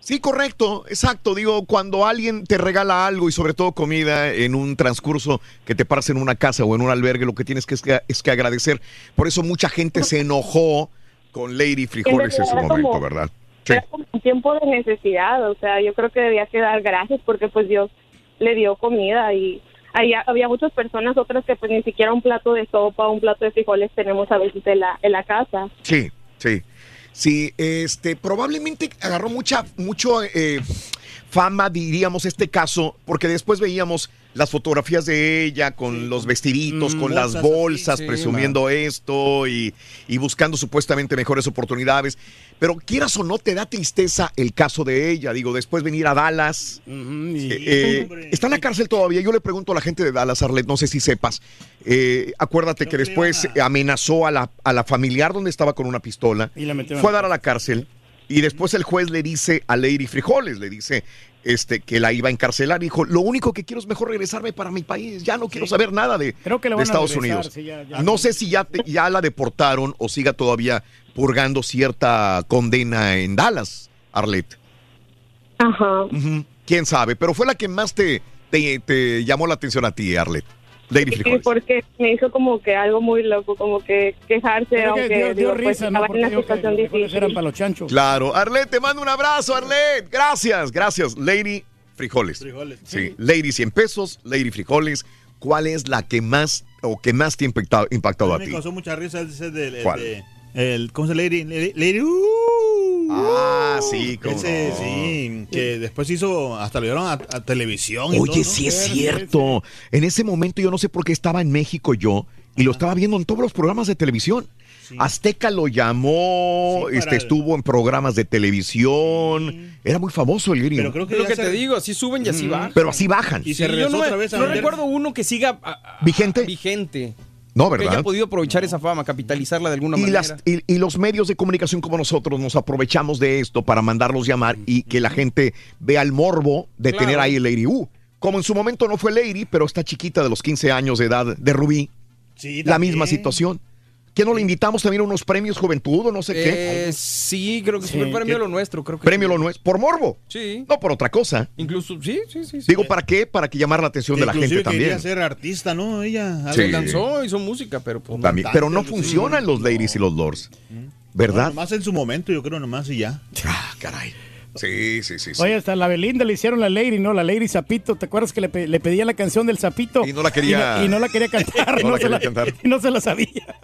Sí, correcto, exacto. Digo, cuando alguien te regala algo y sobre todo comida en un transcurso que te paras en una casa o en un albergue, lo que tienes que es, que es que agradecer. Por eso mucha gente se enojó con Lady Frijoles en su momento, como- ¿verdad? Sí. Era como un tiempo de necesidad, o sea, yo creo que debía que dar gracias porque pues Dios le dio comida y ahí había muchas personas, otras que pues ni siquiera un plato de sopa, un plato de frijoles tenemos a veces en la, en la casa. Sí, sí. Sí, este, probablemente agarró mucha, mucho eh, fama, diríamos, este caso, porque después veíamos las fotografías de ella con los vestiditos, Mm, con las bolsas así, bolsas, sí, presumiendo esto y, y buscando supuestamente mejores oportunidades. Pero quieras o no, te da tristeza el caso de ella. Digo, después venir a Dallas. Eh, eh, está en la cárcel todavía. Yo le pregunto a la gente de Dallas, Arlet, no sé si sepas. Eh, acuérdate que después amenazó a la, a la familiar donde estaba con una pistola. Y la Fue a dar a la cárcel. Y después el juez le dice a Lady Frijoles, le dice este, que la iba a encarcelar. Dijo, lo único que quiero es mejor regresarme para mi país. Ya no quiero saber nada de, Creo que Estados regresar, Unidos. sí, ya- ya. No sé si ya, te- ya la deportaron o siga todavía purgando cierta condena en Dallas, Arlet. Ajá. ¿Quién sabe? Pero fue la que más te, te, te llamó la atención a ti, Arlet. Lady Sí, Frijoles. porque me hizo como que algo muy loco, como que quejarse, Creo que aunque dio, dio digo, pues, risa, ¿no? en una dijo que situación difícil. eran para los chanchos. Claro. Arlet, te mando un abrazo, Arlet. Gracias, gracias. Lady Frijoles. Frijoles. Sí. Lady 100 pesos, Lady Frijoles. ¿Cuál es la que más o que más te ha impactado, impactado a me ti? causó mucha risa ese del... el ¿Cuál? de- el, ¿Cómo se llama? Lady? Lady, Lady- ¡Uh! Ah, sí, cómo Ese, no. sí, que después hizo, hasta lo vieron a, a televisión. y Oye, todo, ¿no? sí es cierto. En ese momento yo no sé por qué estaba en México yo y lo estaba viendo en todos los programas de televisión. Azteca lo llamó, Sí, este el- estuvo en programas de televisión. Era muy famoso el gringo. Pero creo que Lo que se- te digo, así suben y así Mm, bajan. Pero así bajan. Y Sí, se yo regresó no, otra vez a no recuerdo uno que siga ah, ah, ¿Vigente? vigente. No, Que haya ¿verdad? podido aprovechar esa fama, capitalizarla de alguna Y, manera. las, y, y los medios de comunicación como nosotros nos aprovechamos de esto para mandarlos llamar y que la gente vea el morbo de Claro. tener ahí el Lady U. Como en su momento no fue Lady, pero está chiquita de los 15 años de edad de Rubí. Sí, La misma situación. ¿Qué no le invitamos también a unos premios Juventud o no sé qué? Eh, sí, creo que Sí. fue premio lo nuestro, creo que Premio lo nuestro. ¿Por morbo? Sí. No por otra cosa. Incluso, sí, sí, sí. sí. Digo, ¿para qué? Para que llamar la atención de la gente Inclusive quería también. ser artista, ¿no? Ella. Sí. algo- Lanzó, hizo música, pero pues, También. Pero no Sí. funcionan los ladies y los lords. ¿Verdad? Nomás en su momento, yo creo, nomás y ya. Ah, caray. Sí, sí, sí. Oye, hasta la Belinda le hicieron la Lady, ¿no? La Lady Zapito. ¿Te acuerdas que le, pe- le pedía la canción del Zapito? Y no la quería- Y no, y no la quería cantar. No la se quería cantar. y no se la sabía.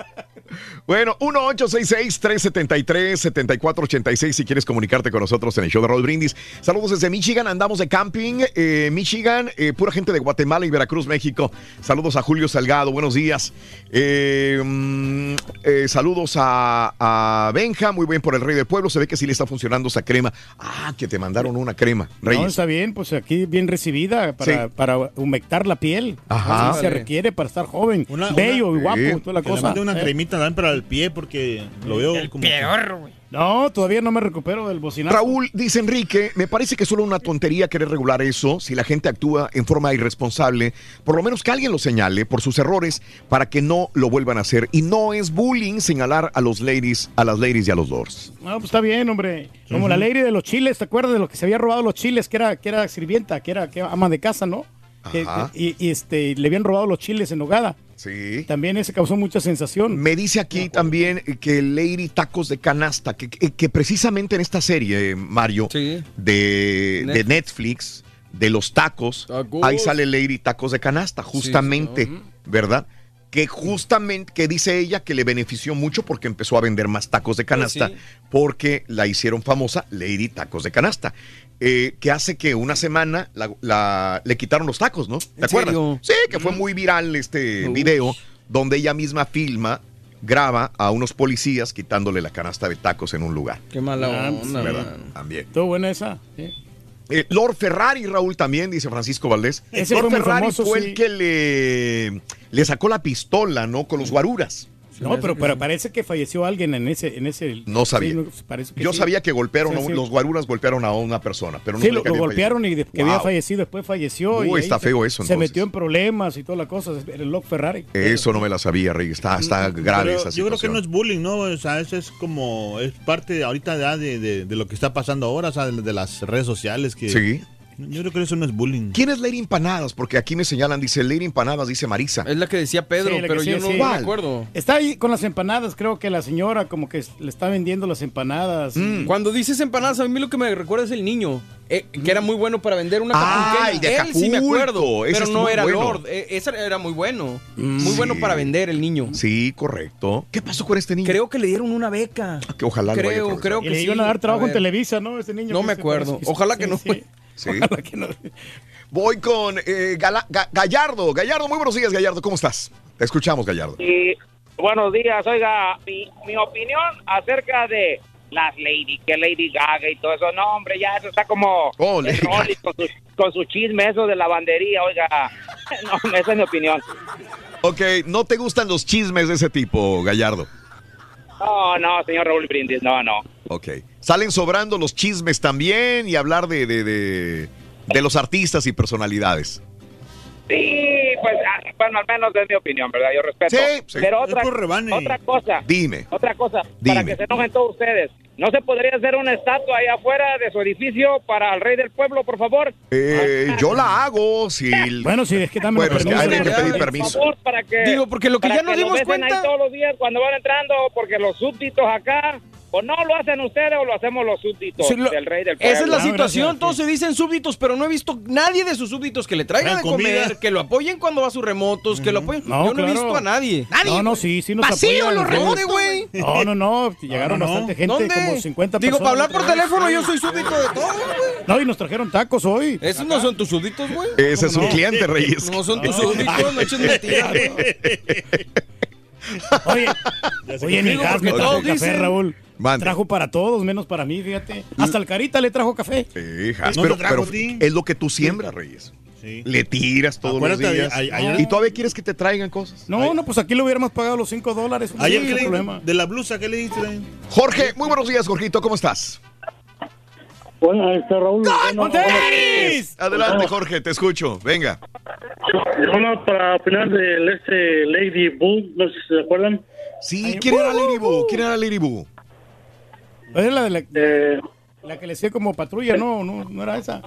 Bueno, 1-866-373-7486 si quieres comunicarte con nosotros en el show de Roll Brindis. Saludos desde Michigan, andamos de camping. eh, Michigan, eh, pura gente de Guatemala y Veracruz, México. Saludos a Julio Salgado, buenos días. Eh, mm, eh, saludos a, a Benja, muy bien por el Rey del Pueblo. Se ve que sí le está funcionando esa crema. Ah, que te mandaron una crema, No, Reyes. está bien, pues aquí bien recibida para, Sí. para humectar la piel. Ajá. Así se requiere para estar joven, Una- bello una- y guapo, Sí. toda la Que le cosa. mande una ¿eh? cremita también para el pie porque lo veo como... No, todavía no me recupero del bocinazo. Raúl, dice Enrique, me parece que es solo una tontería querer regular eso si la gente actúa en forma irresponsable. Por lo menos que alguien lo señale por sus errores para que no lo vuelvan a hacer. Y no es bullying señalar a los ladies, a las ladies y a los lords. No, pues está bien, hombre. Como la lady de los chiles, ¿te acuerdas de lo que se había robado los chiles? Que era, que era sirvienta, que era que ama de casa, ¿no? Que- y, y, este, le habían robado los chiles en nogada. Sí. También ese causó mucha sensación. Me dice aquí también que Lady Tacos de Canasta, que, que- que precisamente en esta serie, Mario, de, de Netflix, de los tacos, Tacos. ahí sale Lady Tacos de Canasta, justamente, sí, ¿verdad? Que justamente, que dice ella que le benefició mucho porque empezó a vender más tacos de canasta, Pues sí. porque la hicieron famosa Lady Tacos de Canasta. Eh, que hace que una semana la- la- le quitaron los tacos, ¿no? ¿Te ¿En acuerdas? serio? Sí, que fue muy viral este Uy. video donde ella misma filma, graba a unos policías quitándole la canasta de tacos en un lugar. Qué mala Ah, onda, ¿Verdad? man. También. Estuvo buena esa. sí. Eh, Lord Ferrari, Raúl, también, dice Francisco Valdés. Ese Lord fue Ferrari famoso, fue sí. el que le, le sacó la pistola, ¿no? Con los guaruras. No, pero, pero parece que falleció alguien en ese... En ese No sabía. Sí, no, parece que Yo sí. sabía que golpearon, a los guaruras golpearon a una persona, pero no Sí, sabía lo, que lo había golpearon y que había fallecido, después falleció. Uy, y ahí está se- feo eso, Se entonces. metió en problemas y toda la cosa. El Locke Ferrari. Eso no me la sabía, Rey. Está, está grave Pero esa yo creo que situación. no es bullying, ¿no? O sea, eso es como, es parte ahorita ya de, de- de lo que está pasando ahora, o sea, de, de las redes sociales que... Sí. Yo creo que eso no es bullying. ¿Quién es Lady Empanadas? Porque aquí me señalan, dice Lady Empanadas, dice Marisa. Es la que decía Pedro, Sí, pero sí, yo no sí. me acuerdo. Está ahí con las empanadas, creo que la señora como que le está vendiendo las empanadas. Mm. Cuando dices empanadas, a mí lo que me recuerda es el niño, eh, que era muy bueno para vender una Ah, de Él sí me Acapulco, acuerdo, ese pero no muy era bueno. Lord. eh, ese era muy bueno. Muy Sí. bueno para vender el niño. Sí, correcto. ¿Qué pasó con este niño? Creo que le dieron una beca. que ojalá lo vaya a Creo, creo Y que le sí. iban a dar trabajo A en. Televisa, ¿no? Ese niño. No me acuerdo. Ojalá que no. Sí. Sí. Ojalá que no. Voy con eh, Gala- Ga- Gallardo. Gallardo, muy buenos días, Gallardo. ¿Cómo estás? Te escuchamos, Gallardo. Y buenos días, oiga, mi, mi opinión acerca de las Lady, que Lady Gaga y todo eso, no, hombre, ya eso está como Oh, el Lady Rolly con su, con su chisme, eso de lavandería, oiga, no, esa es mi opinión. Ok, ¿no te gustan los chismes de ese tipo, Gallardo? No, no, señor Raúl Brindis, no, no. Ok. Salen sobrando los chismes también y hablar de, de, de, de los artistas y personalidades. Sí, pues, ah, bueno, al menos es mi opinión, ¿verdad? Yo respeto. Sí, sí. Pero otra, otra cosa, Dime. otra cosa, Dime. para que se enojen todos ustedes. ¿No se podría hacer una estatua ahí afuera de su edificio para el rey del pueblo, por favor? Eh, yo la hago si... Bueno, sí, es que dame Bueno, es que permiso. hay que pedir Por permiso. favor, para que, Digo, porque lo que ya nos lo dimos cuenta- ahí todos los días cuando van entrando, porque los súbditos acá, o no lo hacen ustedes o lo hacemos los súbditos Sí, lo- del rey del pueblo. Esa es la Ah, situación, gracias, todos se dicen súbditos, pero no he visto nadie de sus súbditos que le traiga de Traigan comida. comer, que lo apoyen cuando va a sus remotos, que lo apoyen. No, Yo no he visto a nadie. No, no, sí, sí nos Vacío apoyan. los Sí. remotos, güey. No, no, no, llegaron No, no, no. bastante gente, ¿Dónde? como 50 Digo, personas. para hablar por teléfono, yo soy súbdito de todo, güey. No, y nos trajeron tacos hoy. Esos no son tus súbditos, güey. Ese es un no? cliente, Reyes. No son tus súbditos, no eches mentiras. güey. Oye, oye, ni gas me trajo todos café, dicen- Raúl. Mande. Trajo para todos, menos para mí, fíjate. Hasta el Carita le trajo café. Sí, ¿No pero, trajo es lo que tú siembras, Reyes. Sí. Le tiras todos Acuérdate, los días. a- ayer- y todavía quieres que te traigan cosas. No, no, pues aquí le hubiéramos pagado los 5 dólares. No Ayer le problema. de la blusa, ¿qué le diste? Jorge, muy buenos días, Jorgito. ¿Cómo estás? Bueno, este Raúl. ¡Montenis! Adelante, Jorge, te escucho. Venga. Bueno, para opinar del este Lady Bull, no sé si se acuerdan. Sí, ¿quién era Lady Boo? ¿Quién era Lady Boo? Es la, de la, Eh, la que le hacía como patrulla, no, no, no era esa.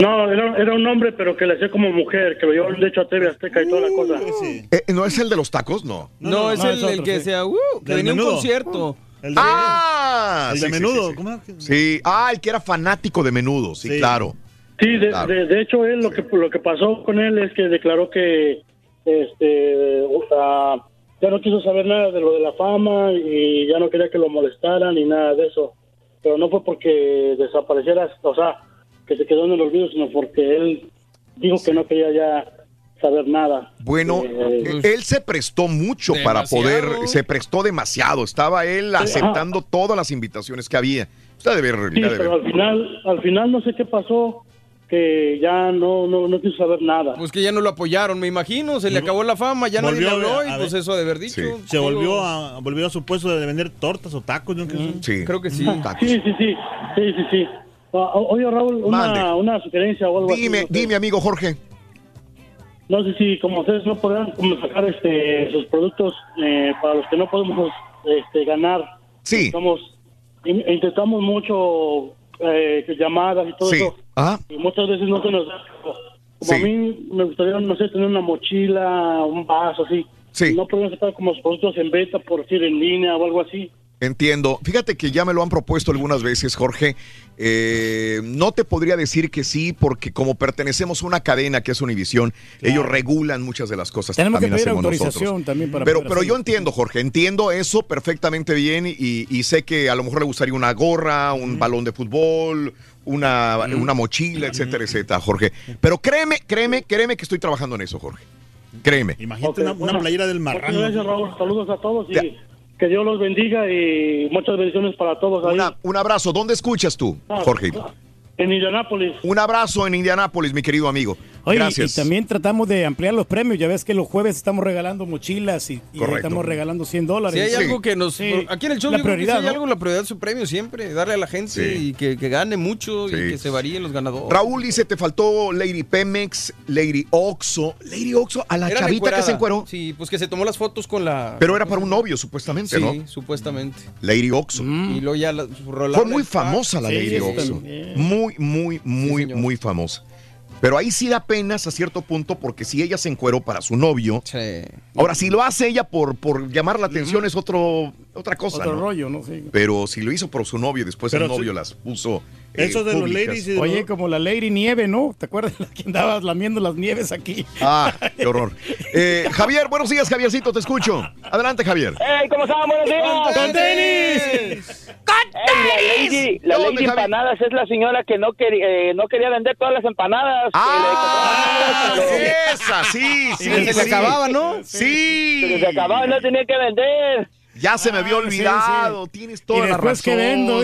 no, era, era un hombre, pero que le hacía como mujer, que lo llevó de hecho a TV Azteca y toda la cosa. Sí. Eh, ¿No es el de los tacos? No. No, no, es no, el, es el otro, que sí. sea, uh, que venía un concierto. El de, Ah, el de sí, menudo. sí, sí. ¿cómo era? Sí, ah, el que era fanático de menudo, sí, Sí. claro. Sí, de, Claro. de- de hecho él lo que lo que pasó con él es que declaró que este ya no quiso saber nada de lo de la fama y ya no quería que lo molestaran ni nada de eso. Pero no fue porque desapareciera, o sea, que se quedó en el olvido, sino porque él dijo que no quería ya saber nada. Bueno, Eh, él se prestó mucho para poder, se prestó demasiado. Estaba él Sí, aceptando todas las invitaciones que había. Usted debe ver, Sí, debe pero al final, al final no sé qué pasó, que ya no, no, no quiso saber nada. Pues que ya no lo apoyaron, me imagino. Se le acabó la fama, ya nadie le a- habló y a pues ver. eso de haber dicho. Se volvió a, volvió a su puesto de vender tortas o tacos. ¿no? Sí. Creo que sí. Sí, sí, sí, sí, sí, sí. Ah, oye, Raúl, una, una sugerencia o algo así. Dime, sé. dime, amigo Jorge. No sé si como ustedes no podrán como sacar este sus productos eh, para los que no podemos este, ganar. Sí. Estamos, in- intentamos mucho eh, llamadas y todo Sí. eso. Ah, Y muchas veces no se nos da. Como Sí. a mí me gustaría, no sé, tener una mochila, un vaso así. Sí. No podemos sacar como los productos en venta, por decir, en línea o algo así. Entiendo. Fíjate que ya me lo han propuesto algunas veces, Jorge. Eh, no te podría decir que sí, porque como pertenecemos a una cadena que es Univisión, ellos regulan muchas de las cosas Tenemos que también pedir hacemos autorización nosotros. también para Pero, pero yo entiendo, Jorge, entiendo eso perfectamente bien y, y sé que a lo mejor le gustaría una gorra, un balón de fútbol, una, una mochila, etcétera, etcétera, Jorge. Pero créeme, créeme, créeme que estoy trabajando en eso, Jorge. Créeme. Imagínate una, una playera del Muchas marrano. gracias, Raúl. Saludos a todos y que Dios los bendiga y muchas bendiciones para todos ahí. Una- un abrazo. ¿Dónde escuchas tú, Ah, Jorge? En Indianápolis. Un abrazo en Indianápolis, mi querido amigo. Oye, Gracias. y también tratamos de ampliar los premios. Ya ves que los jueves estamos regalando mochilas y, estamos regalando 100 dólares. Si hay algo que nos. Sí. Aquí en el show, la prioridad. si hay ¿no? algo, la prioridad es su premio siempre. Darle a la gente Sí. y que, que gane mucho Sí. y que se varíen los ganadores. Raúl dice, te faltó Lady Pemex, Lady Oxo. Lady Oxo, a la Era chavita que se encueró. Sí, pues que se tomó las fotos con la. Pero era para un novio, supuestamente, Sí, ¿no? supuestamente. Lady Oxo. Y luego ya la, Fue muy famosa la Sí, Lady sí, Oxo. también. Muy, muy, muy, muy famosa. Pero ahí sí da pena hasta cierto punto porque si ella se encueró para su novio. Ahora, si lo hace ella por, por llamar la atención es otro, otra cosa. Otro ¿no? rollo, ¿no? Sí. Pero si lo hizo por su novio y después Pero el novio sí. las puso. eh, Eso de los públicas. ladies Oye, como la Lady Nieve, ¿no? ¿Te acuerdas la que andabas lamiendo las nieves aquí? Ah, qué horror. Eh, Javier, buenos días, Javiercito, te escucho. Adelante, Javier. ¡Hey! ¿Cómo están? Buenos días. ¡Con tenis! La Lady, la ¿Dónde, lady? Empanadas es la señora que no, quería eh, no quería vender todas las empanadas. ¡Ah! que Esa, sí, sí. se sí. le acababa, ¿no? Sí. Se acababa y no tenía que vender. Ya se me había Ah, sí, olvidado. sí. Tienes toda Y la después, razón. ¿qué vendo?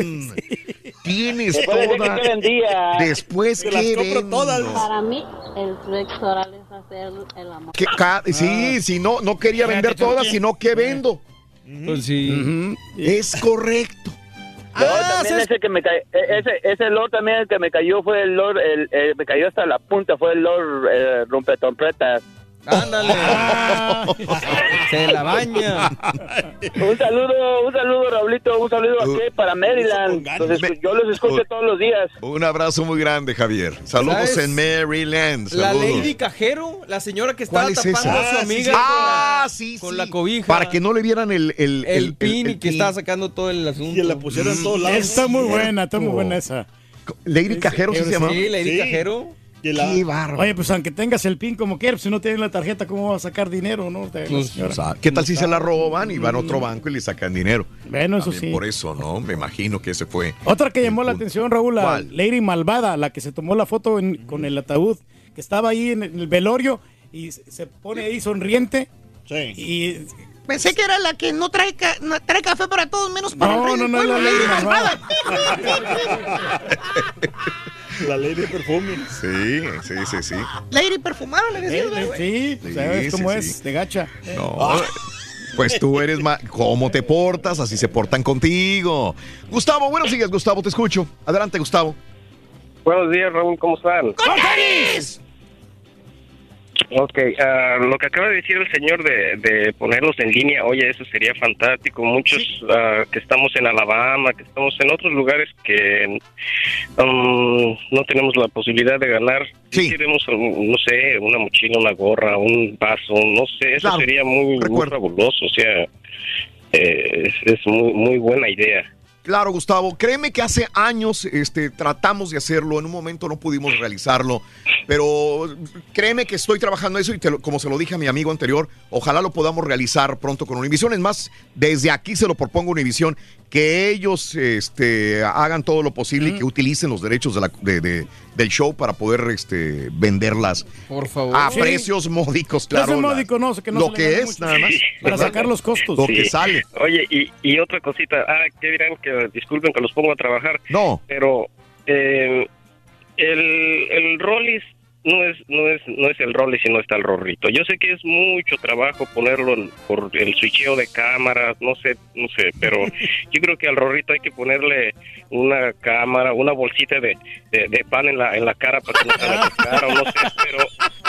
Tienes Después toda. que, que vendía. Después Se las que compro vendo. todas. Para mí, el sexo oral es hacer el amor. Que ca- Sí, si no, no quería vender todas, sino que vendo. Pues sí. Es correcto. Ah, también ese que me cayó, ese, ese Lord también el que me cayó fue el Lord, el, eh, me cayó hasta la punta, fue el Lord eh, rompetrompetas. Ándale. Se la baña. Un saludo, un saludo, Raulito, un saludo aquí para Maryland. Los escu- yo los escucho todos los días. Un abrazo muy grande, Javier. Saludos ¿Sabes? en Maryland. La. Lady Cajero, la señora que estaba ¿Cuál es tapando esa? a su Ah, sí, amiga con, Ah, la, sí, con sí. la cobija. Para que no le vieran el... El, el, pin y el que pin. estaba sacando todo el asunto. Y la pusieron en todos lados. Está muy buena, está muy buena esa. Lady Cajero sí se llama. Sí, Lady Cajero. Qué bárbaro. Oye, pues aunque tengas el pin como quieras, si no tienes la tarjeta, ¿cómo vas a sacar dinero, no? De Pues, señora. o sea, ¿Qué tal si se la roban y van a otro banco y le sacan dinero? Bueno, eso También sí. Por eso, ¿no? Me imagino que ese fue. Otra que llamó la atención, Raúl, la ¿Cuál? Lady Malvada, la que se tomó la foto en- con el ataúd, que estaba ahí en el velorio y se pone ahí sonriente. Y Pensé que era la que no trae, ca- no trae café para todos, menos para No, el rey no, del no, pueblo, Lady Lady Malvada. La ley de perfume. Sí, sí, sí, sí. Lady perfumada, le decía. Eh, güey. sí, pues, ¿sabes Sí, cómo sí, es? sí. De gacha. No. Pues tú eres más. ¿Cómo te portas? Así se portan contigo. Gustavo, buenos días, Gustavo, te escucho. Adelante, Gustavo. Buenos días, Raúl, ¿cómo están? ¡Con tenis! Ok, ah, lo que acaba de decir el señor de, de ponerlos en línea, oye, eso sería fantástico. Muchos ah, que estamos en Alabama, que estamos en otros lugares que um, no tenemos la posibilidad de ganar. Sí. Queremos, no sé, una mochila, una gorra, un vaso, no sé, eso Claro, sería muy, fabuloso. O sea, eh, es, es muy, muy buena idea. Claro, Gustavo, créeme que hace años este, tratamos de hacerlo, en un momento no pudimos realizarlo, pero créeme que estoy trabajando eso y como se lo dije a mi amigo anterior, ojalá lo podamos realizar pronto con Univision. Es más, desde aquí se lo propongo Univision, que ellos este, hagan todo lo posible y que utilicen los derechos de la- de- de- del show para poder este, venderlas Por favor. a Sí. precios módicos, claro. Módico, no, que no lo que es, mucho. nada más. Para sacar los costos. Lo que sale. Oye, y, y otra cosita, ah, ¿qué dirán? Que disculpen que los pongo a trabajar. No. Pero eh, el, el Rollis no es, no es, no es el Rollis sino está el Rorrito. Yo sé que es mucho trabajo ponerlo en- por el switcheo de cámaras, no sé, no sé, pero yo creo que al Rorrito hay que ponerle una cámara, una bolsita de, de, de pan en la, en la cara para que no se le cara, o no sé, pero,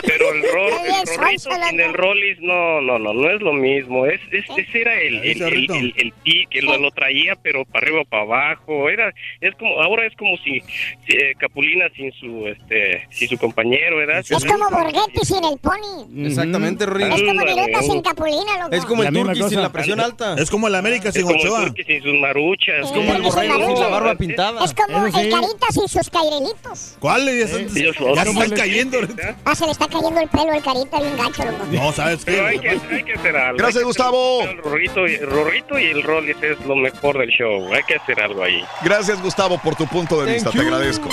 pero el, rol, el Rorrito sin el Rollis, no, no, no, no es lo mismo. Es, es, ese era el, el, el, el, el pi que lo, lo traía, pero para arriba, para abajo. Era, es como, ahora es como si, si, eh, Capulina sin su, este, sin su compañero, ¿verdad? Es como Borghetti sin el pony. Exactamente, Rory. Es como Dileta sin Capulina, loco. Es como el turqui sin la presión alta. Es como el América Es sin como el Ochoa. turqui sin sus maruchas. Es como el borrego sin la barba pintada. Es como el carita sin sus cairelitos. ¿Cuáles? Ellos Ya se están cayendo. Ah, se le está cayendo el pelo al carita bien gacho, loco. No, ¿sabes qué? hay que hacer algo. Gracias, Gustavo. El Rorrito, y- el el Rollis es lo mejor del show. Hay que hacer algo ahí. Gracias, Gustavo, por tu punto de vista. Te agradezco.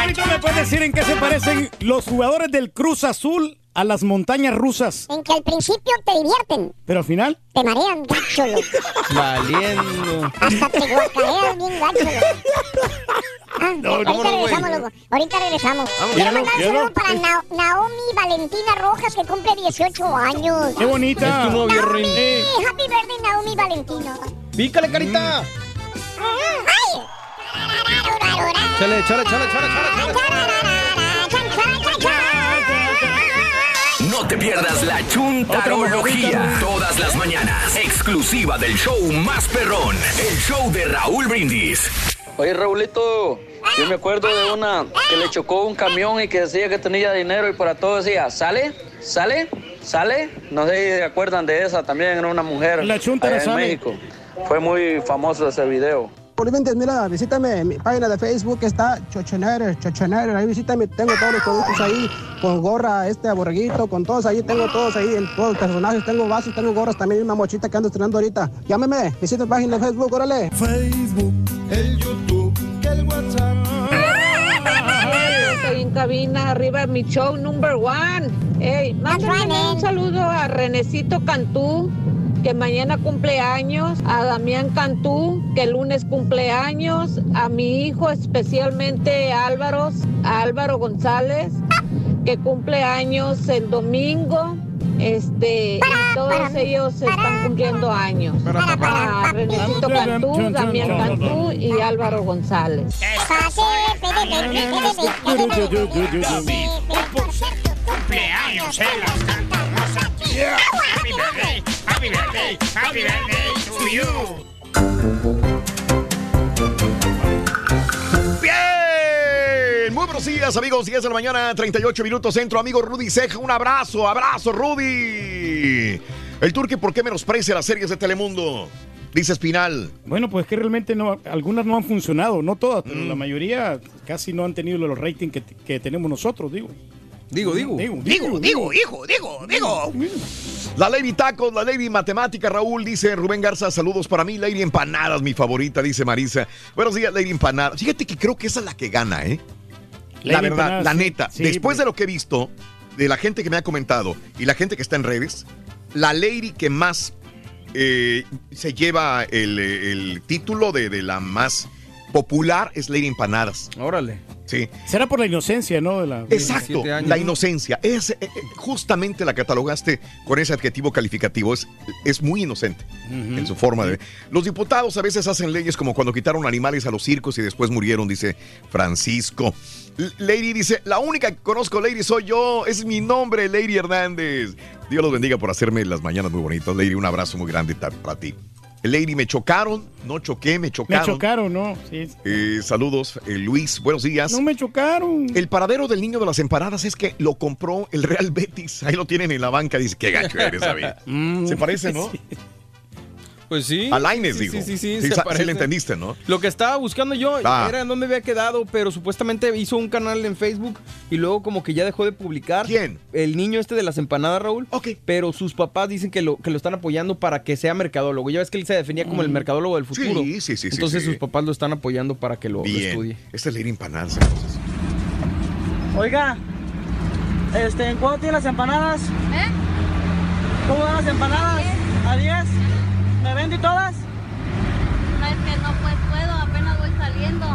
Ahorita me puedes decir en qué se los jugadores del Cruz Azul a las montañas rusas, En que al principio te divierten, pero al final te marean gacho. Valiendo. Hasta te guacareas bien gacho. Ah, No, ahorita regresamos, loco. Ahorita regresamos. Vamos. Quiero mandar un saludo para Na- Naomi Valentina Rojas, que cumple 18 años. qué bonita. Es tu novio, Naomi, happy birthday, Naomi Valentina. Pícale, carita. ¡Ay! Chale, chale, chale, chale, chale, No te pierdas la chuntarología. Todas las mañanas. Exclusiva del show más perrón. El show de Raúl Brindis. Oye, Raulito, yo me acuerdo de una que le chocó un camión y que decía que tenía dinero y para todo decía, ¿sale? ¿Sale? ¿Sale? No sé si se acuerdan de esa, también era una mujer La en sale. México. Fue muy famoso ese video. Oliventes, mira, visítame mi página de Facebook, está Chochoner, Chochoner, ahí visítame, tengo todos los productos ahí, con gorra, este borreguito, con todos ahí, tengo todos ahí, en todos los personajes, tengo vasos, tengo gorras, también una mochita que ando estrenando ahorita. Llámeme, visita mi página de Facebook, órale. Facebook, el YouTube, el WhatsApp. Estoy en cabina, arriba mi show number one. Ey, mándame un saludo a Renecito Cantú, que mañana cumple años, a Damián Cantú, que el lunes cumple años, a mi hijo especialmente Álvaro, a Álvaro González, que cumple años el domingo. Este, y todos ellos están cumpliendo años. A Renecito Cantú, Damián Cantú y Álvaro González. Cumpleaños las cantarrosas. Happy birthday, happy birthday, to you. Bien, muy buenos días amigos, 10 de la mañana, 38 minutos centro, amigo Rudy Ceja, un abrazo, abrazo Rudy. El turque, ¿por qué menosprecia las series de Telemundo? Dice Espinal. Bueno, pues que realmente no, algunas no han funcionado, no todas, pero la mayoría casi no han tenido los ratings que, que tenemos nosotros, digo. Digo, digo. Digo, Digo, digo, hijo, digo, digo. La Lady Tacos, la Lady Matemática, Raúl, dice Rubén Garza, saludos para mí. Lady Empanadas, mi favorita, dice Marisa. Buenos días, Lady Empanadas. Fíjate que creo que esa es la que gana, ¿eh? la Lady verdad, Empanadas, la neta. sí, después de lo que he visto, de la gente que me ha comentado y la gente que está en redes, la Lady que más eh, se lleva el, el título de, de la más popular es Lady Empanadas. Órale. Sí. Será por la inocencia, ¿no? De la, Exacto, la inocencia. Es eh, eh, justamente la catalogaste con ese adjetivo calificativo. Es, es muy inocente en su forma de. Los diputados a veces hacen leyes como cuando quitaron animales a los circos y después murieron, dice Francisco. L- Lady dice: La única que conozco, Lady, soy yo. Es mi nombre, Lady Hernández. Dios los bendiga por hacerme las mañanas muy bonitas. Lady, un abrazo muy grande para ti. Lady, me chocaron, no choqué, me Me chocaron. chocaron, ¿no? Sí. Eh, saludos, eh, Luis, buenos días. No me chocaron. El paradero del niño de las empanadas es que lo compró el Real Betis. Ahí lo tienen en la banca. Dice, qué gacho eres, David. Mm, Se parece, ¿no? Pues sí. A Laines, Sí, dijo. sí, sí, sí, Sí, se sí parece. le entendiste, ¿no? Lo que estaba buscando yo Ah. era en dónde había quedado, pero supuestamente hizo un canal en Facebook y luego como que ya dejó de publicar. ¿Quién? El niño este de las empanadas, Raúl. Ok. Pero sus papás dicen que lo, que lo están apoyando para que sea mercadólogo. Ya ves que él se definía como el mercadólogo del futuro. Mm. Sí, sí, sí, sí, Entonces sí. sus papás lo están apoyando para que lo, lo Bien. estudie. Esta es Lady Empanadas. entonces. Oiga, este, ¿en cuánto tiene las empanadas? ¿Eh? ¿Cómo van las empanadas? ¿A 10? ¿Me vende todas? No es que no pues puedo, apenas voy saliendo.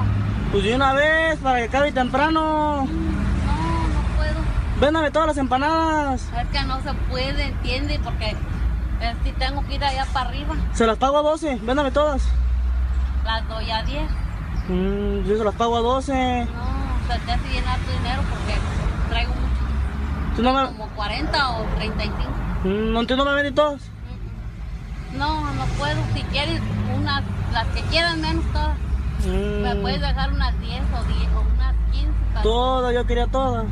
Pues de una vez, para que acabe temprano. No, no puedo. Véndame todas las empanadas. Es que no se puede, ¿entiende? Porque si tengo que ir allá para arriba. Se las pago a 12, véndame todas. Las doy a 10. Mm, yo se las pago a 12. No, se te hace llenar tu dinero porque traigo mucho. ¿Tú no me, Como 40 o 35. mm, no, ¿tú no me vendes todas? No, no puedo. Si quieres unas, las que quieran menos todas. Mm. Me puedes dejar unas 10 o 10 o unas 15. tal- Todas, yo quería todas.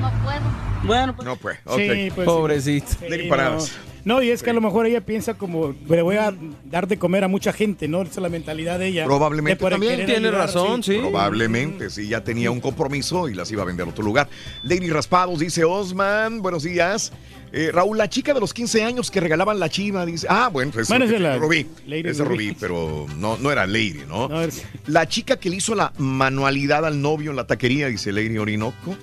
No puedo. Bueno, pues. No, pues. Sí, ok. pues, Pobrecito. sí, no. No, y es que a lo mejor ella piensa como, le voy a dar de comer a mucha gente, ¿no? Esa es la mentalidad de ella. Probablemente De también. Tiene ayudar, razón, sí. Probablemente, sí, ya tenía un compromiso y las iba a vender a otro lugar. Lady Raspados dice Osman, buenos días. Eh, Raúl, la chica de los 15 años que regalaban la chiva, dice. Ah, bueno, pues Bueno, es la Rubí. Lady Esa Rubí. Rubí, pero no, no era Lady, ¿no? No, es- La chica que le hizo la manualidad al novio en la taquería, dice Lady Orinoco.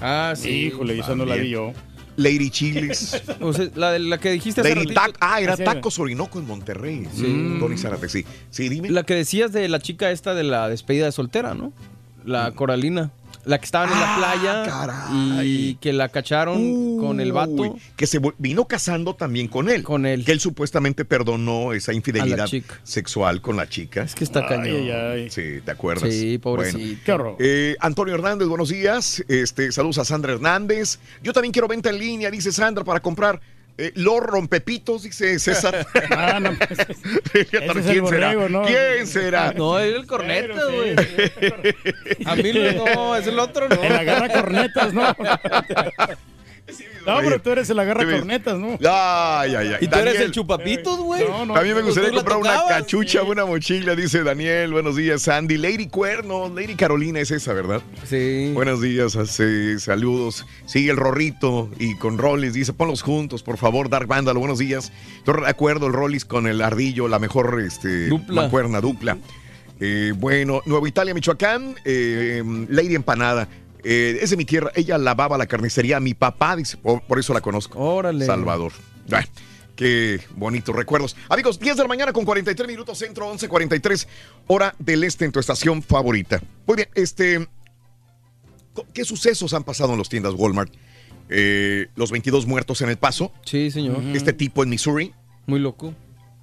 Ah, sí. Híjole, esa no la vi yo. Lady Chiles. O sea, la la que dijiste hace Lady. Tac. Ah, era. Tacos Orinoco en Monterrey. Sí. Mm, Tony Zárate, sí. Sí, dime. La que decías de la chica esta de la despedida de soltera, ¿no? La Coralina. La que estaban en la playa Mm. caray. y que la cacharon con el vato. Que se vino casando también con él. Con él. Que él supuestamente perdonó esa infidelidad sexual con la chica. Es que está Ay, cañón. ay. Sí, ¿te acuerdas? Sí, pobrecito. Bueno. Qué horror. Eh, Antonio Hernández, buenos días. Este, saludos a Sandra Hernández. Yo también quiero venta en línea, dice Sandra, para comprar eh, los rompepitos, dice César. Ah, no, pues, ¿Quién es el será? borrego, ¿no? ¿Quién será? No, era el corneta, güey. sí. A mí no, es el otro, no. El agarra cornetas, ¿no? No, pero tú eres el agarra Sí, cornetas, ¿no? Ay, ay, ay. Y tú eres el chupapitos, güey. No, no. A mí me gustaría ¿Tú la comprar una cachucha, una mochila, dice Daniel. Buenos días, Sandy. Lady Cuerno, Lady Carolina es esa, ¿verdad? Sí. Buenos días, hace saludos. Sigue el Rorrito y con Rollis. Dice, ponlos juntos, por favor, Dark Vándalo. Buenos días. Yo recuerdo el Rollis con el Ardillo, la mejor este, Dupla. mancuerna, dupla. Eh, bueno, Nuevo Italia, Michoacán, eh, Lady Empanada. Eh, es de mi tierra. Ella lavaba la carnicería a mi papá, dice, por, por eso la conozco. Órale. Salvador. Qué bonitos recuerdos. Amigos, 10 de la mañana con 43 minutos, centro 11:43, hora del este en tu estación favorita. Muy bien, este. ¿Qué sucesos han pasado en las tiendas Walmart? Eh, los 22 muertos en El Paso. Sí, señor. Este tipo en Missouri. Muy loco.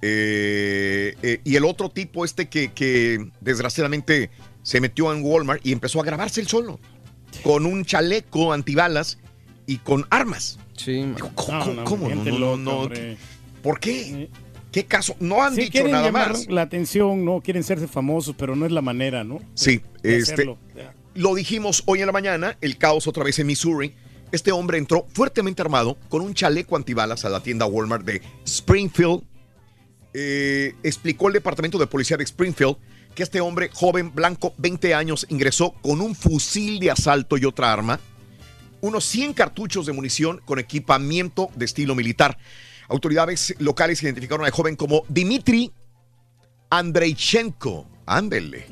eh, eh, y el otro tipo, este que, que desgraciadamente se metió en Walmart y empezó a grabarse el solo. Con un chaleco antibalas y con armas. Sí. Digo, ¿Cómo? No, no, cómo? No, gente no, loca, no, hombre. ¿Por qué? ¿Qué caso? No han Sí, dicho quieren nada llamar más. la atención, ¿no? Quieren serse famosos, pero no es la manera, ¿no? Sí, de este, hacerlo. lo dijimos hoy en la mañana, el caos otra vez en Missouri. Este hombre entró fuertemente armado con un chaleco antibalas a la tienda Walmart de Springfield. Eh, explicó el departamento de policía de Springfield que este hombre joven, blanco, 20 años, ingresó con un fusil de asalto y otra arma, unos 100 cartuchos de munición con equipamiento de estilo militar. Autoridades locales identificaron al joven como Dimitri Andreichenko. Ándele.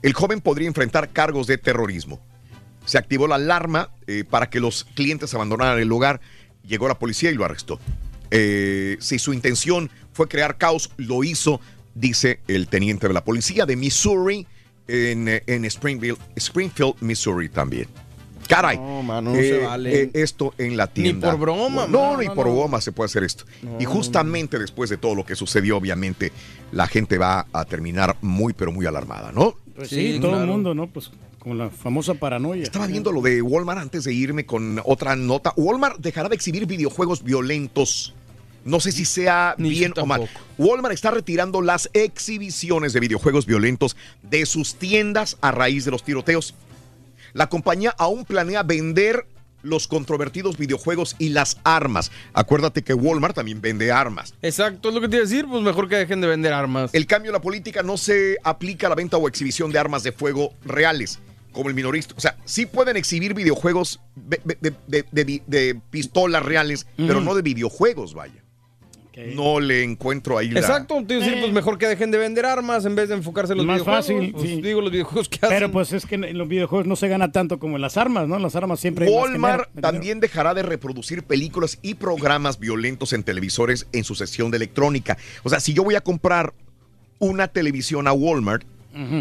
El joven podría enfrentar cargos de terrorismo. Se activó la alarma eh, para que los clientes abandonaran el lugar. Llegó la policía y lo arrestó. Eh, si su intención fue crear caos, lo hizo, dice el teniente de la policía de Missouri en, eh, en Springfield, Springfield, Missouri también. Caray. No, mano, no se vale. eh, esto en la Ni tienda. por broma, No, mano, ni no, por no. broma se puede hacer esto. Y justamente después de todo lo que sucedió, obviamente, la gente va a terminar muy, pero muy alarmada, ¿no? Pues sí, Sí, todo el mundo, ¿no? Pues con la famosa paranoia. Estaba viendo lo de Walmart antes de irme con otra nota. Walmart dejará de exhibir videojuegos violentos. No sé si sea Ni bien o mal. Walmart está retirando las exhibiciones de videojuegos violentos de sus tiendas a raíz de los tiroteos. La compañía aún planea vender los controvertidos videojuegos y las armas. Acuérdate que Walmart también vende armas. Exacto, es lo que te iba a decir, pues mejor que dejen de vender armas. El cambio en la política no se aplica a la venta o exhibición de armas de fuego reales, como el minorista. O sea, sí pueden exhibir videojuegos de, de- de- de- de pistolas reales, pero no de videojuegos, vaya. No le encuentro ahí la... Exacto, te iba a decir, pues mejor que dejen de vender armas en vez de enfocarse en los Más videojuegos. fácil, Pues, sí. Digo, los videojuegos que hacen. Pero pues es que en los videojuegos no se gana tanto como en las armas, ¿no? En las armas siempre hay más Walmart dinero. también dejará de reproducir películas y programas violentos en televisores en su sección de electrónica. O sea, si yo voy a comprar una televisión a Walmart,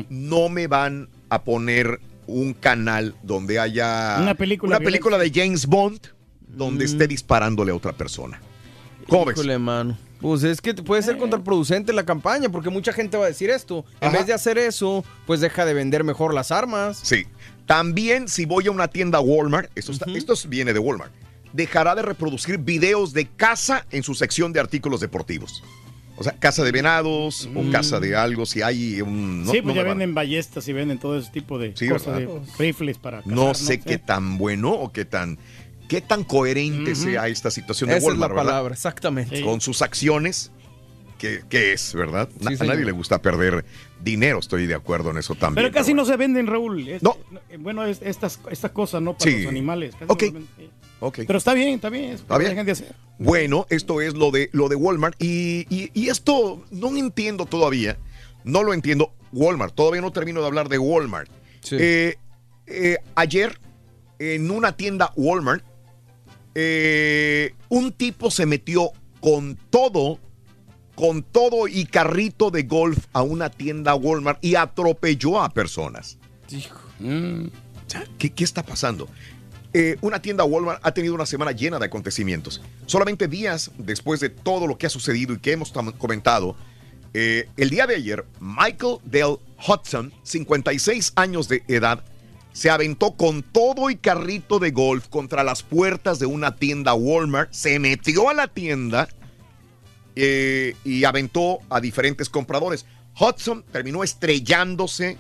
no me van a poner un canal donde haya Una película una película de James Bond donde esté disparándole a otra persona. ¿Cómo ves? Híjole, mano. Pues es que puede ser contraproducente la campaña, porque mucha gente va a decir esto. En Ajá. vez de hacer eso, pues deja de vender mejor las armas. Sí. También si voy a una tienda Walmart, esto, está- esto viene de Walmart, dejará de reproducir videos de caza en su sección de artículos deportivos. O sea, caza de venados o caza de algo, si hay un... no- sí, pues no ya venden ballestas y venden todo ese tipo de Sí, cosas, de rifles para cazar, No sé qué Sí. tan bueno o qué tan, qué tan coherente sea esta situación de Esa es Walmart, la ¿verdad? palabra, exactamente. Con sus acciones, ¿qué, qué es, verdad? Na- Sí, a señor. nadie le gusta perder dinero, estoy de acuerdo en eso también. Pero casi no se venden, Raúl. Es- No. eh, Bueno, es- estas, estas cosas, ¿no? Para Sí. los animales. Casi Ok. no se venden, sí. Ok. Pero está bien, está bien. ¿Está bien? Dejen de hacer. Bueno, esto es lo de, lo de Walmart y, y- y esto no entiendo todavía. No lo entiendo. Walmart, todavía no termino de hablar de Walmart. Eh, eh, ayer, en una tienda Walmart, eh, un tipo se metió con todo, con todo y carrito de golf a una tienda Walmart y atropelló a personas. Sea, ¿Qué, qué está pasando? Eh, una tienda Walmart ha tenido una semana llena de acontecimientos. Solamente días después de todo lo que ha sucedido y que hemos comentado, eh, el día de ayer, Michael Dale Hudson, 56 años de edad, se aventó con todo y carrito de golf contra las puertas de una tienda Walmart, se metió a la tienda eh, y aventó a diferentes compradores. Hudson terminó estrellándose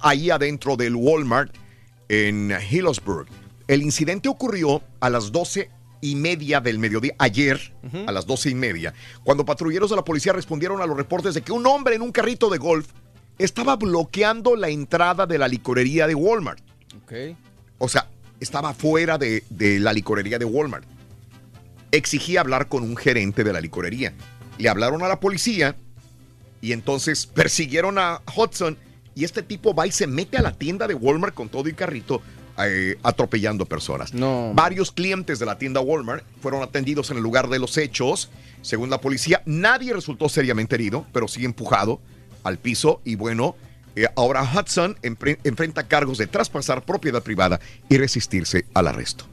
ahí adentro del Walmart en Hillsburg. El incidente ocurrió a las 12 y media del mediodía, ayer, a las 12 y media, cuando patrulleros de la policía respondieron a los reportes de que un hombre en un carrito de golf estaba bloqueando la entrada de la licorería de Walmart. O sea, estaba fuera de, de la licorería de Walmart. Exigía hablar con un gerente de la licorería. Le hablaron a la policía y entonces persiguieron a Hudson y este tipo va y se mete a la tienda de Walmart con todo y carrito eh, atropellando personas. Varios clientes de la tienda Walmart fueron atendidos en el lugar de los hechos. Según la policía, nadie resultó seriamente herido, pero sí empujado al piso y bueno, eh, ahora Hudson enfrenta cargos de traspasar propiedad privada y resistirse al arresto.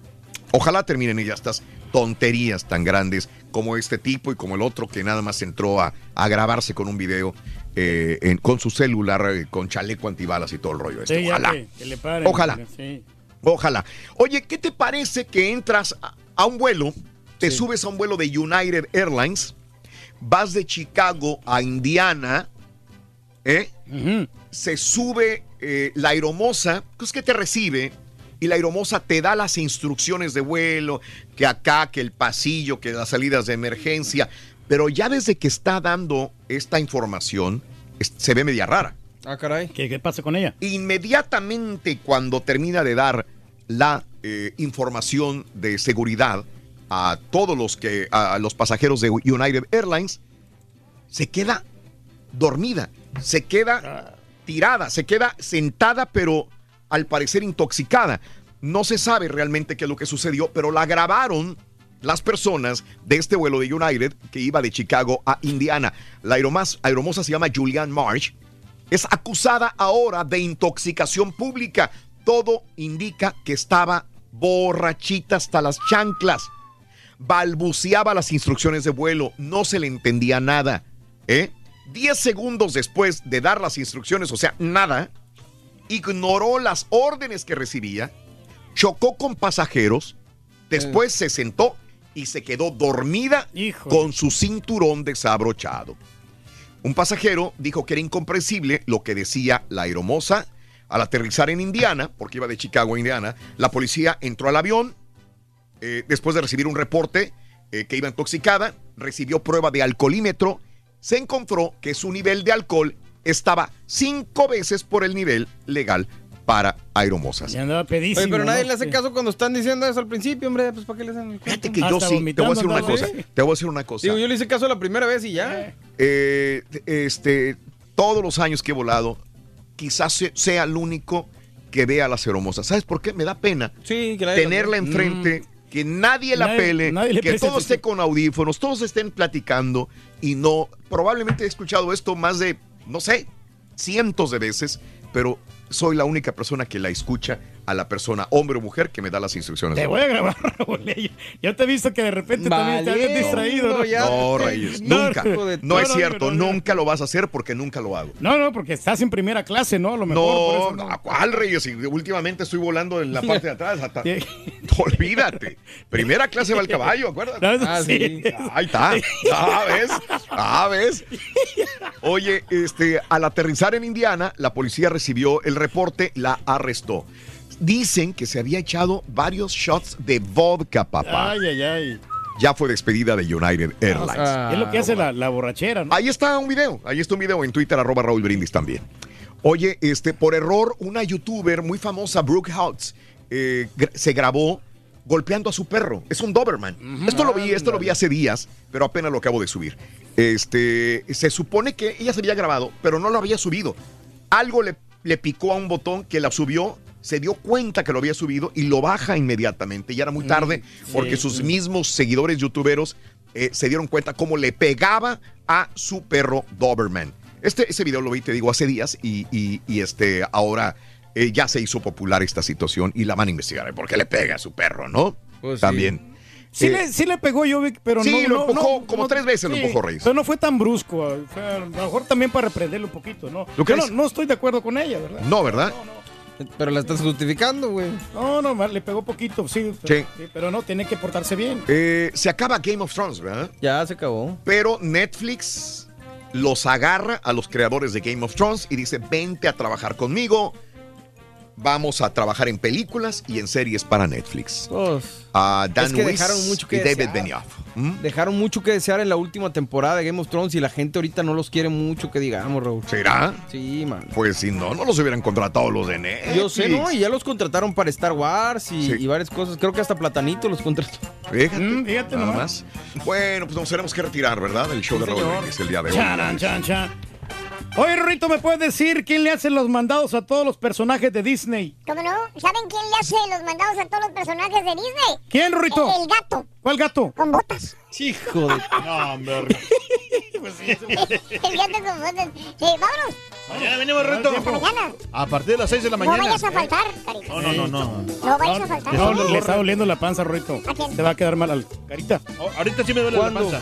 Ojalá terminen ya estas tonterías tan grandes como este tipo y como el otro que nada más entró a, a grabarse con un video eh, en- con su celular, eh, con chaleco antibalas y todo el rollo. Este. Sí, Ojalá. que- que le paren, Ojalá. sí. Ojalá. Oye, ¿qué te parece que entras a, a un vuelo, te subes a un vuelo de United Airlines, vas de Chicago a Indiana, ¿eh? Se sube eh, la aeromoza, pues que te recibe, y la aeromoza te da las instrucciones de vuelo, que acá, que el pasillo, que las salidas de emergencia, pero ya desde que está dando esta información, es- se ve media rara. Ah, caray. ¿Qué, qué pasa con ella? Inmediatamente cuando termina de dar la eh, información de seguridad a todos los que a los pasajeros de United Airlines, se queda dormida, se queda tirada, se queda sentada, pero al parecer intoxicada. No se sabe realmente qué es lo que sucedió, pero la grabaron las personas de este vuelo de United que iba de Chicago a Indiana. La aeromoza se llama Julianne Marsh. Es acusada ahora de intoxicación pública. Todo indica que estaba borrachita hasta las chanclas. Balbuceaba las instrucciones de vuelo. No se le entendía nada. ¿eh? Diez segundos después de dar las instrucciones, o sea, nada, ignoró las órdenes que recibía, chocó con pasajeros, después se sentó y se quedó dormida con su cinturón desabrochado. Un pasajero dijo que era incomprensible lo que decía la aeromoza. Al aterrizar en Indiana, porque iba de Chicago a Indiana, la policía entró al avión eh, después de recibir un reporte eh, que iba intoxicada, recibió prueba de alcoholímetro, se encontró que su nivel de alcohol estaba cinco veces por el nivel legal para aeromosas. Ya andaba pedísimo. Oye, pero nadie ¿no? le hace caso cuando están diciendo eso al principio, hombre. Pues, ¿para qué le hacen el Fíjate que yo sí, te voy a decir una cosa, te voy a decir una cosa. Digo, yo le hice caso la primera vez y ya. Eh, este, todos los años que he volado, quizás se- sea el único que vea las aeromosas. ¿Sabes por qué? Me da pena Sí, que nadie tenerla la- enfrente, que nadie la Nadie- pele, nadie que preste todo esté con audífonos, todos estén platicando y no. Probablemente he escuchado esto más de, no sé, cientos de veces, pero soy la única persona que la escucha a la persona, hombre o mujer, que me da las instrucciones. Te voy a grabar, Raúl. Yo te he visto que de repente también te habías Valiendo, distraído. ¿no? ya. No, Reyes, No, nunca. No es cierto, no, no. nunca lo vas a hacer porque nunca lo hago. No, no, porque estás en primera clase, ¿no? A lo mejor. por No, eso no, ¿a ¿cuál Reyes? Y últimamente estoy volando en la parte de atrás. hasta-. Olvídate. Primera clase va el caballo, acuérdate. No, Ah, sí. Ahí está. Ah, ¿ves? Ah. Oye, este, al aterrizar en Indiana, la policía recibió el reporte, la arrestó. Dicen que se había echado varios shots de vodka, papá. Ay, ay, ay. Ya fue despedida de United Airlines. es lo que hace la, la borrachera, ¿no? Ahí está un video, ahí está un video en Twitter, arroba Raúl Brindis también. Oye, este, por error, una youtuber muy famosa, Brooke Houts, eh, se grabó golpeando a su perro. Es un Doberman. Esto lo vi, esto lo vi hace días, pero apenas lo acabo de subir. Este, se supone que ella se había grabado, pero no lo había subido. Algo le, le picó a un botón que la subió, se dio cuenta que lo había subido y lo baja inmediatamente. Ya era muy tarde sí, porque sus sí. mismos seguidores youtuberos eh, se dieron cuenta cómo le pegaba a su perro Doberman. Este, ese video lo vi, te digo, hace días y, y- y, este, ahora eh, ya se hizo popular esta situación y la van a investigar. ¿eh? ¿Por qué le pega a su perro, no? Pues. También. Sí, Eh, le, sí le pegó yo, pero Sí, no. lo no, empujó, no, como no, tres veces lo sí, empujó Reyes. Pero no fue tan brusco. fue a lo mejor también para reprenderle un poquito, ¿no? ¿Lo Yo crees? no, no estoy de acuerdo con ella, ¿verdad? No, ¿verdad? Pero la estás justificando, güey. No, no, le pegó poquito, sí. Pero, sí, pero no, tiene que portarse bien. Eh, se acaba Game of Thrones, ¿verdad? Ya se acabó. Pero Netflix los agarra a los creadores de Game of Thrones y dice, vente a trabajar conmigo. Vamos a trabajar en películas y en series para Netflix. A Dan es que Weiss dejaron mucho que y David desear. Benioff. ¿Mm? Dejaron mucho que desear en la última temporada de Game of Thrones y la gente ahorita no los quiere mucho, que digamos, Raúl. ¿Será? Sí, man. Pues si no, no los hubieran contratado los de Netflix. Yo sé, ¿no? Y ya los contrataron para Star Wars y, Sí. y varias cosas. Creo que hasta Platanito los contrató. Fíjate, Mm, fíjate nada nomás. más. Bueno, pues nos tenemos que retirar, ¿verdad? El show Sí, de Raúl. Brindis el día de hoy. Charan, chan, chan. Oye, Rito, ¿me puedes decir quién le hace los mandados a todos los personajes de Disney? ¿Cómo no? ¿Saben quién le hace los mandados a todos los personajes de Disney? ¿Quién, Rito? El, el gato, ¿Cuál gato? con botas. Hijo de... No, hombre. el gato con botas. Sí, vámonos. Mañana venimos, Reto. Mañana. A partir de las 6 de la No mañana. vayas a faltar, carita. No, no, no, no. No vayas a faltar. No, le, le está doliendo la panza, Rito. ¿A quién? Te va a quedar mal al carita. Oh, ahorita sí me duele la ¿Cuándo? panza.